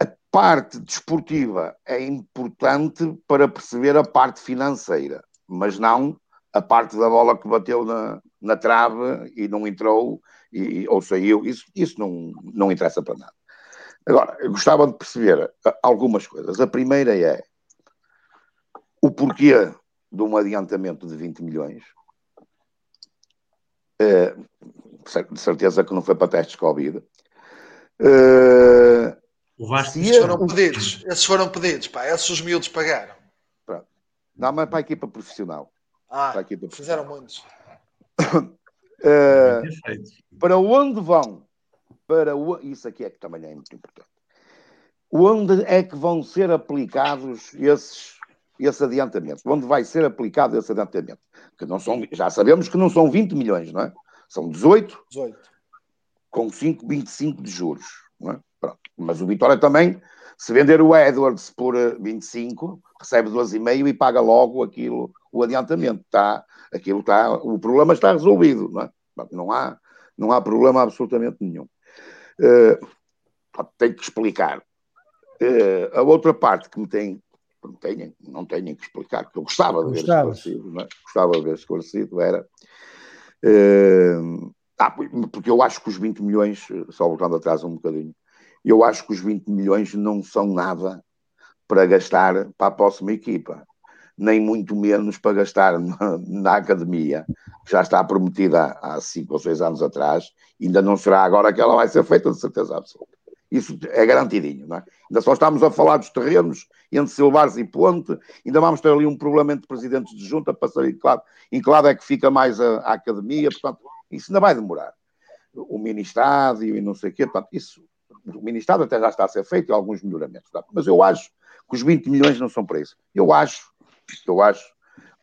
a parte desportiva é importante para perceber a parte financeira, mas não a parte da bola que bateu na, na trave e não entrou e, ou saiu. Isso, isso não, não interessa para nada. Agora, eu gostava de perceber algumas coisas. A primeira é o porquê de um adiantamento de 20 milhões de certeza que não foi para testes Covid. Uh, o Vasco esses foram pedidos, esses foram pedidos, pá, esses os miúdos pagaram. Pronto. Não, mas para a equipa profissional. Ah, para a equipa fizeram muitos. uh, para onde vão? Para o... Isso aqui é que também é muito importante. Onde é que vão ser aplicados esses, esse adiantamento? Onde vai ser aplicado esse adiantamento? que não são, já sabemos que não são 20 milhões, não é? São 18, 18. com 5, 25 de juros. Não é? Pronto. Mas o Vitória também, se vender o Edwards por 25, eh, recebe 12,5 e paga logo aquilo, o adiantamento. Tá, aquilo tá, o problema está resolvido, não é? Não há, não há problema absolutamente nenhum. Uh, tenho que explicar. Uh, a outra parte que me tem não tenham, não tenham que explicar, que eu gostava de ver esclarecido, é? gostava de ver esclarecido, era. Uh, ah, porque eu acho que os 20 milhões, só voltando atrás um bocadinho, eu acho que os 20 milhões não são nada para gastar para a próxima equipa, nem muito menos para gastar na, na academia, que já está prometida há 5 ou 6 anos atrás, ainda não será agora que ela vai ser feita, de certeza absoluta. Isso é garantidinho, não é? Ainda só estamos a falar dos terrenos entre Silvares e Ponte, ainda vamos ter ali um problema entre presidentes de junta para saber em que lado, é que fica mais a, a academia, portanto, isso ainda vai demorar. O ministério e não sei o quê, portanto, isso, o ministério até já está a ser feito e alguns melhoramentos, mas eu acho que os 20 milhões não são para isso. Eu acho, eu acho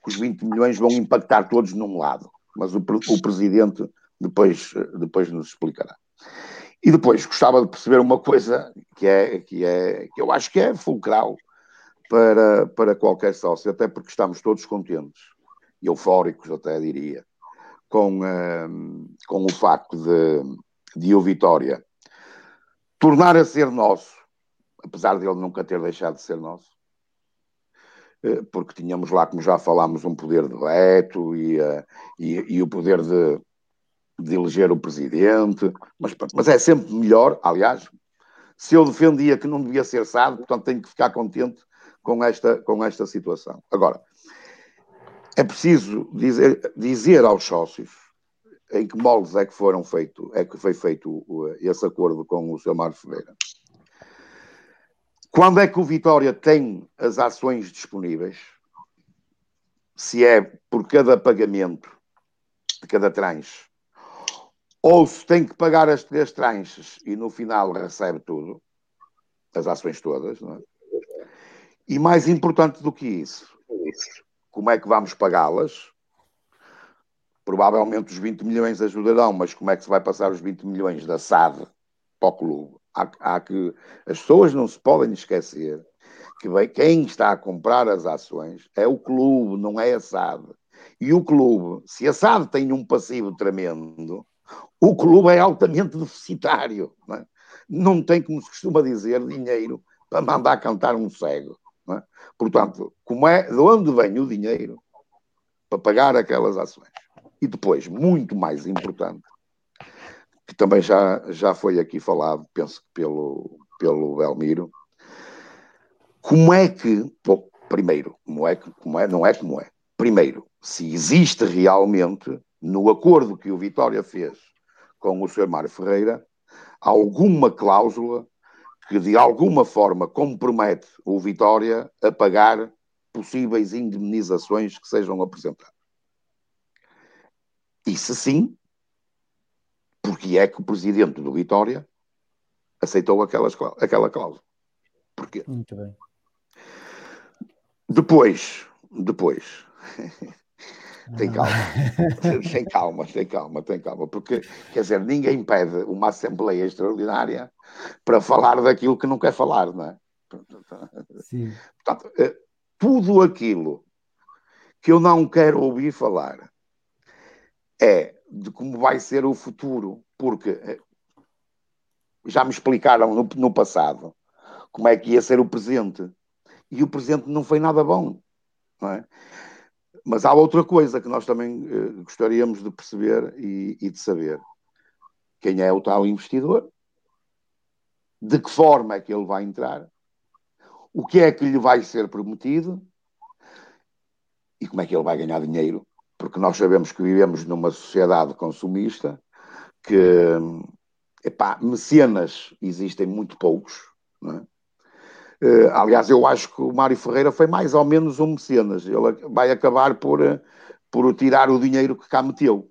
que os 20 milhões vão impactar todos num lado, mas o, o presidente depois, depois nos explicará. E depois gostava de perceber uma coisa que é que é que eu acho que é fulcral para, para qualquer sócio, até porque estamos todos contentes e eufóricos, até diria, com, uh, com o facto de, de o Vitória tornar a ser nosso, apesar de ele nunca ter deixado de ser nosso, uh, porque tínhamos lá, como já falámos, um poder de veto e, uh, e, e, o poder de, de eleger o presidente, mas, mas é sempre melhor, aliás, se eu defendia que não devia ser SAD, portanto tenho que ficar contente com esta, com esta situação. Agora, é preciso dizer, dizer aos sócios em que moldes é que foram feito, é que foi feito esse acordo com o Sr. Mário Ferreira. Quando é que o Vitória tem as ações disponíveis? Se é por cada pagamento de cada tranche, ou se tem que pagar as três tranches e no final recebe tudo, as ações todas, não é? E mais importante do que isso, como é que vamos pagá-las? Provavelmente os 20 milhões ajudarão, mas como é que se vai passar os 20 milhões da SAD para o clube? Há, há que, as pessoas não se podem esquecer que bem, quem está a comprar as ações é o clube, não é a SAD. E o clube, se a SAD tem um passivo tremendo, o clube é altamente deficitário. Não, é? não tem, como se costuma dizer, dinheiro para mandar cantar um cego. É? Portanto, como é, de onde vem o dinheiro para pagar aquelas ações? E depois, muito mais importante, que também já, já foi aqui falado, penso que pelo, pelo Belmiro, como é que, bom, primeiro, como é, como é, não é como é, primeiro, se existe realmente, no acordo que o Vitória fez com o Sr. Mário Ferreira, alguma cláusula que de alguma forma compromete o Vitória a pagar possíveis indemnizações que sejam apresentadas. E se sim, porque é que o presidente do Vitória aceitou aquelas, aquela cláusula? Porquê? Muito bem. Depois, depois, tem calma. tem calma, tem calma, tem calma. Porque, quer dizer, ninguém pede uma Assembleia Extraordinária para falar daquilo que não quer falar, não é? Sim. Portanto, eh, tudo aquilo que eu não quero ouvir falar é de como vai ser o futuro, porque eh, já me explicaram no, no passado como é que ia ser o presente e o presente não foi nada bom, não é? Mas há outra coisa que nós também uh, gostaríamos de perceber e, e, de saber. Quem é o tal investidor? De que forma é que ele vai entrar? O que é que lhe vai ser prometido? E como é que ele vai ganhar dinheiro? Porque nós sabemos que vivemos numa sociedade consumista que, epá, mecenas existem muito poucos, não é? Uh, aliás, eu acho que o Mário Ferreira foi mais ou menos um mecenas. Ele vai acabar por, uh, por tirar o dinheiro que cá meteu.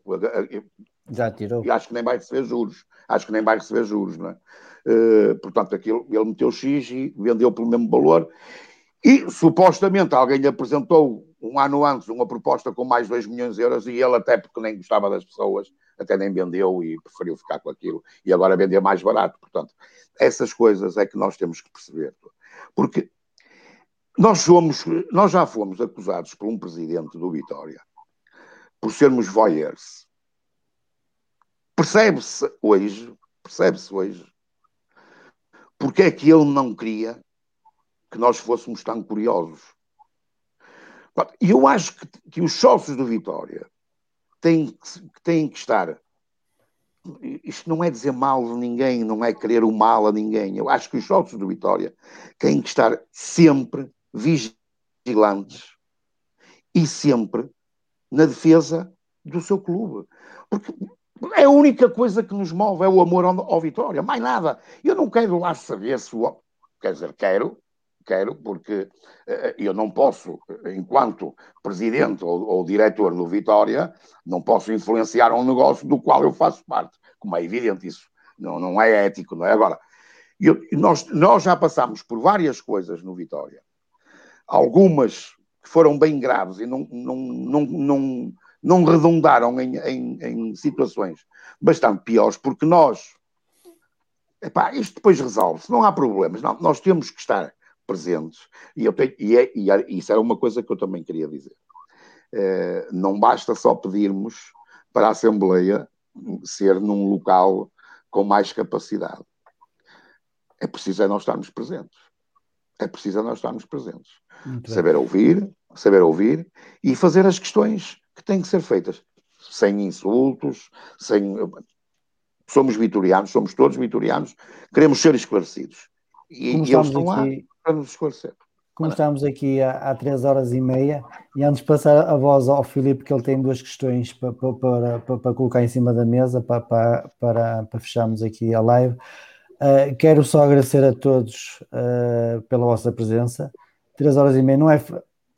Já tirou. E acho que nem vai receber juros. Acho que nem vai receber juros, não é? Uh, portanto, aquilo, ele meteu X e vendeu pelo mesmo valor. E supostamente alguém lhe apresentou um ano antes uma proposta com mais 2 milhões de euros e ele, até porque nem gostava das pessoas, até nem vendeu e preferiu ficar com aquilo. E agora vender mais barato. Portanto, essas coisas é que nós temos que perceber. Porque nós somos, nós já fomos acusados por um presidente do Vitória por sermos voyeurs. Percebe-se hoje, percebe-se hoje, porque é que ele não queria que nós fôssemos tão curiosos. E eu acho que, que, os sócios do Vitória têm, têm que estar isto não é dizer mal de ninguém, não é querer o mal a ninguém. Eu acho que os sócios do Vitória têm que estar sempre vigilantes e sempre na defesa do seu clube. Porque é a única coisa que nos move, é o amor ao, ao Vitória, mais nada. Eu não quero lá saber se o. Quer dizer, quero, quero, porque uh, eu não posso, enquanto presidente ou, ou, diretor do Vitória, não posso influenciar um negócio do qual eu faço parte, como é evidente isso. Não, não é ético, não é? Agora, eu, nós, nós já passamos por várias coisas no Vitória, algumas que foram bem graves e não, não, não, não, não redundaram em, em, em situações bastante piores, porque nós Epá, isto depois resolve-se, não há problemas. Não, nós temos que estar presentes. E, eu tenho, e, é, e, é, isso era uma coisa que eu também queria dizer. Uh, não basta só pedirmos para a Assembleia ser num local com mais capacidade. É preciso é nós estarmos presentes. É preciso é nós estarmos presentes. Muito saber bem. ouvir, saber ouvir e fazer as questões que têm que ser feitas. Sem insultos, sem. Somos vitorianos, somos todos vitorianos, queremos ser esclarecidos. E, e eles estão aqui... lá para nos esclarecer. Como estamos aqui há, há três horas e meia, e antes de passar a voz ao Filipe, que ele tem duas questões para, para, para, para colocar em cima da mesa, para, para, para, para fecharmos aqui a live, uh, quero só agradecer a todos uh, pela vossa presença. Três horas e meia não é.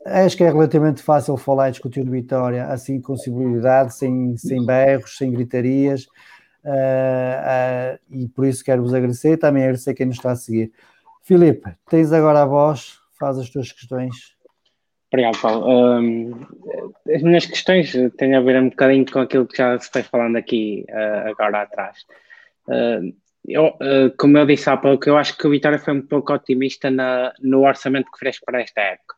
Acho que é relativamente fácil falar e discutir o Vitória assim com civilidade, sem, sem berros, sem gritarias, uh, e por isso quero vos agradecer e também agradecer quem nos está a seguir. Filipe, tens agora a voz faz as tuas questões. Obrigado, Paulo. Um, as minhas questões têm a ver um bocadinho com aquilo que já se foi falando aqui uh, agora atrás. Uh, eu, uh, como eu disse há pouco, eu acho que o Vitória foi um pouco otimista na, no orçamento que fez para esta época,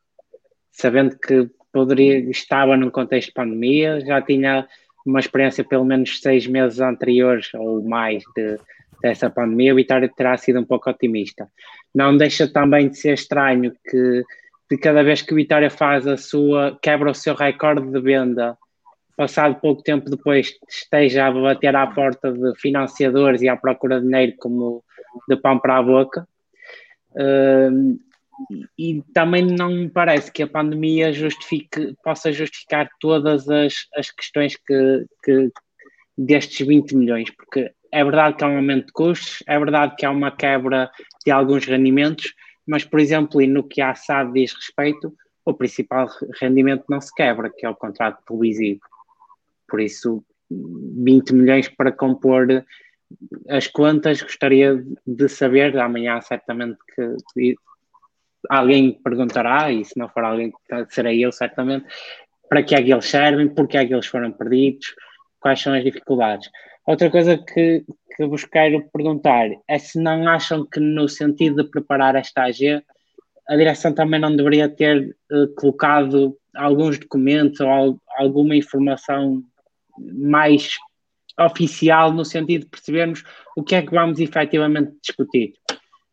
sabendo que poderia, estava num contexto de pandemia, já tinha uma experiência pelo menos seis meses anteriores ou mais de, dessa pandemia, o Vitória terá sido um pouco otimista. Não deixa também de ser estranho que de cada vez que o Vitória faz a sua, quebra o seu recorde de venda, passado pouco tempo depois esteja a bater à porta de financiadores e à procura de dinheiro como de pão para a boca. Uh, e também não me parece que a pandemia justifique, possa justificar todas as, as questões que, que destes 20 milhões, porque é verdade que há um aumento de custos, é verdade que há uma quebra de alguns rendimentos, mas, por exemplo, e no que a SAD diz respeito, o principal rendimento não se quebra, que é o contrato televisivo. Por isso, 20 milhões para compor as contas, gostaria de saber, amanhã certamente que alguém perguntará, e se não for alguém, serei eu certamente, para que é que eles servem, porque é que eles foram perdidos, quais são as dificuldades. Outra coisa que, que vos quero perguntar é se não acham que, no sentido de preparar esta AG, a direção também não deveria ter uh, colocado alguns documentos ou alguma informação mais oficial, no sentido de percebermos o que é que vamos efetivamente discutir.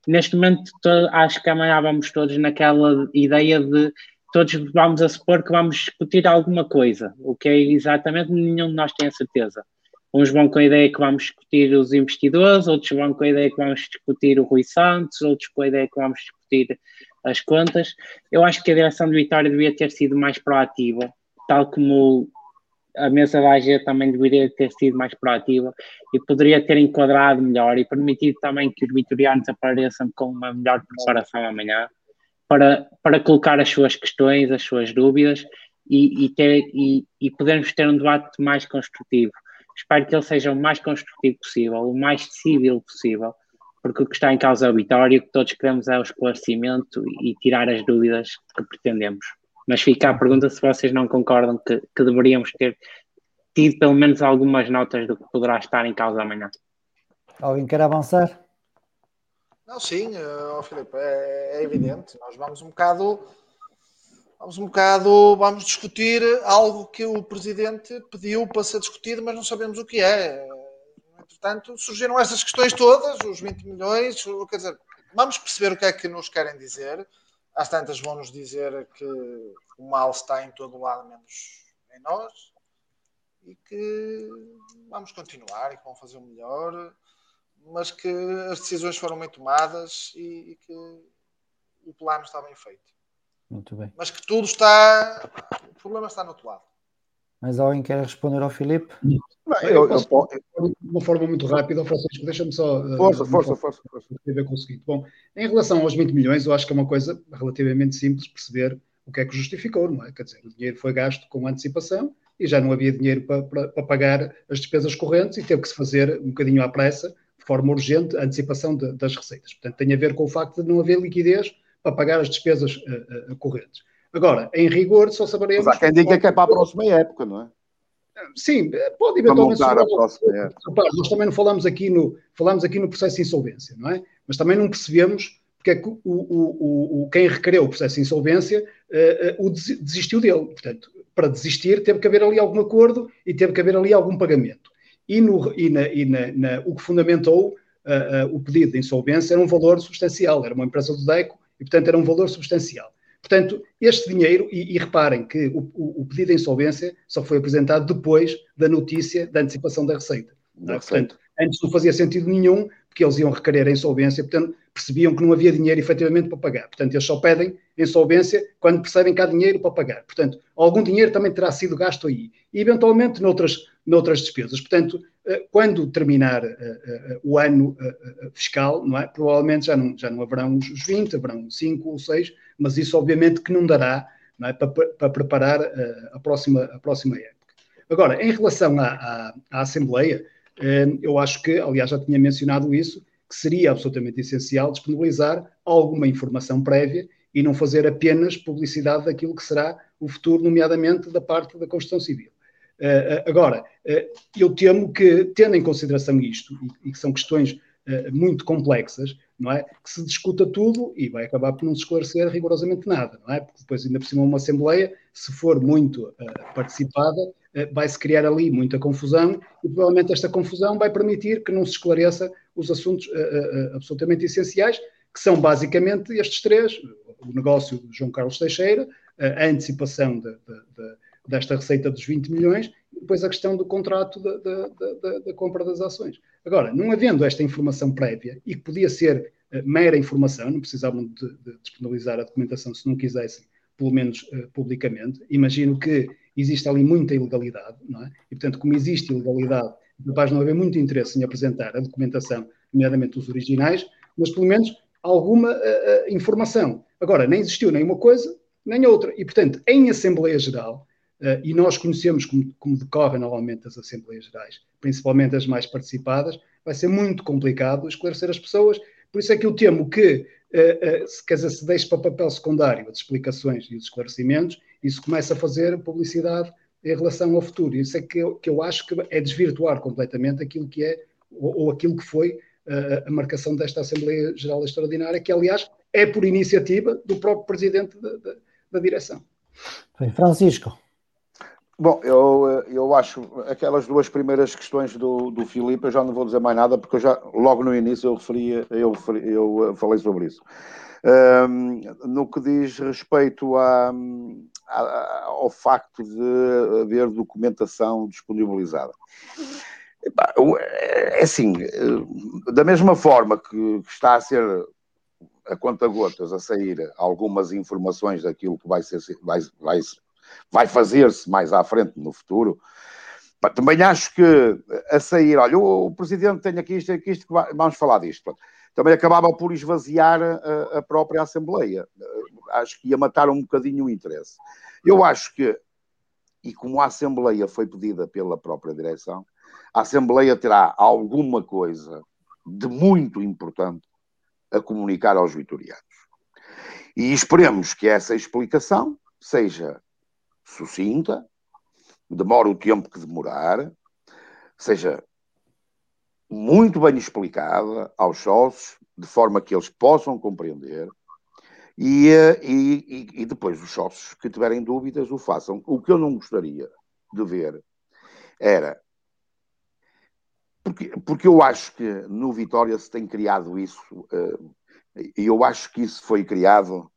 Neste momento, acho que amanhã vamos todos naquela ideia de todos vamos a supor que vamos discutir alguma coisa, o que é exatamente nenhum de nós tem a certeza. Uns vão com a ideia que vamos discutir os investidores, outros vão com a ideia que vamos discutir o Rui Santos, outros com a ideia que vamos discutir as contas. Eu acho que a direção de Vitória devia ter sido mais proativa, tal como a mesa da AG também deveria ter sido mais proativa e poderia ter enquadrado melhor e permitido também que os vitorianos apareçam com uma melhor preparação amanhã para, para colocar as suas questões, as suas dúvidas e, e, ter, e, e podermos ter um debate mais construtivo espero que ele seja o mais construtivo possível, o mais civil possível, porque o que está em causa é a vitória, o que todos queremos é o esclarecimento e tirar as dúvidas que pretendemos. Mas fica a pergunta se vocês não concordam que, que deveríamos ter tido pelo menos algumas notas do que poderá estar em causa amanhã. Alguém quer avançar? Não, sim, uh, Filipe, é, é evidente. Nós vamos um bocado vamos um bocado, vamos discutir algo que o Presidente pediu para ser discutido, mas não sabemos o que é. Entretanto, surgiram essas questões todas, os 20 milhões, quer dizer, vamos perceber o que é que nos querem dizer. Às tantas vão nos dizer que o mal está em todo o lado, menos em nós, e que vamos continuar e que vão fazer o melhor, mas que as decisões foram bem tomadas e, e que o plano está bem feito. Muito bem. Mas que tudo está. O problema está no outro lado. Mas alguém quer responder ao Filipe? eu, eu, posso, eu, de uma forma muito rápida, Francisco, deixa-me só. Eh, força, força, força, força. Conseguido. Bom, em relação aos 20 milhões, eu acho que é uma coisa relativamente simples perceber o que é que justificou, não é? Quer dizer, o dinheiro foi gasto com antecipação e já não havia dinheiro para, para, para pagar as despesas correntes e teve que se fazer um bocadinho à pressa, de forma urgente, a antecipação de, das receitas. Portanto, tem a ver com o facto de não haver liquidez para pagar as despesas uh, uh, correntes. Agora, em rigor, só saberemos. Mas há quem diga que é para a próxima época, não é? Sim, pode eventualmente ser. A próxima época. Nós também não falamos aqui, no, falamos aqui no processo de insolvência, não é? Mas também não percebemos porque é que o, o, o, quem requereu o processo de insolvência uh, uh, o desistiu dele. Portanto, para desistir teve que haver ali algum acordo e teve que haver ali algum pagamento. E, no, e, na, e na, na, o que fundamentou uh, o pedido de insolvência era um valor substancial, era uma empresa do DECO e, portanto, era um valor substancial. Portanto, este dinheiro, e, e reparem que o, o, o, pedido de insolvência só foi apresentado depois da notícia da antecipação da receita. É? Portanto, antes não fazia sentido nenhum, porque eles iam requerer a insolvência, portanto, percebiam que não havia dinheiro efetivamente para pagar. Portanto, eles só pedem insolvência quando percebem que há dinheiro para pagar. Portanto, algum dinheiro também terá sido gasto aí. E, eventualmente, noutras, noutras despesas. Portanto, eh, quando terminar uh, uh, o ano fiscal, não é? provavelmente já não, já não haverão os 20, haverão 5 ou 6, mas isso obviamente que não dará não é? para, para preparar a, próxima, a próxima época. Agora, em relação à, à, à Assembleia, eu acho que, aliás, já tinha mencionado isso, que seria absolutamente essencial disponibilizar alguma informação prévia e não fazer apenas publicidade daquilo que será o futuro, nomeadamente da parte da construção civil. Uh, agora, uh, eu temo que, tendo em consideração isto, e, que são questões uh, muito complexas, não é? Que se discuta tudo e vai acabar por não se esclarecer rigorosamente nada, não é? Porque depois, ainda por cima, uma Assembleia, se for muito participada, vai-se criar ali muita confusão e provavelmente esta confusão vai permitir que não se esclareça os assuntos absolutamente essenciais, que são basicamente estes três: o negócio de João Carlos Teixeira, a antecipação de, de, de desta receita dos 20 milhões, e depois a questão do contrato da, da, da, da compra das ações. Agora, não havendo esta informação prévia, e que podia ser uh, mera informação, não precisavam de, de, disponibilizar a documentação se não quisessem, pelo menos uh, publicamente, imagino que existe ali muita ilegalidade, não é? E, portanto, como existe ilegalidade, capaz não haver muito interesse em apresentar a documentação, nomeadamente os originais, mas pelo menos alguma uh, informação. Agora, nem existiu nem uma coisa, nem outra. E, portanto, em Assembleia Geral, e nós conhecemos como, como decorrem normalmente as Assembleias Gerais, principalmente as mais participadas, vai ser muito complicado esclarecer as pessoas. Por isso é que eu temo que, uh, uh, se, quer dizer, se deixe para papel secundário as explicações e os esclarecimentos, isso começa a fazer publicidade em relação ao futuro. Isso é que eu, que eu acho que é desvirtuar completamente aquilo que é, ou, ou aquilo que foi a marcação desta Assembleia Geral Extraordinária, que, aliás, é por iniciativa do próprio Presidente da, da, da direção. Francisco. Bom, eu, eu acho aquelas duas primeiras questões do, do Filipe, eu já não vou dizer mais nada, porque eu já, logo no início eu referia, eu, eu falei sobre isso. Um, no que diz respeito a, a, ao facto de haver documentação disponibilizada. É assim, da mesma forma que está a ser a conta gotas a sair algumas informações daquilo que vai ser vai, vai vai fazer-se mais à frente no futuro. Também acho que a sair, olha, o, Presidente tem aqui isto, aqui isto, vamos falar disto. Também acabava por esvaziar a, a própria Assembleia. Acho que ia matar um bocadinho o interesse. Eu acho que, e como a Assembleia foi pedida pela própria direção, a Assembleia terá alguma coisa de muito importante a comunicar aos vitorianos. E esperemos que essa explicação seja sucinta, demora o tempo que demorar, seja muito bem explicada aos sócios, de forma que eles possam compreender, e, e, e, depois os sócios que tiverem dúvidas o façam. O que eu não gostaria de ver era. Porque, porque eu acho que no Vitória se tem criado isso, eh, e eu acho que isso foi criado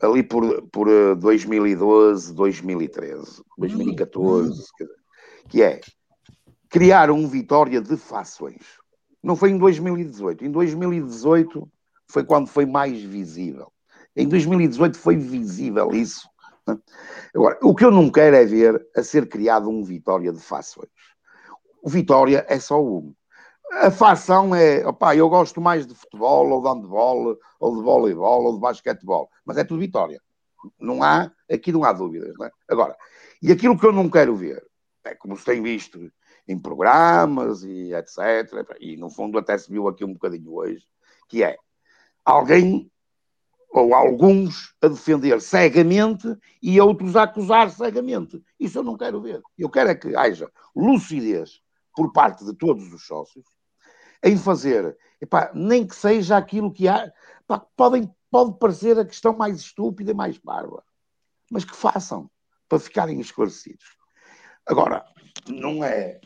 ali por, por 2012, 2013, 2014, que é criar um Vitória de fações. Não foi em 2018. Em 2018 foi quando foi mais visível. Em 2018 foi visível isso. Agora, o que eu não quero é ver a ser criado um Vitória de fações. O Vitória é só um. A facção é, opá, eu gosto mais de futebol, ou de handball, ou de voleibol, ou de basquetebol, mas é tudo vitória. Não há, aqui não há dúvidas, não é? Agora, e aquilo que eu não quero ver, é como se tem visto em programas e etc, e no fundo até se viu aqui um bocadinho hoje, que é alguém ou alguns a defender cegamente e outros a acusar cegamente. Isso eu não quero ver. Eu quero é que haja lucidez por parte de todos os sócios em fazer, epá, nem que seja aquilo que há, epá, podem, pode parecer a questão mais estúpida e mais bárbara, mas que façam para ficarem esclarecidos. Agora, não é,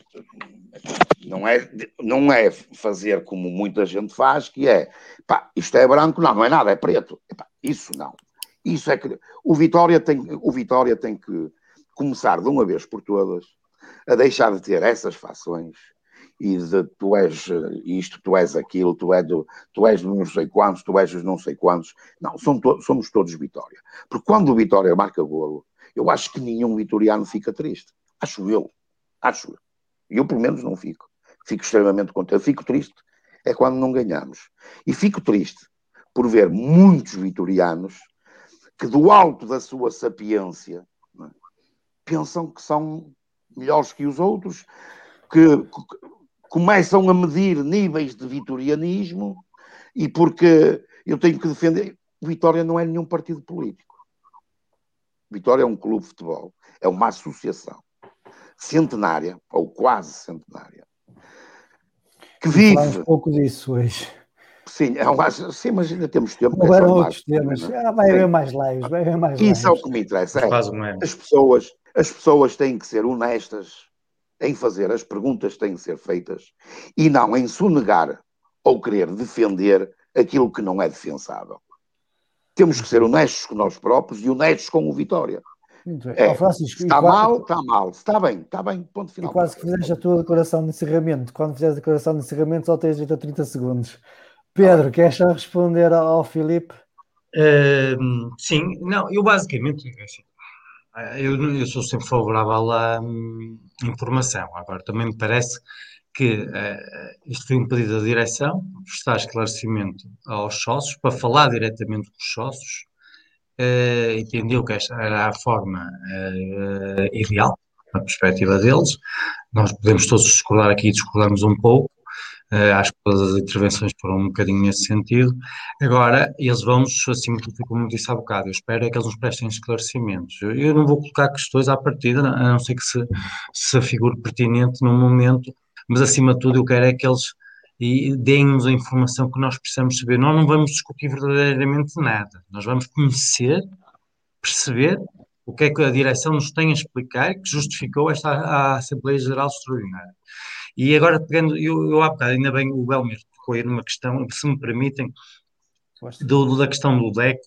não é, não é fazer como muita gente faz, que é, isto é branco, não, não é nada, é preto. Epá, isso não. Isso é que o Vitória tem, o Vitória tem que começar de uma vez por todas a deixar de ter essas fações e de tu és isto, tu és aquilo, tu és, do, tu és não sei quantos, tu és não sei quantos. Não, somos, to somos todos Vitória. Porque quando o Vitória marca golo, eu acho que nenhum vitoriano fica triste. Acho eu. Acho eu. Eu, pelo menos, não fico. Fico extremamente contente. Fico triste é quando não ganhamos. E fico triste por ver muitos vitorianos que, do alto da sua sapiência, é, pensam que são melhores que os outros, que, que começam a medir níveis de vitorianismo e porque eu tenho que defender. Vitória não é nenhum partido político. Vitória é um clube de futebol, é uma associação centenária, ou quase centenária, que vive. um pouco disso hoje. Sim, é uma, sim, mas ainda temos tempo. Agora outros temas. Ah, vai haver mais lives, vai haver mais Isso é o que me interessa. É, as, pessoas, as pessoas têm que ser honestas em fazer as perguntas que têm que ser feitas e não em sonegar ou querer defender aquilo que não é defensável. Temos que ser honestos com nós próprios e honestos com o Vitória. Muito bem. É, oh, Francisco, está quase... mal, está mal. Está bem, está bem, ponto final. E quase que fizeste a tua declaração de encerramento. Quando fizeres a declaração de encerramento, só tens direito a 30 segundos. Pedro, ah. queres responder ao Filipe? Uh, sim, não, eu basicamente, é assim, eu, eu, sou sempre favorável à hum, informação. Agora, também me parece que uh, isto foi um pedido da direção, prestar esclarecimento aos sócios, para falar diretamente com os sócios, uh, entendeu que esta era a forma uh, ideal, na perspectiva deles. Nós podemos todos discordar aqui, discordamos um pouco. Uh, acho que todas as intervenções foram um bocadinho nesse sentido. Agora, eles vão-nos, assim como disse há bocado, eu espero é que eles nos prestem esclarecimentos. Eu, não vou colocar questões à partida, a não ser que se, se figure pertinente no momento, mas acima de tudo eu quero é que eles deem-nos a informação que nós precisamos saber. Nós não vamos discutir verdadeiramente nada, nós vamos conhecer, perceber o que é que a direção nos tem a explicar que justificou esta a Assembleia Geral Extraordinária. E agora, pegando, eu, eu há bocado, ainda bem o Belmir tocou aí numa questão, se me permitem, do, da questão do DECO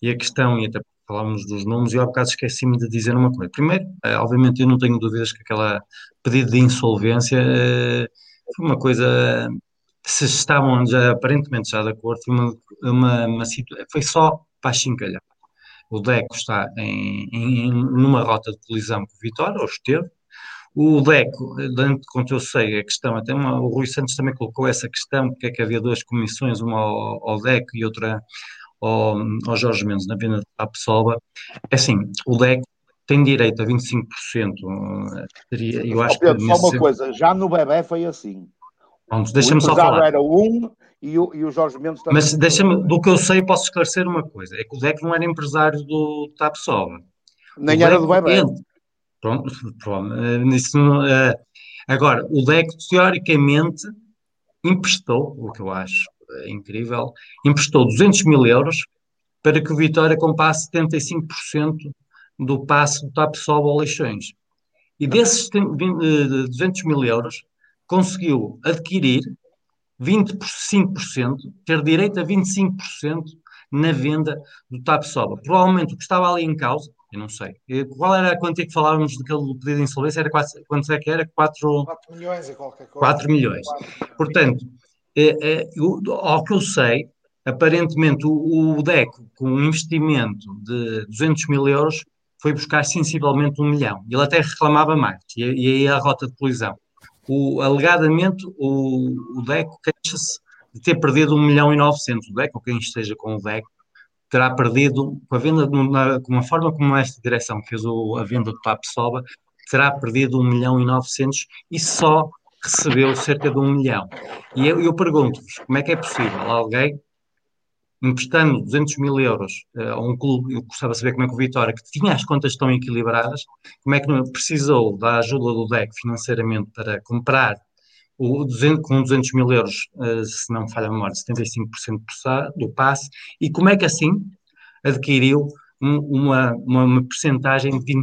e a questão, e até falámos dos nomes, e eu há bocado esqueci-me de dizer uma coisa. Primeiro, eh, obviamente, eu não tenho dúvidas que aquela pedido de insolvência eh, foi uma coisa. Se estavam já, aparentemente já de acordo, foi uma, uma, uma. Foi só para chincalhar. O DECO está em, em, numa rota de colisão com o Vitória, ou esteve. O DECO, dentro quanto eu sei, a questão, até uma, o Rui Santos também colocou essa questão, porque é que havia duas comissões, uma ao, ao DECO e outra ao, ao Jorge Mendes na venda da Pessoa. É assim, o DECO tem direito a 25%. Teria, eu acho Pedro, que só uma coisa, já no bebê foi assim. Vamos, deixa-me só falar. era um e o, e o Jorge Mendes também. Mas deixa-me, do que eu sei, posso esclarecer uma coisa: é que o Deco não era empresário do Tapsoba. Nem o era do bebê. Pronto, pronto uh, agora, o Deco, teoricamente, emprestou, o que eu acho é incrível, emprestou 200 mil euros para que o Vitória comprasse 75% do passe do TAPSOL ao Leixões. E desses 200 eh, mil euros, conseguiu adquirir 25%, ter direito a 25% na venda do TAPSOBA. Provavelmente o que estava ali em causa, eu não sei, eh, qual era a quantia que falávamos daquele pedido de insolvência? Era quase, quanto é que era? 4, 4 milhões e qualquer coisa. 4 milhões. 4 Portanto, é, é, eu, ao que eu sei, aparentemente o, o DECO, com um investimento de 200 mil euros, foi buscar sensivelmente um milhão. Ele até reclamava mais, e, e aí a rota de colisão. O, alegadamente, o, o DECO queixa-se de ter perdido um milhão e 900. O DECO, quem esteja com o DECO, terá perdido, com a venda, com a forma como esta direção fez o, a venda do TAP Soba, terá perdido um milhão e 900 e só recebeu cerca de um milhão. E eu, eu pergunto-vos, como é que é possível alguém emprestando 200 mil euros uh, a um clube, eu gostava de saber como é que o Vitória, que tinha as contas tão equilibradas, como é que não precisou da ajuda do DEC financeiramente para comprar o 200, com 200 mil euros, uh, se não me falha a memória, 75% do passe, e como é que assim adquiriu um, uma, uma, uma percentagem de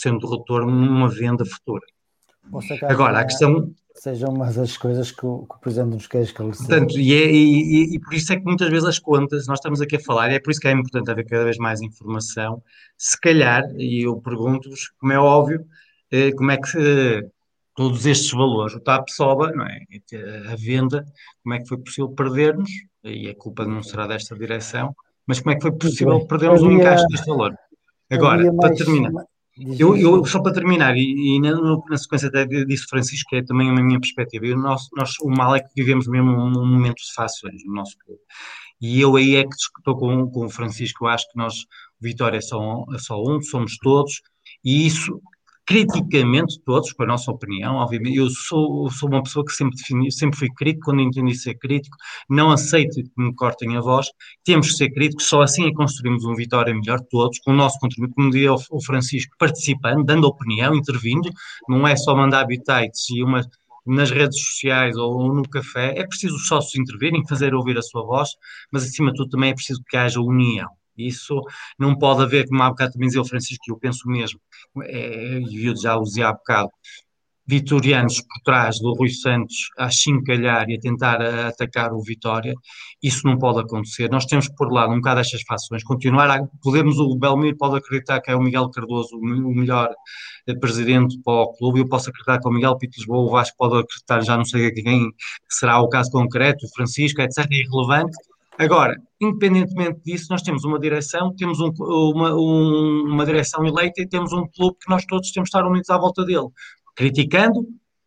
25% do retorno numa venda futura? Agora, a questão, seja uma das coisas que o, que o Presidente nos quer esclarecer. Portanto, e, é, e, e, por isso é que muitas vezes as contas, nós estamos aqui a falar, e é por isso que é importante haver cada vez mais informação, se calhar, e eu pergunto-vos, como é óbvio, eh, como é que eh, todos estes valores, o TAP soba, não é? a venda, como é que foi possível perdermos, e a culpa não será desta direção, mas como é que foi possível perdermos o um encaixe deste valor? Agora, para terminar, eu, eu, só para terminar, e, e na, na, sequência disso, Francisco, que é também a minha perspectiva, eu, nós, nós, o mal é que vivemos mesmo um, momento fácil no nosso clube. E eu aí é que estou com, com o Francisco, eu acho que nós, Vitória é só, é só um, somos todos, e isso criticamente todos, com a nossa opinião, obviamente, eu sou, sou uma pessoa que sempre, defini, sempre fui crítico, quando entendi ser crítico, não aceito que me cortem a voz, temos que ser críticos, só assim é construímos uma vitória melhor todos, com o nosso contributo, como dizia o, Francisco, participando, dando opinião, intervindo, não é só mandar habitats e uma nas redes sociais ou no café, é preciso os sócios intervirem, fazer ouvir a sua voz, mas acima de tudo também é preciso que haja união. Isso não pode haver, como há bocado também dizia o Francisco, eu penso mesmo, é, e eu já usei há bocado, vitorianos por trás do Rui Santos a chincalhar e a tentar atacar o Vitória, isso não pode acontecer. Nós temos que pôr lado um bocado estas fações, continuar a, podemos, o Belmir pode acreditar que é o Miguel Cardoso o melhor eh, presidente para o clube, eu posso acreditar que é o Miguel Pito Lisboa, o Vasco pode acreditar, já não sei quem será o caso concreto, o Francisco, etc, é irrelevante, Agora, independentemente disso, nós temos uma direção, temos um, uma, um, uma direção eleita e temos um clube que nós todos temos de estar unidos à volta dele, criticando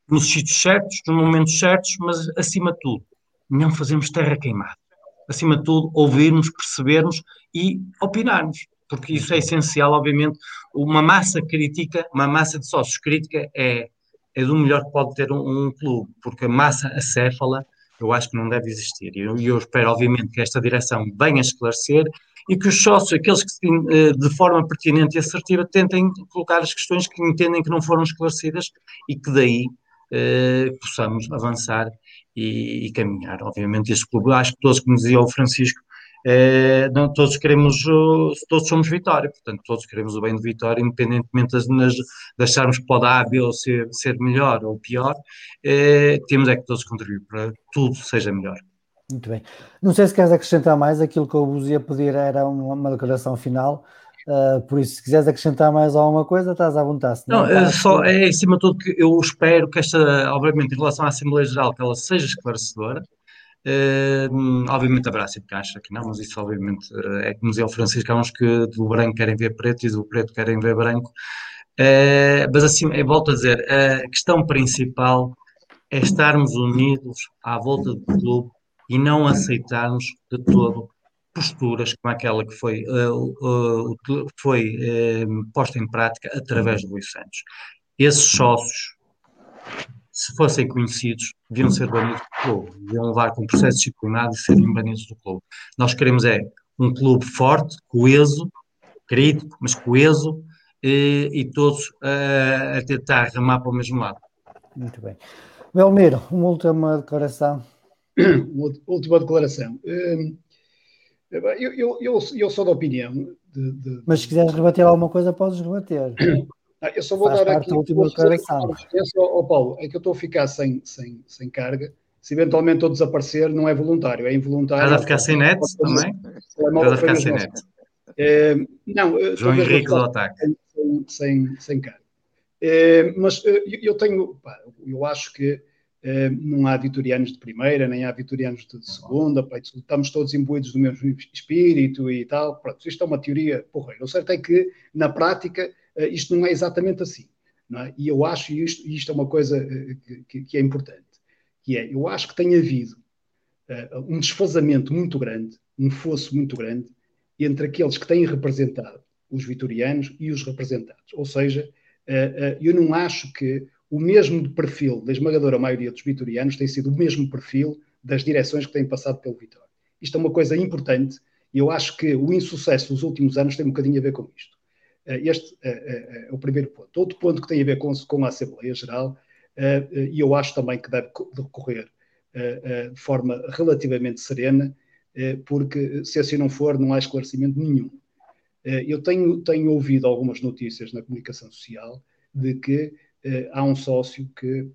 nos sítios certos, nos momentos certos, mas acima de tudo, não fazemos terra queimada. Acima de tudo, ouvirmos, percebermos e opinarmos, porque isso é essencial, obviamente. Uma massa crítica, uma massa de sócios crítica é, é do melhor que pode ter um, um clube, porque a massa acéfala eu acho que não deve existir. E eu, eu, espero, obviamente, que esta direção venha esclarecer e que os sócios, aqueles que eh, de forma pertinente e assertiva tentem colocar as questões que entendem que não foram esclarecidas e que daí eh, possamos avançar e, e, caminhar. Obviamente, este clube, acho que todos, como dizia o Francisco, é, não, todos queremos, todos somos Vitória, portanto, todos queremos o bem de Vitória, independentemente das, nas, de acharmos que pode A, B ou C ser melhor ou pior, é, temos é que todos contribuir para que tudo seja melhor. Muito bem. Não sei se queres acrescentar mais, aquilo que eu vos ia pedir era uma, uma declaração final, uh, por isso, se quiseres acrescentar mais alguma coisa, estás à vontade. Não, não é, só, é acima de tudo que eu espero que esta, obviamente, em relação à Assembleia Geral, que ela seja esclarecedora, Uh, obviamente haverá sempre caixa que não, mas isso obviamente uh, é como dizia o Francisco, há uns que do branco querem ver preto e do preto querem ver branco. Uh, mas assim, eu volto a dizer, a questão principal é estarmos unidos à volta do clube e não aceitarmos de todo posturas como aquela que foi, foi posta em prática através do Luís Santos. Esses sócios se fossem conhecidos, deviam ser banidos do clube, deviam levar com processo disciplinado e serem banidos do clube. Nós queremos é um clube forte, coeso, crítico, mas coeso, e, e todos uh, a tentar remar para o mesmo lado. Muito bem. Belmiro, uma última declaração. Uma última declaração. Hum, eu, eu, eu, eu sou da opinião de, de... Mas se quiseres rebater alguma coisa, podes rebater. Ah, eu só vou Faz dar aqui. Última declaração. Oh, Paulo, é que eu estou a ficar sem, sem, sem carga. Se eventualmente eu desaparecer, não é voluntário, é involuntário. Estás a ficar sem net também? Estás a ficar sem net. É, não, João Henrique do ataque. Sem, sem, sem carga. É, mas eh, eu tenho, pá, eu acho que é, não há vitorianos de primeira, nem há vitorianos de segunda, pá, estamos todos imbuídos do mesmo espírito e tal. Pronto, isto é uma teoria porreira. O certo é que, na prática, isto não é exatamente assim. É? E eu acho, e isto, isto é uma coisa eh, que, que, é importante, que é, eu acho que tem havido uh, um desfazamento muito grande, um fosso muito grande, entre aqueles que têm representado os vitorianos e os representados. Ou seja, uh, uh, eu não acho que o mesmo perfil da esmagadora maioria dos vitorianos tem sido o mesmo perfil das direções que têm passado pelo Vitória. Isto é uma coisa importante e eu acho que o insucesso dos últimos anos tem um bocadinho a ver com isto. Eh, este é, o primeiro ponto. Outro ponto que tem a ver com, com a Assembleia Geral e eu acho também que deve decorrer de forma relativamente serena, porque se assim não for, não há esclarecimento nenhum. Eu tenho, tenho ouvido algumas notícias na comunicação social de que há um sócio que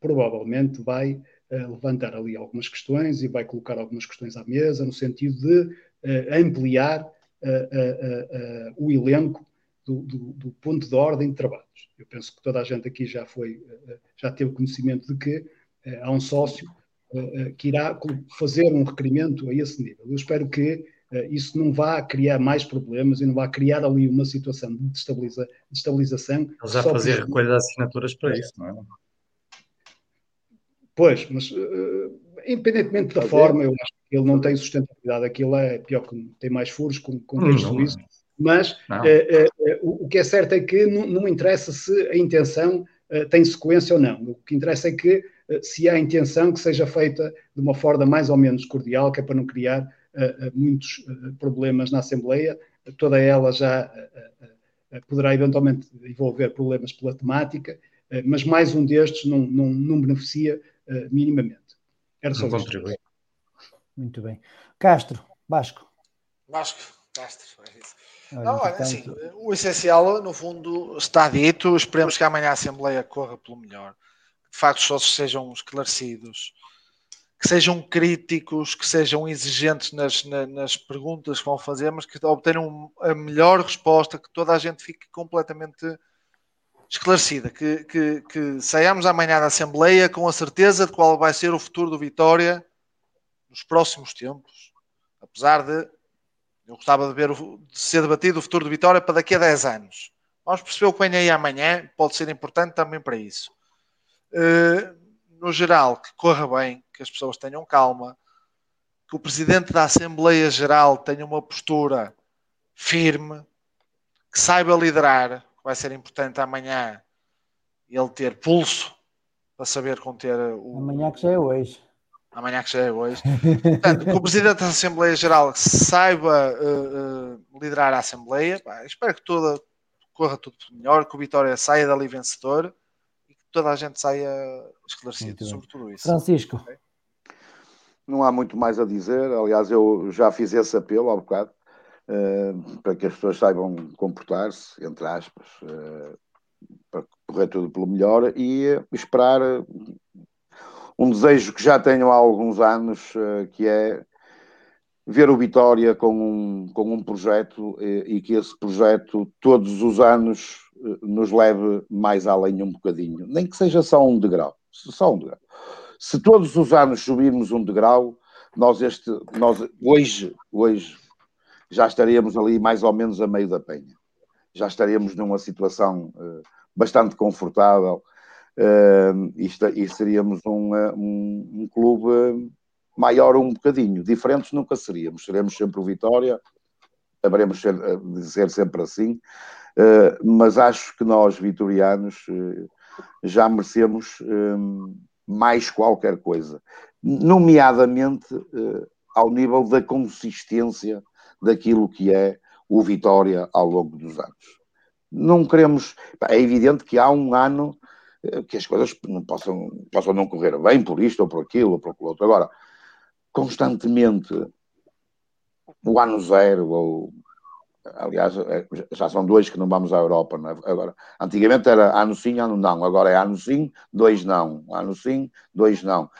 provavelmente vai levantar ali algumas questões e vai colocar algumas questões à mesa, no sentido de ampliar o elenco do, do, do, ponto de ordem de trabalhos. Eu penso que toda a gente aqui já foi, já teve conhecimento de que há um sócio que irá fazer um requerimento a esse nível. Eu espero que isso não vá criar mais problemas e não vá criar ali uma situação de destabiliza, destabilização. Ele já fazer recolha de assinaturas para isso, não é? Pois, mas uh, independentemente da forma, eu acho que ele não tem sustentabilidade. Aquilo é pior que tem mais furos com, com texto isso. Mas uh, uh, o, o, que é certo é que não, não interessa se a intenção tem sequência ou não. O que interessa é que se há intenção que seja feita de uma forma mais ou menos cordial, que é para não criar muitos problemas na Assembleia. Toda ela já poderá eventualmente envolver problemas pela temática, mas mais um destes não, não, não beneficia uh, minimamente. Era só Não contribui. Muito bem. Castro, Vasco. Vasco, Castro, é isso. Não, olha, assim, o essencial, no fundo, está dito. Esperemos que amanhã a Assembleia corra pelo melhor. De facto, os sócios sejam esclarecidos, que sejam críticos, que sejam exigentes nas, nas, nas perguntas que vão fazer, mas que obtenham a melhor resposta, que toda a gente fique completamente esclarecida, que, que, que saiamos amanhã da Assembleia com a certeza de qual vai ser o futuro do Vitória nos próximos tempos. Apesar de eu gostava de ver de ser debatido o futuro do Vitória para daqui a 10 anos. Vamos perceber o que vem aí amanhã, pode ser importante também para isso. Uh, no geral, que corra bem, que as pessoas tenham calma, que o Presidente da Assembleia Geral tenha uma postura firme, que saiba liderar, vai ser importante amanhã ele ter pulso para saber conter o. Amanhã que já é hoje. Amanhã que já é hoje. Portanto, que o Presidente da Assembleia Geral saiba uh, uh, liderar a Assembleia. Pá, espero que toda, corra tudo melhor, que o Vitória saia dali vencedor e que toda a gente saia esclarecido sobre tudo isso. Francisco. Okay? Não há muito mais a dizer. Aliás, eu já fiz esse apelo há bocado. Uh, para que as pessoas saibam comportar-se, entre aspas, uh, para correr tudo pelo melhor e esperar um desejo que já tenho há alguns anos, que é ver o Vitória com um, com um projeto e que esse projeto todos os anos nos leve mais além um bocadinho, nem que seja só um degrau, só um degrau. Se todos os anos subirmos um degrau, nós este, nós hoje, hoje já estaríamos ali mais ou menos a meio da penha. Já estaríamos numa situação bastante confortável uh, e, seríamos um, uh, um, um clube maior um bocadinho. Diferentes nunca seríamos. Seremos sempre o Vitória, haveremos ser sempre assim, mas acho que nós, vitorianos, já merecemos mais qualquer coisa, nomeadamente ao nível da consistência daquilo que é o Vitória ao longo dos anos. Não queremos. É evidente que há um ano que as coisas não possam, possam não correr bem por isto ou por aquilo ou por aquilo outro. Agora, constantemente, o ano zero, ou aliás, é, já são dois que não vamos à Europa, é? Agora, antigamente era ano sim, ano não, agora é ano sim, dois não, ano sim, dois não.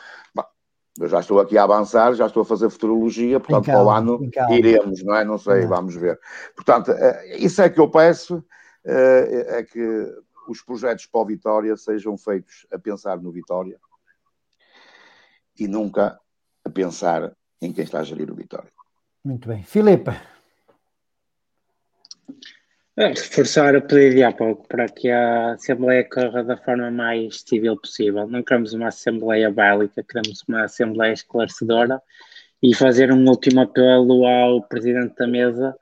Eu já estou aqui a avançar, já estou a fazer futurologia, portanto, calma, para o ano iremos, não é? Não sei, não. vamos ver. Portanto, eh, isso é que eu peço, eh, é que os projetos para o Vitória sejam feitos a pensar no Vitória e nunca a pensar em quem está a gerir o Vitória. Muito bem. Filipe. Reforçar o pedido de há pouco para que a Assembleia corra da forma mais civil possível. Não queremos uma Assembleia bélica, queremos uma Assembleia esclarecedora e fazer um último apelo ao Presidente da Mesa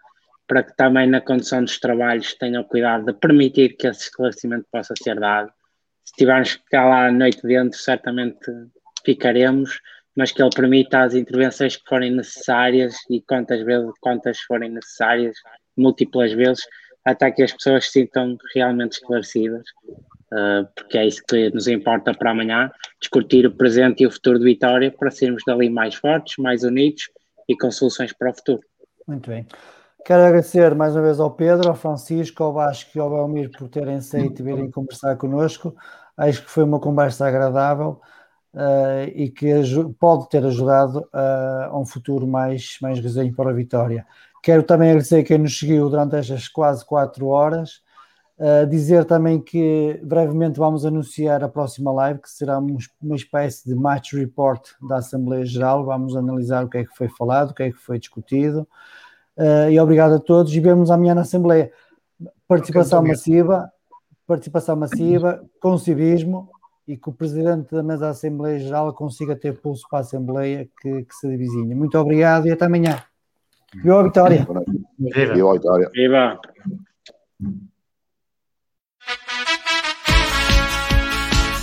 para que também na condução dos trabalhos tenham cuidado de permitir que esse esclarecimento possa ser dado. Se tivermos que ficar lá a noite dentro, certamente ficaremos, mas que ele permita as intervenções que forem necessárias e quantas vezes, quantas forem necessárias, múltiplas vezes, até que as pessoas se sintam realmente esclarecidas. uh, porque é isso que nos importa para amanhã, discutir o presente e o futuro de Vitória para sermos dali mais fortes, mais unidos e com soluções para o futuro. Muito bem. Quero agradecer mais uma vez ao Pedro, ao Francisco, ao Vasco e ao Belmir por terem aceito e virem conversar connosco. Acho que foi uma conversa agradável uh, e que pode ter ajudado uh, a um futuro mais, mais resenho para a Vitória. Quero também agradecer quem nos seguiu durante estas quase quatro horas. Uh, dizer também que brevemente vamos anunciar a próxima live, que será uma espécie de match report da Assembleia Geral. Vamos analisar o que é que foi falado, o que é que foi discutido. Uh, e obrigado a todos e vemos amanhã na Assembleia. Participação massiva, participação massiva, com civismo e que o Presidente da Mesa da Assembleia Geral consiga ter pulso para a Assembleia que, que se divisinha. Muito obrigado e até amanhã. Viva a Vitória! Viva a Vitória! Viva!